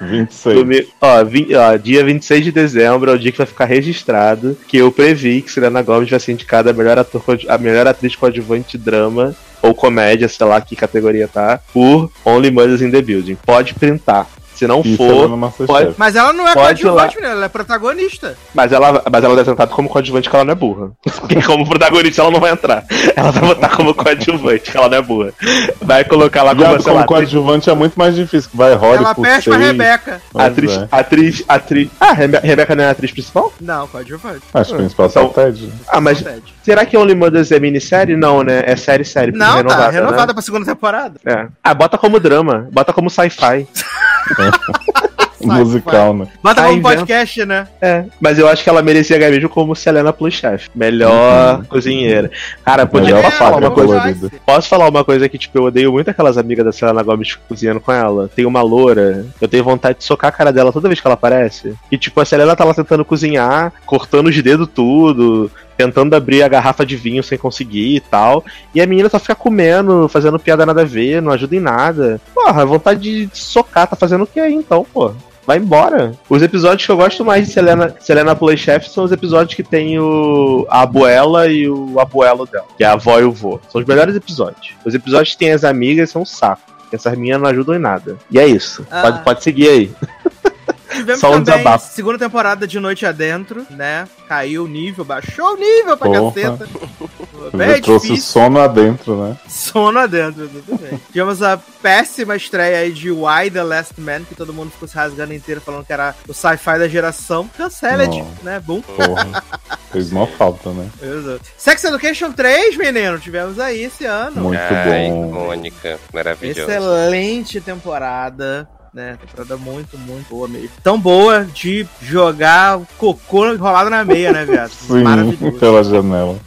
26. Domingo, ó, vi- ó, dia 26 de dezembro é o dia que vai ficar registrado que eu previ que Selena Gomes vai ser indicada a melhor, ator, a melhor atriz coadjuvante drama ou comédia, sei lá que categoria tá, por Only Murders in the Building. Pode printar. Se não E for, Selena Masterchef. pode- Mas ela não é coadjuvante, menino, ela é protagonista. mas ela, mas ela deve tentar como coadjuvante que ela não é burra. Porque como protagonista ela não vai entrar. Ela vai botar como coadjuvante, que ela não é burra. Vai colocar lá como, como lá, coadjuvante é muito mais difícil. Vai Rory ela pra seis. Rebeca. Atriz, é. atriz, atriz. Ah, Rebe- Rebeca não é a atriz principal? Não, coadjuvante. Acho que principal é só o Ted. Ah, mas Ted. será que Only Murders é minissérie? Não, né? É série série. Não, renovada, tá renovada né? pra segunda temporada. É. Ah, bota como drama, bota como sci-fi. Musical, né? Bota Tá como podcast, né? É. Mas eu acho que ela merecia ganhar mesmo como Selena Plus Chef. Melhor cozinheira. Cara, podia posso falar uma coisa. colorida. Posso falar uma coisa que, tipo, eu odeio muito aquelas amigas da Selena Gomes cozinhando com ela. Tem uma loura, eu tenho vontade de socar a cara dela toda vez que ela aparece. E, tipo, a Selena tá lá tentando cozinhar, cortando os dedos tudo, tentando abrir a garrafa de vinho sem conseguir e tal. E a menina só fica comendo, fazendo piada nada a ver, não ajuda em nada. Porra, vontade de socar, tá fazendo o que aí então, pô? vai embora. Os episódios que eu gosto mais de Selena, Selena Playchef são os episódios que tem o, a abuela e o abuelo dela, que é a avó e o vô. São os melhores episódios. Os episódios que tem as amigas são um saco. Essas minhas não ajudam em nada. E é isso. Ah. Pode, pode seguir aí. Tivemos Só um também desabafo. segunda temporada de Noite Adentro, né? Caiu o nível, baixou o nível pra Porra. caceta. Bem trouxe difícil. sono adentro, né? Sono adentro, exatamente. Tivemos a péssima estreia aí de Why the Last Man, que todo mundo ficou se rasgando inteiro falando que era o sci-fi da geração. Canceled, Não. né? Boom. Porra. Fez mó falta, né? Exato. Sex Education 3, menino, tivemos aí esse ano. Muito Ai, bom. Mônica, maravilhoso. Excelente temporada. Né, temporada muito, muito boa mesmo. Tão boa de jogar o cocô enrolado na meia, né, viado? Sim, Maravilhoso. pela janela.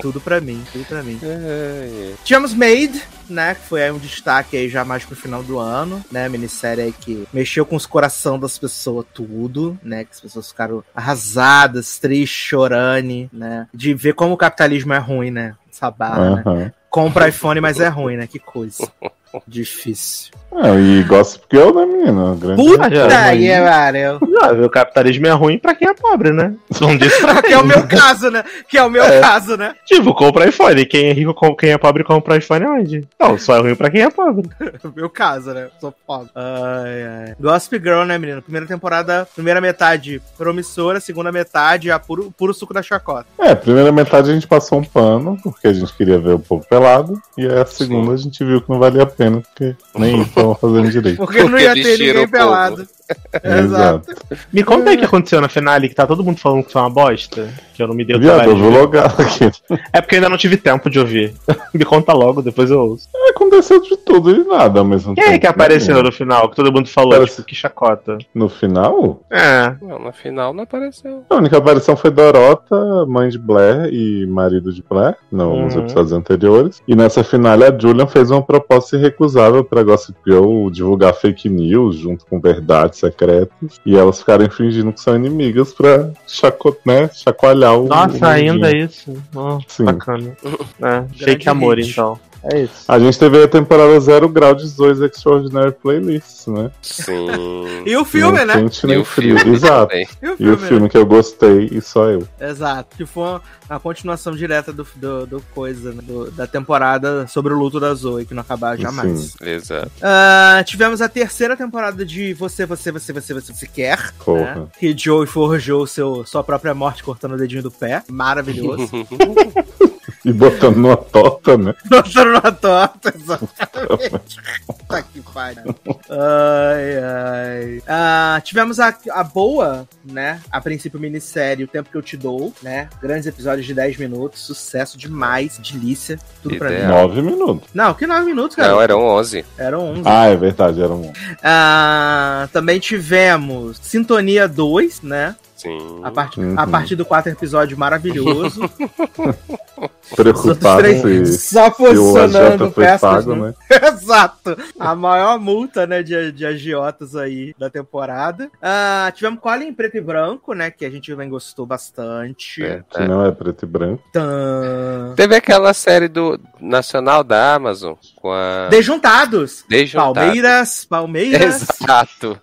Tudo pra mim, tudo pra mim. Ai, Tivemos Made, né? Que foi aí um destaque aí já mais pro final do ano, né? Minissérie aí que mexeu com os coração das pessoas tudo, né? Que as pessoas ficaram arrasadas, tristes, chorando, né? De ver como o capitalismo é ruim, né? Essa barra, né? Compra iPhone, mas é ruim, né? Que coisa. Difícil. E Gossip Girl, né, menina? Grande Puta que pariu. Não, o capitalismo é ruim pra quem é pobre, né? Não disse pra Que é o meu caso, né? Que é o meu É. caso, né? Tipo, compra iPhone. Quem é rico, com- quem é pobre, compra iPhone onde? Não, só é ruim pra quem é pobre. O meu caso, né? Sou pobre. Ai, ai. Gossip Girl, né, menino? Primeira temporada, primeira metade promissora, segunda metade, a puro, puro suco da chacota. É, primeira metade a gente passou um pano, porque a gente queria ver o povo pelado. E aí a segunda a gente viu que não valia a pena, porque nem estavam fazendo direito. Porque, não ia ter ninguém o povo. Exato. Me conta aí o que aconteceu na finale, que tá todo mundo falando que foi uma bosta. Que eu não me dei o Viado, trabalho eu vou logar aqui. É porque eu ainda não tive tempo de ouvir. Me conta logo, depois eu ouço. Aconteceu de tudo e nada ao mesmo Quem tempo. é que apareceu né? no final? Que todo mundo falou, Parece- tipo, que chacota. No final? É. Não, no final não apareceu. A única aparição foi Dorota, mãe de Blair e marido de Blair, no- nos Uhum. episódios anteriores. E nessa finale a Julian fez uma proposta irrecusável pra Gossip Girl divulgar fake news junto com verdades secretas. E elas ficarem fingindo que são inimigas pra chaco né, chacoalhar o. o Nossa, ainda mundinho. isso. Oh, Sim. bacana. É, Grande amor, hit. então. É isso. A gente teve a temporada 0 grau de Zoe's Extraordinary Playlists, né? Sim. E o filme, nem né? Quente, E nem o frio. filme Exato. E o E filme, o filme que eu gostei e só eu. né? Exato. Que foi uma, uma continuação direta do, do, do coisa, né? Do- da temporada sobre o luto da Zoe, que não acabava jamais. Sim. Exato. Ah, tivemos a terceira temporada de Você, Você, Você, Você, Você, Você Quer. Porra. Né? Que Joey forjou seu, sua própria morte cortando o dedinho do pé. Maravilhoso. E botando numa torta, né? Botando na torta, exatamente. Puta que pariu. Ai, ai. Ah, tivemos a, a boa, né? A princípio, minissérie O Tempo Que Eu Te Dou, né? Grandes episódios de 10 minutos. Sucesso demais. Delícia. Tudo pra mim. Ideal. Nove minutos. Não, que 9 minutos, cara. Não, eram 11. Eram 11. Ah, é verdade, era um. Ah, também tivemos Sintonia 2, né? Sim. A, part... Uhum. a partir do quarto episódio maravilhoso. Os outros Preocupado três se, só funcionando peças, pago, né? Exato. A maior multa, né, de, de agiotas aí da temporada. Ah, tivemos Colin em preto e branco, né, que a gente também gostou bastante. É, Que é. não é preto e branco. Tã. Teve aquela série do Nacional da Amazon com a. Dejuntados. Dejuntado. Palmeiras, Palmeiras. Exato.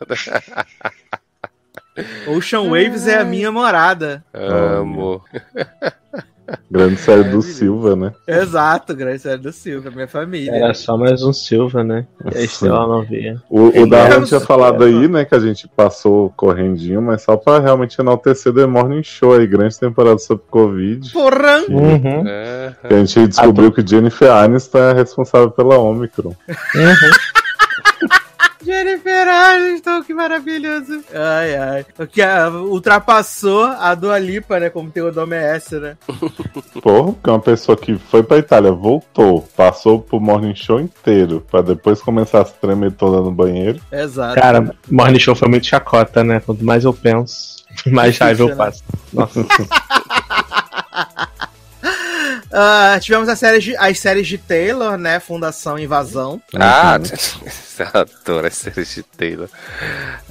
Ocean Waves é a minha morada. Amo. Grande série do. Silva, né? Exato, grande série do Silva, minha família. Era só mais um Silva, né? E a não via. O, o Darwin tinha falado aí, né, que a gente passou correndinho, mas só pra realmente enaltecer The Morning Show aí, grande temporada sobre Covid. Porra! Que, Uhum. Que a gente descobriu que Jennifer Aniston é responsável pela Omicron. Jennifer Aniston, que maravilhoso. Ai, ai. O que ah, ultrapassou a Dua Lipa, né? Como tem o nome é essa, né? Porra, que é uma pessoa que foi pra Itália, voltou, passou pro Morning Show inteiro, pra depois começar a se tremer toda no banheiro. Exato. Cara, Morning Show foi muito chacota, né? Quanto mais eu penso, mais raiva eu né? passo. Nossa. Ah, tivemos as séries, de, as séries de Taylor, né? Fundação Invasão. Ah, eu adoro as séries de Taylor.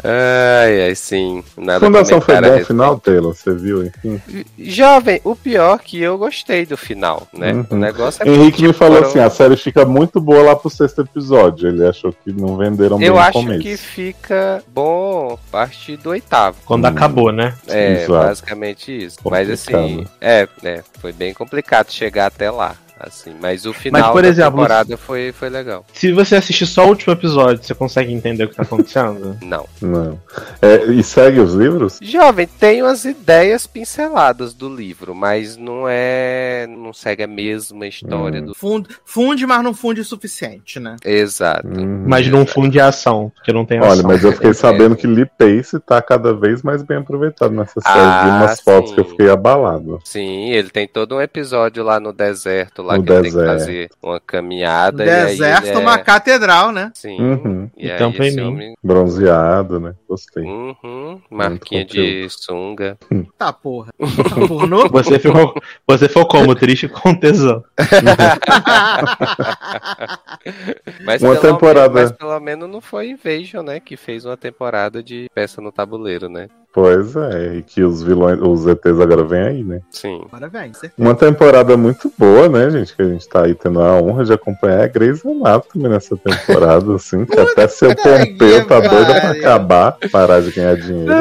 Ai, ai, sim. Nada Fundação foi bom final, Taylor? Você viu, enfim? Jovem, o pior que eu gostei do final, né? Uhum. O negócio é Henrique me falou foram- assim: a série fica muito boa lá pro sexto episódio. Ele achou que não venderam bem Eu acho começo. que fica bom a partir do oitavo. Quando Hum. acabou, né? É, Exato. basicamente isso. Mas assim, Complicado. é, é, foi bem complicado chegar até lá. Assim, mas o final por da exemplo, temporada foi, foi legal. Se você assistir só o último episódio, você consegue entender o que tá acontecendo? Não. Não. É, e segue os livros? Jovem, tem umas ideias pinceladas do livro, mas não é. não segue a mesma história Hum. do. Funde, funde, mas não funde o suficiente, né? Exato. Hum. Mas não funde a ação, porque não tem ação. Olha, mas eu fiquei É. sabendo que Lee Pace tá cada vez mais bem aproveitado nessa série. Ah, Vi umas fotos sim. que eu fiquei abalado. Sim, ele tem todo um episódio lá no deserto, lá No que ele tem que deserto. fazer uma caminhada. e Deserto, aí ele é... uma catedral, né? Sim. Uhum. E E aí esse mim. homem. Bronzeado, né? Gostei. Uhum, marquinha de sunga. Tá, porra. Tá pornô? Você ficou, você ficou como? Triste com tesão. Mas, Uma pelo temporada. menos, mas pelo menos não foi Invasion, né? Que fez uma temporada de peça no tabuleiro, né? Pois é, e que os vilões, os ETs agora vêm aí, né? Sim. Agora vem, certeza. Uma temporada muito boa, né, gente? Que a gente tá aí tendo a honra de acompanhar a Grey's Anatomy nessa temporada, assim. Que até seu Pompeu tá doido pra acabar, parar de ganhar dinheiro.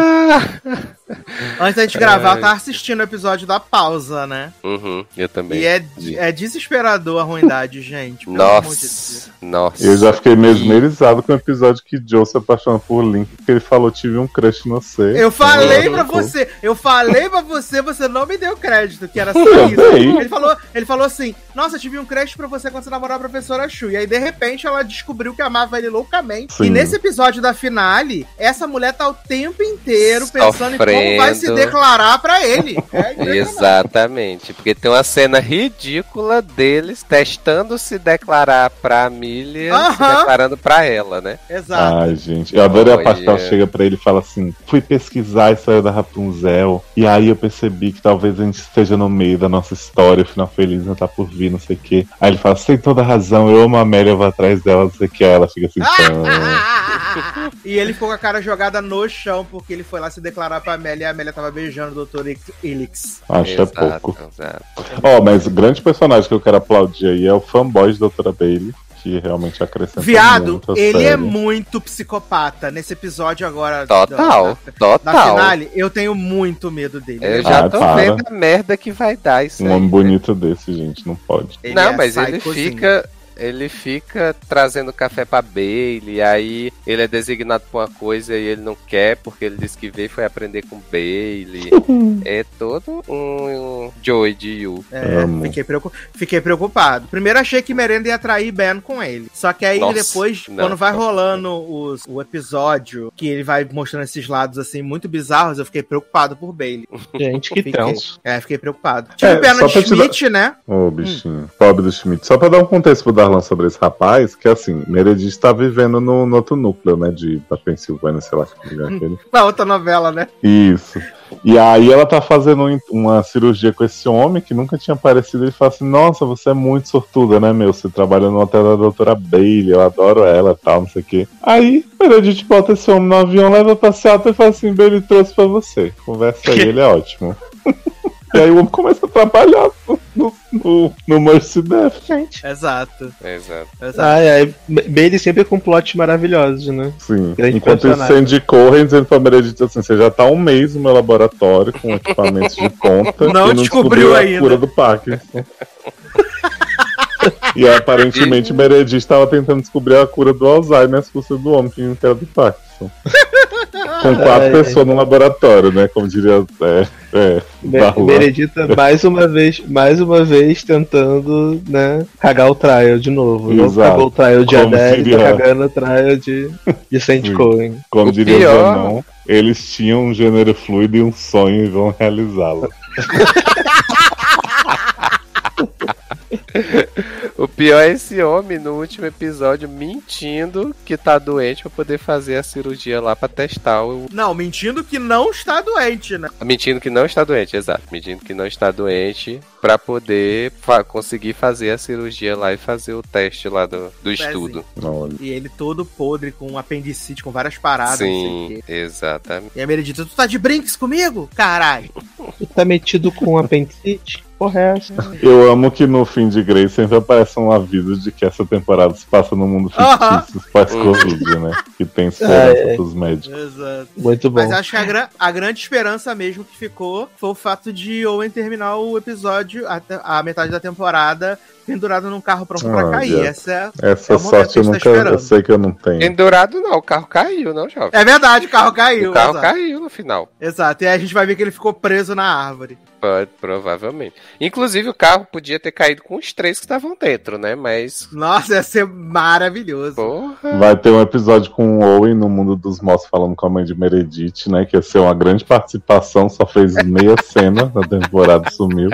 Antes da gente gravar, eu tava assistindo o episódio da pausa, né? Uhum, eu também. E é, é desesperador a ruindade, gente. Pelo amor de Deus. Nossa. Nossa. Eu já fiquei mesmerizado com o episódio que Joe se apaixona por Link, porque ele falou: tive um crush no você. Eu falei pra você, eu falei pra você, você não me deu crédito, que era só isso. Ele falou, ele falou assim: Nossa, tive um crush pra você quando você namorou a professora Chu. E aí, de repente, ela descobriu que amava ele loucamente. Sim. E nesse episódio da finale, essa mulher tá o tempo inteiro pensando em como vai se Sofrendo. declarar pra ele. É. Exatamente, porque tem uma cena ridícula deles testando se declarar pra Amelia, se Aham. declarando pra ela, né? Exato. Ai, gente, eu adorei a parte que ela chega pra ele e fala assim: fui pesquisar a história da Rapunzel, e aí eu percebi que talvez a gente esteja no meio da nossa história, o final feliz não tá por vir, não sei o quê. Aí ele fala: você tem toda razão, eu amo a Amélia, eu vou atrás dela, não sei o que. Aí ela fica assim: e ele ficou com a cara jogada no chão porque ele foi lá se declarar pra Amélia e a Amélia tava beijando o Dr. Elix. acho é Exato, pouco. exato. Ó, mas o grande personagem que eu quero aplaudir aí é o fanboy de Doutora Bailey, que realmente acrescenta Viado, ele é série. muito psicopata. Nesse episódio agora Total, da, total. finale, eu tenho muito medo dele. Eu já Ah, tô para. vendo a merda que vai dar isso Um aí. homem né? bonito desse, gente, não pode. ele Não, é mas ele fica. Ele fica trazendo café pra Bailey, aí ele é designado pra uma coisa e ele não quer, porque ele disse que veio e foi aprender com Bailey. é todo um, um Joey de You. É, fiquei, preocu- fiquei preocupado. Primeiro achei que Merenda ia atrair Ben com ele. Só que aí Nossa, depois, não. quando vai rolando os- o episódio, que ele vai mostrando esses lados assim muito bizarros, eu fiquei preocupado por Bailey. Gente, que Fiquei. tenso. É, fiquei preocupado. Tive É, pena de te dar- Schmidt, né? Ô, bichinho. Pobre do Schmidt. Só pra dar um contexto pro Darlan sobre esse rapaz, que assim, Meredith tá vivendo no, no outro núcleo, né? De, da Pensilvânia, sei lá que lugar aquele. Na outra novela, né? Isso. E aí ela tá fazendo um- uma cirurgia com esse homem que nunca tinha aparecido. Ele fala assim, nossa, você é muito sortuda, né, meu? Você trabalha no hotel da doutora Bailey, eu adoro ela e tal, não sei o quê. Aí, Meredith bota esse homem no avião, leva pra Seattle e fala assim, Bailey trouxe pra você. Conversa aí, ele é ótimo. e aí o homem começa a trabalhar no, no, no, no Mercy Death, gente. Exato. Exato. exato. Ai, ai. Bailey sempre com plots maravilhosos, né? Sim. Grande Enquanto isso, você indicou, dizendo pra Meredith assim: você já tá um mês no meu laboratório com equipamentos de ponta Não e não descobriu descobriu, ainda. a cura do Parkinson. e aparentemente Meredith estava tentando descobrir a cura do Alzheimer às custas do homem que não era do Parkinson. Com quatro Ai, pessoas no laboratório, né? Como diria. É, é, Be- Darlan. Meredita mais uma vez, mais uma vez tentando, né, cagar o trial de novo. Não Exato. cagou o trial de Como Adele, diria- tá cagando o trial de, de Saint Sim. Cohen. Como O diria pior- Zanon, eles tinham um gênero fluido e um sonho e vão realizá-lo. O pior é esse homem no último episódio mentindo que tá doente pra poder fazer a cirurgia lá pra testar o. Não, mentindo que não está doente, né? Mentindo que não está doente, exato. Mentindo que não está doente pra poder fa- conseguir fazer a cirurgia lá e fazer o teste lá do, do estudo. Olha. E ele todo podre, com apendicite, com várias paradas, não sei o Sim, quê. exatamente. E a Meredita, tu tá de brinks comigo? Caralho. Tu tá metido com apendicite? Porra, é essa? Eu amo que no fim de Grey sempre aparece um aviso de que essa temporada se passa no mundo fictício, pós-Covid, né? Que tem Ah, esperança é. pros médicos. Exato. Muito bom. Mas acho que a, gran- a grande esperança mesmo que ficou foi o fato de Owen terminar o episódio, a, a metade da temporada, pendurado num carro pronto pra Ah, cair. Deus. Essa é... Essa É sorte eu nunca. tá esperando. eu sei que eu não tenho. Pendurado não, o carro caiu, não, jovem. é verdade, o carro caiu. o carro exato. caiu no final. Exato. E aí a gente vai ver que ele ficou preso na árvore. Pode, provavelmente. Inclusive, o carro podia ter caído com os três que estavam dentro, né? Mas. Nossa, ia ser maravilhoso. Porra. Vai ter um episódio com o Owen no mundo dos mortos falando com a mãe de Meredith, né? Que ia ser uma grande participação, só fez meia cena na temporada e sumiu.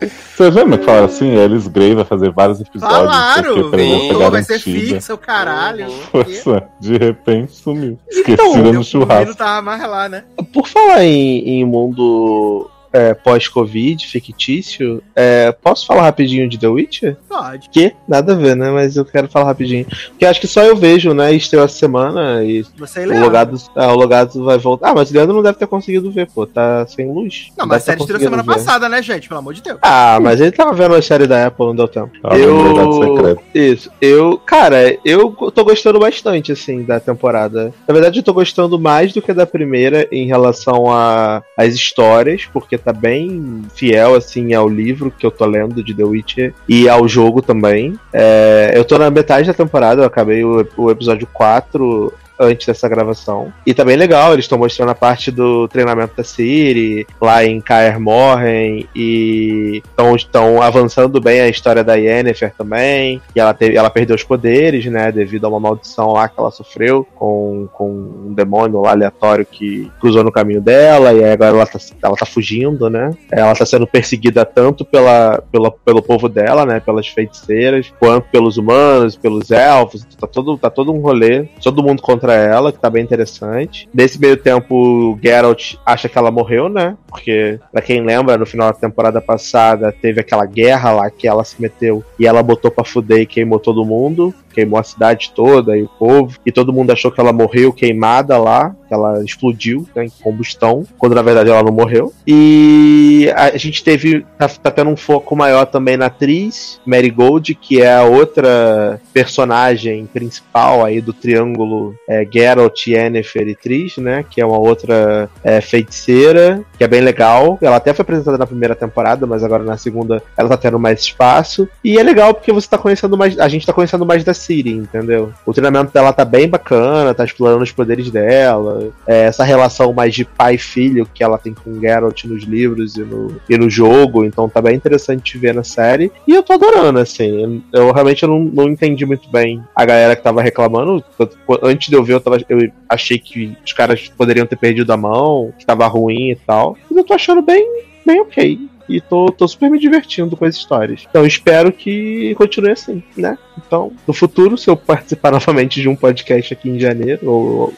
Você vê, mas falaram assim, Alice Gray vai fazer vários episódios, Falaram! Pô, vai ser garantida. fixo, o caralho. Uhum. o quê. Pois é, de repente sumiu. Então, Esquecida Deu no churrasco. Não tava mais lá, né? Por falar em, em mundo é, pós-Covid, fictício, é, posso falar rapidinho de The Witcher? Pode. Que? Nada a ver, né? Mas eu quero falar rapidinho. Porque acho que só eu vejo, né? Estreou essa semana e Você e o logado, ah, o logado vai voltar. Ah, mas o Leandro não deve ter conseguido ver, pô. Tá sem luz. Não, mas a deve série estreou semana ver. passada, né, gente? Pelo amor de Deus. Ah, mas ele tava vendo a série da Apple, não deu tempo. Ah, Verdade secreta. Isso. Eu, cara, eu tô gostando bastante, assim, da temporada. Na verdade, eu tô gostando mais do que da primeira em relação a- às histórias, porque tá bem fiel, assim, ao livro que eu tô lendo de The Witcher e ao jogo também. É, eu tô na metade da temporada, eu acabei o, o episódio 4 antes dessa gravação. E tá bem legal, eles estão mostrando a parte do treinamento da Siri, lá em Kaer Morhen, e estão avançando bem a história da Yennefer também. E ela, teve, ela perdeu os poderes, né, devido a uma maldição lá que ela sofreu com, com um demônio lá aleatório que cruzou no caminho dela, e agora ela tá, ela tá fugindo, né? Ela tá sendo perseguida tanto pela, pela, pelo povo dela, né, pelas feiticeiras, quanto pelos humanos, pelos elfos, tá todo, tá todo um rolê, todo mundo contra ela, que tá bem interessante. Nesse meio tempo, o Geralt acha que ela morreu, né? Porque, pra quem lembra, no final da temporada passada, teve aquela guerra lá que ela se meteu e ela botou pra fuder e queimou todo mundo. Queimou a cidade toda e o povo. E todo mundo achou que ela morreu queimada lá. Que ela explodiu né, em combustão. Quando na verdade ela não morreu. E a gente teve. Tá, tá tendo um foco maior também na atriz Marigold, que é a outra personagem principal aí do triângulo é, Geralt, Yennefer e Triss, né? Que é uma outra é, feiticeira, que é bem legal. Ela até foi apresentada na primeira temporada, mas agora na segunda ela tá tendo mais espaço. E é legal porque você tá conhecendo mais. A gente tá conhecendo mais da Ciri, entendeu? O treinamento dela tá bem bacana, tá explorando os poderes dela. É, essa relação mais de pai e filho que ela tem com Geralt nos livros e no, e no jogo. Então tá bem interessante ver na série. E eu tô adorando, assim. Eu realmente não, não entendi muito bem a galera que tava reclamando. Antes de eu ver, eu, tava, eu achei que os caras poderiam ter perdido a mão, que tava ruim e tal. Mas eu tô achando bem, bem ok. E tô, tô super me divertindo com as histórias. Então espero que continue assim, né? Então, no futuro, se eu participar novamente de um podcast aqui em janeiro, ou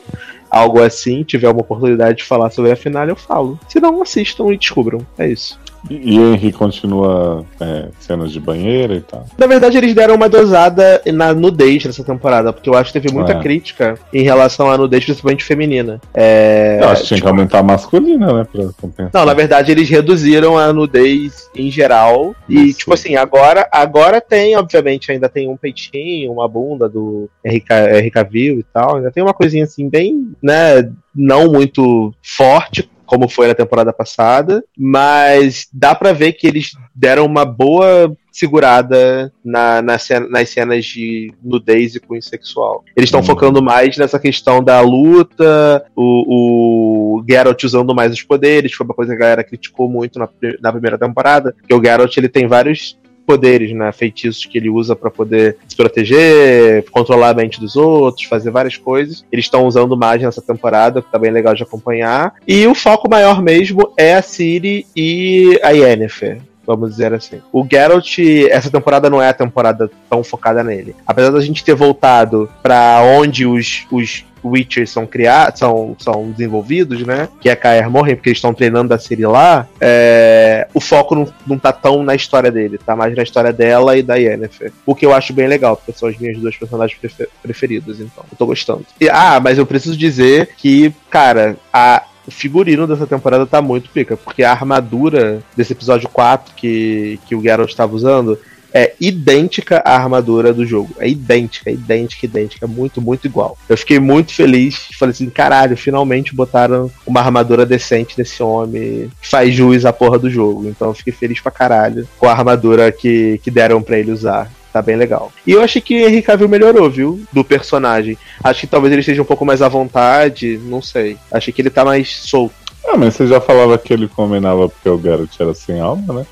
algo assim, tiver uma oportunidade de falar sobre a final, eu falo. Se não, assistam e descubram. É isso. E, o Henry continua é, cenas de banheira e tal. Na verdade, eles deram uma dosada na nudez nessa temporada, porque eu acho que teve muita É. crítica em relação à nudez, principalmente feminina. É, Eu acho que tinha tipo, que aumentar a masculina, né? Pra compensar. Não, na verdade eles reduziram a nudez em geral. E, tipo assim, agora, agora tem, obviamente, ainda tem um peitinho, uma bunda do RK, RK Viu e tal. Ainda tem uma coisinha assim, bem, né, não muito forte, como foi na temporada passada. Mas dá pra ver que eles deram uma boa segurada na, na cena- nas cenas de nudez e cunho sexual. Eles estão Hum. focando mais nessa questão da luta, o, o Geralt usando mais os poderes, foi uma coisa que a galera criticou muito na, na primeira temporada, que o Geralt ele tem vários poderes, né, feitiços que ele usa pra poder se proteger, controlar a mente dos outros, fazer várias coisas. Eles estão usando mais nessa temporada, que tá bem legal de acompanhar. E o foco maior mesmo é a Ciri e a Yennefer. vamos dizer assim. O Geralt, essa temporada não é a temporada tão focada nele. Apesar da gente ter voltado pra onde os, os Witchers são criados, são, são desenvolvidos, né? Que é Kaer morrer porque eles estão treinando a Ciri lá. é, o foco não, não tá tão na história dele, tá mais na história dela e da Yennefer. O que eu acho bem legal, porque são as minhas duas personagens prefe- preferidas, então. Eu tô gostando. E, ah, mas eu preciso dizer que, cara, a. O figurino dessa temporada tá muito pica, porque a armadura desse episódio 4 que, que o Geralt estava usando é idêntica à armadura do jogo. É idêntica, é idêntica, idêntica. É muito, muito igual. Eu fiquei muito feliz. Falei assim, caralho, finalmente botaram uma armadura decente nesse homem que faz jus à porra do jogo. Então eu fiquei feliz pra caralho com a armadura que, que deram pra ele usar. Tá bem legal. E eu achei que Henry Cavill melhorou, viu? Do personagem. Acho que talvez ele esteja um pouco mais à vontade, não sei. Achei que ele tá mais solto. Ah, mas você já falava que ele combinava porque o Geralt era sem alma, né?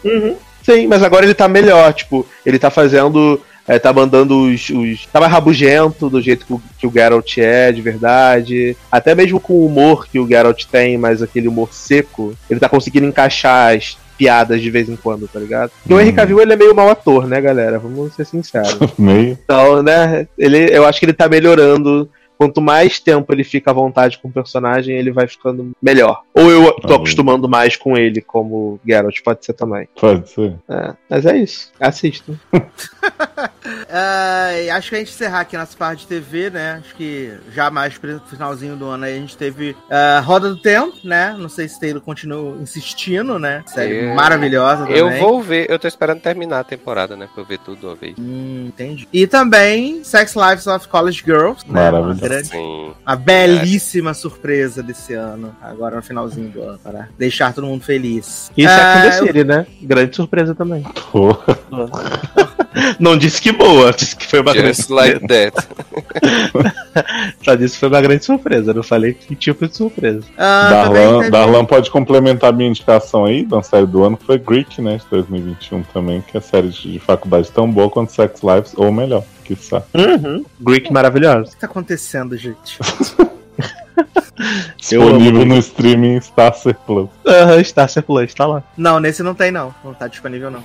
Sim, mas agora ele tá melhor, tipo, ele tá fazendo. é, tá mandando os, os. Tá mais rabugento do jeito que o, que o Geralt é, de verdade. Até mesmo com o humor que o Geralt tem, mas aquele humor seco, ele tá conseguindo encaixar as piadas de vez em quando, tá ligado? Porque o Henry Cavill ele é meio mau ator, né, galera? Vamos ser sinceros. Meio. Então, né, ele, eu acho que ele tá melhorando. Quanto mais tempo ele fica à vontade com o personagem, ele vai ficando melhor. Ou eu tô Ah, acostumando mais com ele como Geralt, pode ser também. Pode ser. É, mas é isso. Assistam. Ah, e acho que a gente encerrar aqui nossa parte de TV, né? Acho que já mais pro finalzinho do ano aí a gente teve ah, Roda do Tempo, né? Não sei se Taylor continua insistindo, né? Série Eu- maravilhosa também. Eu vou ver, eu tô esperando terminar a temporada, né? Pra eu ver tudo uma vez. Hum, entendi. E também Sex Lives of College Girls, né? Grande, Sim. uma belíssima surpresa desse ano, agora no finalzinho do ano, para deixar todo mundo feliz. E Ah, Sex and the City, né? Grande surpresa também. Não disse que boa, disse que foi uma grande Just like that. Só disse que foi uma grande surpresa. Não falei que tipo de surpresa. ah, também Darlan, teve- Darlan pode complementar a minha indicação aí da série do ano, que foi Greek, né? De 2021 também, que é série de, de faculdade tão boa quanto Sex Lives, ou melhor, que Uhum. Greek maravilhoso. O que tá acontecendo, gente? Disponível Greek. no streaming Starcer Plus. Aham, Star Plus, tá lá. Não, nesse não tem, não. Não tá disponível, não.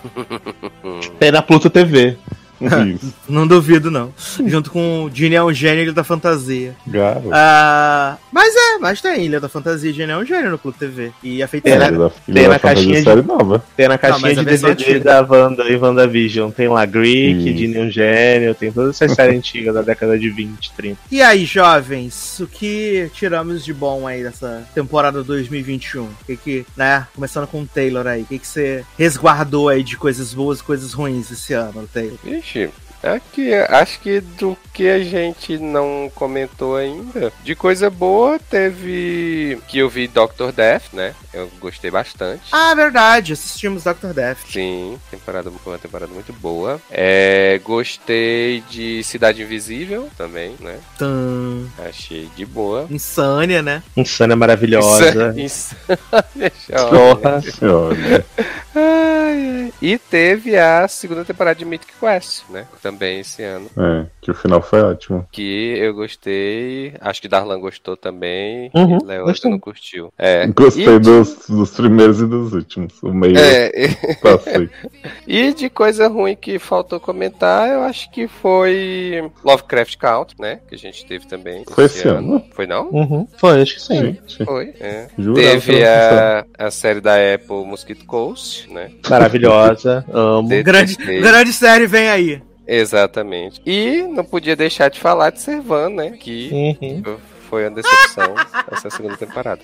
Tem na Pluto TV. Isso. Não duvido, não. Junto com o Gene é um gênio Ilha da Fantasia. Garoto. Ah, mas é, mas tem Ilha da Fantasia e Gene é um gênio no Clube TV. E a feiticeira. Ele da, tem na da fantasia caixinha de- série nova. Tem na caixinha a de DVD da Wanda e WandaVision. Tem lá Greek, Isso. Disney um Gênio, tem todas essas séries antigas da década de 20, 30. E aí, jovens, o que tiramos de bom aí dessa temporada 2021? O que que, né, começando com o Taylor aí, o que que você resguardou aí de coisas boas e coisas ruins esse ano, Taylor? Ixi, aqui, acho que do que a gente não comentou ainda, de coisa boa, teve que eu vi Doctor Death, né? Eu gostei bastante. Ah, verdade, assistimos Dr. Death. Sim, temporada, foi uma temporada muito boa. É, gostei de Cidade Invisível também, né? Tum, Achei de boa. Insânia, né? Insânia maravilhosa. Insânia, Porra. Ai, ai. E teve a segunda temporada de Mythic Quest, né? Também esse ano. é, que o final foi ótimo. Que eu gostei. Acho que Darlan gostou também. Uhum, e gostei. não curtiu. É. Gostei E- dos, dos primeiros e dos últimos. O meio É, passei. e de coisa ruim que faltou comentar, eu acho que foi Lovecraft Country, né? Que a gente teve também. Foi esse ano? Foi não? Uhum. Foi, acho que sim. Gente, Foi. É. jurava Teve a, a série da Apple Mosquito Coast, né? Maravilhosa. Amo. Grande, grande série vem aí. Exatamente. E não podia deixar de falar de Servan, né? Que Uhum. foi uma decepção essa segunda temporada.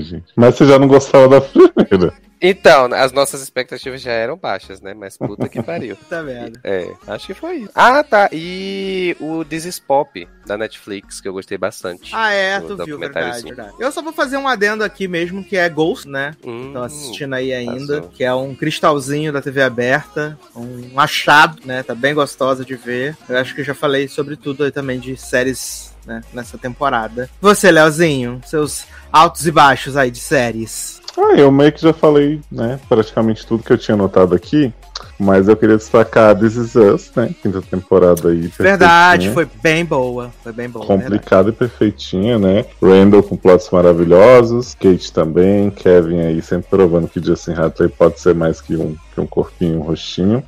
Gente. Mas você já não gostava da primeira. Então, as nossas expectativas já eram baixas, né? Mas puta que pariu. Tá vendo? É, acho que foi isso. Ah, tá. E o This is Pop, da Netflix, que eu gostei bastante. Ah, é, tu viu, verdade, verdade. Eu só vou fazer um adendo aqui mesmo, que é Ghost, né? Hum, Estão assistindo aí ainda, passou. que é um cristalzinho da TV aberta, um achado, né? Tá bem gostosa de ver. Eu acho que eu já falei sobre tudo aí também de séries, né, nessa temporada. Você, Leozinho, seus altos e baixos aí de séries. Ah, eu meio que já falei, né, praticamente tudo que eu tinha anotado aqui. Mas eu queria destacar This Is Us, né? Quinta temporada aí. Verdade, foi bem boa. Foi bem boa. complicada e perfeitinha, né? Randall com plots maravilhosos, Kate também, Kevin aí sempre provando que Justin Hathaway pode ser mais que um, que um corpinho, um rostinho.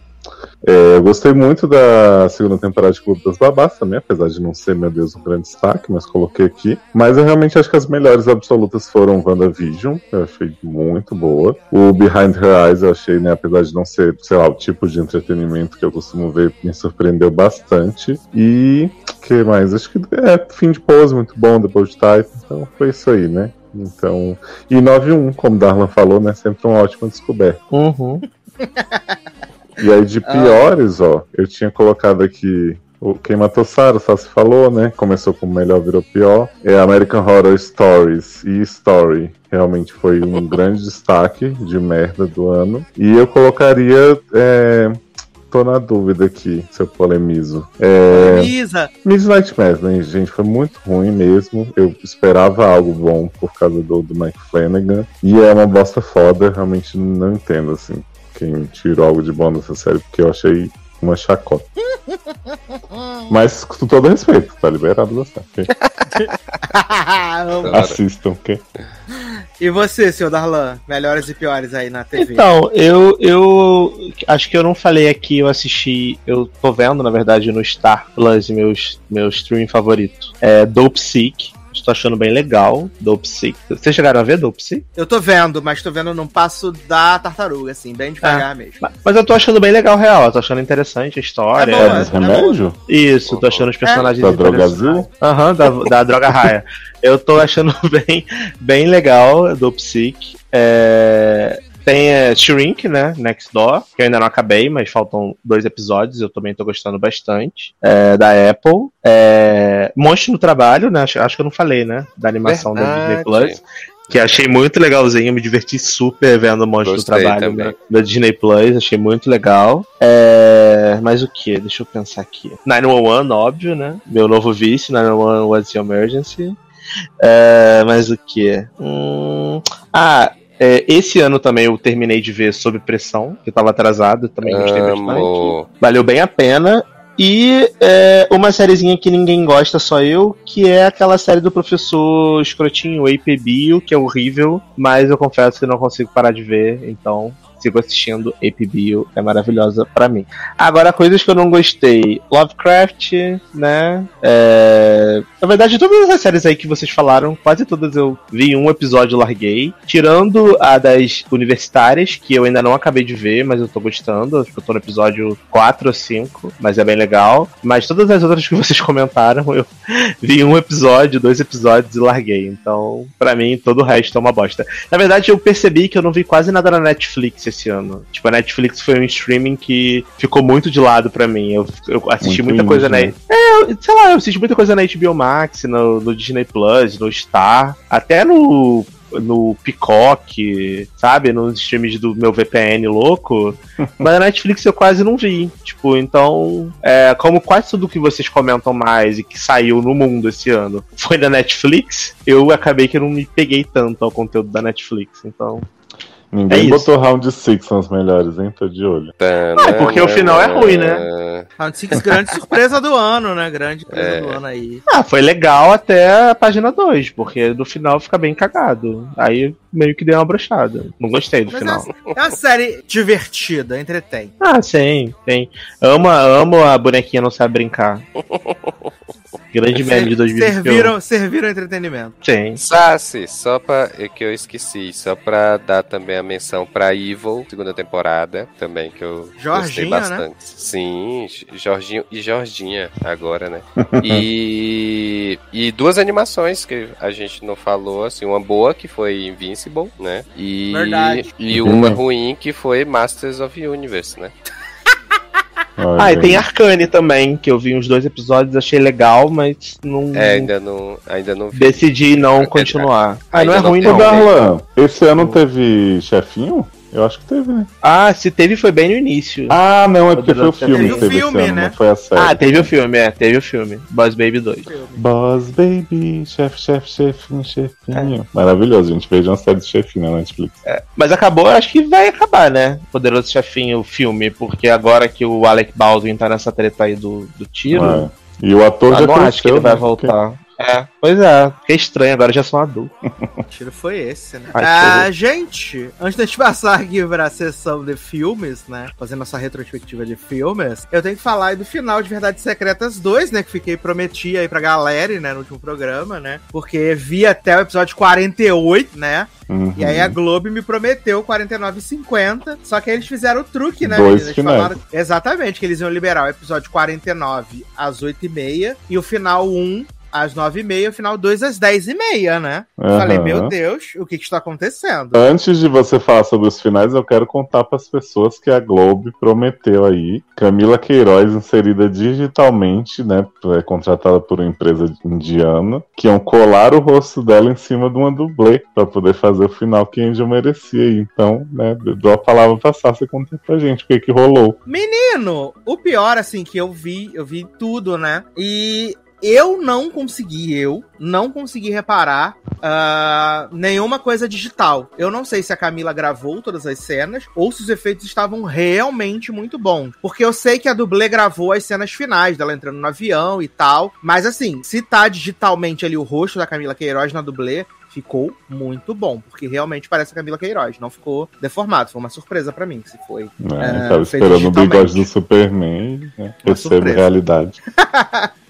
É, eu gostei muito da segunda temporada de Clube das Babás também, apesar de não ser, meu Deus, um grande destaque, mas coloquei aqui. Mas eu realmente acho que as melhores absolutas foram WandaVision, que eu achei muito boa. O Behind Her Eyes eu achei, né, apesar de não ser, sei lá, o tipo de entretenimento que eu costumo ver, me surpreendeu bastante. E que mais? Acho que é fim de pose muito bom, The Bold Type, então foi isso aí, né? Então, e 9-1, como Darlan falou, né? Sempre uma ótima descoberta. Uhum. E aí de piores, ó, eu tinha colocado aqui o Quem Matou Sarah, só se falou, né? Começou com melhor, virou pior. É American Horror Stories e Story. Realmente foi um grande destaque de merda do ano. E eu colocaria. É... Tô na dúvida aqui se eu polemizo. É... Lisa, Miss Nightmares, né, gente? Foi muito ruim mesmo. Eu esperava algo bom por causa do, do Mike Flanagan. E é uma bosta foda, realmente não entendo, assim, quem tirou algo de bom dessa série, porque eu achei uma chacota. Mas com todo respeito, tá liberado gostar. ok? Amo. Claro. Assistam, ok? E você, seu Darlan? Melhores e piores aí na TV. Então, eu, eu acho que eu não falei aqui, eu assisti, eu tô vendo, na verdade, no Star Plus, meus, meu streaming favorito. É Dope Sick. Estou achando bem legal, Dope Sick. Vocês chegaram a ver Dope Sick? Eu tô vendo, mas tô vendo num passo da tartaruga, assim, bem devagar mesmo. Mas- Mas eu tô achando bem legal, real. Eu tô achando interessante a história. É É boa. dos remédios? Isso, tô achando os personagens Da interessantes. Drogazil? Aham, da, da droga raia. Eu tô achando bem, bem legal do Psych. É, tem é, Shrink, né? Next Door, que eu ainda não acabei, mas faltam dois episódios. Eu também tô gostando bastante. É, da Apple. É, Monstro no Trabalho, né? Acho, acho que eu não falei, né? Da animação da Disney Verdade. Plus. Que achei muito legalzinho, me diverti super vendo o Monstro Gostei do Trabalho né, da Disney Plus, achei muito legal. É, mas o que? Deixa eu pensar aqui. 911, óbvio, né? Meu novo vício, 911 What's Your Emergency. É, mas o que? Hum, ah, é, esse ano também eu terminei de ver Sob Pressão, que tava atrasado, também gostei bastante. Valeu bem a pena. E é, uma sériezinha que ninguém gosta, só eu, que é aquela série do professor escrotinho, AP Bio, que é horrível, mas eu confesso que não consigo parar de ver, então sigo assistindo AP Bio, é maravilhosa pra mim. Agora, coisas que eu não gostei. Lovecraft, né? É, Na verdade, todas as séries aí que vocês falaram, quase todas eu vi um episódio e larguei. Tirando a das universitárias, que eu ainda não acabei de ver, mas eu tô gostando. Acho que eu tô no episódio 4 ou 5, mas é bem legal. Mas todas as outras que vocês comentaram, eu vi um episódio, dois episódios e larguei. Então, pra mim, todo o resto é uma bosta. Na verdade, eu percebi que eu não vi quase nada na Netflix esse ano. Tipo, a Netflix foi um streaming que ficou muito de lado pra mim. Eu, eu assisti Muito muita coisa na. né? É, eu- sei lá, eu assisti muita coisa na HBO Max, no, no Disney Plus, no Star, até no. No Peacock, sabe? Nos streams do meu VPN louco. Mas na Netflix eu quase não vi. Tipo, então. É, como quase tudo que vocês comentam mais e que saiu no mundo esse ano foi da Netflix, eu acabei que eu não me peguei tanto ao conteúdo da Netflix. Então. Ninguém É isso. botou Round 6 nas melhores, hein? Tô de olho. Ah, é porque o final é ruim, né? Round Six, grande surpresa do ano, né? Grande surpresa É. do ano aí. Ah, foi legal até a página 2, porque no final fica bem cagado. Aí meio que deu uma brochada. Não gostei do Mas final. É uma série divertida, entretém. Ah, sim, tem. Amo, amo a bonequinha não sabe brincar. Grande meme de 2021. Serviram, serviram entretenimento. Sim. Sassi, só pra. É que eu esqueci, só pra dar também a menção pra Evil, segunda temporada, também, que eu gostei Jorginho, bastante. Sim, Jorginho e Jorginha, agora, né? e. E duas animações que a gente não falou, assim, uma boa que foi Invincible, né? E, Verdade. e uma ruim que foi Masters of Universe, né? Olha Ah, e tem Arcane também, que eu vi uns dois episódios, achei legal, mas não. É, ainda não, ainda não vi. Decidi não continuar. Ah, não é ruim, não. um. Darlan, esse ano teve chefinho? Eu acho que teve, né? Ah, se teve foi bem no início. Ah, não, é porque foi o Teve filme o que teve filme, esse ano, né? não foi a série. Ah, teve o filme, é, teve o filme. Boss Baby 2. Boss Baby, chefe, chefe, chefinho, chefinho. Maravilhoso, gente. Veja uma série de chefinho na Netflix. Mas acabou, acho que vai acabar, né? Poderoso Chefinho, o filme, porque agora que o Alec Baldwin tá nessa treta aí do, do tiro, É. E o ator eu já não acho que ele cresceu, vai né? voltar. É, pois é, que estranho, agora já são adultos. O tiro foi esse, né? Ai, ah, gente, antes de a gente passar aqui pra sessão de filmes, né? Fazendo nossa retrospectiva de filmes, eu tenho que falar aí do final de Verdades Secretas 2, né? Que fiquei prometi aí pra galera, né? No último programa, né? Porque vi até o episódio 48, né? Uhum. E aí a Globo me prometeu 49,50. Só que aí eles fizeram o truque, né? Dois falaram exatamente que eles iam liberar o episódio 49 às 8h30 e o final 1 às 9h30 e o final 2 às 10h30, né? Aham. Falei, meu Deus, o que, que está acontecendo? Antes de você falar sobre os finais, eu quero contar para as pessoas que a Globo prometeu aí. Camila Queiroz, inserida digitalmente, né? É contratada por uma empresa indiana, que iam colar o rosto dela em cima de uma dublê para poder fazer o final que a Angel merecia. Então, né, dou a palavra pra Sasha contar pra gente o que, que rolou. Menino, o pior, assim, que eu vi, eu vi tudo, né? E eu não consegui, eu não consegui reparar ah, nenhuma coisa digital. Eu não sei se a Camila gravou todas as cenas ou se os efeitos estavam realmente muito bons. Porque eu sei que a dublê gravou as cenas finais dela entrando no avião e tal. Mas assim, se tá digitalmente ali o rosto da Camila Queiroz na dublê, ficou muito bom, porque realmente parece a Camila Queiroz, não ficou deformado, foi uma surpresa pra mim, se foi. Né? É, Tava feito esperando o bigode do Superman, né? Recebo realidade.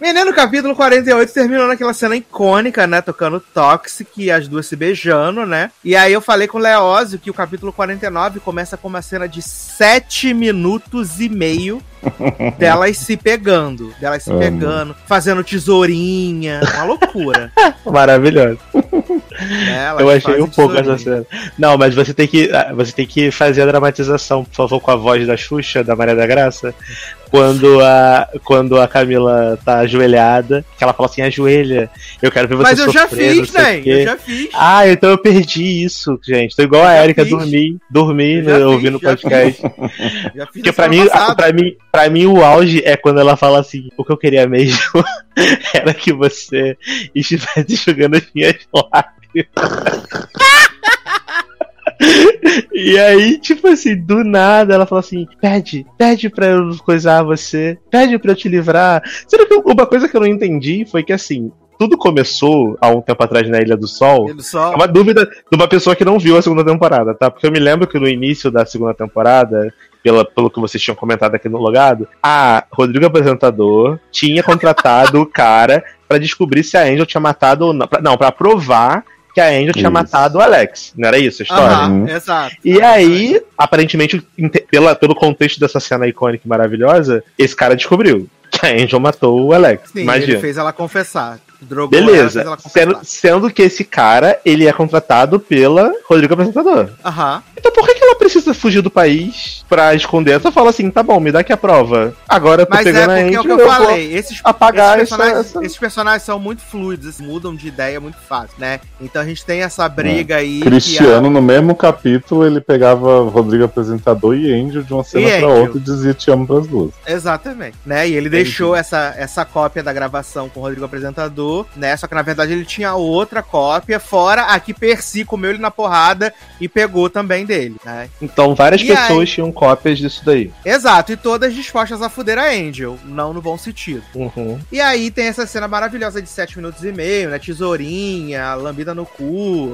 Menino, capítulo 48 terminou naquela cena icônica, né? Tocando Toxic e as duas se beijando, né? E aí eu falei com o Leózio que o capítulo 49 começa com uma cena de 7 minutos e meio delas se pegando. Delas se Amo. pegando, fazendo tesourinha. Uma loucura. Maravilhoso. Elas Eu achei um pouco essa cena. Não, mas você tem que ah, você tem que fazer a dramatização, por favor, com a voz da Xuxa, da Maria da Graça. Quando a, quando a Camila tá ajoelhada, que ela fala assim, ajoelha, eu quero ver você Mas eu já sofrer, não fiz, né? quê." Eu já fiz. Ah, então eu perdi isso, gente. Tô igual a já Erika, dormi, dormi Eu já né, fiz, ouvindo o já podcast. Já fiz Porque na pra mim, passada. pra, mim, pra mim o auge é quando ela fala assim: o que eu queria mesmo era que você estivesse jogando as minhas lágrimas. E aí, tipo assim, do nada ela fala assim: pede, pede pra eu coisar você, pede pra eu te livrar. Sendo que uma coisa que eu não entendi foi que assim, tudo começou há um tempo atrás na Ilha do Sol. Ele só... É uma dúvida de uma pessoa que não viu a segunda temporada, tá? Porque eu me lembro que no início da segunda temporada, pela, pelo que vocês tinham comentado aqui no logado, a Rodrigo Apresentador tinha contratado o cara pra descobrir se a Angel tinha matado ou não. Pra, não, pra provar que a Angel tinha Isso. matado o Alex. Não era isso a história? Aham, Uhum. exato. E aí, aparentemente, inte- pela, pelo contexto dessa cena icônica e maravilhosa, esse cara descobriu que a Angel matou o Alex. Sim, Imagina. ele fez ela confessar. Drogou ela, Beleza. ela confessar. Sendo, sendo que esse cara, ele é contratado pela Rodrigo Apresentador. Aham. Então por que, que ela precisa fugir do país pra esconder? Só fala assim, tá bom, me dá aqui a prova. Agora eu tô Mas é pegando a porque é o que eu vou falei. Esses, apagar esses, personagens, essa- esses personagens são muito fluidos, assim, mudam de ideia muito fácil, né? Então a gente tem essa briga aí. que Cristiano, no mesmo capítulo, ele pegava Rodrigo Apresentador e Angel de uma cena E pra Angel. outra e dizia te amo pras duas. a- Exatamente. Né? E ele deixou essa, essa cópia da gravação com o Rodrigo Apresentador, né? Só que na verdade ele tinha outra cópia, fora a que Percy comeu ele na porrada e pegou também dele, né? Então várias E pessoas aí? tinham cópias disso daí. Exato, e todas dispostas a fuder a Angel, não no bom sentido. Uhum. E aí tem essa cena maravilhosa de 7 minutos e meio, né? Tesourinha, lambida no cu,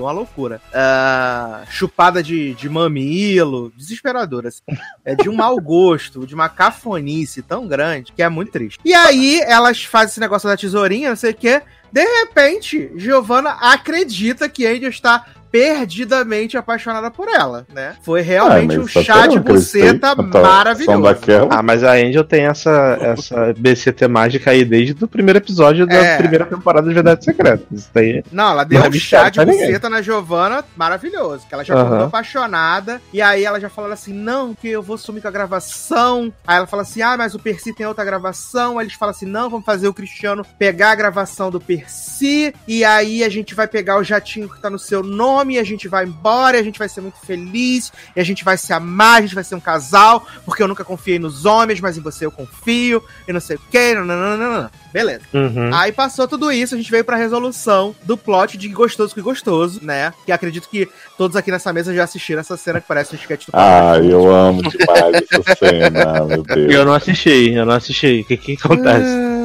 uma loucura. Ah, chupada de, de mamilo, desesperadora. assim. É de um mau gosto, de uma cafonice tão grande que é muito triste. E aí elas fazem esse negócio da tesourinha, não sei o quê. De repente, Giovanna acredita que Angel está perdidamente apaixonada por ela, né? Foi realmente Ah, um só chá de buceta atuação maravilhoso. daquela. Ah, mas a Angel tem essa, essa BCT mágica aí desde o primeiro episódio da É. primeira temporada de Verdades Secretas. Isso daí Não, ela deu Não é um chá de pra ninguém. buceta na Giovanna maravilhoso. Que ela já acordou apaixonada. E aí ela já falando assim: não, que eu vou sumir com a gravação. Aí ela fala assim: ah, mas o Percy tem outra gravação. Aí eles falam assim: não, vamos fazer o Cristiano pegar a gravação do Percy. E aí a gente vai pegar o jatinho que tá no seu nome. Nome, e a gente vai embora, e a gente vai ser muito feliz, e a gente vai se amar, a gente vai ser um casal, porque eu nunca confiei nos homens, mas em você eu confio, e não sei o quê, nananana. Beleza. Uhum. Aí passou tudo isso, a gente veio pra resolução do plot de Gostoso que Gostoso, né? Que acredito que todos aqui nessa mesa já assistiram essa cena que parece um sketch do Ah, eu amo demais essa cena, meu Deus. Eu não assisti, eu não assisti. O que que acontece?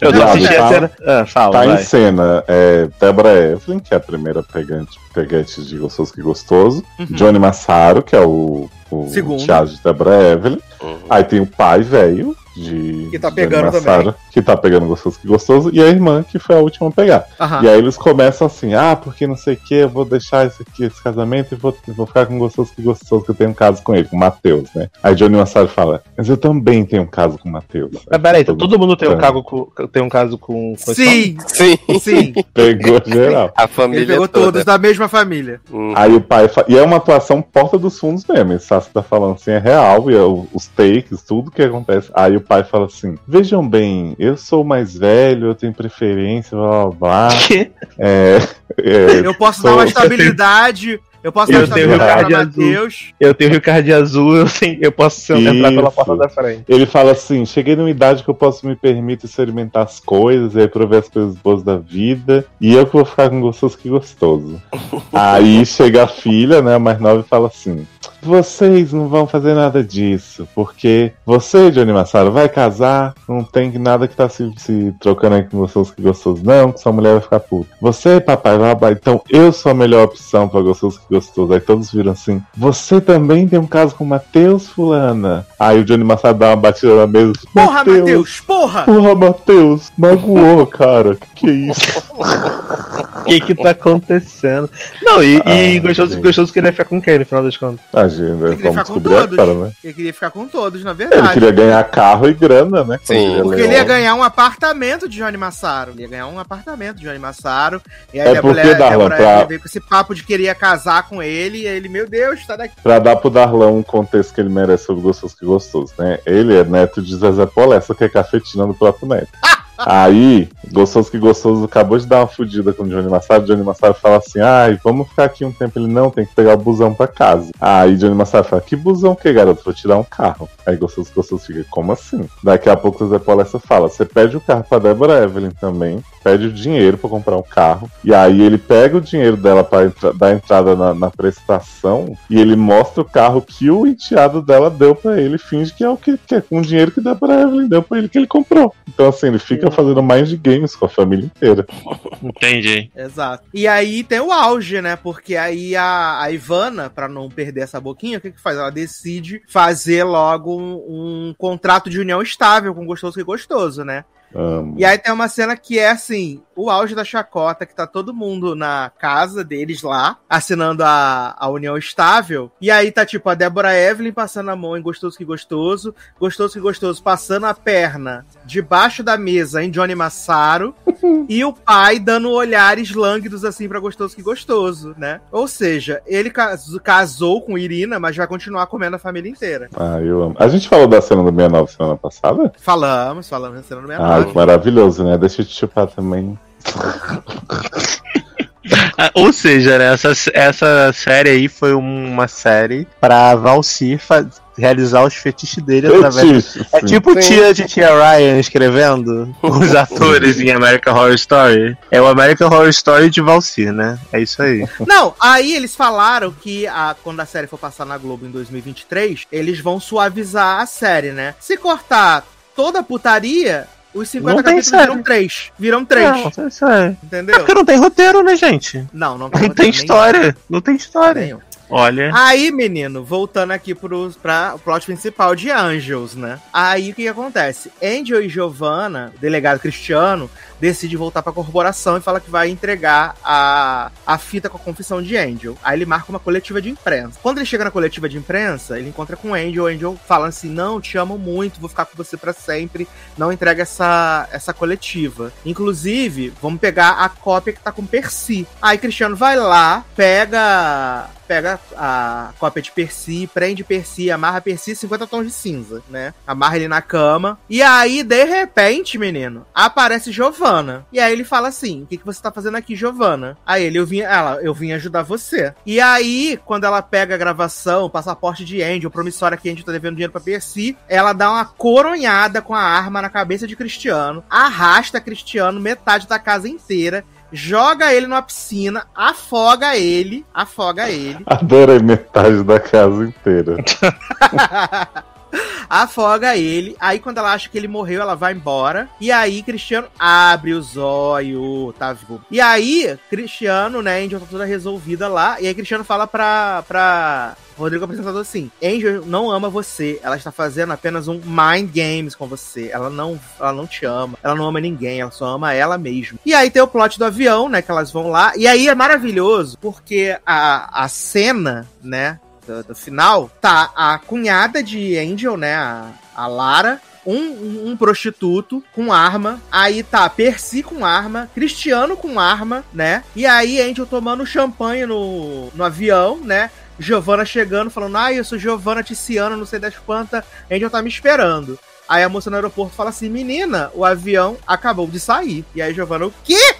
Eu Não, não assisti tá- a cena. Ah, fala, Tá vai. em cena é, Deborah Evelyn, que é a primeira pegante, peguete de Gostoso que Gostoso. Uhum. Johnny Massaro, que é o, o Segundo. teatro de Deborah Evelyn. Uhum. Aí tem o pai velho de Que tá pegando Massaro, que tá pegando Gostoso que Gostoso. E a irmã, que foi a última a pegar. Aham. E aí eles começam assim, ah, porque não sei o que, eu vou deixar esse, aqui, esse casamento e vou, vou ficar com gostoso que gostoso, que eu tenho um caso com ele, com o Matheus, né? Aí Johnny Massaro fala, mas eu também tenho um caso com o Matheus. Mas peraí, então Todo todo mundo tem um, É. caso com, tem um caso com, com Sim, Sim, sim. Pegou geral. a Ele família pegou toda. todos da mesma família. Uhum. Aí o pai fa... E é uma atuação porta dos fundos mesmo. Sassi tá falando assim, é real, e é o- os takes, tudo que acontece. Aí o pai fala assim: Vejam bem, eu sou mais velho, eu tenho preferência, blá blá blá. Que? É, é, Eu posso sou- dar uma estabilidade. Eu posso Eu dar uma tenho estabilidade pra Ricardo Azul. Eu tenho Rio Card Azul, eu, tenho- eu posso ser- entrar pela Isso. porta da frente. Ele fala assim: cheguei numa idade que eu posso me permitir experimentar as coisas, e aí prover as coisas boas da vida, e eu que vou ficar com gostoso que gostoso. aí chega a filha, né, a mais nova, e fala assim: vocês não vão fazer nada disso, porque você, Johnny Massaro, vai casar, não tem nada que tá se, se trocando aí com gostoso que gostoso, não, que sua mulher vai ficar puta. Você, papai, vai, vai, então eu sou a melhor opção pra gostoso que gostoso. Aí todos viram assim: você também tem um caso com o Matheus, fulana. Aí o Johnny Massaro dá uma batida na mesa. Porra, Matheus, porra! Porra, Matheus, magoou, cara. Que que é isso? O que que tá acontecendo? Não, e, e Ah, gostoso, gente. gostoso que ele ia ficar com quem no final das contas? Ah, gente, Ele queria vamos ficar com descobrir todos. agora, né? Ele queria ficar com todos, na Ele verdade. queria ganhar carro e grana, né? Sim. Porque ele ia ganhar um apartamento de Johnny Massaro. Ele ia ganhar um apartamento de Johnny Massaro. E aí É a porque, mulher Darlan, pra- veio com esse papo de querer casar com ele. E ele, meu Deus, tá daqui. Pra dar pro Darlão um contexto que ele merece sobre gostoso que gostoso, né? Ele é neto de Zezé Polé, só que é cafetina do próprio neto. Aí, gostoso que gostoso acabou de dar uma fudida com o Johnny Massaro. Johnny Massaro fala assim: ai, vamos ficar aqui um tempo. Ele não, tem que pegar o busão pra casa. Aí Johnny Massaro fala: que busão que, garoto? Vou tirar um carro. Aí gostoso que gostoso fica: como assim? Daqui a pouco o Zé Polessa fala: você pede o carro pra Débora Evelyn também, pede o dinheiro pra comprar um carro. E aí ele pega o dinheiro dela pra entra- dar entrada na, na prestação e ele mostra o carro que o enteado dela deu pra ele, finge que é o que, que é com o dinheiro que Débora Evelyn deu pra ele que ele comprou. Então assim, ele fica fazendo mind games com a família inteira. Entendi. Exato. E aí tem o auge, né? Porque aí a, a Ivana, pra não perder essa boquinha, o que que faz? Ela decide fazer logo um, um contrato de união estável com gostoso que gostoso, né? Amo. E aí tem uma cena que é assim, o auge da chacota, que tá todo mundo na casa deles lá, assinando a, a união estável. E aí tá tipo a Débora Evelyn passando a mão em Gostoso que Gostoso, Gostoso que Gostoso passando a perna debaixo da mesa em Johnny Massaro, e o pai dando olhares lânguidos assim pra Gostoso que Gostoso, né? Ou seja, ele cas- casou com Irina, mas vai continuar comendo a família inteira. Ah, eu amo. A gente falou da cena do 69 semana passada? Falamos, falamos na cena do Ah, 69. que maravilhoso, né? Deixa eu te chupar também. Ah, Ou seja, né, essa, essa série aí foi uma série pra Valcir fa- realizar os fetiches dele através. Fetiche, É sim. tipo tia de Tia Ryan escrevendo os atores em American Horror Story. É o American Horror Story de Valcir, né? É isso aí. Não, aí eles falaram que a, quando a série for passar na Globo em 2023, eles vão suavizar a série, né? Se cortar toda a putaria, os 50 Não tem capítulos série. viram três. Viram três. Não, isso é. É Entendeu? porque não tem roteiro, né, gente? Não, não Não roteiro tem nenhum. história. Não tem história. Nenhum. Olha. Aí, menino, voltando aqui pro, pra o plot principal de Angels, né? Aí o que, que acontece? Angel e Giovanna, delegado Cristiano, decide voltar pra corporação e fala que vai entregar a, a fita com a confissão de Angel. Aí ele marca uma coletiva de imprensa. Quando ele chega na coletiva de imprensa, ele encontra com Angel. Angel fala assim: Não, te amo muito, vou ficar com você pra sempre. Não entrega essa, essa coletiva. Inclusive, vamos pegar a cópia que tá com Percy. Aí Cristiano vai lá, pega pega a cópia de Percy, prende Percy, amarra Percy 50 tons de cinza, né? Amarra ele na cama. E aí, de repente, menino, aparece Giovanna. Giovanna. E aí ele fala assim: O que, que você tá fazendo aqui, Giovanna? Aí ele, eu vim, ela, eu vim ajudar você. E aí, quando ela pega a gravação, o passaporte de Angel, promissória que Angel tá devendo dinheiro pra Percy, ela dá uma coronhada com a arma na cabeça de Cristiano, arrasta Cristiano metade da casa inteira. Joga ele numa piscina, afoga ele, afoga ele. Adorei metade da casa inteira. afoga ele. Aí quando ela acha que ele morreu, ela vai embora. E aí Cristiano abre os olhos, tá vivo. E aí Cristiano, né, Angel tá toda resolvida lá. E aí Cristiano fala pra, pra Rodrigo apresentador assim: Angel não ama você, ela está fazendo apenas um mind games com você. Ela não, ela não te ama, ela não ama ninguém, ela só ama ela mesma. E aí tem o plot do avião, né? Que elas vão lá. E aí é maravilhoso, porque a, a cena, né? Do, do final, tá a cunhada de Angel, né? A, a Lara, um, um, prostituto com arma. Aí tá Percy com arma, Cristiano com arma, né? E aí Angel tomando champanhe no, no avião, né? Giovanna chegando, falando, ah, eu sou Giovanna Tiziano, não sei das quantas, Angel tá me esperando. Aí a moça no aeroporto fala assim: Menina, o avião acabou de sair. E aí Giovanna, o quê?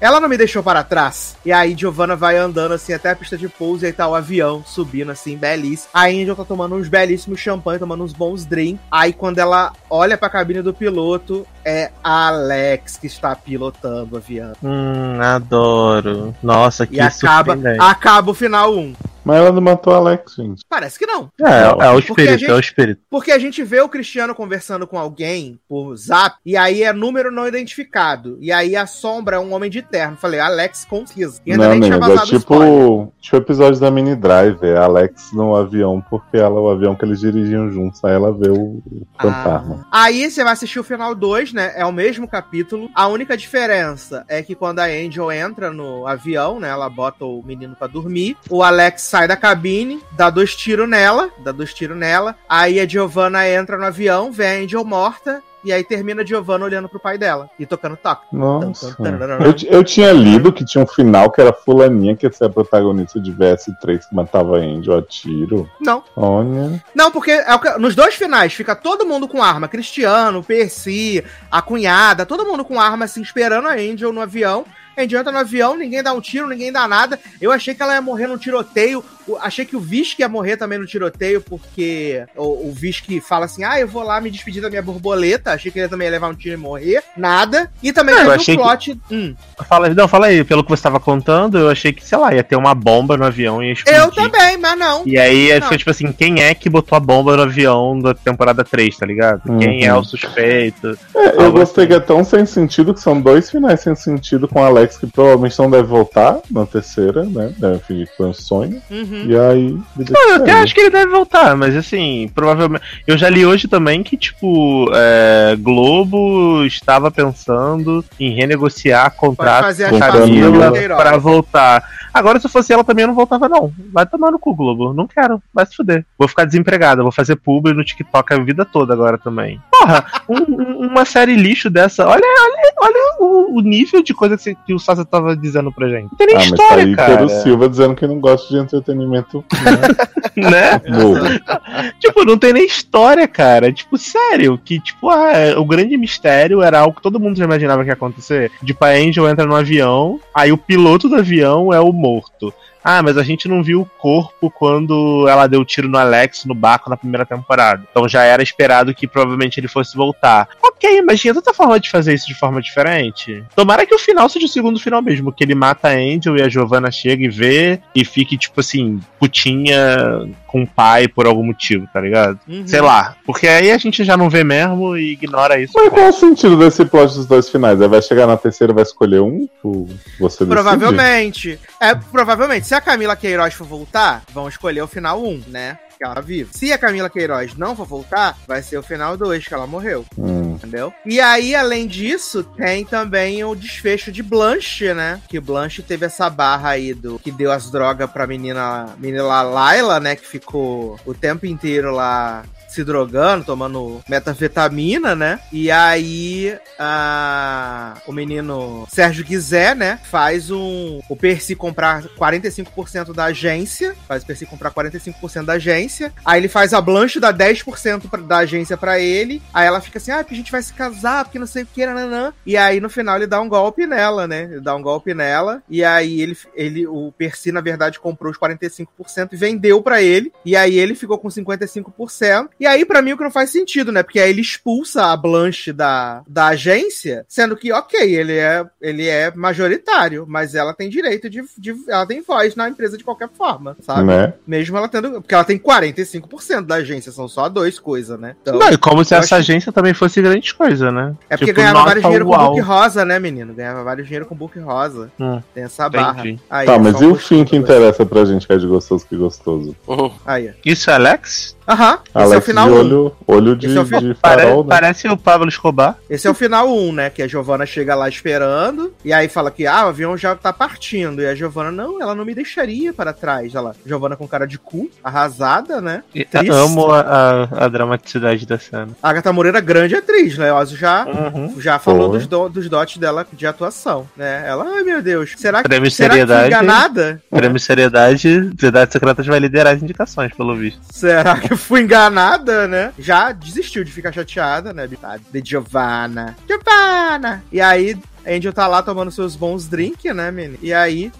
Ela não me deixou para trás. E aí Giovanna vai andando assim até a pista de pouso e aí tá o avião subindo assim, belíssimo. A Angel tá tomando uns belíssimos champanhe, tomando uns bons drinks. Aí quando ela olha pra cabine do piloto, é a Alex que está pilotando o avião. Hum, adoro. Nossa, que E acaba, acaba o final 1. Mas ela não matou a Alex, gente. Parece que não. É, é, o Porque espírito, a gente- é o espírito. Porque a gente vê o Cristiano conversando com alguém por zap, e aí é número não identificado. E aí a sombra é um homem de terno. Falei, Alex com certeza. E ainda não, nem tinha amigo, é o tipo, tipo o episódio da Mini Drive, é Alex no avião, porque ela, o avião que eles dirigiam juntos, aí ela vê o, o fantasma. Ah. Aí você vai assistir o final 2, né? É o mesmo capítulo. A única diferença é que quando a Angel entra no avião, né? Ela bota o menino pra dormir. O Alex sai da cabine, dá dois tiros nela, dá dois tiros nela. Aí a Giovanna entra no avião, vê a Angel morta. E aí termina a Giovanna olhando pro pai dela e tocando toque. Nossa. Eu, eu tinha lido que tinha um final que era fulaninha que ia ser a protagonista de VS3 que matava a Angel a tiro. Não. Olha. Não, porque é nos dois finais fica todo mundo com arma. Cristiano, Percy, a cunhada, todo mundo com arma, assim, esperando a Angel no avião. A Angel entra no avião, ninguém dá um tiro, ninguém dá nada. Eu achei que ela ia morrer num tiroteio. O- Achei que o Visky ia morrer também no tiroteio, porque o, o Visky fala assim: ah, eu vou lá me despedir da minha borboleta. Achei que ele também ia levar um tiro e morrer. Nada. E também Ah, eu teve achei o que- plot. Hum, Fala, não, fala aí, pelo que você estava contando, eu achei que, sei lá, ia ter uma bomba no avião e ia explodir. eu também, mas não. E aí Não. fica tipo assim, quem é que botou a bomba no avião da temporada 3, tá ligado? Quem Uhum. é o suspeito? É, eu gostei assim. que é tão sem sentido que são dois finais sem sentido com a Alex que provavelmente não deve voltar na terceira, né? Deve fingir que foi um sonho. Uhum. E aí. vida Eu até acho que ele deve voltar, mas assim, provavelmente. Eu já li hoje também que, tipo, é, Globo estava pensando em renegociar contrato com Camila pra voltar. Agora, se fosse ela também, eu não voltava, não. Vai tomar no cu, Globo. Não quero. Vai se fuder. Vou ficar desempregada. Vou fazer publi no TikTok a vida toda agora também. Porra, um- um- uma série lixo dessa. Olha, olha, olha o, o nível de coisa que, você- que o Sasa tava dizendo pra gente. Não tem nem Ah, mas tá história, aí cara. Pedro Silva dizendo que não gosta de entretenimento Né? novo. Tipo, não tem nem história, cara. Tipo, sério, que, tipo, ah, o grande mistério era algo que todo mundo já imaginava que ia acontecer. Tipo, a Angel entra no avião, aí o piloto do avião é o morto. Ah, mas a gente não viu o corpo quando ela deu o tiro no Alex no barco na primeira temporada. Então já era esperado que provavelmente ele fosse voltar. Ok, mas tinha tanta forma de fazer isso de forma diferente. Tomara que o final seja o segundo final mesmo, que ele mata a Angel e a Giovanna chega e vê e fique, tipo assim, putinha com o pai por algum motivo, tá ligado? Uhum. Sei lá. Porque aí a gente já não vê mesmo e ignora isso. Mas qual é o sentido desse plot dos dois finais? Aí vai chegar na terceira e vai escolher um? O- Você decide? Provavelmente. É, provavelmente. Se a Camila Queiroz for voltar, vão escolher o final 1, né? Que ela viva. Se a Camila Queiroz não for voltar, vai ser o final 2, que ela morreu. Hum. Entendeu? E aí, além disso, tem também o desfecho de Blanche, né? Que Blanche teve essa barra aí do que deu as drogas pra menina, menina Laila, né? Que ficou o tempo inteiro lá se drogando, tomando metafetamina, né? E aí a... o menino Sérgio Guizé, né? Faz um. O Percy comprar 45% da agência. Faz o Percy comprar 45% da agência. Aí ele faz a Blanche dar 10% pra- da agência pra ele. Aí ela fica assim: ah, a gente vai se casar, porque não sei o que, nananã. E aí, no final, ele dá um golpe nela, né? Ele dá um golpe nela. E aí, ele, ele o Percy, na verdade, comprou os 45% e vendeu pra ele. E aí, ele ficou com 55%. E aí, pra mim, o que não faz sentido, né? Porque aí ele expulsa a Blanche da, da agência, sendo que, ok, ele é, ele é majoritário, mas ela tem direito de, de. Ela tem voz na empresa de qualquer forma, sabe? Né? Mesmo ela tendo. Porque ela tem 45% da agência, são só dois coisas, né? Então, Não, e como se essa acho agência também fosse grande coisa, né? é porque Tipo, ganhava vários dinheiro com uau. book rosa, né, menino? Ganhava vários dinheiro com book rosa. Hum, Tem essa barra. Aí, Tá, é mas e o fim que coisa. interessa pra gente que é de gostoso que gostoso? Uhum. Aí. Isso é Alex? Aham. Esse é o Alex final de 1. olho, olho de, é o fi- de Pare- farol, né? Parece o Pablo Escobar. Esse é o final 1, né? Que a Giovana chega lá esperando. E aí fala que ah, o avião já tá partindo. E a Giovana, não, ela não me deixaria para trás. Lá. Giovana com cara de cu, arrasada, né? E- Triste. Amo a, a, a dramaticidade da cena. A Agatha Moreira, grande atriz, né? Ozzy já, Uhum. já falou dos, do, dos dotes dela de atuação, né? Ela, ai meu Deus, será que, Prêmio será que seriedade. enganada? Prêmio Seriedade, Cidade Secretas vai liderar as indicações, pelo visto. Será que fui enganada, né? Já desistiu de ficar chateada, né? De Giovanna. Giovanna! E aí, Angel tá lá tomando seus bons drinks, né, menino? E aí.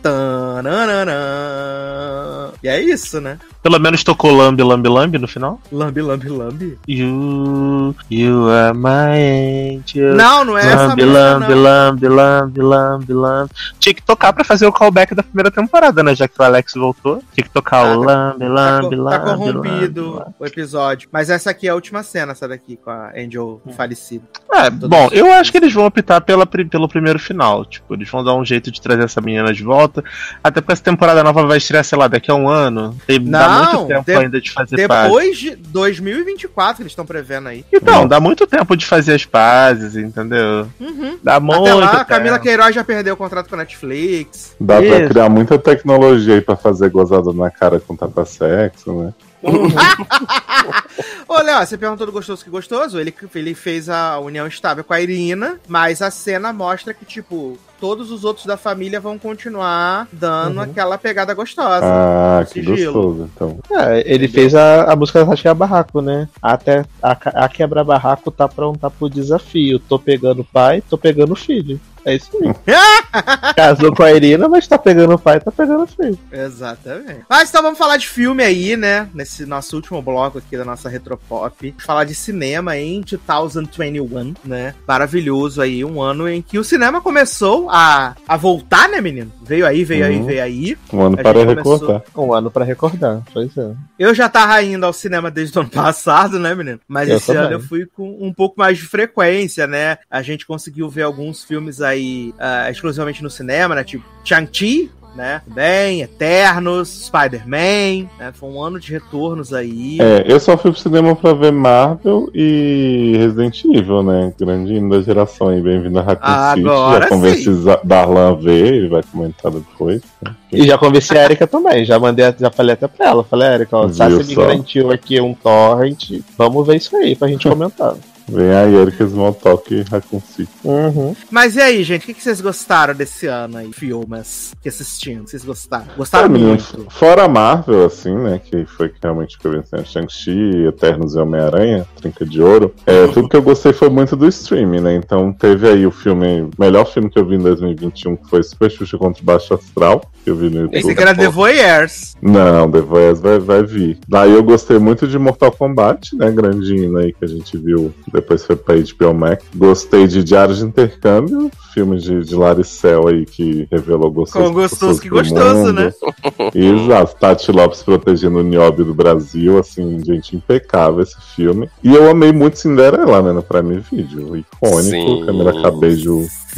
tananana. E é isso, né? Pelo menos tocou Lambi Lambi Lambi no final. Lambi, lambi, lambi. You, you are my angel. Não, não é essa Lambi, música, lambi, não. lambi, lambi, lambi, lambi. Tinha que tocar pra fazer o callback da primeira temporada, né? Já que o Alex voltou. Tinha que tocar Ah, o lambi, Tá, lambi, co- tá lambi. corrompido lambi, lambi. o episódio. Mas essa aqui é a última cena, essa daqui, com a Angel falecida. É, bom, eu acho que eles vão optar pela, pelo primeiro final. Tipo, eles vão dar um jeito de trazer essa menina de volta. Até porque essa temporada nova vai estrear, sei lá, daqui a um ano. Tem, dá Não, muito tempo de- ainda de fazer pazes. Depois de 2024 que eles estão prevendo aí. Então, dá muito tempo de fazer as pazes, entendeu? Uhum. Dá muito Até lá, a tempo. Camila Queiroz já perdeu o contrato com a Netflix. Dá pra Isso. criar muita tecnologia aí pra fazer gozada na cara com tapa-sexo, né? Ô, Léo, você perguntou do gostoso que gostoso. Ele, ele fez a união estável com a Irina, mas a cena mostra que, tipo, todos os outros da família vão continuar dando Uhum. aquela pegada gostosa. Ah, que sigilo. gostoso, então. É, ele fez a, a música da Tasha Barraco, né? Até a, a quebra barraco tá pronta pro desafio. Tô pegando o pai, tô pegando o filho. É isso aí. Casou com a Irina, mas tá pegando o pai, tá pegando o filho. Exatamente. Mas então vamos falar de filme aí, né? Nesse nosso último bloco aqui da nossa Retropop. Falar de cinema em 2021, né? Maravilhoso aí, um ano em que o cinema começou a, a voltar, né, menino? Veio aí, veio aí, Uhum. veio aí. Um ano A para gente começou- recordar. Um ano pra recordar, pois é. Eu já tava indo ao cinema desde o ano passado, né, menino? Mas Eu esse também. ano eu fui com um pouco mais de frequência, né? A gente conseguiu ver alguns filmes aí ah, exclusivamente no cinema, né? Tipo Shang-Chi, né? Bem, Eternos, Spider-Man, né? Foi um ano de retornos aí. É, eu só fui pro cinema pra ver Marvel e Resident Evil, né? Grande hino da geração aí, bem-vindo a Raccoon City. Já convenci Darlan a ver, ele vai comentar depois. né? E já conversei a Erika também, já mandei, já falei até pra ela. Falei, Erika, ó, Sassi me garantiu aqui um torrent. Vamos ver isso aí pra gente comentar. Vem aí, Erika Smalltalk e Raccoon City. Uhum. Mas e aí, gente? O que, que vocês gostaram desse ano aí? Filmes que assistindo? Vocês gostaram? Gostaram menino, muito. fora a Marvel, assim, né? Que foi que realmente que eu venci Shang-Chi, Eternos e Homem-Aranha, Trinca de Ouro. É, tudo que eu gostei foi muito do streaming, né? Então teve aí o filme, melhor filme que eu vi em 2021, que foi Super Xuxa contra o Baixo Astral, que eu vi no YouTube. Esse aqui era The Voyeurs. Não, The Voice vai, vai vir. Daí eu gostei muito de Mortal Kombat, né? Grandinho aí que a gente viu. Depois foi pra HBO Max. Gostei de Diário de Intercâmbio, filme de, de Laricel aí que revelou gostoso. Com gostoso que gostoso, mundo. né? Exato. Tati Lopes protegendo o Niobe do Brasil, assim, gente, impecável esse filme. E eu amei muito Cinderela, né? No Prime Video. Icônico, Sim. câmera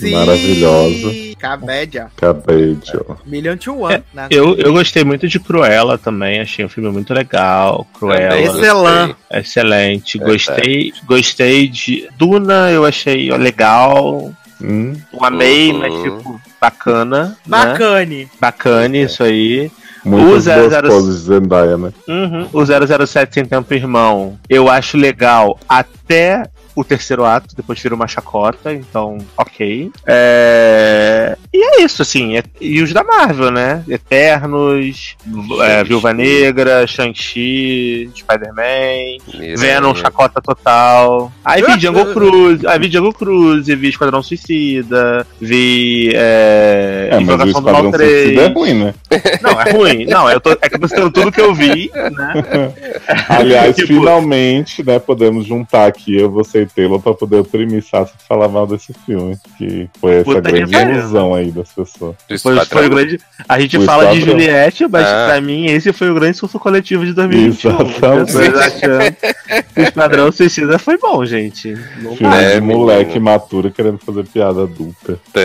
cabejo maravilhosa. Cabédia. Cabejo. Million to One, né? Eu, eu gostei muito de Cruella também, achei um filme muito legal. Cruella. Também Excelente. Excelente. É, Gostei, gostei de. Duna, eu achei legal. Hum, Não amei, Uhum. mas tipo, bacana. Né? Bacane. Bacana isso aí. muitas O boas 00 poses de Zendaya, né? Uhum. O 007 Sem Tempo Irmão, eu acho legal até o terceiro ato, depois vira uma chacota, então, ok. É, E é isso, assim. é- E os da Marvel, né? Eternos, é, Viúva Negra, Shang-Chi, Spider-Man. Venom, chacota total. Aí vi Jungle Cruise, aí vi Jungle Cruise, vi Esquadrão Suicida, vi é, É, mas o Invocação do Mal Esquadrão 3. Suicida é ruim, né? Não, é ruim. Não, eu tô, é que eu tudo que eu vi, né? Aliás, Tipo- finalmente, né, podemos juntar aqui eu, você e Taylor pra poder oprimir Sassi e falar mal desse filme. Que foi essa Puta grande ilusão aí das pessoas. Foi, Esquadrão. foi o grande. A gente O fala de Esquadrão. Juliette, mas Ah. pra mim esse foi o grande surto coletivo de 2021. Exatamente. O Esquadrão Suicida foi bom, gente. Não Filme É, de menino. moleque maturo querendo fazer piada adulta. Tã.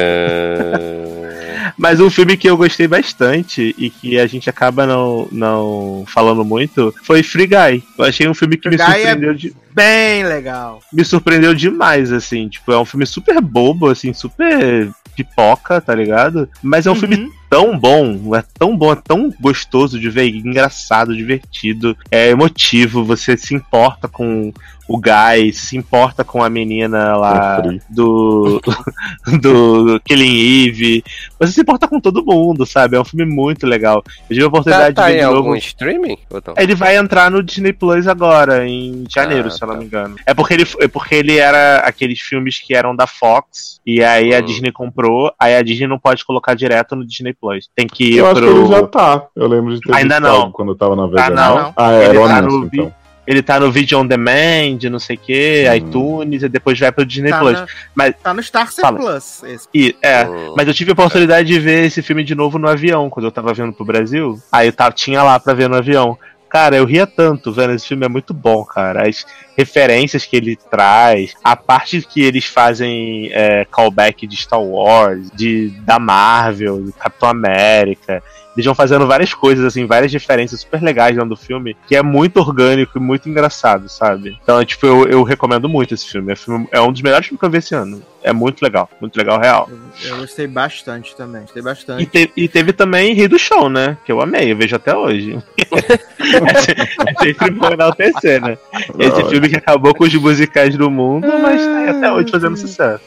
Mas um filme que eu gostei bastante e que a gente acaba não, não falando muito foi Free Guy. Eu achei um filme que Free me é- surpreendeu, de- Bem legal. me surpreendeu demais, assim. Tipo, é um filme super bobo, assim, super pipoca, tá ligado? Mas é um filme Uhum. Tão bom, é tão bom, é tão gostoso de ver, engraçado, divertido, é emotivo, você se importa com o Guy, se importa com a menina lá Free. do, do Killing Eve, você se importa com todo mundo, sabe? É um filme muito legal. Eu tive a Tá, oportunidade tá de em ver de algum novo. streaming? Ele vai entrar no Disney Plus agora, em janeiro, Ah, se eu não tá. me engano. É porque ele, é porque ele era aqueles filmes que eram da Fox, e aí a Hum. Disney comprou, aí a Disney não pode colocar direto no Disney Plus. Tem que ir Eu acho que pro. ele já tá. Eu lembro de ter Ainda visto não. algo quando eu tava navegando. não. Ah, era Ele o tá anúncio, no vi- então. Ele tá no Video On Demand, não sei o que, Hum. iTunes, e depois vai pro Disney Tá, Plus. na- Mas- tá no Star. Plus. Esse. E, é, Hum. mas eu tive a oportunidade de ver esse filme de novo no avião, quando eu tava vindo pro Brasil. Aí eu tava, tinha lá pra ver no avião. Cara, eu ria tanto vendo esse filme, é muito bom, cara. As referências que ele traz, a parte que eles fazem é, callback de Star Wars, de, da Marvel, do Capitão América. Eles vão fazendo várias coisas, assim, várias referências super legais dentro do filme, que é muito orgânico e muito engraçado, sabe? Então, tipo, eu, eu recomendo muito esse filme. É, filme- é um dos melhores filmes que eu vi esse ano. É muito legal, muito legal, real. Eu, eu gostei bastante também. Gostei E, bastante. te- e teve também Rio do Show, né? Que eu amei, eu vejo até hoje. é, é sempre bom enaltecer, né? Esse Não, filme que acabou com os musicais do mundo, mas tá aí até hoje fazendo sucesso.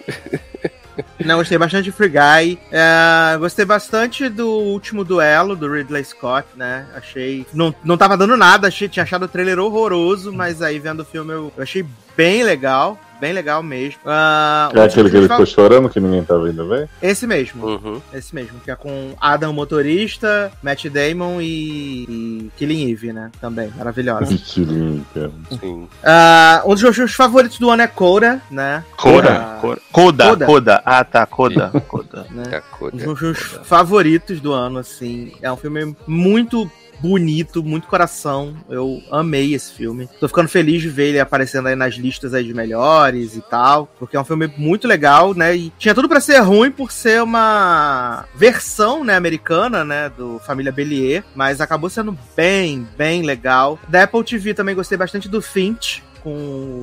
Não, gostei bastante de Free Guy. É, gostei bastante do último duelo do Ridley Scott, né? Achei. Não, não tava dando nada, achei, tinha achado o trailer horroroso, mas aí vendo o filme eu, eu achei bem legal. Bem legal mesmo. Ah, É aquele que ele ficou chorando que ninguém tava indo ver? Esse mesmo. Uhum. Esse mesmo, que é com Adam Motorista, Matt Damon e, e Killing Eve, né? Também, maravilhosa. Que lindo, cara. Sim. Ah, um dos meus filmes favoritos do ano é Coda, né? Coda, Ah, Coda, Coda, Coda. Coda. Ah, tá, Coda, Coda. né? A Um cor dos é meus filmes favoritos do ano, assim. É um filme muito bonito, muito coração. Eu amei esse filme. Tô ficando feliz de ver ele aparecendo aí nas listas aí de melhores e tal, porque é um filme muito legal, né? E tinha tudo pra ser ruim por ser uma versão, né, americana, né, do Família Bellier, mas acabou sendo bem, bem legal. Da Apple TV também gostei bastante do Finch com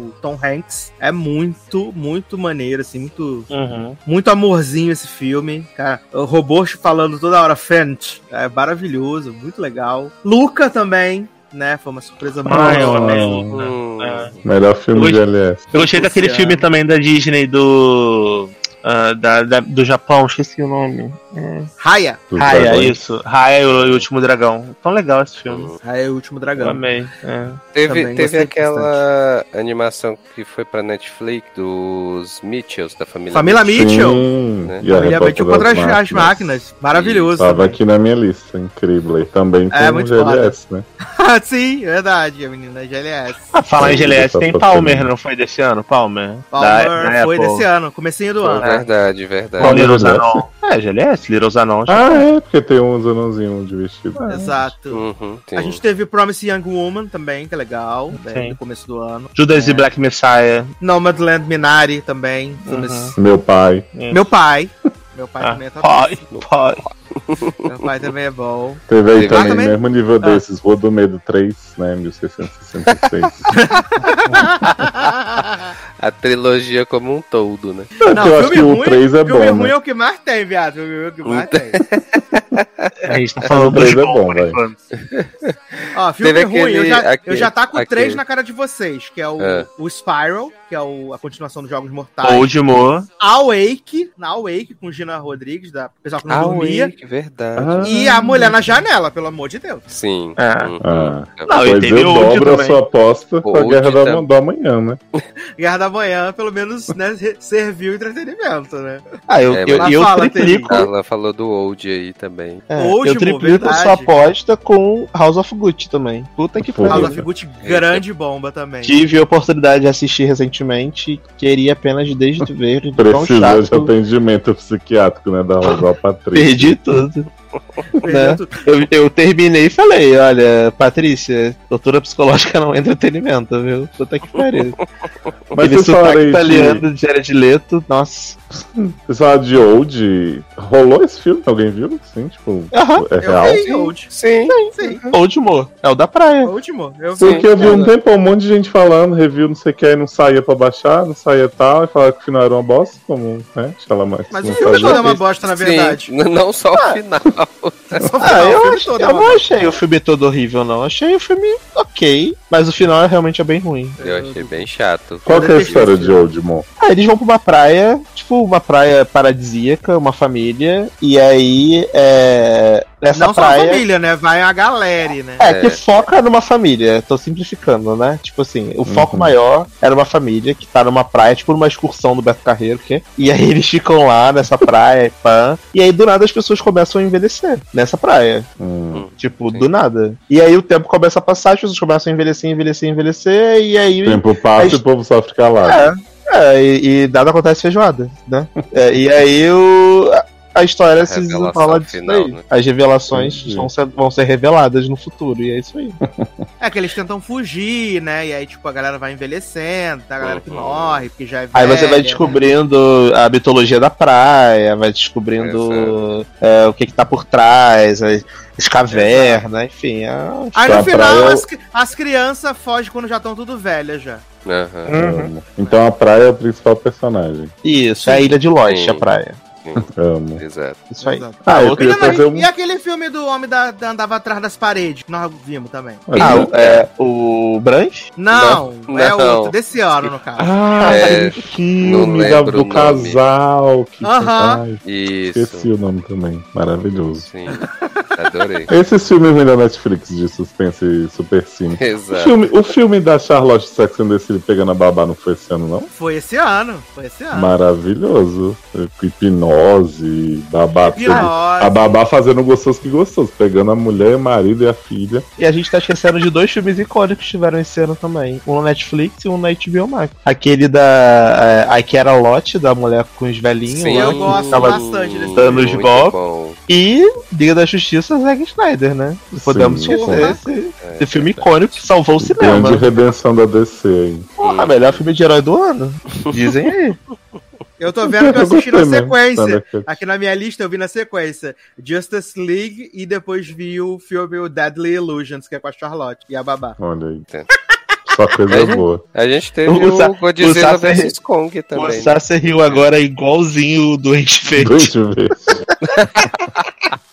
o Tom Hanks. É muito, muito maneiro, assim, muito Uhum. muito amorzinho esse filme, cara. O robô falando toda hora Fendt. É maravilhoso, muito legal. Luca também, né? Foi uma surpresa muito Ah, eu gostosa. amei. Hum. É. Melhor filme Eu de LS. Eu gostei daquele filme também da Disney do. Ah, da, da- do Japão, esqueci o nome. É. Raya. Raya, isso. Raya e o, e o Último Dragão. Tão legal esse filme. Raya é o último Eu dragão. amei. é. Teve, Também teve aquela animação que foi pra Netflix dos Mitchells, da família Família Mitchell. Sim, né? e a Família Mitchell contra as, das as máquinas. Maravilhoso. Tava também. aqui na minha lista, incrível. E também É, tem um muito GLS, né? Sim, verdade. A menina é GLS. Ah, falar em GLS, só tem Palmer, não foi desse ano? Palmer? Palmer Da- da foi Apple. desse ano, comecinho do Foi ano. Verdade, verdade. Qual Little GLS? Zanon. É, GLS, Little Zanon. Ah, é, porque tem uns anãozinhos de vestido. Exato. Uhum. A gente teve Promise Young Woman também, que é legal, bem, no começo do ano. Judas É. e Black Messiah. Nomadland Minari também. filmes- Uhum. Meu pai. Meu pai. Meu pai Ah, também tá pai, pai. Meu pai também é bom. Teve aí Teve também, também? mesmo nível Ah. desses, Rua do Medo 3, né? 1666. A trilogia como um todo, né? eu acho que o 3 é filme bom, ruim né? é o que mais tem, viado. Filme ruim é o que mais tem. A gente tá O falando dos 3 é bom, velho. Ó, filme Teve ruim, eu aquele- já, eu aquele- já tá com aquele- três na cara de vocês, que é o, É. o Spiral, que é o- a continuação dos Jogos Mortais. Old Mo. Awake, na Awake, com Gina Rodrigues, da pessoal que não Ah, dormia. verdade. Ah, E a Mulher na Janela, pelo amor de Deus. Sim. Uhum. Ah. Não, eu Old dobro a sua aposta com a Old Guerra da, também. do Amanhã, né? Guerra da Manhã, pelo menos, né, serviu entretenimento, né? Ah, eu, É, eu, eu Fala, triplico. Ela falou do Old aí também. é, Último, eu triplico verdade. sua aposta com House of Gucci também. Puta que Pô, House pariu. of Gucci, grande bomba também. Tive a oportunidade de assistir recentemente, queria apenas desde ver. tão Precisou de atendimento psiquiátrico, né? Da Rosal Patrícia. Perdi tudo. Né? Eu, eu terminei e falei, olha, Patrícia, doutora psicológica não é entretenimento, viu? Puta que pariu. Mas Aquele sotaque italiano de Jared Leto, nossa. Vocês falaram de Old. Rolou esse filme? Alguém viu? Sim, tipo, é real? Eu vi, Old. Sim. Sim, Old Mo, é o da praia. último. Eu vi. Porque eu vi um Sim. tempo um monte de gente falando, review, não sei o que, aí não saía pra baixar, não saía tal, e falaram que o final era uma bosta, como, né? Ela mais. Mas o filme todo é uma bosta, na verdade. Sim, não só o final. Só o Ah, final, o eu, filme ach- todo é eu não achei o filme todo horrível, não. Achei o filme ok, mas o final é realmente é bem ruim. Eu achei bem chato. Qual que é a Eu história de Old Mo? Ah, eles vão pra uma praia, tipo, uma praia paradisíaca, uma família, e aí é. Nessa Não só a praia. família, né? Vai a galera, né? É, É. que foca numa família, tô simplificando, né? Tipo assim, o foco Uhum. maior era uma família que tá numa praia, tipo numa excursão do Beto Carreiro, que E aí eles ficam lá nessa praia, pã, e aí do nada as pessoas começam a envelhecer nessa praia. Hum. Tipo, Sim. do nada. E aí o tempo começa a passar, as pessoas começam a envelhecer, envelhecer, envelhecer, e aí. O tempo passa Aí- e o povo sofre calado. É, é e, e nada acontece feijoada, né? É, e aí o. a- A história se revelação desenrola disso final, daí. né? As revelações vão ser, vão ser reveladas no futuro, e é isso aí. É que eles tentam fugir, né? E aí, tipo, a galera vai envelhecendo, tá? A galera que Uhum. morre, porque já é Aí você vai velha, né? descobrindo a mitologia da praia, vai descobrindo é, o que, que tá por trás, as, as cavernas, enfim. é- Aí A no final, praia- as, as crianças fogem quando já estão tudo velhas já. Amo. Então a praia é o principal personagem. Isso, é a ilha de Lost, a praia. Amo. Exato. Isso aí. Exato. Ah, eu outra- queria E, fazer um. e aquele filme do homem da, da- andava atrás das paredes, que nós vimos também. Ah, o- é, o Branch? Não, Não, é não. outro, desse ano, no caso. Ah, É, filme da- do o nome. casal. Que... Aham. Ai, Isso. esqueci o nome também. Maravilhoso. Sim. Adorei. Esses filmes vêm da Netflix de suspense e super cine. O Exato. filme, o filme da Charlotte Sex and the City pegando a babá não foi esse ano, não? Foi esse ano, foi esse ano. Maravilhoso. Com hipnose, babá. A babá fazendo gostoso que gostoso, pegando a mulher, o marido e a filha. E a gente tá esquecendo de dois filmes icônicos que tiveram esse ano também. Um na Netflix e um na HBO Max. Aquele da. É, I Care a Lot, da mulher com os velhinhos. Sim, lá, eu gosto bastante desse dando os Muito golpes. bom. E Liga da Justiça, Zack Snyder, né? Não podemos Sim, esquecer sim. esse, É, esse filme icônico que salvou o cinema. Grande redenção da DC aí. Porra, melhor filme de herói do ano. Dizem aí. Eu tô vendo que eu assisti na mesmo, sequência. Aqui na minha lista eu vi na sequência Justice League e depois vi o filme o Deadly Illusions, que é com a Charlotte e a babá. Olha aí. Entendo. Só coisa É, boa. A gente teve O o, Godzilla o vs Kong O também. né? Sasser riu agora igualzinho o Doente Verde. Deixa eu ver. Igualzinho.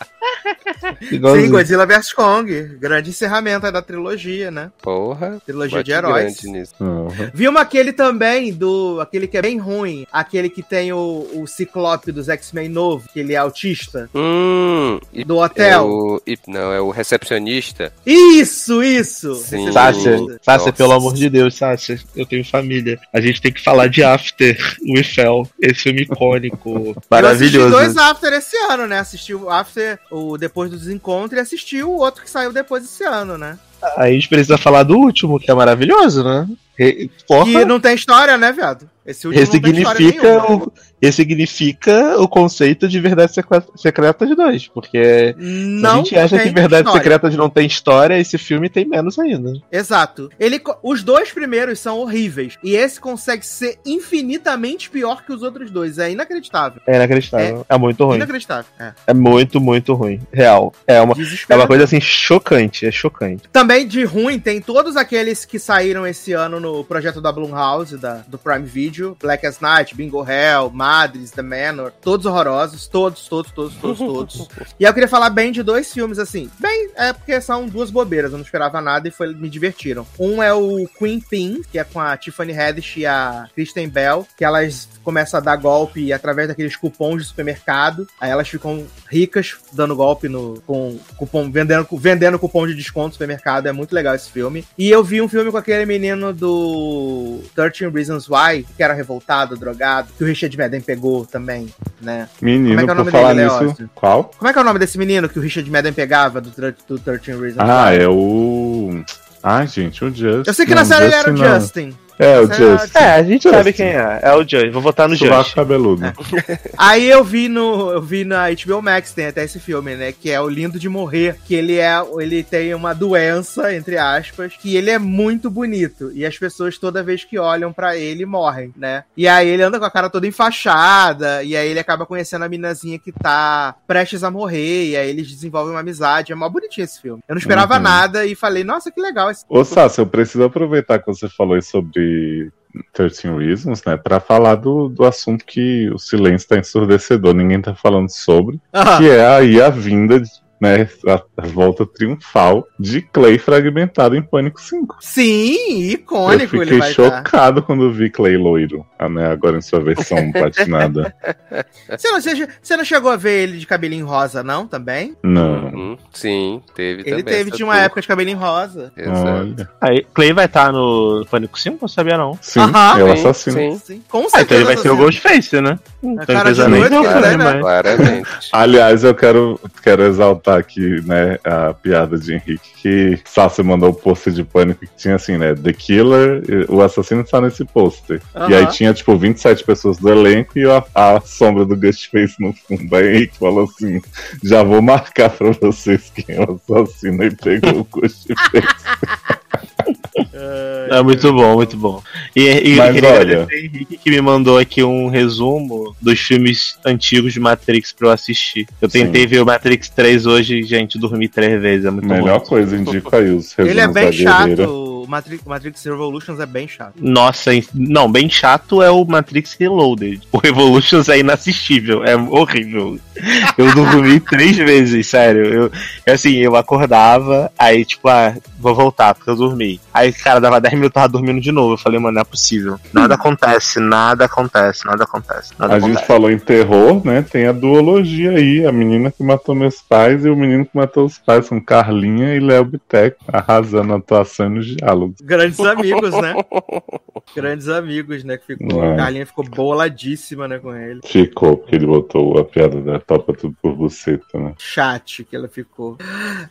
Sim, Godzilla vs Kong. Grande encerramento da trilogia, né? Porra. Trilogia de heróis. grande nisso. Uhum. Vimos aquele também, do. Aquele que é bem ruim. Aquele que tem o, o Ciclope dos X-Men novo, que ele é autista. Hum. Do É hotel. o, e- não, é o recepcionista. Isso, isso! Sim. Sácia, Nossa. pelo amor de Deus, Sácia, eu tenho família. A gente tem que falar de After, o Eiffel, esse filme icônico, Eu assisti maravilhoso. dois After esse ano, né? Assisti o After, o Depois do Desencontro, e assisti o outro que saiu depois esse ano, né? A gente precisa falar do último, que é maravilhoso, né? Re- Porra, Que não tem história, né, viado? Esse último não tem história ressignifica nenhuma. o, ressignifica o conceito de Verdade Secre- Secreta de dois, porque Não a gente acha que Verdade história. Secreta de não tem história, esse filme tem menos ainda. Exato. Ele, os dois primeiros são horríveis. E esse consegue ser infinitamente pior que os outros dois. É inacreditável. É inacreditável. É, muito ruim. Inacreditável. É. É muito, muito ruim. Real. É uma, é uma coisa assim chocante, é chocante. Também de ruim, tem todos aqueles que saíram esse ano no no projeto da Blumhouse, da, do Prime Video, Black as Night, Bingo Hell, Madres, The Manor, todos horrorosos, todos, todos, todos, todos, todos. e eu queria falar bem de dois filmes, assim, bem, é porque são duas bobeiras, eu não esperava nada e foi, me divertiram. Um é o Queen Pin, que é com a Tiffany Haddish e a Kristen Bell, que elas começam a dar golpe através daqueles cupons de supermercado, aí elas ficam ricas dando golpe no com cupom, vendendo, vendendo cupom de desconto no supermercado, é muito legal esse filme. E eu vi um filme com aquele menino do 13 Reasons Why, que era revoltado, drogado, que o Richard Madden pegou também, né? Menino, Como é que é o nome falar dele, nisso. Leózio? Qual? Como é que é o nome desse menino que o Richard Madden pegava do, do 13 Reasons Ah, é o. Ai, gente, o Justin. Eu sei que na série ele era o. Justin. É, o Justin. É, a gente Justin. sabe quem é. É o Joy. Vou votar no Sovaco Joy. cabeludo. Aí eu vi no eu vi na HBO Max tem até esse filme, né, que é o Lindo de Morrer, que ele é ele tem uma doença entre aspas, que ele é muito bonito e as pessoas toda vez que olham pra ele morrem, né? E aí ele anda com a cara toda enfaixada e aí ele acaba conhecendo a minazinha que tá prestes a morrer e aí eles desenvolvem uma amizade. É mó bonitinho esse filme. Eu não esperava Uhum. nada e falei, nossa, que legal esse Ô, Sassi, eu preciso aproveitar que você falou aí sobre 13 Reasons, né, pra falar do, do assunto que o silêncio tá ensurdecedor, ninguém tá falando sobre, Ah, que é aí a vinda, de- né, a, a volta triunfal de Clay fragmentado em Pânico 5. Sim, Eu icônico ele fiquei vai estar. chocado quando vi Clay loiro, ah, né, agora em sua versão patinada. Você não, você, você não chegou a ver ele de cabelinho rosa, não, também? Não, Uhum, sim, teve Ele também. teve, essa tinha uma tour. época de cabelinho rosa. Exato. olha. Aí, Clay vai estar no Pânico 5? Não sabia não. Sim, Aham. é o assassino. sim. Sim, com Ah, certeza. então ele vai ser o. Ghostface, né? Não É cara de doido, né, mas- Claramente. Aliás, eu quero, quero exaltar aqui, né, a piada de Henrique, que Sassi mandou o pôster de pânico que tinha assim, né, The Killer, o assassino está nesse pôster. E aí tinha, tipo, 27 pessoas do elenco e a, a sombra do Ghostface no fundo. Aí Henrique falou assim, já vou marcar pra vocês quem é o assassino e pegou o Ghostface. É muito bom, muito bom. E, e Mas eu queria olha- agradecer o Henrique que me mandou aqui um resumo dos filmes antigos de Matrix pra eu assistir. Eu tentei Sim. ver o Matrix 3 hoje, gente, dormi três vezes. É muito Melhor bom. coisa, indico aí os resumos Ele é bem chato. O Matrix, Matrix Revolutions é bem chato. Nossa, não, bem chato é o Matrix Reloaded. O Revolutions é inassistível, é horrível. Eu dormi três vezes, sério. Eu, assim, eu acordava, aí tipo, ah, vou voltar, porque eu dormi. Aí, cara, dava 10 minutos, eu tava dormindo de novo. Eu falei, mano, não é possível. Nada acontece, nada acontece, nada acontece, nada A acontece. gente falou em terror, né? Tem a duologia aí, a menina que matou meus pais e o menino que matou os pais, são Carlinha e Léo Bitec, arrasando a atuação e nos diálogos. Grandes amigos, né? Grandes amigos, né? Que ficou. É. A Carlinha ficou boladíssima, né, com ele. Ficou, porque ele botou a piada da topa tudo por buceta, né? Chat que ela ficou.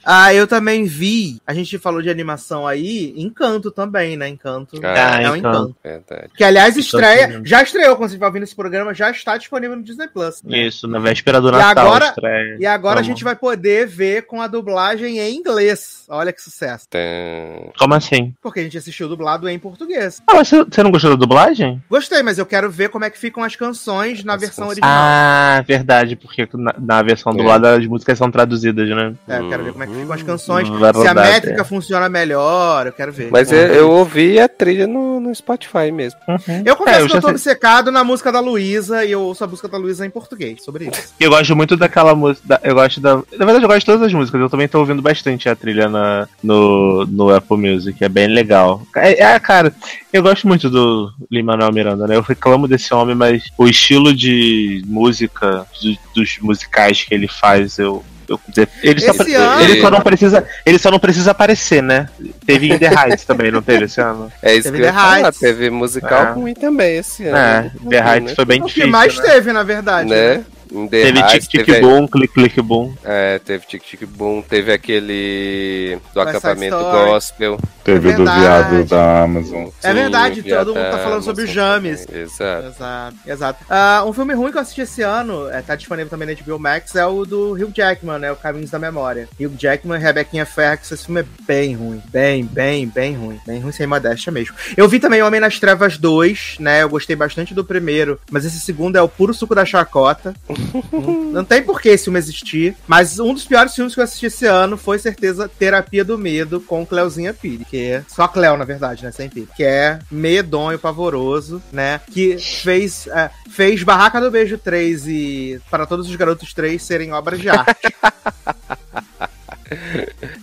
Ah, eu também vi. A gente falou de animação aí, Encanto também, né? Encanto. Ah, é um Encanto. encanto. Que, aliás, estreia. Já estreou, quando você vai ouvindo esse programa, já está disponível no Disney Plus. né? Isso, na véspera do E Natal. agora- estreia. E agora a gente vai poder ver com a dublagem em inglês. Olha que sucesso. Tem- Como assim? Porque a gente assistiu dublado em português. Ah, mas você, não gostou da dublagem? Gostei, mas eu quero ver como é que ficam as canções na As versão canções. original. Ah, verdade, porque na, na versão É. dublada as músicas são traduzidas, né? É, eu quero ver como é que ficam as canções. Vai Se a métrica é. funciona melhor, eu quero ver. Mas eu, eu ouvi a trilha no, no Spotify mesmo. Eu confesso É, eu que eu tô sei. obcecado na música da Luísa e eu ouço a música da Luísa em português, sobre isso. Eu gosto muito daquela música. Eu gosto da. Na verdade, eu gosto de todas as músicas. Eu também tô ouvindo bastante a trilha na, no, no Apple Music. É bem legal. É, é, cara, eu gosto muito do Lin-Manuel Miranda, né? Eu reclamo desse homem, mas o estilo de música, do- dos musicais que ele faz, eu. Eu ele, só, ano- ele só não precisa ele só não precisa aparecer, né? Teve In The Heights também, não teve esse ano? É isso Teve que eu falar. Teve musical É. ruim também esse ano. É, The Heights foi bem o que difícil. mais né? teve, na verdade. né? né? Em The Teve Heights, Tic Tic teve- Boom, Click Click Boom. É, teve Tic Tic Boom, teve aquele do West acampamento Story. gospel. Teve É o do viado da Amazon. É verdade, Sim, todo mundo tá falando sobre o Amazon James. também, Exato. Exato, exato. Ah, um filme ruim que eu assisti esse ano, é, tá disponível também na HBO Max, é o do Hugh Jackman, né? O Caminhos da Memória. Hugh Jackman e Rebequinha Ferrex, esse filme é bem ruim. Bem, bem, bem ruim. Bem ruim sem modéstia mesmo. Eu vi também Homem nas Trevas 2, né? Eu gostei bastante do primeiro, mas esse segundo é o puro suco da chacota. não, tem por que esse filme existir. Mas um dos piores filmes que eu assisti esse ano foi certeza Terapia do Medo com Cleuzinha Pires. Que é só Cleo, na verdade, né? Sem Pires. Que é medonho, pavoroso, né? Que fez, é, fez Barraca do Beijo 3 e Para Todos os Garotos 3 serem obras de arte.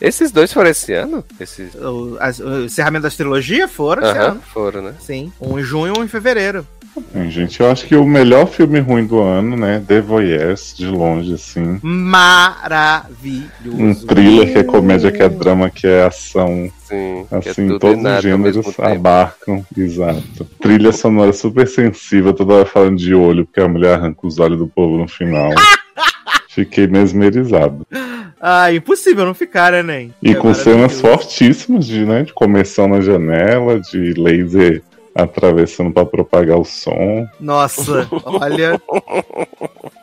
Esses dois foram esse ano? Esses... o, as- o encerramento das trilogias foram ano. foram, né? Sim. Um em junho e um em fevereiro. Bem, gente, eu acho que o melhor filme ruim do ano, né? The Voyeurs, de longe, assim. Maravilhoso. Um thriller que é comédia, que é drama, que é ação. Sim. é Assim, tudo todos os gêneros abarcam. Exato. Trilha sonora super sensível, toda hora falando de olho, porque a mulher arranca os olhos do povo no final. Fiquei mesmerizado. Ah, impossível não ficar, né, Nen? E É com cenas fortíssimas de, né, de começão na janela, de laser atravessando pra propagar o som. Nossa, olha.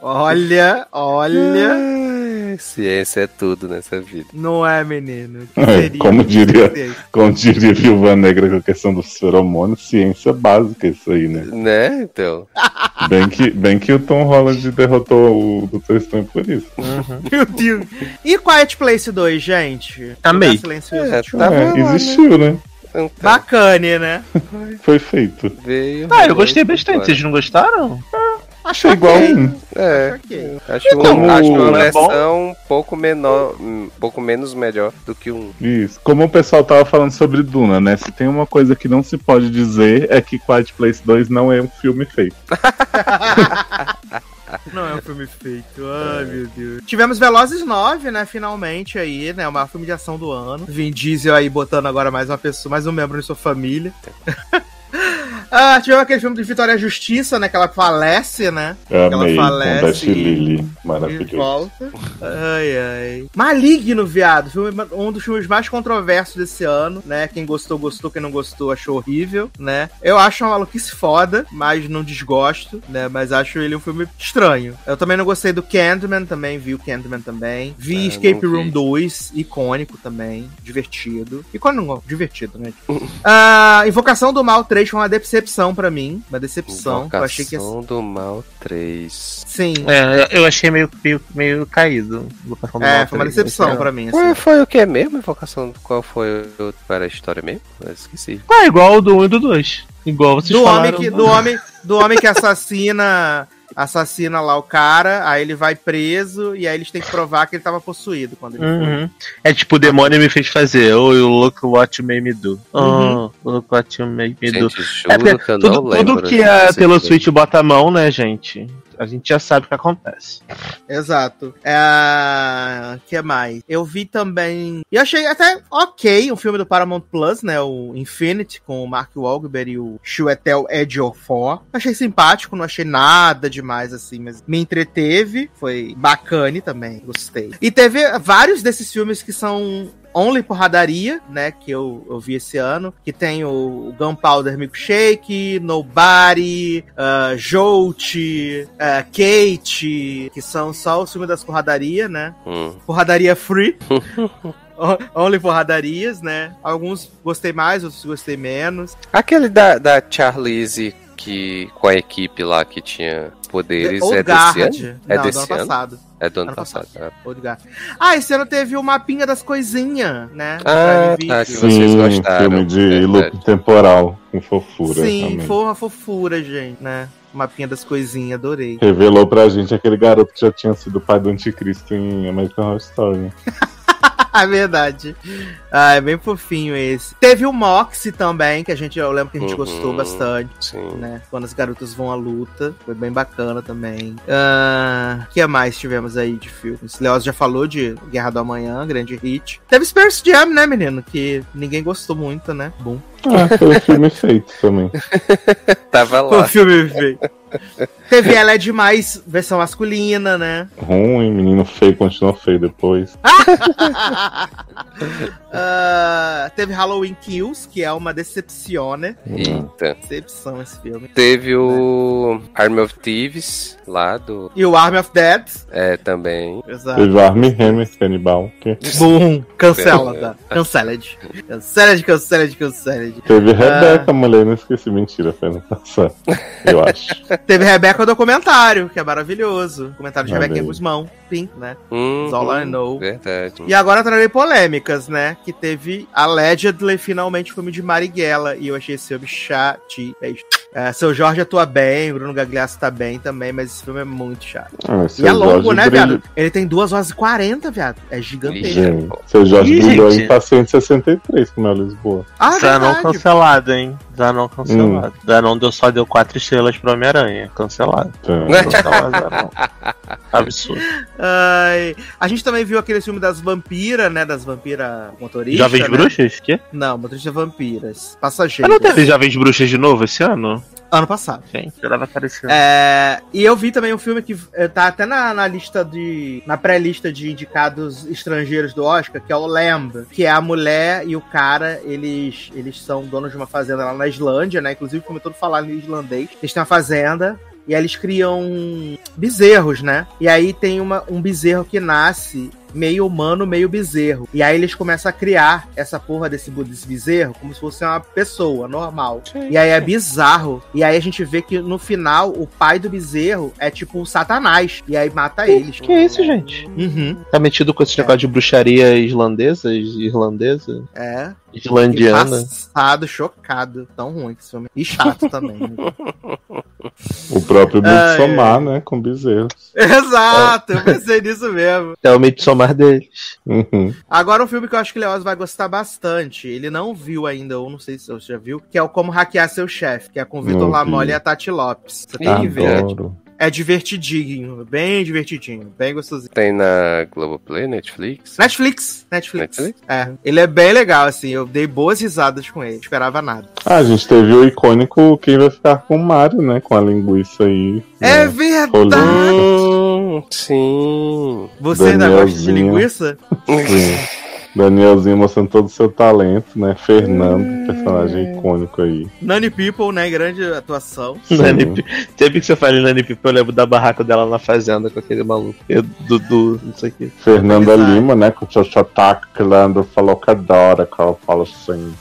Olha, olha. Ai, Ciência é tudo nessa vida. Não é, menino. Que É, seria como diria-. Como diria Viúva Negra com a questão dos feromônios, ciência básica isso aí, né? Né? Então. Bem que, bem que o Tom Holland derrotou o Doutor Estranho por isso. Meu Deus. E Quiet Place 2, gente? Lugar Silencioso. É, Tava é, né? existiu, né? Então, Bacana, né? Foi feito. veio. Ah, eu gostei bastante. Vocês não gostaram? Acho É igual ok. um. É. Ok. Acho, Então, um, acho uma não é versão um pouco menor, um pouco menos melhor do que um. Isso. Como o pessoal tava falando sobre Duna, né? Se tem uma coisa que não se pode dizer é que Quiet Place 2 não é um filme feito. Não é um filme feito. Ai, meu Deus. Tivemos Velozes 9, né? Finalmente aí, né? O maior filme de ação do ano. Vin Diesel aí botando agora mais uma pessoa, mais um membro de sua família. Ah, tivemos aquele filme de Vitória e Justiça, né? Que ela falece, né? Ela amei, falece com Dash e- Lily. E Maravilhoso. volta. Ai, ai. Maligno, viado. Filme, um dos filmes mais controversos desse ano, né? Quem gostou, gostou. Quem não gostou, achou horrível, né? Eu acho uma maluquice foda, mas não desgosto, né? Mas acho ele um filme estranho. Eu também não gostei do Candyman, também vi o Candyman também. Vi Ah, Escape não vi. Room 2, icônico também. Divertido. Icônico, não, divertido, né? Ah, Invocação do Mal 3 foi uma decepção pra mim. Uma decepção. Eu achei que do Mal 3. Sim. É, eu achei meio, meio, meio caído. Invocação do É, Mal foi uma 3, decepção lá. pra mim. assim. Ué, foi o que mesmo? Invocação? Qual foi o para a história mesmo? Eu esqueci. Ah, igual o do 1 e do 2. Igual vocês do falaram. homem que do homem do homem que assassina assassina lá o cara, aí ele vai preso e aí eles têm que provar que ele tava possuído quando ele foi. Uhum. É tipo, o demônio me fez fazer. Oh, you look what you made me do. Uhum. Oh, look what you made me do. Gente, É porque que eu tudo, tudo que a Taylor. Swift bota a mão, né, gente? A gente já sabe o que acontece. Exato. É... que mais? Eu vi também. E achei até ok um filme do Paramount Plus, né? O Infinity, com o Mark Wahlberg e o Chiwetel Ejiofor. Achei simpático, não achei nada demais assim, mas me entreteve. Foi bacana também, gostei. E teve vários desses filmes que são Only Porradaria, né? Que eu, eu vi esse ano. Que tem o, o Gunpowder Milkshake, Nobody, uh, Jolt, uh, Kate, que são só os filmes das porradarias, né? Hum. Porradaria Free. Only Porradarias, né? Alguns gostei mais, outros gostei menos. Aquele da, da Charlize que com a equipe lá que tinha poderes Old é desse ano? É Não, do desse ano ano? passado. É do ano Ano passado. passado. Old Guard. Ah, esse ano teve o mapinha das coisinhas, né? Ah, tá, que vocês Sim, gostaram. filme de loop temporal, com fofura. Sim, também. foi uma fofura, gente, né? Mapinha das coisinhas, adorei. Revelou pra gente aquele garoto que já tinha sido pai do anticristo em American Horror Story. É verdade. Ah, é bem fofinho esse. Teve o Moxie também, que a gente, eu lembro que a gente Uhum. gostou bastante. Sim. Né? Quando as garotas vão à luta. Foi bem bacana também. O que mais tivemos aí de filmes? Leoz já falou de Guerra do Amanhã, grande hit. Teve Space Jam, né, menino? Que ninguém gostou muito, né? Bom. Ah, foi um filme feito também. Tava Foi lá. o filme feio. Teve Ela é Demais, versão masculina, né? Ruim, menino feio, continuou feio depois. Ah, teve Halloween Kills, que é uma decepção, né? Eita. Decepção esse filme. Teve o Army of Thieves lá do. E o Army of Dead. É, também. Exato. Teve Armie Hammer, Cannibal. Que... Boom! Cancelada. Canceled. Canceled, canceled, canceled. Teve Rebeca, mulher, não esqueci. Mentira, foi ano passado. Eu acho. Teve Rebeca documentário, que é maravilhoso. Documentário de Rebeca. Guzmão, Pink, né? Uhum, All I know. Verdade. E agora trarei polêmicas, né? Que teve Allegedly, finalmente, o filme de Marighella. E eu achei esse filme chato. É, seu Jorge atua bem, Bruno Gagliasso tá bem também, mas esse filme é muito chato. Ah, E é longo, Jorge né, brilha- viado? Ele tem 2 horas e 40, viado. É gigantesco. Gente, seu Jorge Ih, brilhou gente. em Paciente 63 com Mel Lisboa. Ah, Zanon verdade. cancelado, hein? Zanon cancelado. Zanon deu, só deu quatro estrelas pro Homem-Aranha. Cancelado. Cancelado, Zanon. Absurdo. Ai, a gente também viu aquele filme das vampiras, né? Das vampiras motoristas. Jovens né? Bruxas? Quê? Não, motoristas vampiras. Mas Passageiros. não teve Jovens Bruxas de novo esse ano? Ano passado. Gente, já tava aparecendo. É, e eu vi também um filme que eh, tá até na, na lista de. na pré-lista de indicados estrangeiros do Oscar, que é o Lamb, que é a mulher e o cara, eles, eles são donos de uma fazenda lá na Islândia, né? Inclusive o filme todo falado em islandês. Eles têm uma fazenda. E aí eles criam bezerros, né? E aí tem uma, um bezerro que nasce meio humano, meio bezerro. E aí eles começam a criar essa porra desse, desse bezerro como se fosse uma pessoa normal. E aí é bizarro. E aí a gente vê que no final o pai do bezerro é tipo o Satanás. E aí mata eles. Que isso, gente? Uhum. Tá metido com esse negócio de bruxaria islandesa? Irlandesa? É. Islandiana? Passado, chocado. Tão ruim que esse filme. E chato também. né? o próprio Midsommar, né? Com bezerros. Exato, eu pensei nisso mesmo. É o Midsommar deles. Uhum. Agora um filme que eu acho que o Leoz vai gostar bastante. Ele não viu ainda, ou não sei se você já viu, que é o Como Hackear Seu Chefe, que é com o Vitor vi. e a Tati Lopes. Você tem que ver. Adoro. É divertidinho, bem divertidinho, bem gostosinho. Tem na Globoplay, Netflix? Netflix, Netflix. Netflix? É, ele é bem legal, assim, eu dei boas risadas com ele, não esperava nada. Ah, a gente teve o icônico Quem vai ficar com o Mario, né? Com a linguiça aí. É né? verdade! Sim. Você ainda gosta de linguiça? Sim. Danielzinho mostrando todo o seu talento, né? Fernando, personagem icônico aí. Nani People, né, grande atuação. Nani Pi- Sempre que você fala em Nani Pipa, eu lembro da barraca dela na fazenda com aquele maluco. Eu- Dudu, não sei o que. Fernanda. Lima, né? Com o seu sotaque Lando falou que adora, que ela fala assim.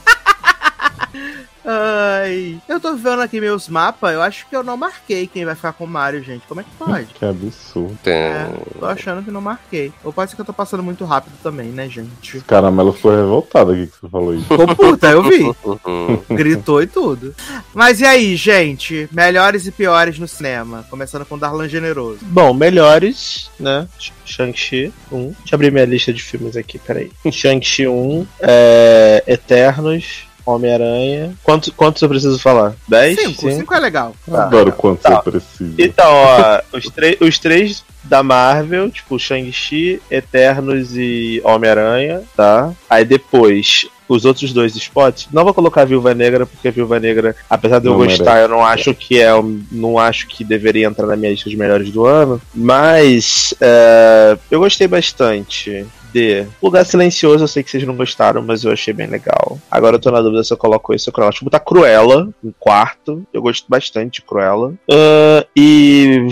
Ai, eu tô vendo aqui meus mapas, eu acho que eu não marquei quem vai ficar com o Mario, gente. Como é que pode? Que absurdo. Tem. É, tô achando que não marquei. Ou pode ser que eu tô passando muito rápido também, né, gente? Caramelo ficou revoltado aqui que você falou isso. Ficou puta, eu vi. Gritou e tudo. Mas e aí, gente? Melhores e piores no cinema? Começando com Darlan Generoso. Bom, melhores, né? Sh- Shang-Chi 1. Deixa eu abrir minha lista de filmes aqui, peraí. Shang-Chi 1, é, Eternos, Homem-Aranha. Quantos, quantos eu preciso falar? 10? Cinco, cinco é legal. Tá. Adoro quanto Tá. você precisa. Então, ó, os, três- os três da Marvel, tipo Shang-Chi, Eternos e Homem-Aranha, tá? Aí depois, os outros dois spots, não vou colocar a Viúva Negra, porque a Viúva Negra, apesar de eu Não gostar, eu não acho que é, não acho que deveria entrar na minha lista de melhores do ano, mas é, eu gostei bastante. De Lugar Silencioso, eu sei que vocês não gostaram, mas eu achei bem legal. Agora eu tô na dúvida se eu coloco esse ou Cruella. Acho que botar Cruella em quarto. Eu gosto bastante de Cruella. Ah, e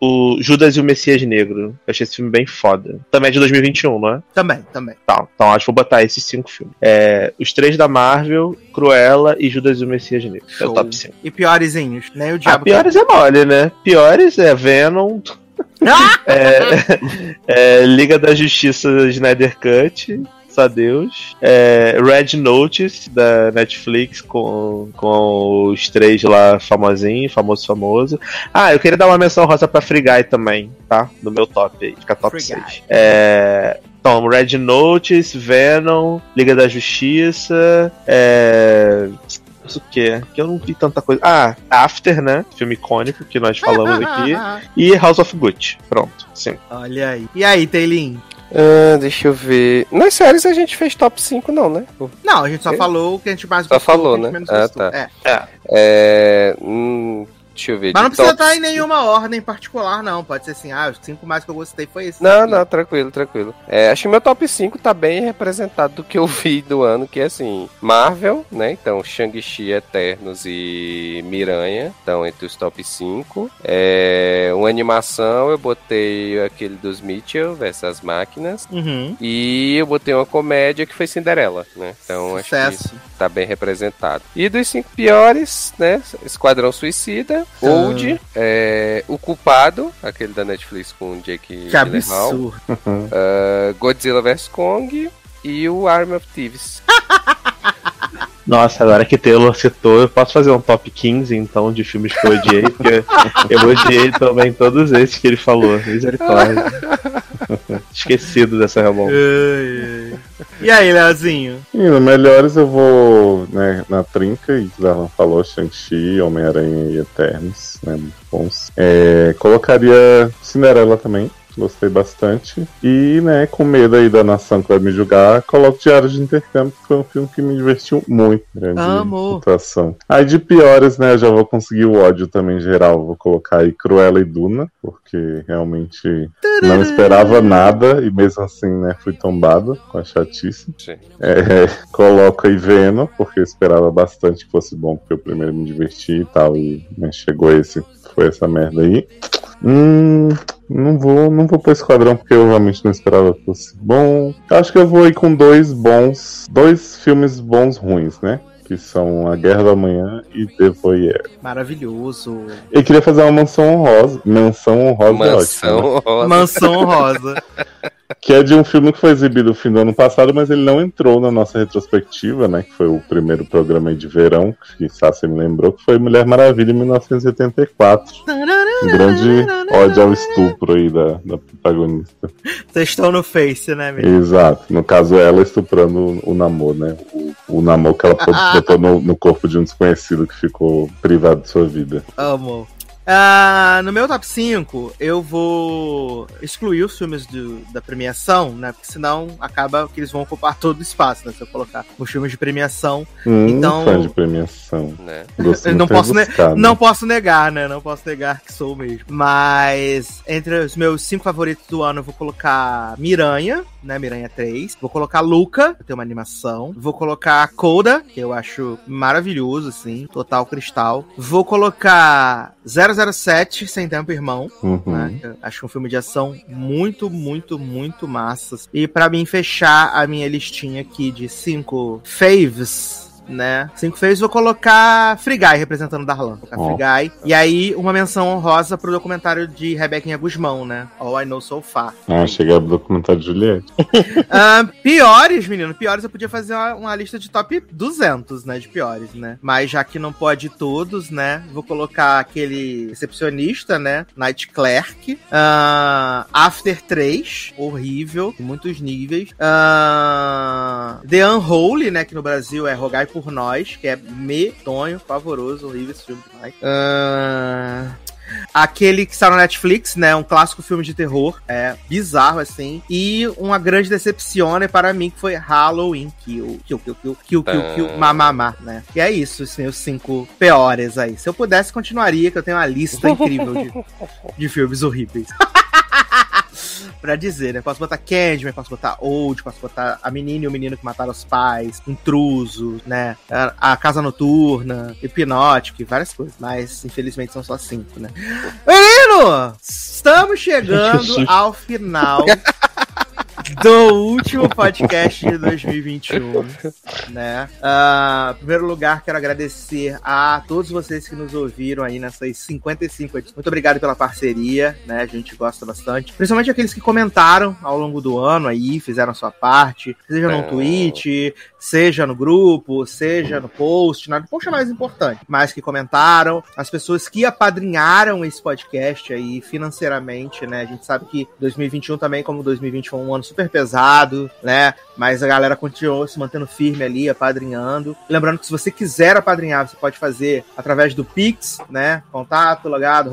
o Judas e o Messias Negro. Eu achei esse filme bem foda. Também é de 2021, não é? Também, também. Tá, então acho que vou botar esses cinco filmes. É, os três da Marvel, Cruella e Judas e o Messias Negro. É o Show. top 5. E piorezinhos? Nem o Ah, diabo. piores é mole, né? Piores é Venom, Ah! é, é Liga da Justiça Snyder Cut. Só Deus. É, Red Notice da Netflix com, com os três lá famosinhos, famoso famoso. Ah, eu queria dar uma menção rosa pra Free Guy também, tá? No meu top aí, fica top Free 6. Guy. É, então, Red Notice, Venom, Liga da Justiça, é. Isso o quê? Que eu não vi tanta coisa. Ah, After, né? Filme icônico que nós falamos aqui. E House of Gucci. Pronto, sim. Olha aí. E aí, Taylin? Ah, deixa eu ver. Nas séries a gente fez top 5, não, né? Não, a gente só É? falou o que a gente mais Só gostou, falou, a gente né? menos Ah, tá. É. É. hum, deixa eu ver. Mas não precisa estar em nenhuma ordem particular, não. Pode ser assim, ah, os cinco mais que eu gostei foi esse. Não, aqui. não, tranquilo, tranquilo. É, acho que meu top 5 tá bem representado do que eu vi do ano, que é assim, Marvel, né? Então, Shang-Chi, Eternos e Miranha estão entre os top 5. É, uma animação, eu botei aquele dos Mitchell versus as máquinas. Uhum. E eu botei uma comédia que foi Cinderela, né? Então acho que Sucesso. tá bem representado. E dos cinco piores, né? Esquadrão Suicida, Old, é, O Culpado, aquele da Netflix com o Jake Que Gyllenhaal, absurdo. é, Godzilla vs Kong e o Army of Thieves. Nossa, agora que Taylor citou, eu posso fazer um top 15 então de filmes que eu odiei, porque eu odiei também todos esses que ele falou. Misericórdia. Esquecido dessa revolta. E aí, Leozinho? E no melhores eu vou né, na trinca, e o Alan falou, Shang-Chi, Homem-Aranha e Eternos, né, muito bons. É, colocaria Cinderela também, gostei bastante. E, né, com medo aí da nação que vai me julgar, coloco Diário de Intercâmbio, que foi um filme que me divertiu muito. Grande Amo. atuação. Aí de piores, né, eu já vou conseguir o ódio também geral, vou colocar aí Cruella e Duna, porque realmente não esperava nada, e mesmo assim, né, fui tombado com a chatice. Sim. É, coloco aí Venom, porque eu esperava bastante que fosse bom, porque eu primeiro me diverti e tal, e né, chegou esse, foi essa merda aí. Hum, não vou, não vou pro Esquadrão, porque eu realmente não esperava que fosse bom. Acho que eu vou aí com dois bons, dois filmes bons ruins, né? Que são A Guerra do Amanhã e The Voyeur. Maravilhoso. Eu queria fazer uma mansão honrosa, menção honrosa é ótimo, né? Mansão Rosa. Mansão Rosa. Que é de um filme que foi exibido no fim do ano passado, mas ele não entrou na nossa retrospectiva, né? Que foi o primeiro programa de verão, que Sassi me lembrou, que foi Mulher Maravilha em 1984. Um grande ódio ao estupro aí da, da protagonista. Vocês estão no Face, né, menino? Exato. No caso, ela estuprando o, o Namor, né? O, o Namor que ela botou no, no corpo de um desconhecido que ficou privado de sua vida. Amo. Ah, no meu top 5, eu vou excluir os filmes do- da premiação, né? Porque senão acaba que eles vão ocupar todo o espaço, né? Se eu colocar os filmes de premiação. Hum, Então- fã de premiação. Né? Não posso, rebuscado. não posso negar, né? Não posso negar que sou mesmo. Mas entre os meus cinco favoritos do ano, eu vou colocar Miranha, né? Miranha 3. Vou colocar Luca, que tem uma animação. Vou colocar Coda, que eu acho maravilhoso, assim. Total cristal. Vou colocar 007, Sem Tempo Irmão. Uhum. né? Acho um filme de ação muito, muito, muito massas. E pra mim fechar a minha listinha aqui de cinco faves, né? Cinco faves, vou colocar Free Guy representando Darlan. Vou colocar Ó. Free Guy. E aí, uma menção honrosa pro documentário de Rebequinha Guzmão, né? All I Know So Far. Ah, cheguei ao documentário de Juliette. Ah, piores, menino, piores eu podia fazer uma, uma lista de top 200, né, de piores, né? Mas já que não pode todos, né, vou colocar aquele recepcionista, né, Night Clerk, ah, After 3, horrível, em muitos níveis, Ah, The Unholy, né, que no Brasil é Rogai por Nós, que é medonho, pavoroso, horrível esse filme demais. Ah, Aquele que está no Netflix, né? Um clássico filme de terror. É bizarro, assim. E uma grande decepção para mim que foi Halloween Kill. Kill, kill, kill, kill, kill, kill, mamamá, né? E é isso, os meus cinco piores aí. Se eu pudesse, continuaria, que eu tenho uma lista incrível de, de filmes horríveis. pra dizer, né? Posso botar Candyman, posso botar Old, posso botar A Menina e o Menino que Mataram os Pais, Intruso, né? A, a Casa Noturna, Hipnótico e várias coisas. Mas, infelizmente, são só cinco, né? Menino! Estamos chegando ao final do último podcast de 2021, né? Ah, em primeiro lugar, quero agradecer a todos vocês que nos ouviram aí nessas 55 edições. Muito obrigado pela parceria, né? A gente gosta bastante. Principalmente aqueles que comentaram ao longo do ano aí, fizeram a sua parte, seja no É. tweet, seja no grupo, seja no post, no post é mais importante, mas que comentaram, as pessoas que apadrinharam esse podcast aí financeiramente, né? A gente sabe que 2021 também, como 2021, é um ano super pesado, né? Mas a galera continuou se mantendo firme ali, apadrinhando. Lembrando que se você quiser apadrinhar, você pode fazer através do Pix, né? Contato, logado,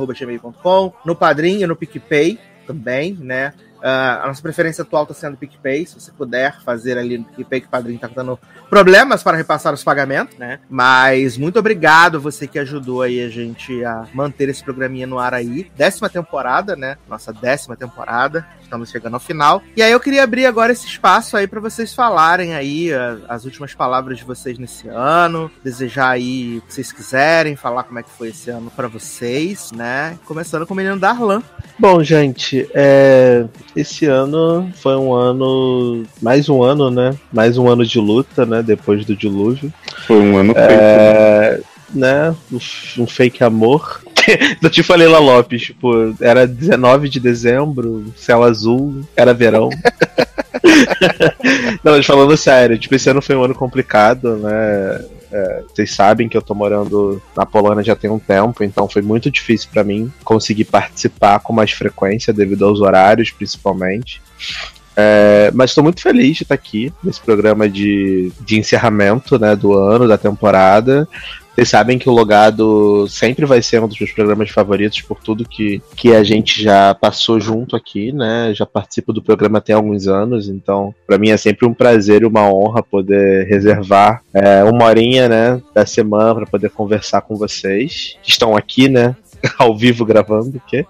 no Padrim e no PicPay também, né? Ah, a nossa preferência atual está sendo o PicPay. Se você puder fazer ali no PicPay, que o padrinho está dando problemas para repassar os pagamentos, né? Mas muito obrigado a você que ajudou aí a gente a manter esse programinha no ar aí. Décima temporada, né? Nossa décima temporada. Estamos chegando ao final. E aí eu queria abrir agora esse espaço aí para vocês falarem aí a- as últimas palavras de vocês nesse ano. Desejar aí o que vocês quiserem, falar como é que foi esse ano para vocês, né? Começando com o menino Darlan. Bom, gente, é, esse ano foi um ano. Mais um ano, né? Mais um ano de luta, né? Depois do dilúvio. Foi um ano feito. É, né? Um, f- um fake amor. Eu te falei lá, Lopes, tipo, era 19 de dezembro, céu azul, era verão. Não, mas falando sério, tipo, esse ano foi um ano complicado, né? É, vocês sabem que eu tô morando na Polônia já tem um tempo, então foi muito difícil para mim conseguir participar com mais frequência devido aos horários, principalmente. É, mas estou muito feliz de estar aqui nesse programa de, de encerramento né, do ano, da temporada. Vocês sabem que o Logado sempre vai ser um dos meus programas favoritos por tudo que, que a gente já passou junto aqui, né? Já participo do programa tem alguns anos, então para mim é sempre um prazer e uma honra poder reservar é, uma horinha, né, da semana para poder conversar com vocês que estão aqui, né, ao vivo gravando, que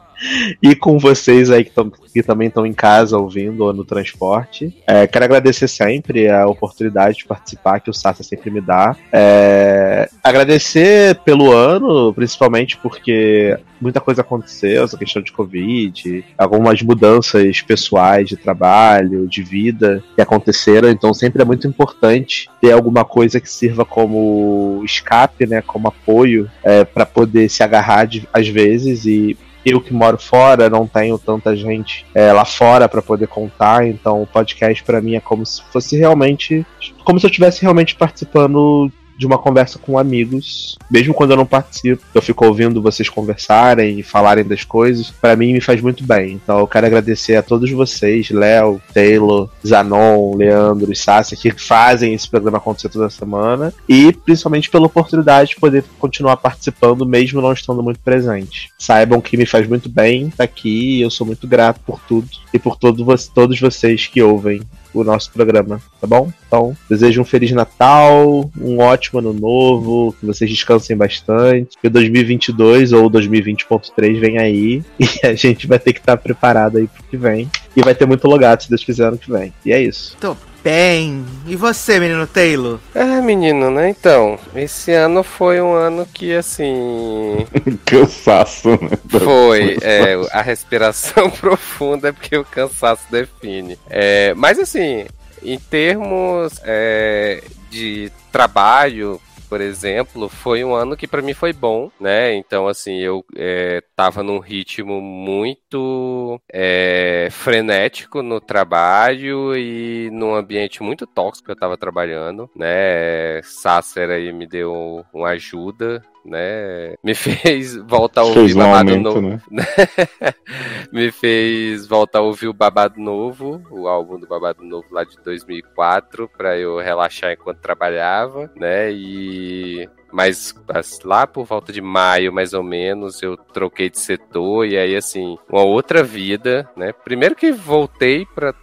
e com vocês aí que, tão, que também estão em casa ouvindo ou no transporte. É, quero agradecer sempre a oportunidade de participar que o Sassa sempre me dá. É, agradecer pelo ano, principalmente porque muita coisa aconteceu, essa questão de Covid, algumas mudanças pessoais de trabalho, de vida que aconteceram, então sempre é muito importante ter alguma coisa que sirva como escape, né, como apoio é, para poder se agarrar de, às vezes e eu que moro fora, não tenho tanta gente é, lá fora para poder contar, então o podcast para mim é como se fosse realmente. Como se eu estivesse realmente participando de uma conversa com amigos, mesmo quando eu não participo. Eu fico ouvindo vocês conversarem e falarem das coisas, para mim me faz muito bem. Então eu quero agradecer a todos vocês, Léo, Taylor, Zanon, Leandro e Sácia, que fazem esse programa acontecer toda semana, e principalmente pela oportunidade de poder continuar participando, mesmo não estando muito presente. Saibam que me faz muito bem estar aqui e eu sou muito grato por tudo e por todo, todos vocês que ouvem o nosso programa, tá bom? Então, desejo um Feliz Natal, um ótimo ano novo, que vocês descansem bastante. Que o 2022 ou 2020.3 vem aí e a gente vai ter que estar preparado aí pro que vem. E vai ter muito logato, se Deus quiser, ano que vem. E é isso. Tô bem. E você, menino Taylor? É, menino, né? Então, esse ano foi um ano que, assim. Cansaço, né? Foi, é, a respiração profunda é porque o cansaço define. É, mas, assim, em termos é, de trabalho, por exemplo, foi um ano que para mim foi bom, né? Então, assim, eu é, tava num ritmo muito é, frenético no trabalho e num ambiente muito tóxico que eu tava trabalhando, né? Sasser aí me deu uma ajuda né? Me fez voltar a ouvir um babado aumento, novo. né? Me fez voltar a ouvir o Babado Novo, o álbum do Babado Novo lá de 2004, pra eu relaxar enquanto trabalhava, né? E mas as- lá por volta de maio, mais ou menos, eu troquei de setor e aí assim, uma outra vida, né? Primeiro que voltei para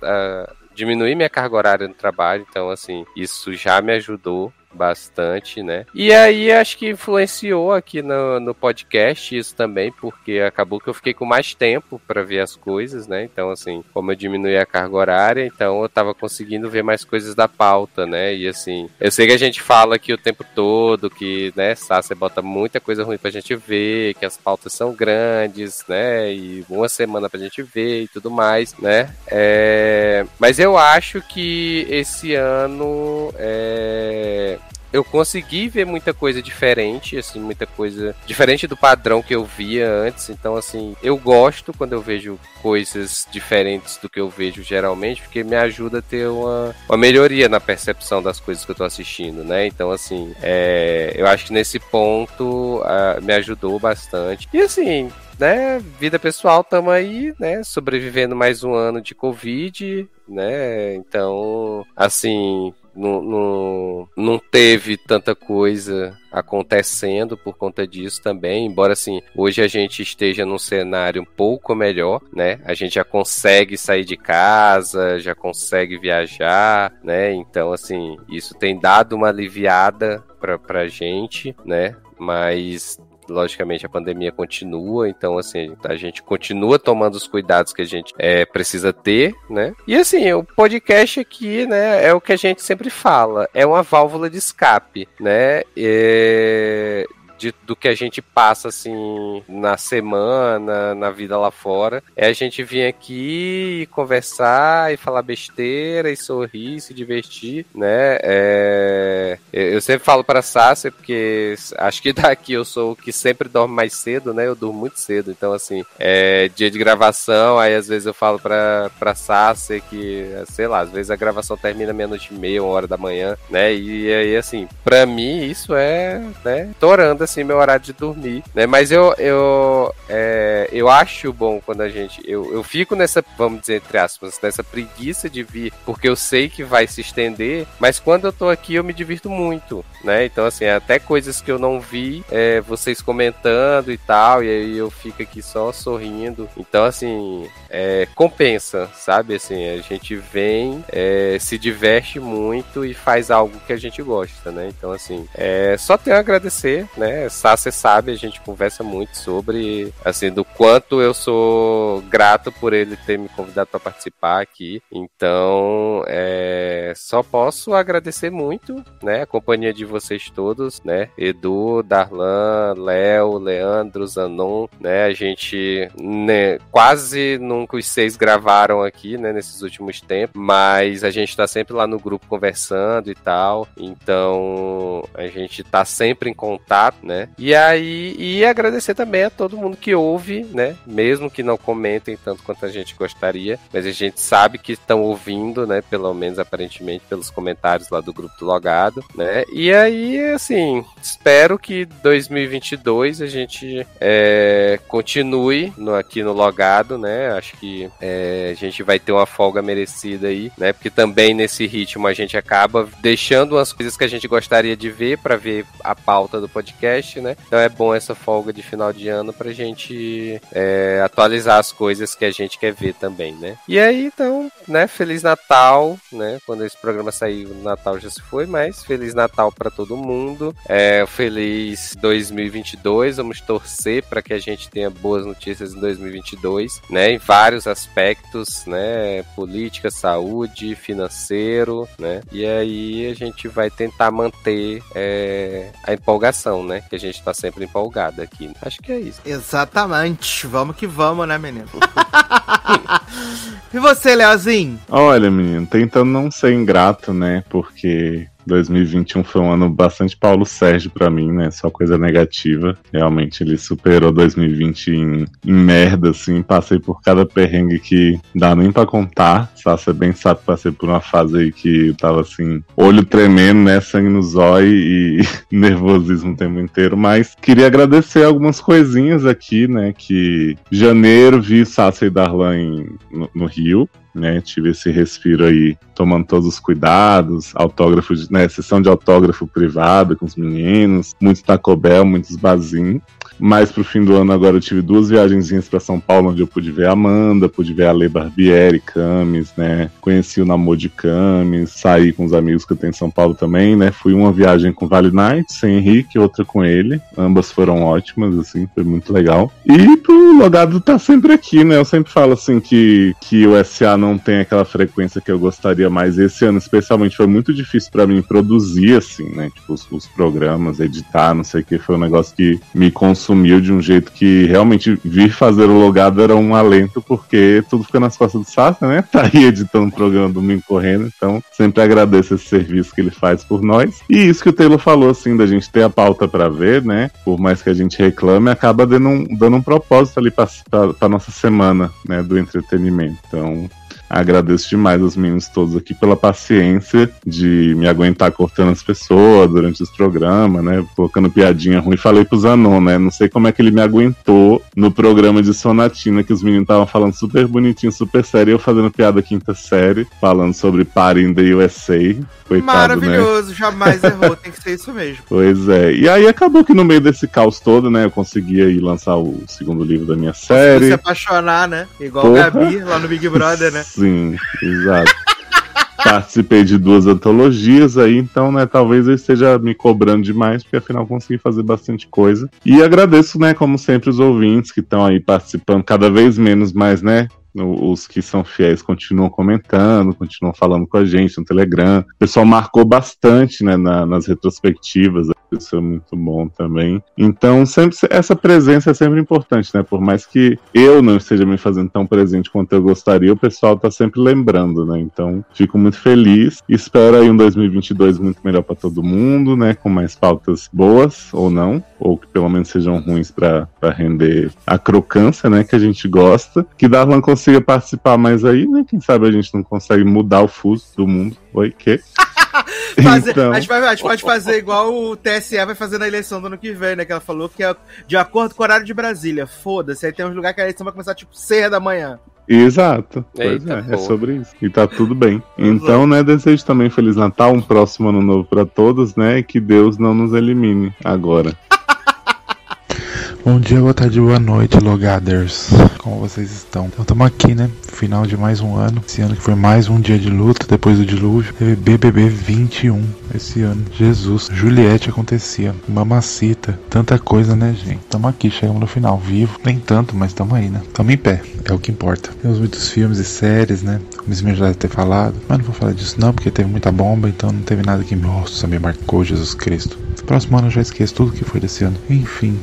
diminuir minha carga horária no trabalho, então assim, isso já me ajudou bastante, né? E aí acho que influenciou aqui no, no podcast isso também, porque acabou que eu fiquei com mais tempo para ver as coisas, né? Então, assim, como eu diminui a carga horária, então eu tava conseguindo ver mais coisas da pauta, né? E assim, eu sei que a gente fala aqui o tempo todo que, né, Sácia bota muita coisa ruim pra gente ver, que as pautas são grandes, né? E uma semana pra gente ver e tudo mais, né? É... Mas eu acho que esse ano é eu consegui ver muita coisa diferente, assim, muita coisa diferente do padrão que eu via antes. Então, assim, eu gosto quando eu vejo coisas diferentes do que eu vejo geralmente, porque me ajuda a ter uma, uma melhoria na percepção das coisas que eu tô assistindo, né? Então, assim, é, eu acho que nesse ponto ah, me ajudou bastante. E assim, né, vida pessoal, tamo aí, né, sobrevivendo mais um ano de Covid, né, então, assim, não, não, não teve tanta coisa acontecendo por conta disso também, embora assim, hoje a gente esteja num cenário um pouco melhor, né? A gente já consegue sair de casa, já consegue viajar, né? Então, assim, isso tem dado uma aliviada pra, pra gente, né? Mas logicamente a pandemia continua, então assim, a gente continua tomando os cuidados que a gente é, precisa ter, né? E assim, o podcast aqui, né, é o que a gente sempre fala, é uma válvula de escape, né? É, de, do que a gente passa, assim, na semana, na vida lá fora. É a gente vir aqui conversar e falar besteira e sorrir, se divertir, né? É, eu sempre falo pra Sácia, porque acho que daqui eu sou o que sempre dorme mais cedo, né? Eu durmo muito cedo, então, assim, é dia de gravação, aí às vezes eu falo pra, pra Sácia que, sei lá, às vezes a gravação termina meia-noite e meia, uma hora da manhã, né? E aí, assim, pra mim isso é, né, torando, assim, meu horário de dormir, né? Mas eu, eu, é, eu acho bom quando a gente, eu, eu fico nessa, vamos dizer, entre aspas, nessa preguiça de vir, porque eu sei que vai se estender, mas quando eu tô aqui eu me divirto muito, né? Então, assim, até coisas que eu não vi, é, vocês comentando e tal, e aí eu fico aqui só sorrindo. Então, assim, é, compensa, sabe? Assim, a gente vem, é, se diverte muito e faz algo que a gente gosta, né? Então, assim, é, só tenho a agradecer, né? Sá, você sabe, a gente conversa muito sobre, assim, do quanto eu sou grato por ele ter me convidado para participar aqui. Então, é, só posso agradecer muito, né? A companhia de vocês todos, né? Edu, Darlan, Léo, Leandro, Zanon, né? A gente né, quase nunca os seis gravaram aqui, né? Nesses últimos tempos, mas a gente tá sempre lá no grupo conversando e tal. Então, a gente tá sempre em contato, né? E aí, e agradecer também a todo mundo que ouve, né? Mesmo que não comentem tanto quanto a gente gostaria, mas a gente sabe que estão ouvindo, né? Pelo menos aparentemente pelos comentários lá do grupo do Logado, né? E aí, assim, espero que 2022 a gente é, continue no, aqui no Logado, né? Acho que é, a gente vai ter uma folga merecida aí, né? Porque também nesse ritmo a gente acaba deixando umas coisas que a gente gostaria de ver para ver a pauta do podcast, né? Então é bom essa folga de final de ano pra gente é, atualizar as coisas que a gente quer ver também, né? E aí, então, né? Feliz Natal, né? Quando esse programa sair, o Natal já se foi, mas Feliz Natal para todo mundo. É, feliz 2022. Vamos torcer para que a gente tenha boas notícias em 2022, né? Em vários aspectos, né? Política, saúde, financeiro, né? E aí a gente vai tentar manter é, a empolgação, né? Que a gente tá sempre empolgado aqui. Acho que é isso. Exatamente. Vamos que vamos, né, menino? e você, Leozinho? Olha, menino, tentando não ser ingrato, né? Porque 2021 foi um ano bastante Paulo Sérgio pra mim, né? Só coisa negativa. Realmente ele superou 2020 em, em merda, assim. Passei por cada perrengue que dá nem pra contar. Só você bem sabe, passei por uma fase aí que eu tava assim, olho tremendo, né? Sangue no zóio e nervosismo o tempo inteiro. Mas queria agradecer algumas coisinhas aqui, né? Que janeiro vi Sassa e Darlan em, no, no Rio né? Tive esse respiro aí, tomando todos os cuidados, autógrafo, de, né? Sessão de autógrafo privada com os meninos, muitos Taco Bell, muitos Bazin. Mais pro fim do ano agora eu tive duas viagenzinhas para São Paulo, onde eu pude ver a Amanda, pude ver a Lei Barbieri, Camis, né? Conheci o Namor de Camis, saí com os amigos que eu tenho em São Paulo também, né? Fui uma viagem com Vale Night, sem Henrique, outra com ele. Ambas foram ótimas, assim, foi muito legal. E pro Logado tá sempre aqui, né? Eu sempre falo assim que, que o SA não tem aquela frequência que eu gostaria mais. Esse ano, especialmente, foi muito difícil para mim produzir, assim, né? Tipo, os, os programas, editar, não sei o que. Foi um negócio que me consumiu de um jeito que realmente vir fazer o logado era um alento, porque tudo fica nas costas do Sassa, né? Tá aí editando o programa domingo correndo, então sempre agradeço esse serviço que ele faz por nós. E isso que o Taylor falou, assim, da gente ter a pauta para ver, né? Por mais que a gente reclame, acaba dando um, dando um propósito ali pra nossa semana, né? Do entretenimento. Então, Agradeço demais aos meninos todos aqui pela paciência de me aguentar cortando as pessoas durante os programas, né? Colocando piadinha ruim. Falei pro Zanon, né? Não sei como é que ele me aguentou no programa de Sonatina, que os meninos estavam falando super bonitinho, super sério, eu fazendo piada quinta série, falando sobre Party in the USA. Coitado, né? Maravilhoso, jamais errou, tem que ser isso mesmo. Pois é. E aí acabou que no meio desse caos todo, né? Eu consegui aí lançar o segundo livro da minha série. Se apaixonar, né? Igual Porra. o Gabi lá no Big Brother, né? Sim, exato. Participei de duas antologias aí, então, né, talvez eu esteja me cobrando demais, porque afinal consegui fazer bastante coisa. E agradeço, né, como sempre, os ouvintes que estão aí participando cada vez menos, mas, né, Os que são fiéis continuam comentando, continuam falando com a gente no Telegram. O pessoal marcou bastante, né, na- nas retrospectivas. Isso é muito bom também. Então, sempre essa presença é sempre importante, né? Por mais que eu não esteja me fazendo tão presente quanto eu gostaria, o pessoal tá sempre lembrando, né? Então, fico muito feliz. Espero aí um 2022 muito melhor para todo mundo, né? Com mais pautas boas ou não, ou que pelo menos sejam ruins para render a crocância, né? Que a gente gosta. Que Darlan consiga participar mais aí, né? Quem sabe a gente não consegue mudar o fuso do mundo. Oi, que? Fazer- Então. a, gente vai- a gente pode fazer igual o TSE vai fazer na eleição do ano que vem, né? Que ela falou que é de acordo com o horário de Brasília. Foda-se, aí tem uns lugares que a eleição vai começar tipo 6 da manhã. Exato. Pois Eita, é, é porra. sobre isso. E tá tudo bem. Então, né, desejo também Feliz Natal, um próximo ano novo pra todos, né? E que Deus não nos elimine agora. Bom dia, boa tarde, boa noite, logaders. Como vocês estão? Então estamos aqui, né? Final de mais um ano. Esse ano que foi mais um dia de luta depois do dilúvio. Teve BBB 21 esse ano. Jesus, Juliette acontecia. Mamacita. Tanta coisa, né, gente? Estamos aqui, chegamos no final. Vivo. Nem tanto, mas estamos aí, né? Estamos em pé. É o que importa. Temos muitos filmes e séries, né? Como esse já deve ter falado. Mas não vou falar disso não, porque teve muita bomba, então não teve nada que, nossa, me marcou Jesus Cristo. Próximo ano eu já esqueço tudo que foi desse ano. Enfim.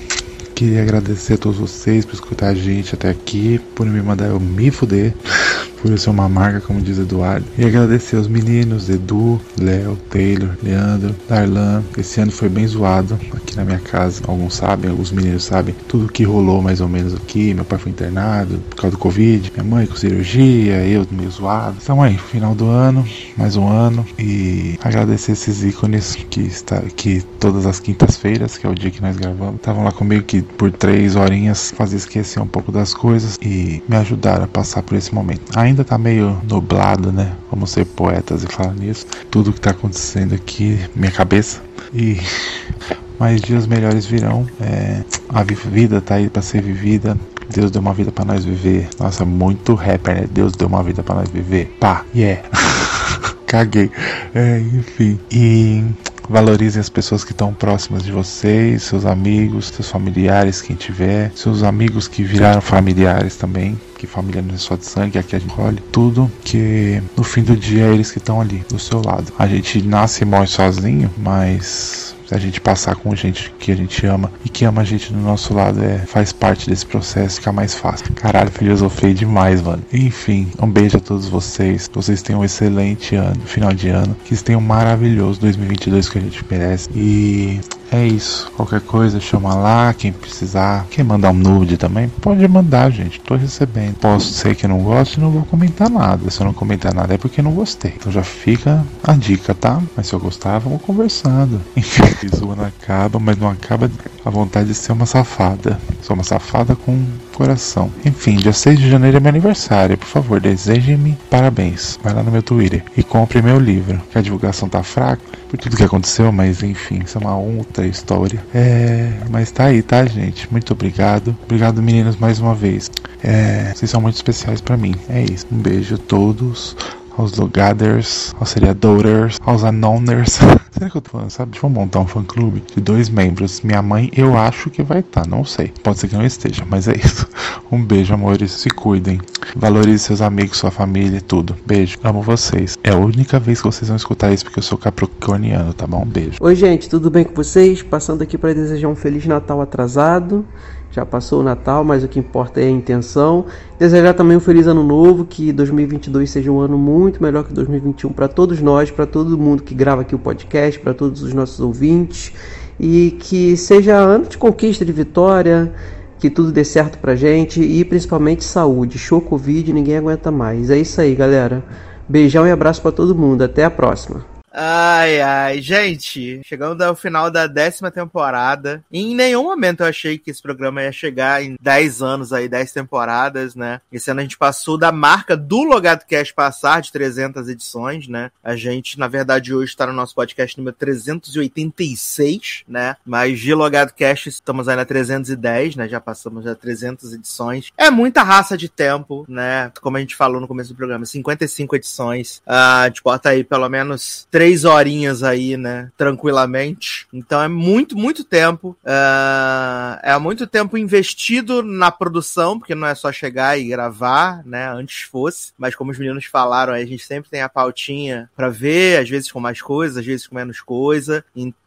Queria agradecer a todos vocês por escutar a gente até aqui, por me mandar eu me fuder, por eu ser uma marca, como diz Eduardo. E agradecer aos meninos, Edu, Léo, Taylor, Leandro, Darlan. Esse ano foi bem zoado aqui na minha casa. Alguns sabem, alguns meninos sabem tudo que rolou mais ou menos aqui. Meu pai foi internado por causa do Covid, minha mãe com cirurgia, eu meio zoado. Então aí, final do ano, mais um ano. E agradecer esses ícones que está que todas as quintas-feiras, que é o dia que nós gravamos, estavam lá comigo que por três horinhas fazia esquecer um pouco das coisas e me ajudaram a passar por esse momento. Ainda tá meio nublado, né? Vamos ser poetas e falar nisso. Tudo que tá acontecendo aqui, minha cabeça. E mais dias melhores virão. É, a vi- vida tá aí pra ser vivida. Deus deu uma vida pra nós viver. Nossa, muito rapper, né? Deus deu uma vida pra nós viver. Pá, yeah. Caguei. É, enfim. E valorizem as pessoas que estão próximas de vocês, seus amigos, seus familiares, quem tiver, seus amigos que viraram familiares também. Que família não é só de sangue, aqui a gente olha tudo, que no fim do dia é eles que estão ali, do seu lado. A gente nasce e morre sozinho, mas a gente passar com gente que a gente ama e que ama a gente do nosso lado é faz parte desse processo, fica mais fácil. Caralho, filosofei demais, mano. Enfim, um beijo a todos vocês. Vocês tenham um excelente ano, final de ano. Que vocês tenham um maravilhoso 2022 que a gente merece. E é isso. Qualquer coisa, chama lá. Quem precisar. Quem mandar um nude também, pode mandar, gente. Tô recebendo. Posso ser que não goste não vou comentar nada. Se eu não comentar nada é porque não gostei. Então já fica a dica, tá? Mas se eu gostar, vamos conversando. Enfim, ano acaba, mas não acaba a vontade de ser uma safada. Sou uma safada com coração. Enfim, dia 6 de janeiro é meu aniversário. Por favor, desejem-me parabéns. Vai lá no meu Twitter e compre meu livro. Que a divulgação tá fraca por tudo que aconteceu, mas enfim, isso é uma outra história. É, mas tá aí, tá, gente? Muito obrigado. Obrigado, meninos, mais uma vez. É, vocês são muito especiais pra mim. É isso. Um beijo a todos. Aos logaders, aos seriadores, aos anoners. Será que eu tô falando, sabe? Vamos montar um fã clube de dois membros. Minha mãe, eu acho que vai estar, não sei. Pode ser que não esteja, mas é isso. Um beijo, amores. Se cuidem. Valorize seus amigos, sua família tudo. Beijo. Amo vocês. É a única vez que vocês vão escutar isso porque eu sou capricorniano, tá bom? Beijo. Oi, gente, tudo bem com vocês? Passando aqui para desejar um Feliz Natal atrasado. Já passou o Natal, mas o que importa é a intenção. Desejar também um Feliz Ano Novo, que 2022 seja um ano muito melhor que 2021 para todos nós, para todo mundo que grava aqui o podcast, para todos os nossos ouvintes. E que seja ano de conquista, de vitória, que tudo dê certo pra gente e principalmente saúde. Show Covid, ninguém aguenta mais. É isso aí, galera. Beijão e abraço para todo mundo. Até a próxima. Ai, ai, gente, chegando ao final da décima temporada. Em nenhum momento eu achei que esse programa ia chegar em 10 anos aí, 10 temporadas, né? Esse ano a gente passou da marca do Logado Cast passar de 300 edições, né? A gente, na verdade, hoje está no nosso podcast número 386, né? Mas de Logado Cast estamos aí na 310, né? Já passamos já 300 edições. É muita raça de tempo, né? Como a gente falou no começo do programa, 55 edições. Ah, a gente bota aí pelo menos três horinhas aí, né? Tranquilamente. Então é muito, muito tempo. Uh, é muito tempo investido na produção, porque não é só chegar e gravar, né? Antes fosse. Mas como os meninos falaram, a gente sempre tem a pautinha para ver, às vezes com mais coisas, às vezes com menos coisa. Então,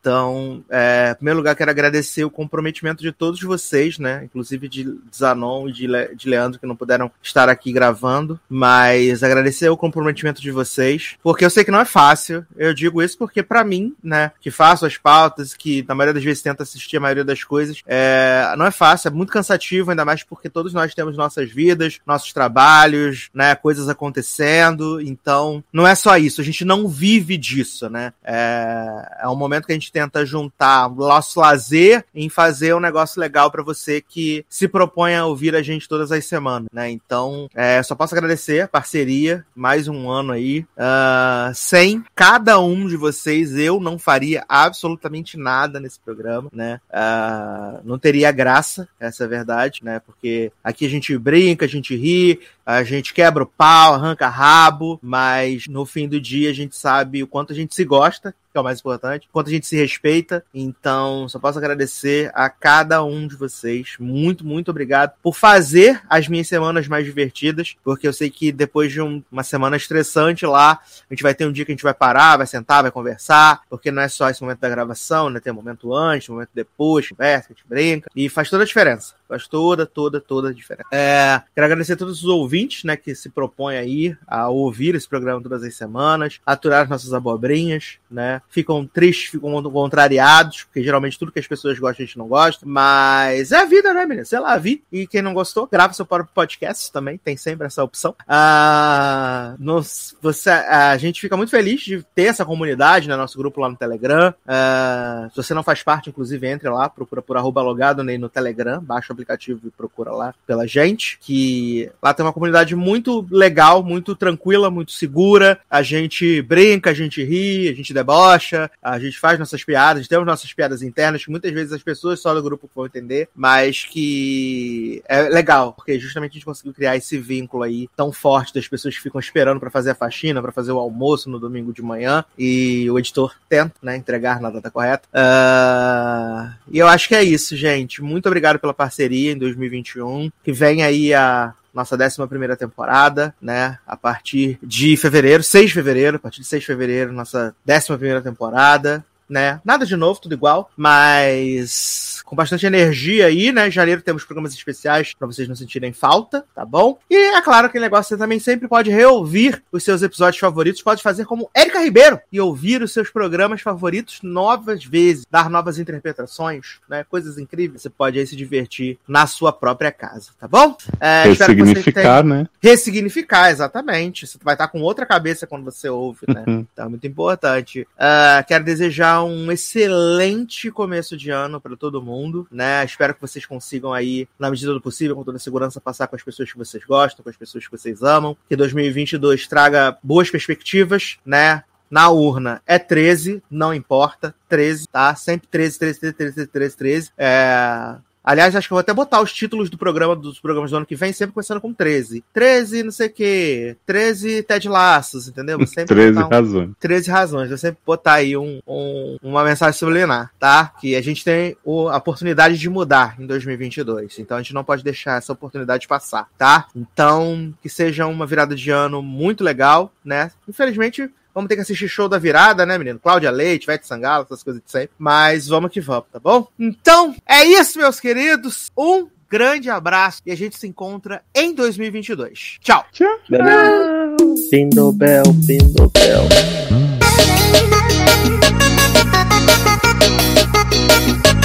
é, em primeiro lugar, quero agradecer o comprometimento de todos vocês, né? Inclusive de Zanon e de, Le de Leandro, que não puderam estar aqui gravando. Mas agradecer o comprometimento de vocês, porque eu sei que não é fácil. Eu digo isso porque, para mim, né, que faço as pautas, que na maioria das vezes tento assistir a maioria das coisas, é, não é fácil, é muito cansativo, ainda mais porque todos nós temos nossas vidas, nossos trabalhos, né, coisas acontecendo. Então, não é só isso, a gente não vive disso, né? É, é um momento que a gente tenta juntar o nosso lazer em fazer um negócio legal para você que se propõe a ouvir a gente todas as semanas, né? Então, é, só posso agradecer parceria, mais um ano aí. Uh, sem cada um de vocês, eu não faria absolutamente nada nesse programa, né? Uh, não teria graça, essa é a verdade, né? Porque aqui a gente brinca, a gente ri, a gente quebra o pau, arranca rabo, mas no fim do dia a gente sabe o quanto a gente se gosta, que é o mais importante, quanto a gente se respeita. Então, só posso agradecer a cada um de vocês. Muito, muito obrigado por fazer as minhas semanas mais divertidas, porque eu sei que depois de um, uma semana estressante lá, a gente vai ter um dia que a gente vai parar, vai sentar, vai conversar, porque não é só esse momento da gravação, né? Tem um momento antes, um momento depois, conversa, a gente brinca, e faz toda a diferença. Faz toda, toda, toda a diferença. É, quero agradecer a todos os ouvintes, né, que se propõem aí a ouvir esse programa todas as semanas, aturar as nossas abobrinhas, né? Ficam tristes, ficam contrariados, porque geralmente tudo que as pessoas gostam a gente não gosta, mas é a vida, né, menina? Sei lá, vi. E quem não gostou, grava seu próprio podcast também, tem sempre essa opção. Ah, nos, você, a gente fica muito feliz de ter essa comunidade, né, nosso grupo lá no Telegram. Ah, se você não faz parte, inclusive, entre lá, procura por arroba logado né, no Telegram, baixa o aplicativo e procura lá pela gente, que lá tem uma comunidade muito legal, muito tranquila, muito segura. A gente brinca, a gente ri, a gente debocha, a gente faz nossas piadas, temos nossas piadas internas, que muitas vezes as pessoas só do grupo vão entender, mas que é legal, porque justamente a gente conseguiu criar esse vínculo aí tão forte das pessoas que ficam esperando para fazer a faxina, para fazer o almoço no domingo de manhã, e o editor tenta, né, entregar na data correta. Uh... E eu acho que é isso, gente. Muito obrigado pela parceria em 2021, que vem aí a nossa 11 primeira temporada, né? A partir de fevereiro, 6 de fevereiro, a partir de 6 de fevereiro, nossa 11 primeira temporada, né? Nada de novo, tudo igual, mas com bastante energia aí, né? Em janeiro temos programas especiais para vocês não sentirem falta, tá bom? E é claro que o negócio você também sempre pode reouvir os seus episódios favoritos, pode fazer como Érica Ribeiro e ouvir os seus programas favoritos novas vezes, dar novas interpretações, né? Coisas incríveis. Você pode aí se divertir na sua própria casa, tá bom? É, Ressignificar, né? Ressignificar, exatamente. Você vai estar com outra cabeça quando você ouve, né? então é muito importante. Uh, quero desejar um excelente começo de ano para todo mundo né? Espero que vocês consigam aí, na medida do possível, com toda a segurança, passar com as pessoas que vocês gostam, com as pessoas que vocês amam. Que 2022 traga boas perspectivas, né? Na urna é 13, não importa. 13, tá? Sempre 13, 13, 13, 13, 13, 13. É Aliás, acho que eu vou até botar os títulos do programa dos programas do ano que vem, sempre começando com 13. 13, não sei o quê. 13 Ted Laços, entendeu? Vou sempre 13 um, razões. 13 razões. Vou sempre botar aí um, um, uma mensagem subliminar, tá? Que a gente tem o, a oportunidade de mudar em 2022. Então a gente não pode deixar essa oportunidade passar, tá? Então, que seja uma virada de ano muito legal, né? Infelizmente, Vamos ter que assistir show da virada, né, menino? Cláudia Leite, Vete Sangalo, essas coisas de sempre. Mas vamos que vamos, tá bom? Então, é isso, meus queridos. Um grande abraço e a gente se encontra em 2022. Tchau. Tchau. Pindobel, Pindobel. Força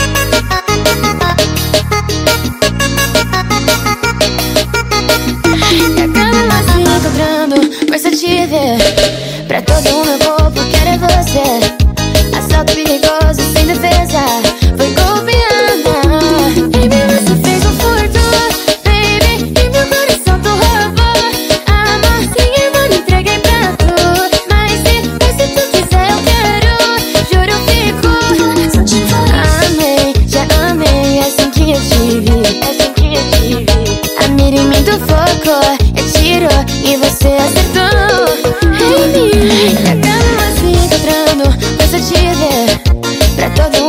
te ver. Pra todo o meu corpo quero todo